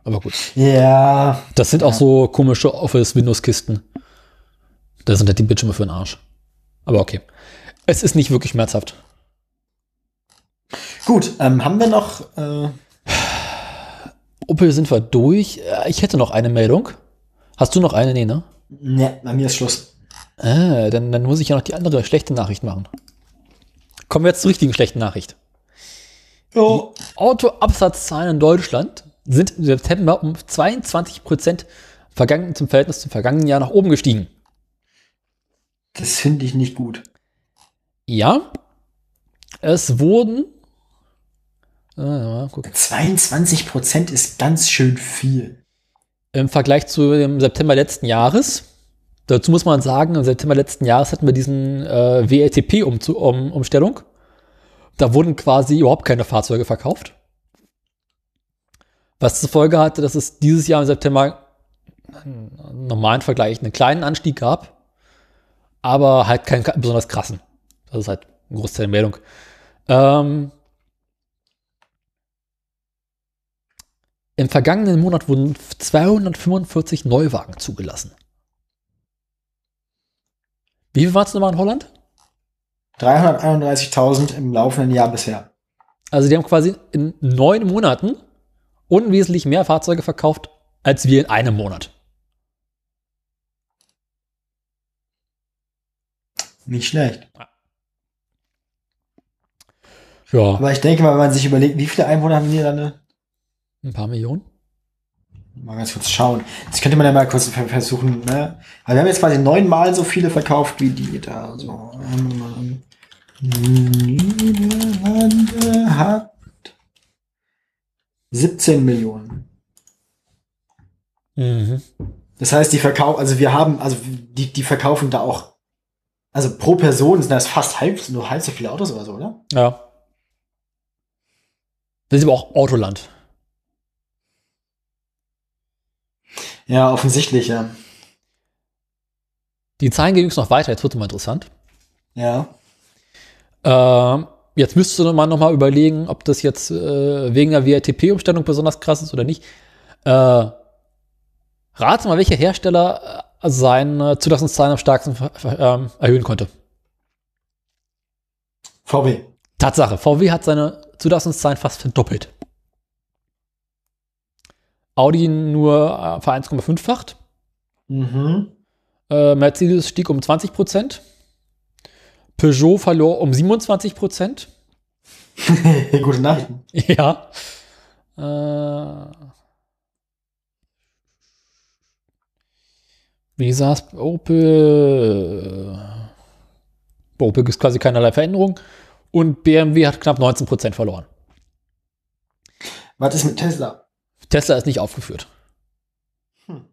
Speaker 2: Aber gut.
Speaker 1: Ja,
Speaker 2: Das sind auch so komische Office-Windows-Kisten. Da sind halt die Bildschirme für den Arsch. Aber okay. Es ist nicht wirklich schmerzhaft.
Speaker 1: gut. Ähm, haben wir noch? Äh,
Speaker 2: Opel sind wir durch. Äh, Ich hätte noch eine Meldung. Hast du noch eine? Nee, ne?
Speaker 1: Ne, bei mir ist Schluss.
Speaker 2: Äh, dann, dann muss ich ja noch die andere schlechte Nachricht machen. Kommen wir jetzt zur richtigen schlechten Nachricht.
Speaker 1: Oh.
Speaker 2: Autoabsatzzahlen in Deutschland sind im September um 22 Prozent vergangen, zum Verhältnis zum vergangenen Jahr nach oben gestiegen.
Speaker 1: Das finde ich nicht gut.
Speaker 2: Ja, es wurden. Äh, mal gucken.
Speaker 1: 22 Prozent ist ganz schön viel.
Speaker 2: Im Vergleich zu dem September letzten Jahres. Dazu muss man sagen, im September letzten Jahres hatten wir diesen äh, WLTP-Umstellung. Da wurden quasi überhaupt keine Fahrzeuge verkauft. Was zur Folge hatte, dass es dieses Jahr im September im normalen Vergleich einen kleinen Anstieg gab, aber halt keinen besonders krassen. Das ist halt ein Großteil der Meldung. Ähm, Im vergangenen Monat wurden 245 Neuwagen zugelassen. Wie viel waren es nochmal in Holland?
Speaker 1: 331.000 im laufenden Jahr bisher.
Speaker 2: Also die haben quasi in neun Monaten unwesentlich mehr Fahrzeuge verkauft als wir in einem Monat.
Speaker 1: Nicht schlecht.
Speaker 2: Ja,
Speaker 1: Aber ich denke mal, wenn man sich überlegt, wie viele Einwohner haben die Niederlande?
Speaker 2: Ein paar Millionen.
Speaker 1: Mal ganz kurz schauen. Jetzt könnte man ja mal kurz ver- versuchen, ne? Also wir haben jetzt quasi neunmal so viele verkauft wie die da. So. Niederlande hat 17 Millionen.
Speaker 2: Mhm.
Speaker 1: Das heißt, die verkaufen, also wir haben, also die, die verkaufen da auch, also pro Person sind das fast halb, nur halb so viele Autos oder so, oder?
Speaker 2: Ja. Das ist aber auch Autoland.
Speaker 1: Ja, offensichtlich, ja.
Speaker 2: Die Zahlen gehen übrigens noch weiter, jetzt wird es mal interessant.
Speaker 1: Ja.
Speaker 2: Ähm, jetzt müsste man noch mal überlegen, ob das jetzt äh, wegen der WLTP-Umstellung besonders krass ist oder nicht. Äh, rate mal, welcher Hersteller äh, seine Zulassungszahlen am stärksten ähm, erhöhen konnte.
Speaker 1: VW.
Speaker 2: Tatsache, VW hat seine Zulassungszahlen fast verdoppelt. Audi nur äh, ver 1,5-facht.
Speaker 1: Mhm.
Speaker 2: Äh, Mercedes stieg um 20 Prozent. Peugeot verlor um 27 Prozent.
Speaker 1: Gute Nachrichten.
Speaker 2: Ja. Äh, wie saß Opel? Bei Opel gibt es quasi keinerlei Veränderung. Und BMW hat knapp 19% verloren.
Speaker 1: Was ist mit Tesla?
Speaker 2: Tesla ist nicht aufgeführt.
Speaker 1: Hm.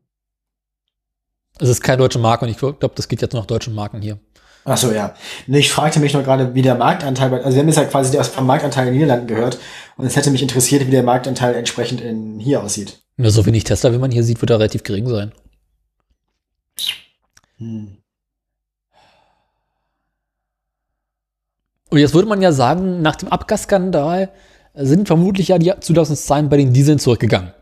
Speaker 2: Es ist keine deutsche Marke und ich glaube, das geht jetzt nur nach deutschen Marken hier.
Speaker 1: Ach so, ja. Ich fragte mich noch gerade, wie der Marktanteil, bei- also wir haben jetzt ja quasi erst vom Marktanteil in den Niederlanden gehört und es hätte mich interessiert, wie der Marktanteil entsprechend in hier aussieht.
Speaker 2: Ja, so wenig Tesla, wie man hier sieht, wird er relativ gering sein.
Speaker 1: Hm.
Speaker 2: Und jetzt würde man ja sagen, nach dem Abgasskandal sind vermutlich ja die Zulassungszahlen bei den Dieseln zurückgegangen.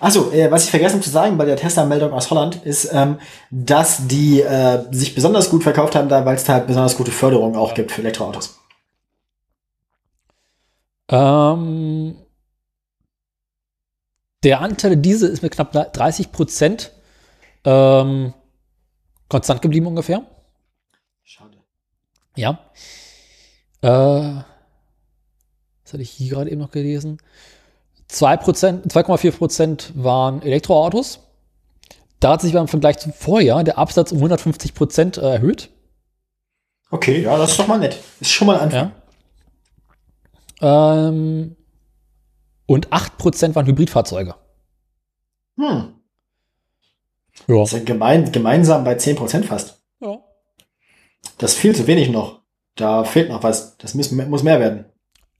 Speaker 1: Achso, äh, was ich vergessen zu sagen bei der Tesla-Meldung aus Holland ist, ähm, dass die äh, sich besonders gut verkauft haben, da weil es da halt besonders gute Förderung auch gibt für Elektroautos.
Speaker 2: Ähm, der Anteil der Diesel ist mit knapp 30 Prozent ähm, konstant geblieben ungefähr.
Speaker 1: Schade.
Speaker 2: Ja. Äh, was hatte ich hier gerade eben noch gelesen? 2%, 2,4 Prozent waren Elektroautos. Da hat sich beim Vergleich zum Vorjahr der Absatz um 150 Prozent erhöht.
Speaker 1: Okay, ja, das ist doch mal nett. Ist schon mal ein Anfang.
Speaker 2: Ja. Ähm, Und 8% waren Hybridfahrzeuge.
Speaker 1: Hm.
Speaker 2: Ja.
Speaker 1: Das ist ja gemein, gemeinsam bei 10% fast.
Speaker 2: ja.
Speaker 1: Das ist viel zu wenig noch. Da fehlt noch was. Das muss, muss mehr werden.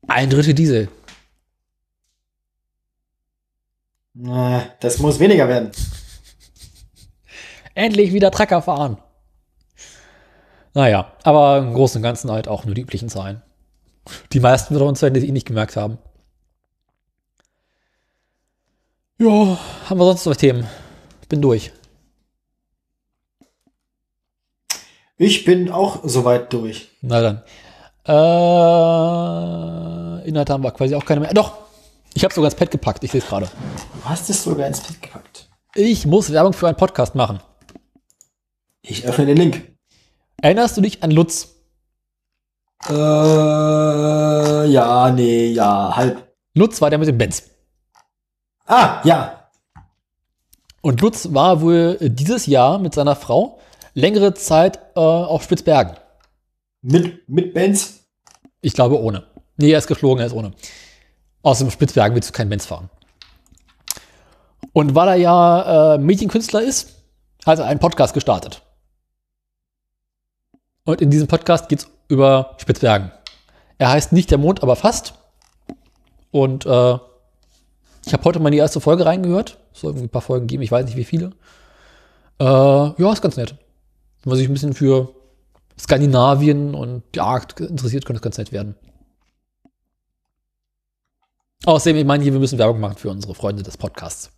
Speaker 2: Ein Drittel Diesel.
Speaker 1: Äh, Das muss weniger werden.
Speaker 2: Endlich wieder Trecker fahren. Naja, aber im Großen und Ganzen halt auch nur die üblichen Zahlen. Die meisten von uns werden das eh nicht gemerkt haben. Ja, haben wir sonst noch Themen? Bin durch.
Speaker 1: Ich bin auch soweit durch.
Speaker 2: Na dann. Äh, Inhalte haben wir quasi auch keine mehr. Doch, ich habe sogar ins Pad gepackt. Ich sehe es gerade.
Speaker 1: Du hast es sogar ins Pad gepackt.
Speaker 2: Ich muss Werbung für einen Podcast machen.
Speaker 1: Ich öffne den Link.
Speaker 2: Erinnerst du dich an Lutz?
Speaker 1: Äh, ja, nee, ja, halb.
Speaker 2: Lutz war der mit dem Benz.
Speaker 1: Ah, ja.
Speaker 2: Und Lutz war wohl dieses Jahr mit seiner Frau längere Zeit äh, auf Spitzbergen.
Speaker 1: Mit, mit Benz.
Speaker 2: Ich glaube ohne. Nee, er ist geflogen, er ist ohne. Aus dem Spitzbergen willst du keinen Benz fahren. Und weil er ja äh, Medienkünstler ist, hat er einen Podcast gestartet. Und in diesem Podcast geht es über Spitzbergen. Er heißt nicht der Mond, aber fast. Und äh, ich habe heute mal die erste Folge reingehört. Es soll irgendwie ein paar Folgen geben, ich weiß nicht wie viele. Äh, ja, ist ganz nett. Wenn man sich ein bisschen für Skandinavien und Jagd interessiert, könnte es ganz nett werden. Außerdem, ich meine, hier, wir müssen Werbung machen für unsere Freunde des Podcasts.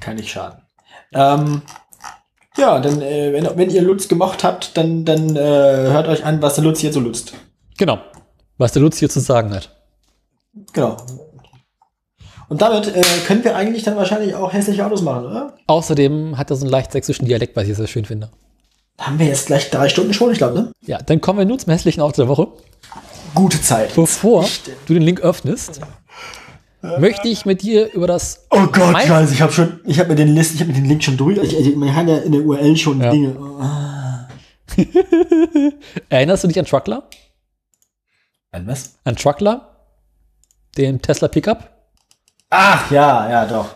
Speaker 1: Kann nicht schaden. Ähm, ja, dann, äh, wenn, wenn ihr Lutz gemocht habt, dann, dann äh, hört euch an, was der Lutz hier so lutzt.
Speaker 2: Genau. Was der Lutz hier zu sagen hat.
Speaker 1: Genau. Und damit äh, können wir eigentlich dann wahrscheinlich auch hässliche Autos machen, oder?
Speaker 2: Außerdem hat er so einen leicht sächsischen Dialekt, was ich sehr schön finde.
Speaker 1: Haben wir jetzt gleich drei Stunden schon, ich glaube, ne?
Speaker 2: Ja, dann kommen wir nun zum hässlichen Auto der Woche.
Speaker 1: Gute Zeit.
Speaker 2: Bevor du den Link öffnest, möchte ich mit dir über das.
Speaker 1: Oh Gott,
Speaker 2: Mein-
Speaker 1: Scheiße, ich habe schon, ich habe mir den List, ich habe mir den Link schon durch. Ich, ich, man hat ja in der URL schon
Speaker 2: Ja.
Speaker 1: Dinge.
Speaker 2: Erinnerst du dich an Truckler?
Speaker 1: An was?
Speaker 2: An Truckler? Den Tesla Pickup?
Speaker 1: Ach ja, ja, doch.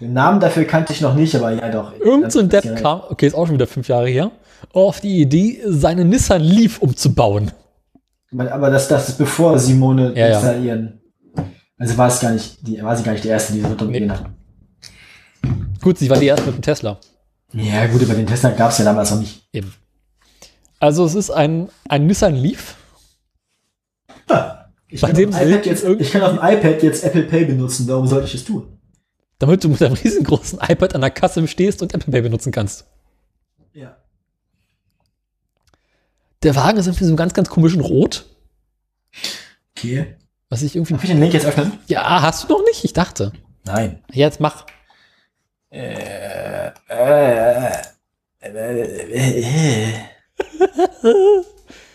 Speaker 1: Den Namen dafür kannte ich noch nicht, aber ja, doch.
Speaker 2: Irgend so ein Depp kam, okay, ist auch schon wieder fünf Jahre her, auf die Idee, seine Nissan Leaf umzubauen.
Speaker 1: Aber das, das ist bevor Simone
Speaker 2: Ja, ja.
Speaker 1: installieren. Also war es gar nicht, die, war sie gar nicht die erste, die so drum
Speaker 2: Nee.
Speaker 1: hat.
Speaker 2: Gut, sie war die erste mit dem Tesla.
Speaker 1: Ja, gut, über den Tesla gab es ja damals noch nicht.
Speaker 2: Eben. Also es ist ein, ein Nissan Leaf.
Speaker 1: Ich, kann
Speaker 2: dem
Speaker 1: auf dem iPad
Speaker 2: Bild
Speaker 1: jetzt, ich kann auf dem iPad jetzt Apple Pay benutzen, warum sollte ich das tun?
Speaker 2: Damit du mit einem riesengroßen iPad an der Kasse stehst und Apple Pay benutzen kannst.
Speaker 1: Ja.
Speaker 2: Der Wagen ist irgendwie so ganz, ganz komischen Rot.
Speaker 1: Okay.
Speaker 2: Was ich irgendwie.
Speaker 1: Darf ich den Link jetzt öffnen?
Speaker 2: Ja, hast du noch nicht? Ich dachte.
Speaker 1: Nein.
Speaker 2: Jetzt mach.
Speaker 1: Äh, äh, äh.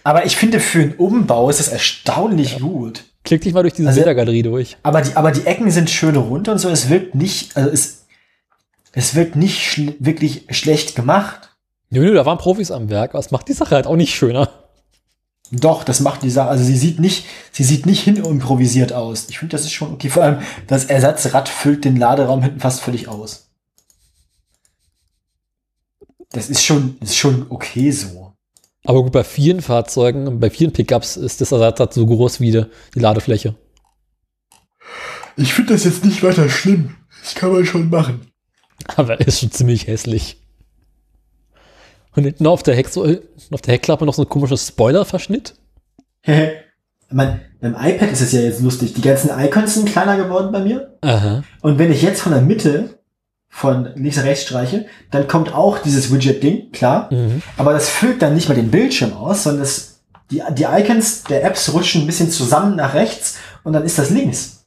Speaker 1: Aber ich finde, für einen Umbau ist das erstaunlich gut.
Speaker 2: Klick dich mal durch diese
Speaker 1: Also-
Speaker 2: Bildergalerie durch.
Speaker 1: Aber die, aber die Ecken sind schön rund und so. Es wirkt nicht, also es, es wirkt nicht schl wirklich schlecht gemacht.
Speaker 2: Nö, nö, da waren Profis am Werk, aber es macht die Sache halt auch nicht schöner.
Speaker 1: Doch, das macht die Sache. Also sie sieht nicht, sie sieht nicht hinimprovisiert aus. Ich finde, das ist schon okay. Vor allem das Ersatzrad füllt den Laderaum hinten fast völlig aus. Das ist schon, ist schon okay so.
Speaker 2: Aber gut, bei vielen Fahrzeugen, und bei vielen Pickups ist das Ersatzrad so groß wie die, die Ladefläche.
Speaker 1: Ich finde das jetzt nicht weiter schlimm. Das kann man schon machen.
Speaker 2: Aber er ist schon ziemlich hässlich. Und hinten auf der, auf der Heckklappe noch so ein komisches Spoiler-Verschnitt.
Speaker 1: mein, beim iPad ist es ja jetzt lustig. Die ganzen Icons sind kleiner geworden bei mir.
Speaker 2: Aha.
Speaker 1: Und wenn ich jetzt von der Mitte von links nach rechts streiche, dann kommt auch dieses Widget-Ding, klar.
Speaker 2: Mhm.
Speaker 1: Aber das füllt dann nicht mal den Bildschirm aus, sondern das, die, die Icons der Apps rutschen ein bisschen zusammen nach rechts und dann ist das links.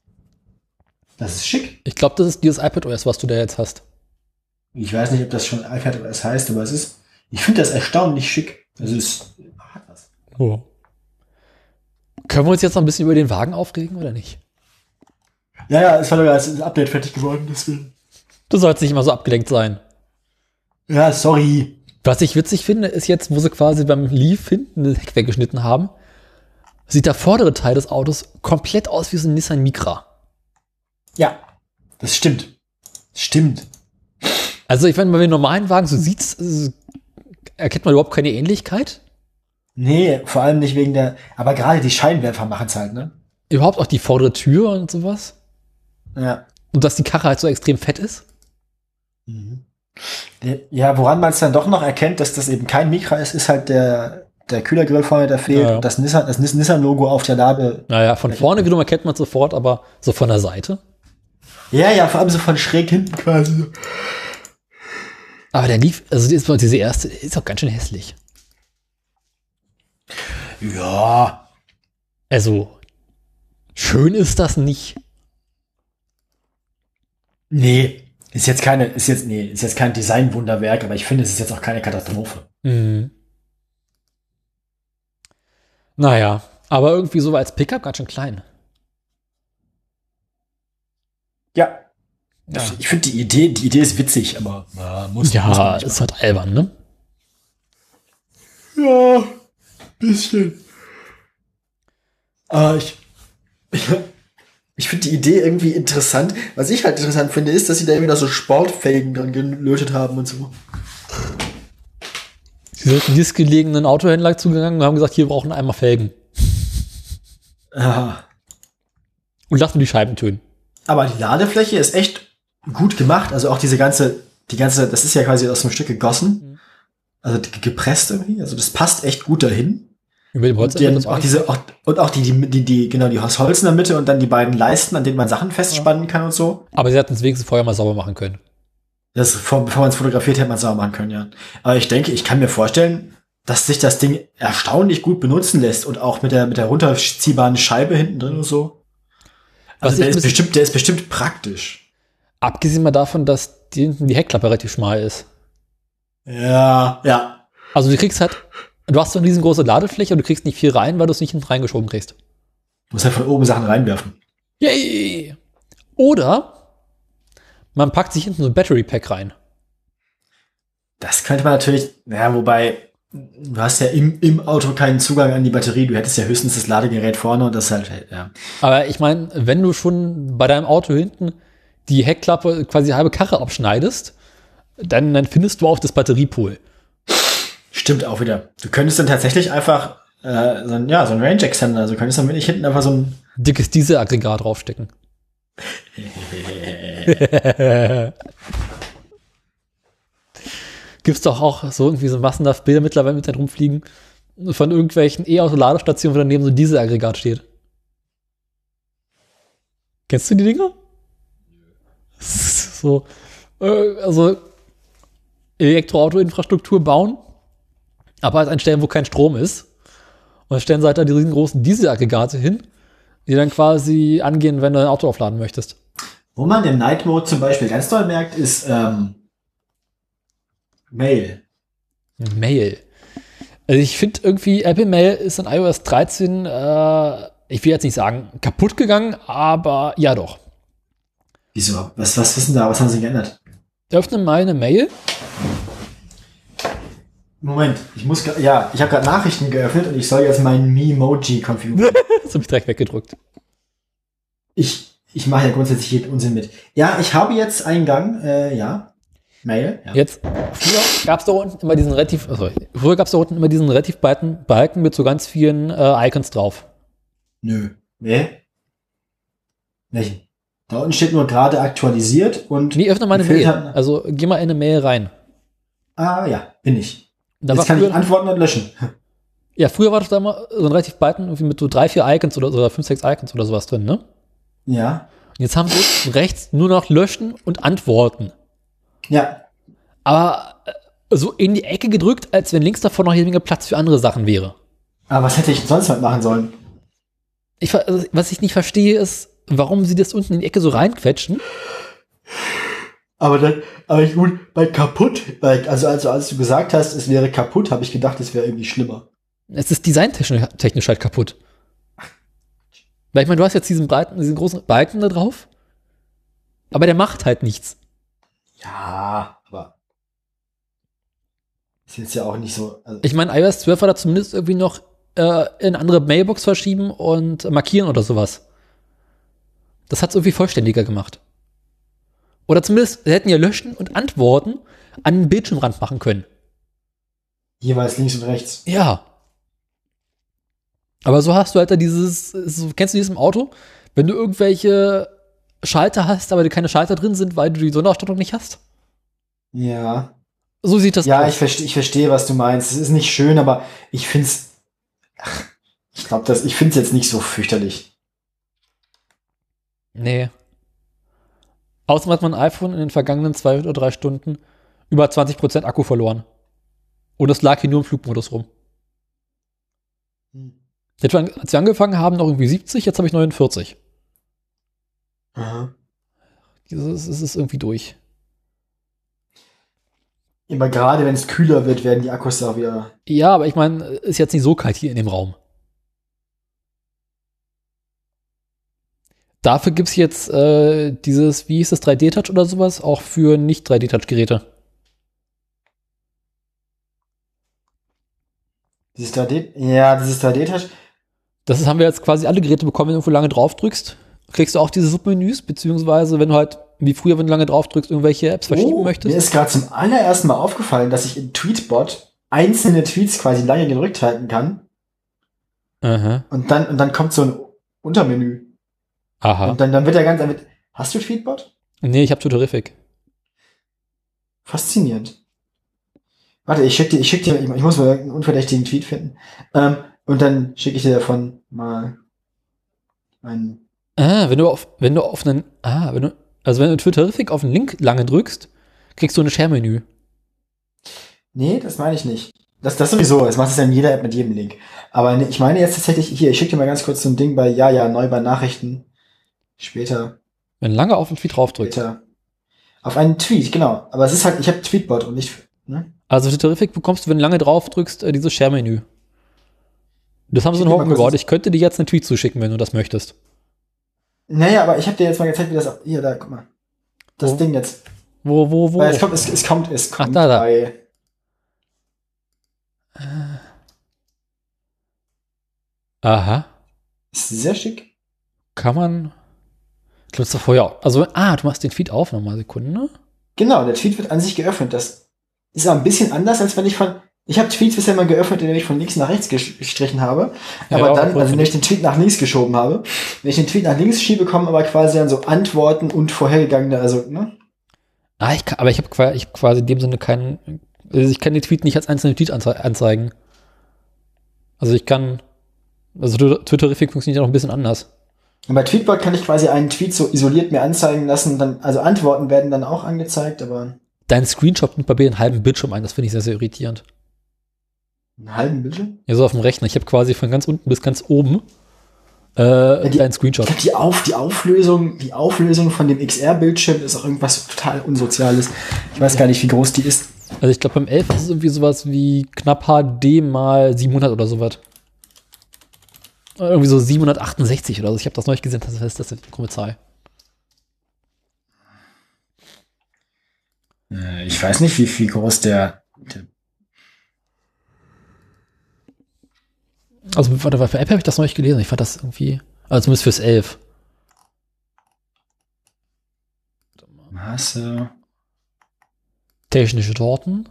Speaker 1: Das ist schick.
Speaker 2: Ich glaube, das ist dieses iPadOS, was du da jetzt hast.
Speaker 1: Ich weiß nicht, ob das schon iPad es heißt, aber es ist, ich finde das erstaunlich schick. Also es hat was.
Speaker 2: Oh. Können wir uns jetzt noch ein bisschen über den Wagen aufregen oder nicht?
Speaker 1: Ja, ja, es war sogar das Update fertig geworden, deswegen.
Speaker 2: Du sollst nicht immer so abgelenkt sein.
Speaker 1: Ja, sorry.
Speaker 2: Was ich witzig finde, ist jetzt, wo sie quasi beim Leaf hinten das Heck weggeschnitten haben, sieht der vordere Teil des Autos komplett aus wie so ein Nissan Micra.
Speaker 1: Ja, das stimmt. Stimmt.
Speaker 2: Also ich meine, bei den normalen Wagen, so sieht's, äh, erkennt man überhaupt keine Ähnlichkeit.
Speaker 1: Nee, vor allem nicht wegen der, aber gerade die Scheinwerfer machen es halt, ne?
Speaker 2: Überhaupt auch die vordere Tür und sowas.
Speaker 1: Ja.
Speaker 2: Und dass die Karre halt so extrem fett ist.
Speaker 1: Ja, woran man es dann doch noch erkennt, dass das eben kein Micra ist, ist halt der, der Kühlergrill vorne, der fehlt.
Speaker 2: Ja, ja.
Speaker 1: Und das Nissan, das Nis- Nissan-Logo auf der Lade.
Speaker 2: Naja, von vorne wiederum erkennt man sofort, aber so von der Seite.
Speaker 1: Ja, ja, vor allem so von schräg hinten quasi.
Speaker 2: Aber der lief, also diese erste ist auch ganz schön hässlich.
Speaker 1: Ja.
Speaker 2: Also, schön ist das nicht.
Speaker 1: Nee. Ist jetzt keine, ist jetzt, nee, ist jetzt kein Designwunderwerk, aber ich finde, es ist jetzt auch keine Katastrophe.
Speaker 2: Mhm. Naja, aber irgendwie so als Pickup ganz schön klein.
Speaker 1: Ja.
Speaker 2: Ja.
Speaker 1: Ich finde die Idee, die Idee ist witzig, aber äh, muss, muss
Speaker 2: Ja,
Speaker 1: man nicht
Speaker 2: ist halt albern, ne?
Speaker 1: Ja, bisschen. Aber ich, ich, ich finde die Idee irgendwie interessant. Was ich halt interessant finde, ist, dass sie da irgendwie noch so Sportfelgen dran gelötet haben und so.
Speaker 2: Sie sind in gelegenen Autohändler zugegangen und haben gesagt, hier brauchen einmal Felgen.
Speaker 1: Ja.
Speaker 2: Und lassen die Scheiben tönen.
Speaker 1: Aber die Ladefläche ist echt gut gemacht. Also auch diese ganze, die ganze, das ist ja quasi aus einem Stück gegossen. Also die- gepresst irgendwie. Also das passt echt gut dahin.
Speaker 2: Über dem Holz
Speaker 1: Und, auch diese, auch, und auch die, die, die, die, genau, die Holz in der Mitte und dann die beiden Leisten, an denen man Sachen festspannen kann und so.
Speaker 2: Aber sie hätten es wenigstens vorher mal sauber machen können.
Speaker 1: Das, vor, bevor man es fotografiert, hätte man es sauber machen können, ja. Aber ich denke, ich kann mir vorstellen, dass sich das Ding erstaunlich gut benutzen lässt und auch mit der, mit der runterziehbaren Scheibe hinten drin und so.
Speaker 2: Was
Speaker 1: Also der ist bestimmt, der ist bestimmt praktisch.
Speaker 2: Abgesehen mal davon, dass die, hinten die Heckklappe relativ schmal ist.
Speaker 1: Ja, ja.
Speaker 2: Also du kriegst halt, du hast so eine riesengroße Ladefläche und du kriegst nicht viel rein, weil du es nicht hinten reingeschoben kriegst.
Speaker 1: Du musst halt von oben Sachen reinwerfen.
Speaker 2: Yay! Oder man packt sich hinten so ein Battery Pack rein.
Speaker 1: Das könnte man natürlich, naja, wobei, du hast ja im, im Auto keinen Zugang an die Batterie. Du hättest ja höchstens das Ladegerät vorne und das halt, ja.
Speaker 2: Aber ich meine, wenn du schon bei deinem Auto hinten die Heckklappe quasi halbe Karre abschneidest, dann, dann findest du auch das Batteriepool.
Speaker 1: Stimmt auch wieder. Du könntest dann tatsächlich einfach, äh, so ein, ja, so ein Range Extender, also könntest dann wirklich hinten einfach so ein,
Speaker 2: Dickes Dieselaggregat draufstecken. Gibt's doch auch so irgendwie so massenhaft Bilder mittlerweile mit denen rumfliegen von irgendwelchen E-Auto-Ladestationen, wo daneben so ein Dieselaggregat steht. Kennst du die Dinger? So, äh, also Elektroauto-Infrastruktur bauen, aber halt an Stellen, wo kein Strom ist. Und dann stellen sie halt da die riesengroßen Dieselaggregate hin, die dann quasi angehen, wenn du ein Auto aufladen möchtest.
Speaker 1: Wo man den Night Mode zum Beispiel ganz doll merkt, ist ähm, Mail.
Speaker 2: Mail. Also ich finde irgendwie, Apple Mail ist in iOS 13, äh, ich will jetzt nicht sagen kaputt gegangen, aber ja doch.
Speaker 1: Wieso? Was, was wissen da? Was haben sie geändert?
Speaker 2: Öffne mal eine Mail.
Speaker 1: Moment, ich muss, ja, ich habe gerade Nachrichten geöffnet und ich soll jetzt meinen Memoji konfigurieren.
Speaker 2: Das habe ich direkt weggedrückt.
Speaker 1: ich ich mache ja grundsätzlich jeden Unsinn mit. Ja, ich habe jetzt Eingang, äh, ja. Mail, ja.
Speaker 2: Jetzt, früher gab es da unten immer diesen relativ, also, früher gab es da unten immer diesen relativ breiten Balken mit so ganz vielen äh, Icons drauf.
Speaker 1: Nö. Nee? Welchen? Da unten steht nur gerade aktualisiert und.
Speaker 2: Nee, öffne mal eine Mail. Also geh mal in eine Mail rein.
Speaker 1: Ah, ja, bin ich.
Speaker 2: Da
Speaker 1: Jetzt kann ich
Speaker 2: früher,
Speaker 1: antworten und löschen.
Speaker 2: ja, früher war doch da mal so ein relativ breiten, irgendwie mit so drei, vier Icons oder, so, oder fünf, sechs Icons oder sowas drin, ne?
Speaker 1: Ja.
Speaker 2: Und jetzt haben sie rechts nur noch löschen und antworten.
Speaker 1: Ja.
Speaker 2: Aber äh, so in die Ecke gedrückt, als wenn links davon noch jede Menge Platz für andere Sachen wäre.
Speaker 1: Aber was hätte ich sonst halt machen sollen?
Speaker 2: Ich, also, was ich nicht verstehe, ist, warum sie das unten in die Ecke so reinquetschen.
Speaker 1: Aber dann, aber ich gut, bei kaputt, weil, also, also als du gesagt hast, es wäre kaputt, habe ich gedacht, es wäre irgendwie schlimmer.
Speaker 2: Es ist designtechnisch technisch halt kaputt. Weil ich meine, du hast jetzt diesen breiten, diesen großen Balken da drauf, aber der macht halt nichts.
Speaker 1: Ja, aber ist jetzt ja auch nicht so. Also,
Speaker 2: Ich meine, iOS 12 war da zumindest irgendwie noch äh, in andere Mailbox verschieben und markieren oder sowas. Das hat es irgendwie vollständiger gemacht. Oder zumindest, sie hätten ja löschen und antworten an den Bildschirmrand machen können.
Speaker 1: Jeweils links und rechts.
Speaker 2: Ja. Aber so hast du halt da dieses, so, kennst du dieses im Auto? Wenn du irgendwelche Schalter hast, aber keine Schalter drin sind, weil du die Sonderausstattung nicht hast.
Speaker 1: Ja.
Speaker 2: So sieht das
Speaker 1: Ja,
Speaker 2: aus.
Speaker 1: ich verstehe, ich verstehe, was du meinst. Es ist nicht schön, aber ich find's. Ach, ich glaube, ich find's jetzt nicht so fürchterlich.
Speaker 2: Nee. Außerdem hat mein iPhone in den vergangenen zwei oder drei Stunden über 20% Akku verloren. Und es lag hier nur im Flugmodus rum. Jetzt, als wir angefangen haben, noch irgendwie 70, jetzt habe ich 49.
Speaker 1: Aha.
Speaker 2: Dieses es ist irgendwie durch.
Speaker 1: Aber gerade wenn es kühler wird, werden die Akkus auch wieder.
Speaker 2: Ja, aber ich meine, ist jetzt nicht so kalt hier in dem Raum. Dafür gibt es jetzt äh, dieses, wie hieß das, 3D-Touch oder sowas, auch für nicht 3D-Touch-Geräte.
Speaker 1: Dieses 3D, ja, dieses 3D-Touch.
Speaker 2: Das ist, haben wir jetzt quasi alle Geräte bekommen, wenn du irgendwo lange drauf drückst. Kriegst du auch diese Submenüs, beziehungsweise wenn du halt, wie früher, wenn du lange drauf drückst, irgendwelche Apps verschieben
Speaker 1: Oh,
Speaker 2: möchtest.
Speaker 1: Mir ist gerade zum allerersten Mal aufgefallen, dass ich in Tweetbot einzelne Tweets quasi lange gedrückt halten kann.
Speaker 2: Aha.
Speaker 1: Und dann, und dann kommt so ein Untermenü.
Speaker 2: Aha.
Speaker 1: Und dann, dann wird er ganz, wird, hast du Tweetbot?
Speaker 2: Nee, ich hab Tutorific.
Speaker 1: Faszinierend. Warte, ich schick dir, ich schick dir, ich, muss mal einen unverdächtigen Tweet finden. Ähm, und dann schicke ich dir davon mal einen.
Speaker 2: Ah, wenn du auf, wenn du auf einen, ah, wenn du, also wenn du Twitterific auf einen Link lange drückst, kriegst du ein Share-Menü.
Speaker 1: Nee, das meine ich nicht. Das, das sowieso, das macht es ja in jeder App mit jedem Link. Aber nee, ich meine jetzt tatsächlich, hier, ich schicke dir mal ganz kurz so ein Ding bei, ja, ja, neu bei Nachrichten. Später,
Speaker 2: Wenn lange auf den Tweet drauf drückst.
Speaker 1: später. Auf einen Tweet, genau. Aber es ist halt, ich habe Tweetbot und nicht, ne?
Speaker 2: Also Twitterific bekommst du, wenn du lange drauf drückst, äh, dieses Share-Menü. Das haben sie in Hocken gebaut. Ich könnte dir jetzt einen Tweet zuschicken, wenn du das möchtest.
Speaker 1: Naja, aber ich habe dir jetzt mal gezeigt, wie das, hier, da, guck mal. Das
Speaker 2: Wo?
Speaker 1: Ding jetzt.
Speaker 2: Wo, wo, wo?
Speaker 1: Weil es kommt, es, es kommt, es kommt
Speaker 2: da, da.
Speaker 1: bei,
Speaker 2: Aha.
Speaker 1: ist sehr schick.
Speaker 2: Kann man. Ich glaube, das vorher. Also, ah, du machst den Feed auf, nochmal Sekunde.
Speaker 1: Genau, der Tweet wird an sich geöffnet. Das ist aber ein bisschen anders, als wenn ich von. Ich habe Tweets bisher mal geöffnet, indem ich von links nach rechts gestrichen habe.
Speaker 2: Ja,
Speaker 1: Aber
Speaker 2: auch
Speaker 1: dann, also wenn ich den Tweet nach links geschoben habe, wenn ich den Tweet nach links schiebe, kommen aber quasi dann so Antworten und vorhergegangene, also, ne?
Speaker 2: Ah, ich kann, aber ich habe ich hab quasi in dem Sinne keinen. Also ich kann den Tweet nicht als einzelnen Tweet anzei anzeigen. Also ich kann. Also Twitterific funktioniert ja noch ein bisschen anders.
Speaker 1: Und bei Tweetbot kann ich quasi einen Tweet so isoliert mir anzeigen lassen, dann, also Antworten werden dann auch angezeigt, aber
Speaker 2: Dein Screenshot nimmt bei mir einen halben Bildschirm ein. Das finde ich sehr, sehr irritierend.
Speaker 1: einen halben Bildschirm?
Speaker 2: Ja, so auf dem Rechner. Ich habe quasi von ganz unten bis ganz oben äh,
Speaker 1: die-
Speaker 2: deinen Screenshot.
Speaker 1: Ich glaube, die, Auf, die Auflösung, die Auflösung von dem XR-Bildschirm ist auch irgendwas total Unsoziales. Ich weiß gar nicht, wie groß die ist.
Speaker 2: Also ich glaube, beim 11 ist es irgendwie sowas wie knapp HD mal 700 oder sowas. Irgendwie so 768 oder so. Ich habe das neulich gesehen, das heißt, das ist eine krumme Zahl.
Speaker 1: Äh, Ich weiß nicht, wie, wie groß der, der
Speaker 2: Also warte, für App habe ich das neulich gelesen. Ich fand das irgendwie, also zumindest fürs 11.
Speaker 1: Maße.
Speaker 2: Technische Daten.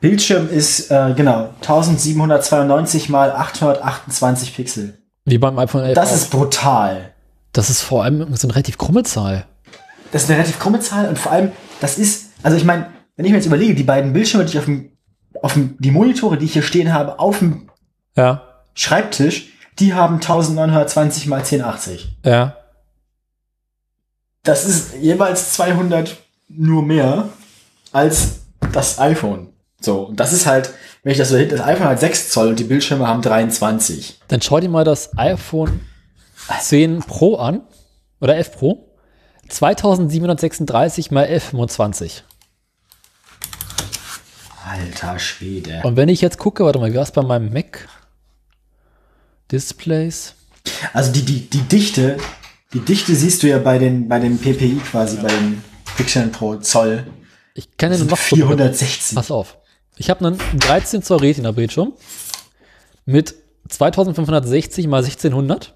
Speaker 1: Bildschirm ist, äh, genau, 1792 mal 828 Pixel.
Speaker 2: Wie beim iPhone 11.
Speaker 1: Das ist brutal.
Speaker 2: das ist vor allem so eine relativ krumme Zahl.
Speaker 1: Das ist eine relativ krumme Zahl und vor allem, das ist, also ich meine, wenn ich mir jetzt überlege, die beiden Bildschirme, die ich auf dem, auf dem, die Monitore, die ich hier stehen habe, auf dem
Speaker 2: Ja.
Speaker 1: Schreibtisch, die haben 1920 mal 1080.
Speaker 2: Ja.
Speaker 1: Das ist jeweils 200 nur mehr als das iPhone. So, und das ist halt, wenn ich das so hinter, das iPhone hat 6 Zoll und die Bildschirme haben 23.
Speaker 2: Dann schau dir mal das iPhone 10 Pro an. Oder 11 Pro. 2736 mal 1125.
Speaker 1: Alter Schwede.
Speaker 2: Und wenn ich jetzt gucke, warte mal, wie war es bei meinem Mac? Displays.
Speaker 1: Also die, die, die Dichte, die Dichte siehst du ja bei den, bei dem PPI quasi, bei den Pixeln pro Zoll.
Speaker 2: Ich
Speaker 1: sind
Speaker 2: noch
Speaker 1: 460.
Speaker 2: Pass auf. Ich habe einen 13 Zoll Retina Bildschirm mit 2560 mal 1600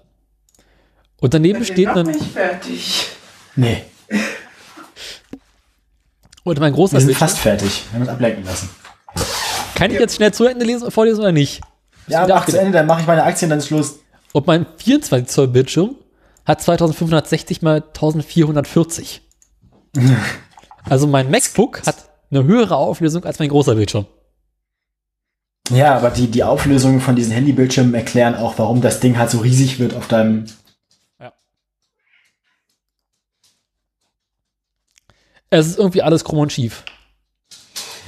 Speaker 2: Und daneben steht
Speaker 6: noch
Speaker 2: ein,
Speaker 6: nicht fertig.
Speaker 1: Nee,
Speaker 2: und mein großer
Speaker 1: wir sind
Speaker 2: Bildschirm.
Speaker 1: fast fertig. Wir haben uns ablenken lassen.
Speaker 2: Kann ich jetzt schnell zu Ende lesen, vorlesen oder nicht?
Speaker 1: Ja, mach zu Ende, dann mache ich meine Aktien, dann ist Schluss.
Speaker 2: Und mein 24 Zoll Bildschirm hat 2560 mal 1440. also mein MacBook hat eine höhere Auflösung als mein großer Bildschirm.
Speaker 1: Ja, aber die, die Auflösungen von diesen Handybildschirmen erklären auch, warum das Ding halt so riesig wird auf deinem.
Speaker 2: Es ist irgendwie alles krumm und schief.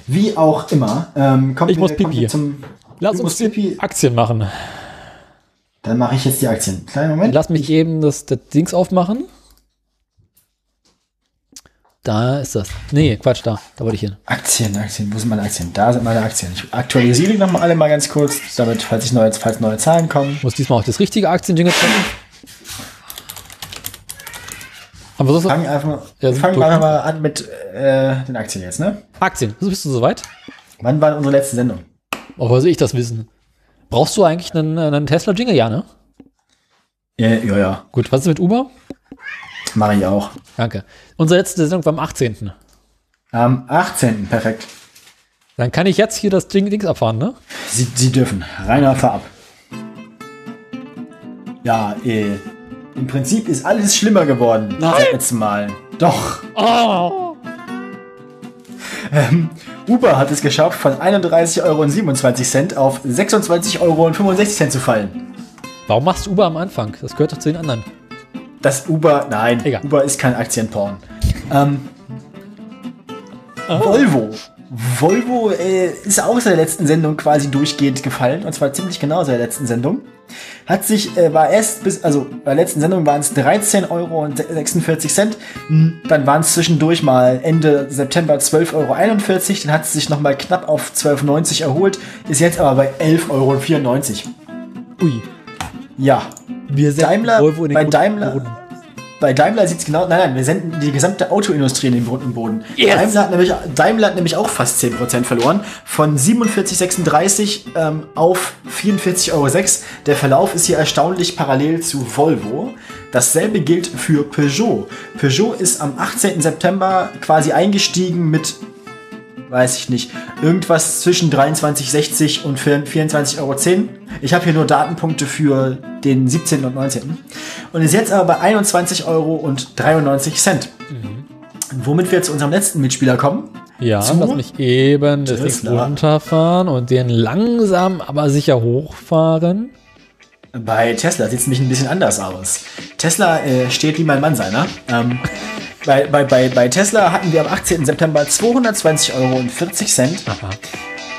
Speaker 1: Wie auch immer. Ähm, kommt
Speaker 2: Ich muss
Speaker 1: kommt
Speaker 2: Pipi.
Speaker 1: Zum,
Speaker 2: Lass uns
Speaker 1: Pipi.
Speaker 2: Aktien machen.
Speaker 1: dann mache ich jetzt die Aktien. Kleinen Moment.
Speaker 2: Lass mich eben das, das Dings aufmachen. Da ist das. Nee, Quatsch, da. Da wollte ich hin.
Speaker 1: Aktien, Aktien, wo sind meine Aktien? Da sind meine Aktien. Ich aktualisiere die nochmal alle mal ganz kurz, damit, falls, ich neue, falls neue Zahlen kommen.
Speaker 2: Muss diesmal auch das richtige Aktien-Jingle treffen. Aber so
Speaker 1: Fangen einfach,
Speaker 2: Ja,
Speaker 1: fangen wir einfach mal an mit äh, den Aktien jetzt, ne?
Speaker 2: Aktien. Bist du soweit?
Speaker 1: Wann war unsere letzte Sendung?
Speaker 2: Oh, woher soll ich das wissen? Brauchst du eigentlich einen, einen Tesla-Jingle? Ja, ne?
Speaker 1: Ja, ja, ja.
Speaker 2: Gut, was ist mit Uber?
Speaker 1: Mache ich auch.
Speaker 2: Danke. Unsere letzte Sendung war am 18.
Speaker 1: Am 18. Perfekt.
Speaker 2: Dann kann ich jetzt hier das Ding Dings abfahren, ne?
Speaker 1: Sie, Sie dürfen. Reiner Farb. Ja, äh, im Prinzip ist alles schlimmer geworden
Speaker 2: Nein.
Speaker 1: seit letztem Mal. Doch.
Speaker 2: Oh.
Speaker 1: Uber hat es geschafft, von 31,27 Euro auf 26,65 Euro zu fallen.
Speaker 2: Warum machst du Uber am Anfang? Das gehört doch zu den anderen.
Speaker 1: Das Uber, nein,
Speaker 2: Egal.
Speaker 1: Uber ist kein Aktienporn. Ähm, Volvo. Volvo äh, ist auch seit der letzten Sendung quasi durchgehend gefallen, und zwar ziemlich genau seit der letzten Sendung. Hat sich, äh, war erst bis, also bei der letzten Sendung waren es 13,46 Euro. Hm, Dann waren es zwischendurch mal Ende September 12,41 Euro. Dann hat es sich nochmal knapp auf 12,90 erholt, ist jetzt aber bei 11,94 Euro.
Speaker 2: Ui.
Speaker 1: Ja,
Speaker 2: Wir sind
Speaker 1: Daimler-
Speaker 2: Volvo in den
Speaker 1: bei Daimler-
Speaker 2: Boden.
Speaker 1: bei Daimler sieht es genau, nein, nein, wir senden die gesamte Autoindustrie in den und Boden.
Speaker 2: Yes!
Speaker 1: Daimler, hat nämlich, Daimler hat nämlich auch fast 10% verloren. Von 47,36 ähm, auf 44,06 Euro. Der Verlauf ist hier erstaunlich parallel zu Volvo. Dasselbe gilt für Peugeot. Peugeot ist am 18. September quasi eingestiegen mit weiß ich nicht, irgendwas zwischen 23,60 und 24,10 Euro. Ich habe hier nur Datenpunkte für den 17. und 19. Und ist jetzt aber bei 21 Euro und 93 Cent. Womit wir zu unserem letzten Mitspieler kommen.
Speaker 2: Ja,
Speaker 1: Zu
Speaker 2: lass mich eben das Ding runterfahren und den langsam, aber sicher hochfahren.
Speaker 1: Bei Tesla sieht es nämlich ein bisschen anders aus. Tesla äh, steht wie mein Mann seiner. Ähm, bei, bei, bei, bei Tesla hatten wir am 18. September 220,40 Euro.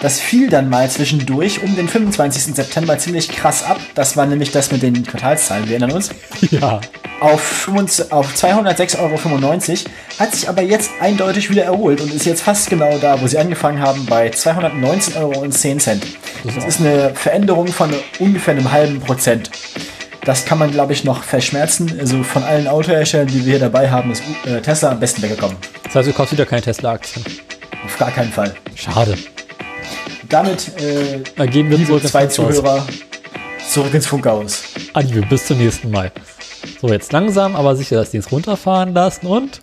Speaker 1: Das fiel dann mal zwischendurch um den 25. September ziemlich krass ab. Das war nämlich das mit den Quartalszahlen, wir erinnern uns.
Speaker 2: Ja.
Speaker 1: Auf, 25 auf 206,95 Euro, hat sich aber jetzt eindeutig wieder erholt und ist jetzt fast genau da, wo sie angefangen haben, bei 219,10 Euro. Das ist eine Veränderung von ungefähr einem halben Prozent. Das kann man, glaube ich, noch verschmerzen. Also von allen Autoherstellern, die wir hier dabei haben, ist äh, Tesla am besten weggekommen.
Speaker 2: Das heißt, du kaufst wieder keine Tesla-Aktien.
Speaker 1: Auf gar keinen Fall.
Speaker 2: Schade.
Speaker 1: Damit äh,
Speaker 2: Da gehen wir ins
Speaker 1: zwei. Zuhörer zurück ins Funkhaus.
Speaker 2: Adieu, bis zum nächsten Mal. So, jetzt langsam, aber sicher das Ding runterfahren lassen und